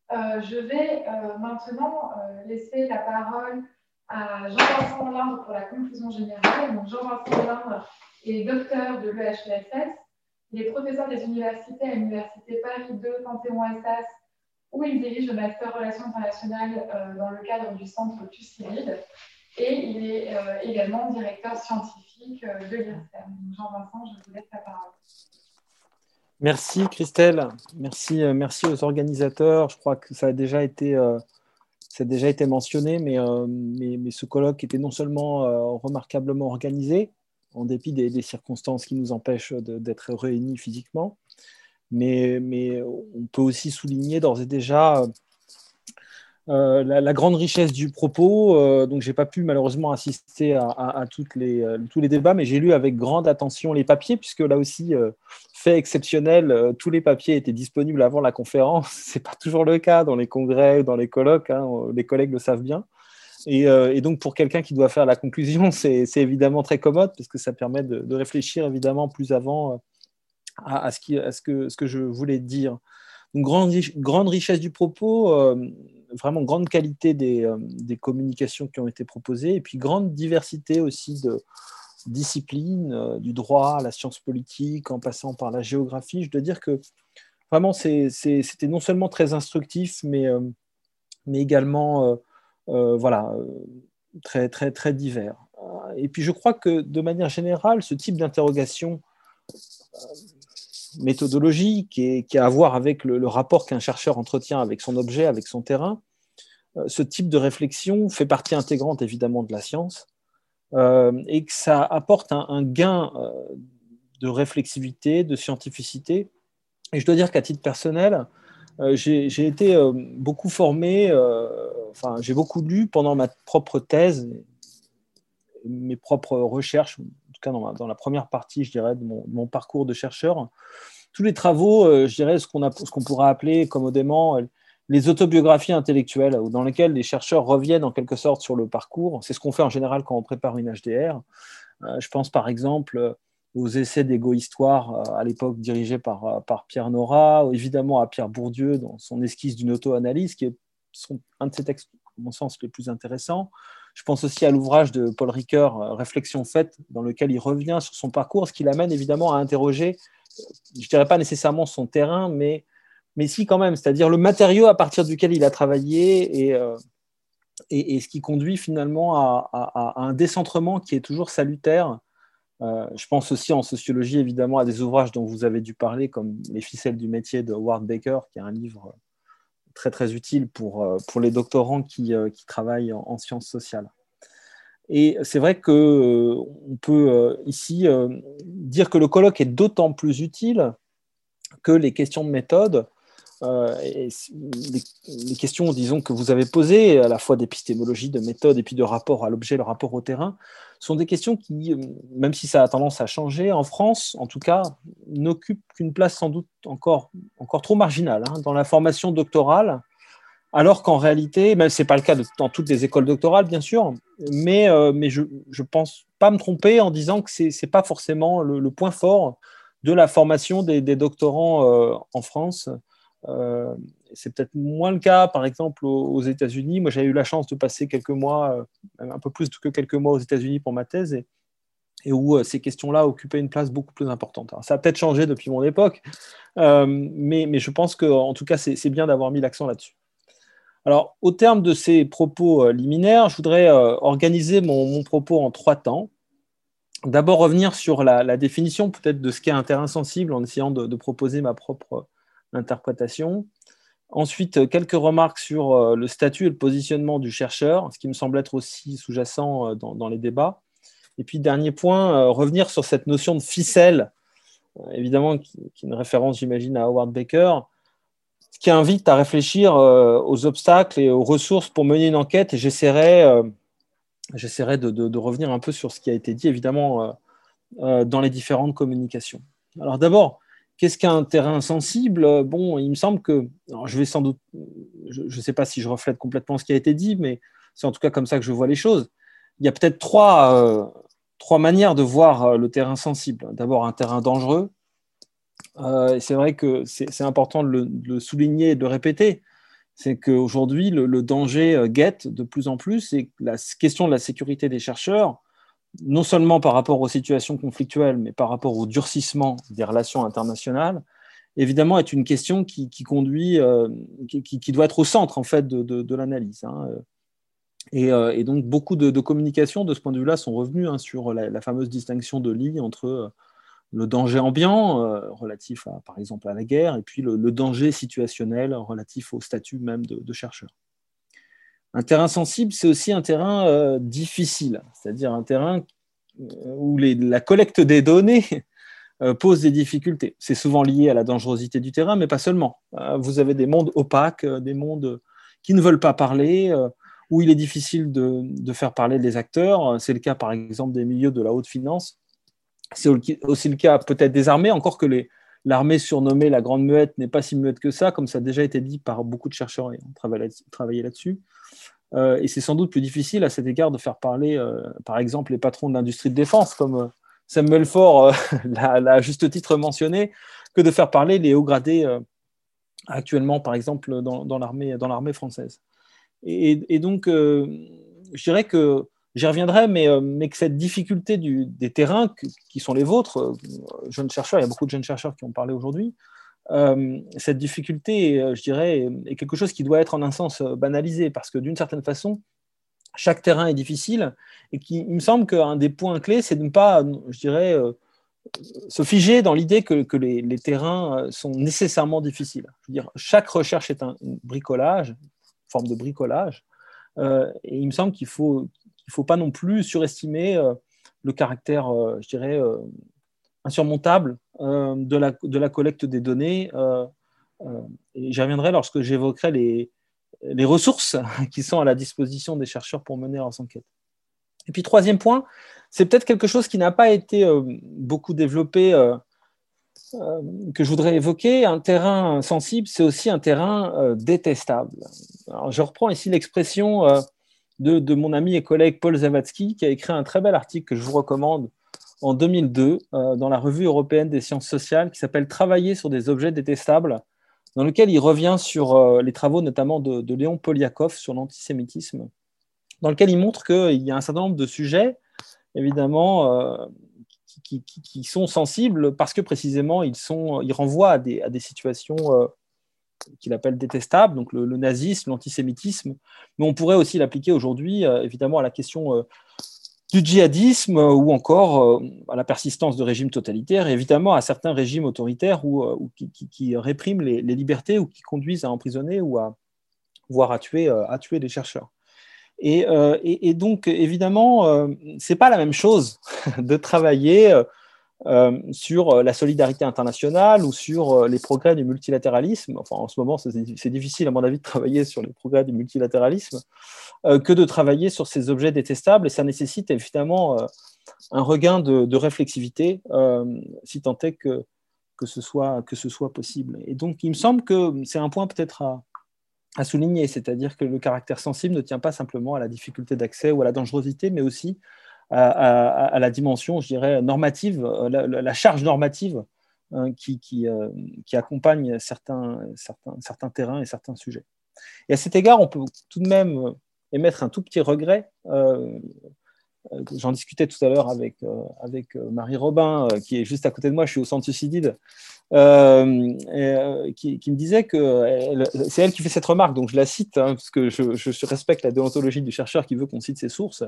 [SPEAKER 7] je vais maintenant laisser la parole Jean-Vincent Lindre pour la conclusion générale. Jean-Vincent Lindre est docteur de l'EHESS. Il est professeur des universités à l'Université Paris 2 Panthéon-Assas où il dirige le Master Relations internationales dans le cadre du centre Tucilide et il est également directeur scientifique de l'IRSEM. Jean-Vincent, je vous laisse la parole.
[SPEAKER 15] Merci Christelle, merci, merci aux organisateurs. Je crois que ça a déjà été ça a déjà été mentionné, euh, mais, mais, ce colloque était non seulement euh, remarquablement organisé, en dépit des, circonstances qui nous empêchent d'être réunis physiquement, mais, mais, on peut aussi souligner d'ores et déjà euh, la, grande richesse du propos. donc, j'ai pas pu malheureusement assister à, toutes les, tous les débats, mais j'ai lu avec grande attention les papiers, puisque là aussi, exceptionnel, euh, tous les papiers étaient disponibles avant la conférence. Ce n'est pas toujours le cas dans les congrès dans les colloques, hein, les collègues le savent bien. Euh, et, donc, pour quelqu'un qui doit faire la conclusion, c'est évidemment très commode parce que ça permet de, réfléchir évidemment plus avant euh, à, à ce, que, ce, que, je voulais dire. Donc, grande, grande richesse du propos, vraiment grande qualité des, des, communications qui ont été proposées, et puis grande diversité aussi de, discipline, euh, du droit, la science politique, en passant par la géographie. Je dois dire que vraiment, c'était non seulement très instructif, mais, euh, mais également euh, voilà, très, très, très divers. Et puis je crois que de manière générale, ce type d'interrogation méthodologique et qui a à voir avec le, rapport qu'un chercheur entretient avec son objet, avec son terrain, ce type de réflexion fait partie intégrante évidemment de la science euh, et que ça apporte un, gain euh, de réflexivité, de scientificité. Et je dois dire qu'à titre personnel, euh, j'ai été beaucoup formé, enfin, j'ai beaucoup lu pendant ma propre thèse, mes propres recherches, dans, la première partie, je dirais, de mon, parcours de chercheur. Tous les travaux, je dirais, ce qu'on qu'on pourrait appeler commodément les autobiographies intellectuelles, dans lesquelles les chercheurs reviennent en quelque sorte sur le parcours. C'est ce qu'on fait en général quand on prépare une HDR. Euh, je pense par exemple aux essais d'égo-histoire euh, à l'époque dirigés euh, par Pierre Nora, évidemment à Pierre Bourdieu dans son esquisse d'une auto-analyse, qui est un de ses textes, à mon sens, les plus intéressants. Je pense aussi à l'ouvrage de Paul Ricoeur, Réflexion faite, dans lequel il revient sur son parcours, ce qui l'amène évidemment à interroger, je ne dirais pas nécessairement son terrain, mais mais si quand même, c'est-à-dire le matériau à partir duquel il a travaillé et, euh, et, ce qui conduit finalement à, un décentrement qui est toujours salutaire. Euh, je pense aussi en sociologie, évidemment, à des ouvrages dont vous avez dû parler, comme Les ficelles du métier de Howard Baker, qui est un livre très très utile pour, euh, pour les doctorants qui, qui travaillent en, sciences sociales. Et c'est vrai qu'on peut ici dire que le colloque est d'autant plus utile que les questions de méthode euh, les, questions, disons, que vous avez posées, à la fois d'épistémologie, de méthode et puis de rapport à l'objet, le rapport au terrain, sont des questions qui, euh, même si ça a tendance à changer, en France, en tout cas, n'occupent qu'une place sans doute encore, trop marginale hein, dans la formation doctorale, alors qu'en réalité, même ce n'est pas le cas dans toutes les écoles doctorales, bien sûr, mais, euh, je ne pense pas me tromper en disant que ce n'est pas forcément le, point fort de la formation des, doctorants en France. Euh, c'est peut-être moins le cas, par exemple, aux, États-Unis. Moi, j'ai eu la chance de passer quelques mois, euh, un peu plus que quelques mois aux États-Unis pour ma thèse, et, où euh, ces questions-là occupaient une place beaucoup plus importante. ça a peut-être changé depuis mon époque, mais, je pense qu'en tout cas, c'est bien d'avoir mis l'accent là-dessus. Alors, au terme de ces propos liminaires, je voudrais organiser mon, propos en trois temps. D'abord, revenir sur la, définition peut-être de ce qu'est un terrain sensible en essayant de proposer ma propre interprétation. Ensuite, quelques remarques sur euh, le statut et le positionnement du chercheur, ce qui me semble être aussi sous-jacent euh, dans, les débats. Et puis, dernier point, euh, revenir sur cette notion de ficelle, évidemment, qui, est une référence, j'imagine, à Howard Baker, qui invite à réfléchir aux obstacles et aux ressources pour mener une enquête. Et j'essaierai, de, de, revenir un peu sur ce qui a été dit, évidemment, dans les différentes communications. Alors d'abord, Qu'est-ce qu'un terrain sensible Bon, il me semble que, je vais sans doute, je ne sais pas si je reflète complètement ce qui a été dit, mais c'est en tout cas comme ça que je vois les choses. Il y a peut-être trois, euh, trois manières de voir euh, le terrain sensible. D'abord, un terrain dangereux. Euh, c'est vrai que c'est important de le, de le, souligner et de le répéter. C'est qu'aujourd'hui, le, le, danger guette de plus en plus et la question de la sécurité des chercheurs non seulement par rapport aux situations conflictuelles, mais par rapport au durcissement des relations internationales, évidemment, est une question qui, conduit, qui, doit être au centre en fait de, l'analyse. Hein. Et, donc, beaucoup de, communications de ce point de vue-là sont revenues hein, sur la, fameuse distinction de Lee entre le danger ambiant relatif, par exemple, à la guerre, et puis le, danger situationnel relatif au statut même de chercheur. Un terrain sensible, c'est aussi un terrain euh, difficile, c'est-à-dire un terrain euh, où la collecte des données euh, pose des difficultés. C'est souvent lié à la dangerosité du terrain, mais pas seulement. vous avez des mondes opaques, des mondes qui ne veulent pas parler, où il est difficile de, faire parler les acteurs. C'est le cas, par exemple, des milieux de la haute finance. C'est aussi le cas peut-être des armées, encore que l'armée surnommée la Grande Muette n'est pas si muette que ça, comme ça a déjà été dit par beaucoup de chercheurs et on travaillé là-dessus. Euh, et c'est sans doute plus difficile à cet égard de faire parler, euh, par exemple, les patrons de l'industrie de défense, comme euh, Samuel Faure l'a à juste titre mentionné, que de faire parler les hauts gradés actuellement, par exemple, dans, dans l'armée française. Et, donc, je dirais que j'y reviendrai, mais, que cette difficulté des terrains qui sont les vôtres, jeunes chercheurs, il y a beaucoup de jeunes chercheurs qui ont parlé aujourd'hui, euh, cette difficulté, euh, je dirais, est quelque chose qui doit être en un sens euh, banalisé, parce que d'une certaine façon, chaque terrain est difficile, et qui, il me semble qu'un des points clés, c'est de ne pas, je dirais, se figer dans l'idée que, les, terrains sont nécessairement difficiles. Je veux dire, chaque recherche est un, bricolage, une forme de bricolage, et il me semble qu'il ne faut, faut pas non plus surestimer le caractère, je dirais, insurmontable euh, de, la, collecte des données. Euh, euh, j'y reviendrai lorsque j'évoquerai les, ressources qui sont à la disposition des chercheurs pour mener leurs enquêtes. Et puis troisième point, c'est peut-être quelque chose qui n'a pas été beaucoup développé, que je voudrais évoquer. Un terrain sensible, c'est aussi un terrain détestable. Je reprends ici l'expression de, de, mon ami et collègue Paul Zavatsky, qui a écrit un très bel article que je vous recommande en 2002 euh, dans la revue européenne des sciences sociales qui s'appelle Travailler sur des objets détestables, dans lequel il revient sur euh, les travaux notamment de, Léon Poliakov sur l'antisémitisme, dans lequel il montre qu'il y a un certain nombre de sujets, évidemment, euh, qui, sont sensibles parce que précisément ils, sont, ils renvoient à des, situations qu'il appelle détestables, donc le nazisme, l'antisémitisme, mais on pourrait aussi l'appliquer aujourd'hui, évidemment, à la question du djihadisme euh, ou encore euh, à la persistance de régimes totalitaires, et évidemment à certains régimes autoritaires ou, euh, qui, répriment les, libertés ou qui conduisent à emprisonner ou à voire à tuer, à tuer des chercheurs. Et, et, donc évidemment, c'est pas la même chose de travailler euh, sur euh, la solidarité internationale ou sur euh, les progrès du multilatéralisme. Enfin, en ce moment, c'est difficile, à mon avis, de travailler sur les progrès du multilatéralisme que de travailler sur ces objets détestables. Et ça nécessite évidemment un regain de, réflexivité, si tant est que, que, ce soit, que ce soit possible. Et donc, il me semble que c'est un point peut-être à, à souligner, c'est-à-dire que le caractère sensible ne tient pas simplement à la difficulté d'accès ou à la dangerosité, mais aussi à, la dimension, je dirais, normative, euh, la, charge normative qui, euh, qui, accompagne certains, certains, certains terrains et certains sujets. Et à cet égard, on peut tout de même euh, émettre un tout petit regret. J'en discutais tout à l'heure avec, Marie Robin, qui est juste à côté de moi, je suis au centre Suicidide, qui, qui, me disait que c'est elle qui fait cette remarque, donc je la cite, hein, parce que je, respecte la déontologie du chercheur qui veut qu'on cite ses sources.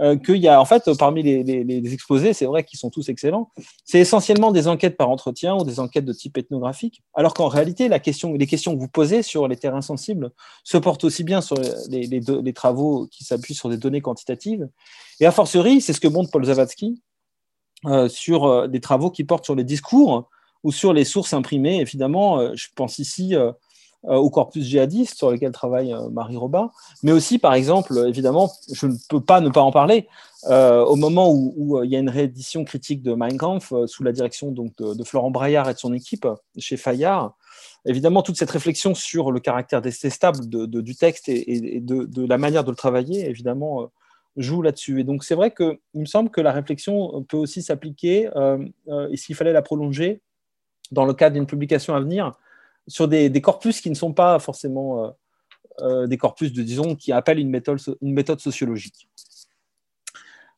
[SPEAKER 15] Euh, qu'il y a, en fait, parmi les, exposés, c'est vrai qu'ils sont tous excellents, c'est essentiellement des enquêtes par entretien ou des enquêtes de type ethnographique, alors qu'en réalité, la question, les questions que vous posez sur les terrains sensibles se portent aussi bien sur les, travaux qui s'appuient sur des données quantitatives, et a fortiori, c'est ce que montre Paul Zavatsky, euh, sur euh, des travaux qui portent sur les discours ou sur les sources imprimées. Évidemment, je pense ici au corpus djihadiste sur lequel travaille euh, Marie Robin, mais aussi, par exemple, évidemment, je ne peux pas ne pas en parler, euh, au moment où, il y a une réédition critique de Mein Kampf sous la direction donc, de, Florent Braillard et de son équipe chez Fayard, évidemment, toute cette réflexion sur le caractère détestable de, du texte et, de, la manière de le travailler, évidemment, joue là-dessus. Et donc, c'est vrai qu'il me semble que la réflexion peut aussi s'appliquer, et s'il fallait la prolonger, dans le cadre d'une publication à venir, sur des, corpus qui ne sont pas forcément euh, euh, des corpus, de, disons, qui appellent une méthode, sociologique.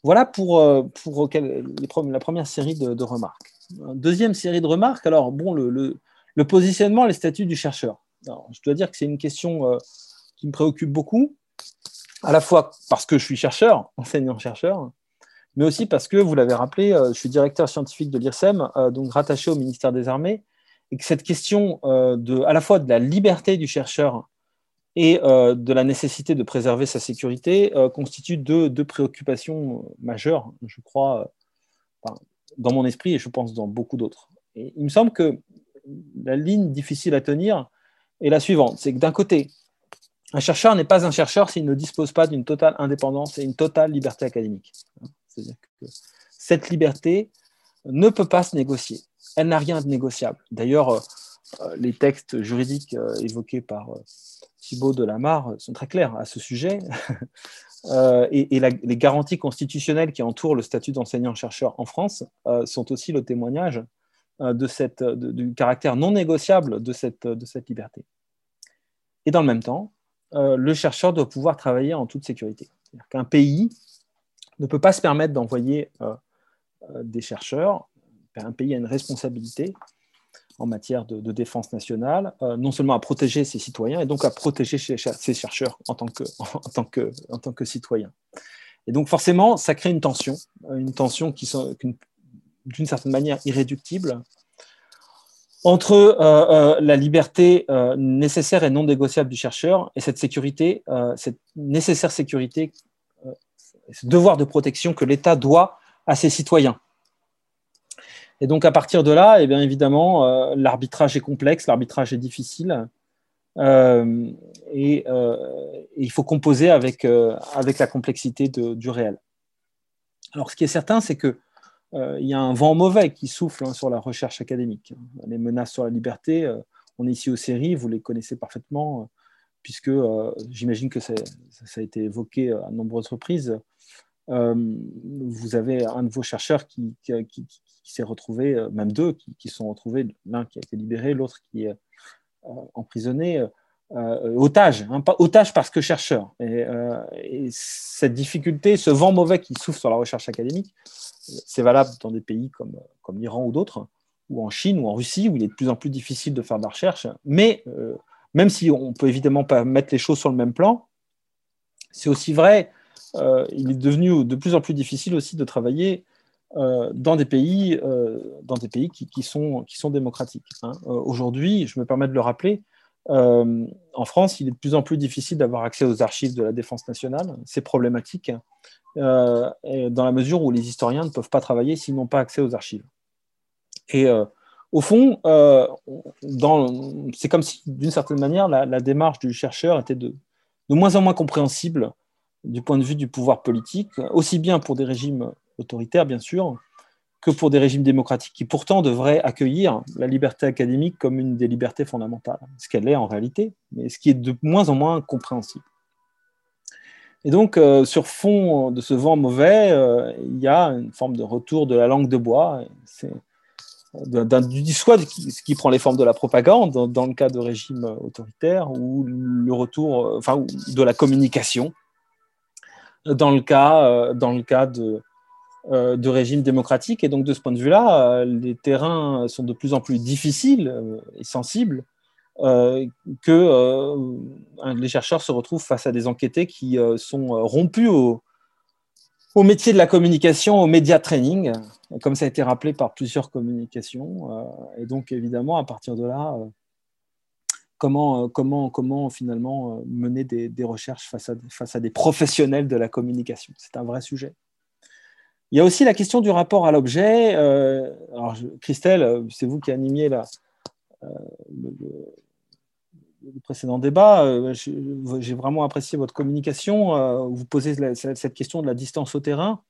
[SPEAKER 15] Voilà pour, euh, pour la première série de, remarques. Deuxième série de remarques, alors bon, le, le positionnement, les statuts du chercheur. je dois dire que c'est une question qui me préoccupe beaucoup, à la fois parce que je suis chercheur, enseignant-chercheur, mais aussi parce que, vous l'avez rappelé, je suis directeur scientifique de l'IRSEM, donc rattaché au ministère des Armées, et que cette question de, à la fois de la liberté du chercheur et euh, de la nécessité de préserver sa sécurité euh, constituent deux, préoccupations majeures, je crois, euh, dans mon esprit et je pense dans beaucoup d'autres. il me semble que la ligne difficile à tenir est la suivante, c'est que d'un côté, un chercheur n'est pas un chercheur s'il ne dispose pas d'une totale indépendance et une totale liberté académique. C'est-à-dire que cette liberté ne peut pas se négocier. Elle n'a rien de négociable. D'ailleurs, les textes juridiques évoqués par Thibault de Lamarre sont très clairs à ce sujet. Euh, et, les garanties constitutionnelles qui entourent le statut d'enseignant-chercheur en France euh, sont aussi le témoignage euh, de cette, du caractère non négociable de cette, de cette liberté. Et dans le même temps, le chercheur doit pouvoir travailler en toute sécurité. qu'un pays ne peut pas se permettre d'envoyer des chercheurs, un pays a une responsabilité en matière de, défense nationale, euh, non seulement à protéger ses citoyens, et donc à protéger ses, chercheurs en tant, que, citoyens. Et donc forcément, ça crée une tension, une tension qui d'une certaine manière irréductible, entre euh, euh, la liberté nécessaire et non négociable du chercheur et cette sécurité, cette nécessaire sécurité, ce devoir de protection que l'État doit à ses citoyens. Et donc, à partir de là, eh bien, évidemment, euh, l'arbitrage est complexe, l'arbitrage est difficile. Euh, et, euh, il faut composer avec, avec la complexité du réel. Alors, ce qui est certain, c'est qu'il il y a un vent mauvais qui souffle hein, sur la recherche académique. Les menaces sur la liberté, on est ici aux séries, vous les connaissez parfaitement, puisque j'imagine que ça, a été évoqué à nombreuses reprises. vous avez un de vos chercheurs qui s'est retrouvé, euh, même deux qui, sont retrouvés, l'un qui a été libéré, l'autre qui est euh, emprisonné, euh, otage, hein, otage parce que chercheur. Et, cette difficulté, ce vent mauvais qui souffle sur la recherche académique, c'est valable dans des pays comme, comme l'Iran ou d'autres, ou en Chine ou en Russie, où il est de plus en plus difficile de faire de la recherche. Mais même si on peut évidemment pas mettre les choses sur le même plan, c'est aussi vrai, il est devenu de plus en plus difficile aussi de travailler euh, dans des pays, euh, dans des pays qui, sont, qui sont démocratiques. Hein. Euh, aujourd'hui, je me permets de le rappeler, en France, il est de plus en plus difficile d'avoir accès aux archives de la défense nationale. C'est problématique, dans la mesure où les historiens ne peuvent pas travailler s'ils n'ont pas accès aux archives. Et au fond, c'est comme si, d'une certaine manière, la, démarche du chercheur était de, de moins en moins compréhensible du point de vue du pouvoir politique, aussi bien pour des régimes autoritaire, bien sûr, que pour des régimes démocratiques qui pourtant devraient accueillir la liberté académique comme une des libertés fondamentales, ce qu'elle est en réalité, mais ce qui est de moins en moins compréhensible. Et donc, euh, sur fond de ce vent mauvais, euh, il y a une forme de retour de la langue de bois. C'est du soit qui, qui, prend les formes de la propagande dans, le cas de régimes autoritaires ou le retour, euh, enfin, de la communication dans le cas, dans le cas de, euh, de régime démocratique. Et donc, de ce point de vue-là, euh, les terrains sont de plus en plus difficiles euh, et sensibles que les chercheurs se retrouvent face à des enquêtés qui sont rompus au, au, métier de la communication, au média training, comme ça a été rappelé par plusieurs communications. et donc, évidemment, à partir de là, comment, comment, comment finalement mener des, recherches face à, face à des professionnels de la communication? C'est un vrai sujet. Il y a aussi la question du rapport à l'objet. Euh, alors, Christelle, c'est vous qui animiez euh, le, précédent débat. Euh, j'ai vraiment apprécié votre communication. vous posez cette question de la distance au terrain.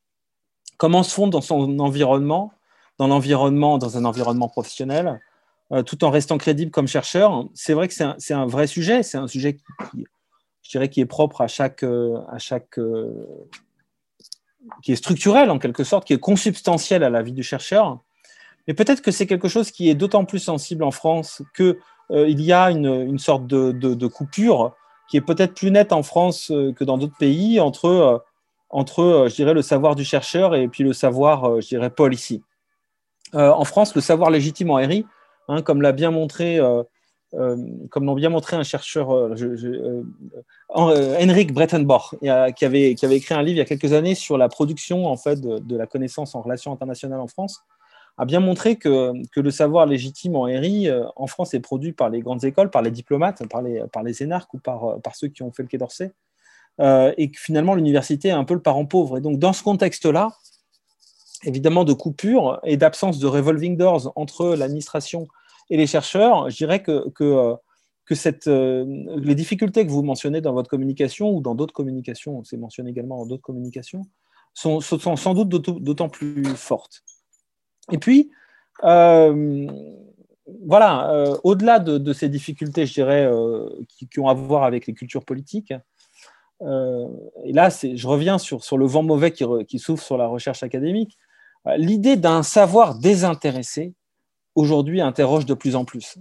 [SPEAKER 15] Comment se fond dans son environnement, dans l'environnement, dans un environnement professionnel, tout en restant crédible comme chercheur? C'est vrai que c'est un, vrai sujet. C'est un sujet qui, je dirais, qui est propre à chaque, à chaque qui est structurel en quelque sorte, qui est consubstantiel à la vie du chercheur. Mais peut-être que c'est quelque chose qui est d'autant plus sensible en France qu'il euh, y a une, sorte de, coupure qui est peut-être plus nette en France euh, que dans d'autres pays entre, euh, entre je dirais, le savoir du chercheur et puis le savoir, je dirais, Paul ici. en France, le savoir légitime en RI hein, comme l'a bien montré. Comme l'ont bien montré un chercheur, Henrik Brettenbach, qui avait, écrit un livre il y a quelques années sur la production en fait, de, la connaissance en relations internationales en France, a bien montré que, le savoir légitime en RI, en France, est produit par les grandes écoles, par les diplomates, par les, par les énarques ou par ceux qui ont fait le Quai d'Orsay, et que finalement l'université est un peu le parent pauvre. Et donc, dans ce contexte-là, évidemment de coupure et d'absence de revolving doors entre l'administration et les chercheurs, je dirais que, que, cette, euh, les difficultés que vous mentionnez dans votre communication ou dans d'autres communications, c'est mentionné également dans d'autres communications, sont, sans doute d'autant plus fortes. Et puis, euh, voilà, euh, au-delà de, ces difficultés, je dirais, qui, ont à voir avec les cultures politiques, et là, je reviens sur, le vent mauvais qui, qui souffle sur la recherche académique, l'idée d'un savoir désintéressé, aujourd'hui, interroge de plus en plus.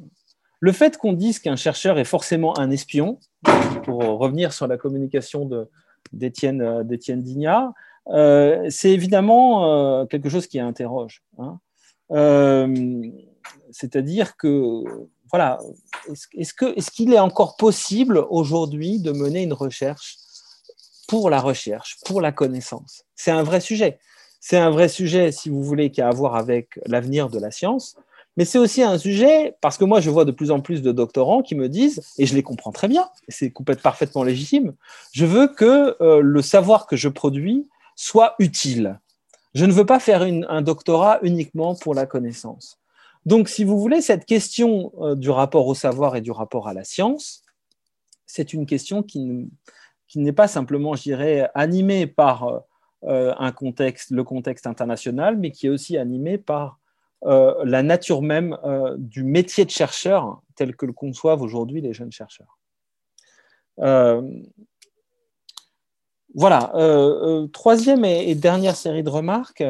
[SPEAKER 15] Le fait qu'on dise qu'un chercheur est forcément un espion, pour revenir sur la communication d'Étienne euh, Dignat, euh, c'est évidemment euh, quelque chose qui interroge. Hein. C'est-à-dire que, voilà, est-ce qu'il est encore possible aujourd'hui de mener une recherche pour la recherche, pour la connaissance? C'est un vrai sujet. C'est un vrai sujet, si vous voulez, qui a à voir avec l'avenir de la science, mais c'est aussi un sujet, parce que moi, je vois de plus en plus de doctorants qui me disent, et je les comprends très bien, c'est parfaitement légitime, je veux que euh, le savoir que je produis soit utile. Je ne veux pas faire un doctorat uniquement pour la connaissance. Donc, si vous voulez, cette question euh, du rapport au savoir et du rapport à la science, c'est une question qui, n'est pas simplement, je dirais, animée par euh, un contexte, le contexte international, mais qui est aussi animé par euh, la nature même euh, du métier de chercheur tel que le conçoivent aujourd'hui les jeunes chercheurs. voilà, troisième et, dernière série de remarques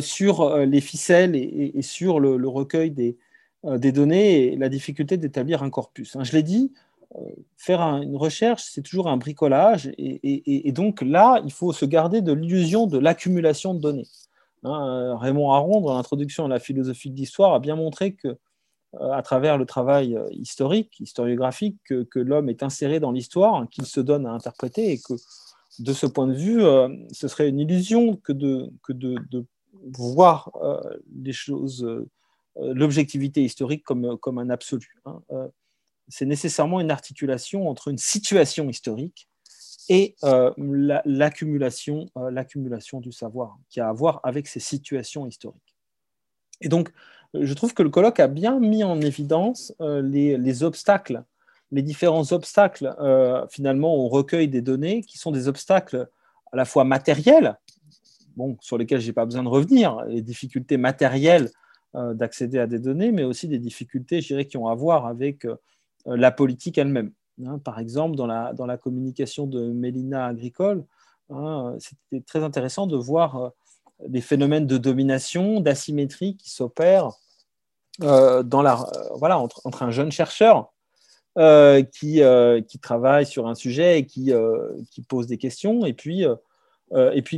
[SPEAKER 15] sur les ficelles et, sur le, recueil des, des, données et la difficulté d'établir un corpus. Hein, je l'ai dit, faire une recherche, c'est toujours un bricolage. Et, donc là, il faut se garder de l'illusion de l'accumulation de données. Hein, euh, Raymond Aron, dans l'introduction à la philosophie de l'histoire, a bien montré que, euh, à travers le travail euh, historique, historiographique, que, l'homme est inséré dans l'histoire, qu'il se donne à interpréter, et que de ce point de vue, ce serait une illusion que de, voir les choses, l'objectivité historique comme, comme un absolu. Hein c'est nécessairement une articulation entre une situation historique et euh, euh, l'accumulation du savoir qui a à voir avec ces situations historiques. Et donc, je trouve que le colloque a bien mis en évidence euh, les, obstacles, les différents obstacles finalement au recueil des données, qui sont des obstacles à la fois matériels, sur lesquels je n'ai pas besoin de revenir, les difficultés matérielles d'accéder à des données, mais aussi des difficultés, je dirais, qui ont à voir avec euh, la politique elle-même. Hein. par exemple, dans la, communication de Mélina Agricole, hein, c'était très intéressant de voir euh, des phénomènes de domination, d'asymétrie qui s'opèrent euh, la, voilà, entre, un jeune chercheur qui, travaille sur un sujet et qui, pose des questions, et puis,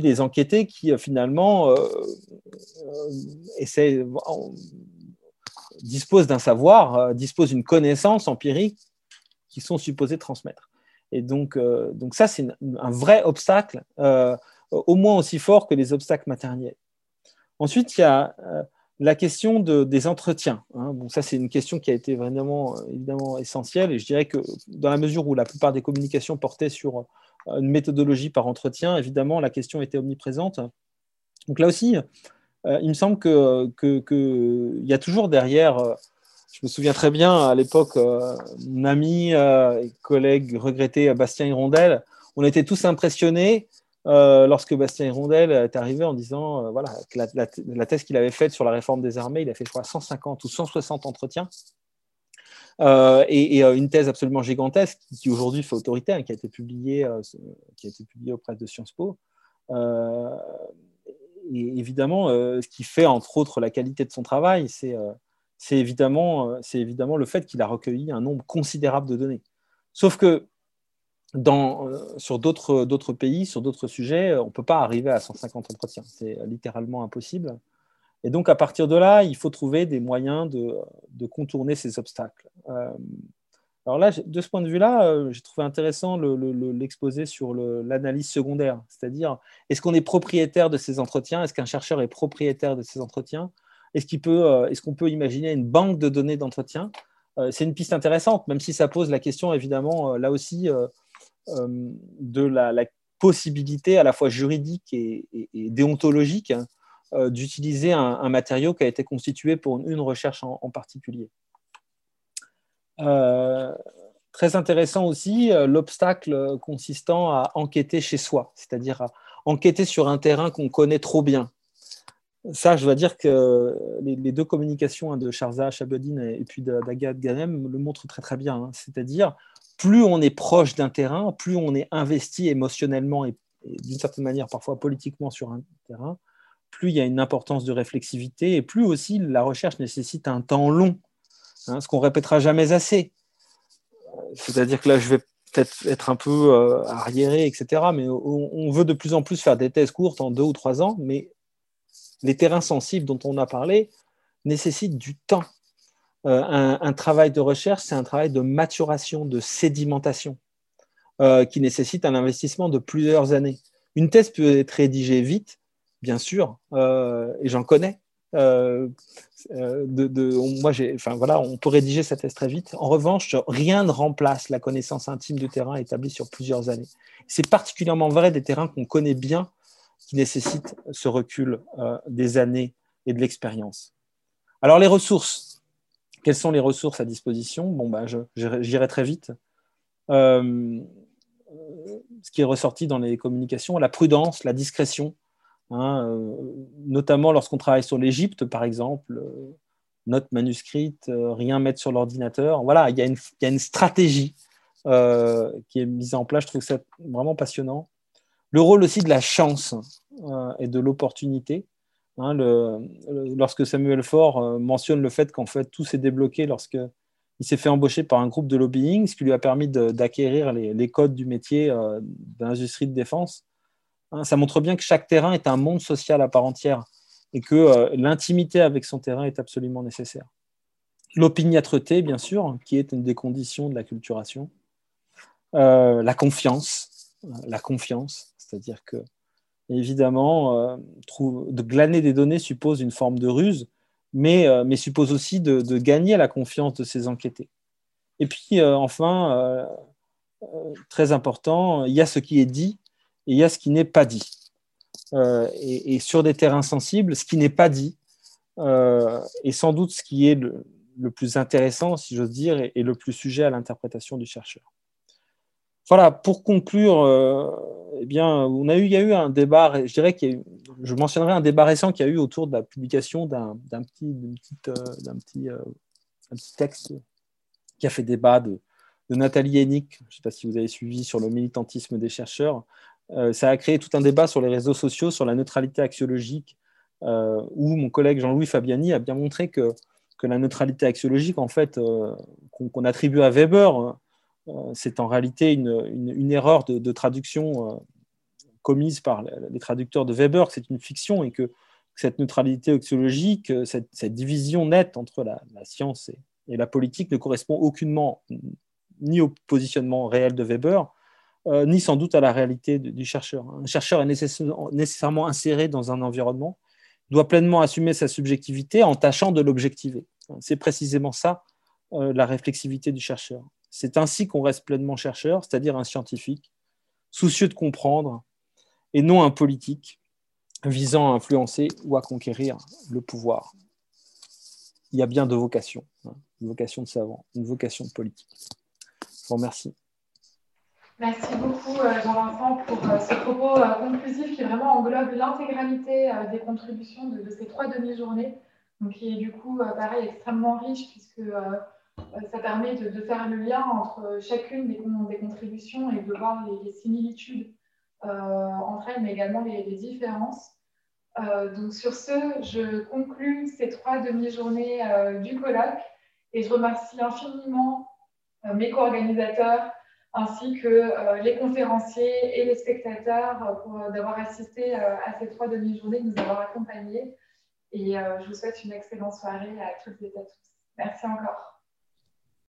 [SPEAKER 15] les enquêtés qui finalement disposent d'un savoir, euh, disposent d'une connaissance empirique qu'ils sont supposés transmettre. Et donc, euh, donc ça, c'est un vrai obstacle, euh, au moins aussi fort que les obstacles matériels. Ensuite, il y a la question de, des entretiens. Hein. Bon, ça, c'est une question qui a été vraiment évidemment essentielle. Et je dirais que dans la mesure où la plupart des communications portaient sur une méthodologie par entretien, évidemment, la question était omniprésente. Donc là aussi, euh, il me semble qu'il que, que y a toujours derrière, euh, je me souviens très bien à l'époque, euh, mon ami et collègue regretté Bastien Hirondelle, on était tous impressionnés lorsque Bastien Hirondelle est arrivé en disant voilà, que la, thèse qu'il avait faite sur la réforme des armées, il a fait, je crois, 150 ou 160 entretiens. et, une thèse absolument gigantesque qui, aujourd'hui fait autorité, hein, qui, a été publiée, qui a été publiée auprès de Sciences Po et évidemment, euh, ce qui fait entre autres la qualité de son travail, c'est euh, évidemment, euh, évidemment le fait qu'il a recueilli un nombre considérable de données. Sauf que dans, sur d'autres pays, sur d'autres sujets, on ne peut pas arriver à 150 entretiens. C'est littéralement impossible. Et donc, à partir de là, il faut trouver des moyens de, contourner ces obstacles. Euh, alors là, de ce point de vue-là, euh, j'ai trouvé intéressant l'exposé sur l'analyse secondaire, c'est-à-dire est-ce qu'on est propriétaire de ces entretiens? Est-ce qu'un chercheur est propriétaire de ces entretiens? Est-ce qu'on peut, imaginer une banque de données d'entretien? C'est une piste intéressante, même si ça pose la question, évidemment, là aussi, de la, possibilité à la fois juridique et, déontologique hein, euh, d'utiliser un, matériau qui a été constitué pour une, recherche en, particulier. Euh, très intéressant aussi euh, l'obstacle consistant à enquêter chez soi, c'est-à-dire à enquêter sur un terrain qu'on connaît trop bien. Ça, je dois dire que les, deux communications hein, de Charza Chabodine et puis d'Agathe Ganem le montrent très très bien. Hein. C'est-à-dire, plus on est proche d'un terrain, plus on est investi émotionnellement et, d'une certaine manière parfois politiquement sur un terrain, plus il y a une importance de réflexivité et plus aussi la recherche nécessite un temps long, hein, ce qu'on répétera jamais assez. C'est-à-dire que là, je vais peut-être être un peu euh, arriéré, etc. Mais on, veut de plus en plus faire des thèses courtes en deux ou trois ans, mais les terrains sensibles dont on a parlé nécessitent du temps. Euh, un, travail de recherche, c'est un travail de maturation, de sédimentation, euh, qui nécessite un investissement de plusieurs années. Une thèse peut être rédigée vite, bien sûr, euh, et j'en connais. voilà, on peut rédiger cette thèse très vite. En revanche, rien ne remplace la connaissance intime du terrain établie sur plusieurs années. C'est particulièrement vrai des terrains qu'on connaît bien, qui nécessitent ce recul des années et de l'expérience. Alors les ressources, quelles sont les ressources à disposition? Bon, bah, j'irai très vite. Euh, ce qui est ressorti dans les communications, la prudence, la discrétion, hein, euh, notamment lorsqu'on travaille sur l'Égypte, par exemple, euh, note manuscrite, rien mettre sur l'ordinateur. Voilà, il y, a une, stratégie qui est mise en place. Je trouve ça vraiment passionnant. Le rôle aussi de la chance et de l'opportunité. Hein, lorsque Samuel Faure euh, mentionne le fait qu'en fait tout s'est débloqué lorsque il s'est fait embaucher par un groupe de lobbying, ce qui lui a permis d'acquérir les, codes du métier euh, d'industrie de défense. Hein, ça montre bien que chaque terrain est un monde social à part entière et que euh, l'intimité avec son terrain est absolument nécessaire. L'opiniâtreté, bien sûr, qui est une des conditions de la culturation. la confiance, la confiance, c'est-à-dire que évidemment, euh, de glaner des données suppose une forme de ruse, mais, euh, suppose aussi de, gagner la confiance de ces enquêtés. Et puis, euh, enfin, très important, il y a ce qui est dit et il y a ce qui n'est pas dit. Et, sur des terrains sensibles, ce qui n'est pas dit est sans doute ce qui est le, plus intéressant, si j'ose dire, et, le plus sujet à l'interprétation du chercheur. Voilà, pour conclure, eh bien, il y a eu un débat, je dirais que je mentionnerai un débat récent qui a eu autour de la publication d'un petit, euh, petit, euh, petit, texte qui a fait débat de, Nathalie Hennick, je ne sais pas si vous avez suivi sur le militantisme des chercheurs. Euh, ça a créé tout un débat sur les réseaux sociaux, sur la neutralité axiologique, où mon collègue Jean-Louis Fabiani a bien montré que, que la neutralité axiologique, en fait, qu'on attribue à Weber, euh, c'est en réalité une, erreur de, traduction euh, commise par les traducteurs de Weber, que c'est une fiction et que cette neutralité oxyologique, euh, cette, division nette entre la, science et, la politique ne correspond aucunement ni au positionnement réel de Weber, ni sans doute à la réalité du chercheur. Un chercheur est nécessairement inséré dans un environnement, doit pleinement assumer sa subjectivité en tâchant de l'objectiver. C'est précisément ça, la réflexivité du chercheur. C'est ainsi qu'on reste pleinement chercheur, c'est-à-dire un scientifique, soucieux de comprendre, et non un politique visant à influencer ou à conquérir le pouvoir. Il y a bien deux vocations, hein. une vocation de savant, une vocation de politique. Je vous remercie.
[SPEAKER 7] Merci beaucoup euh, Jean-Vincent pour euh, ce propos euh, conclusif qui vraiment englobe l'intégralité des contributions de, ces trois demi-journées, qui est du coup pareil extrêmement riche puisque ça permet de, faire le lien entre chacune des, contributions et de voir les, similitudes euh, entre elles, mais également les, différences. Euh, donc sur ce, je conclus ces trois demi-journées du colloque et je remercie infiniment mes co-organisateurs ainsi que les conférenciers et les spectateurs d'avoir assisté à ces trois demi-journées, de nous avoir accompagnés. Et je vous souhaite une excellente soirée à toutes et à tous. Merci encore.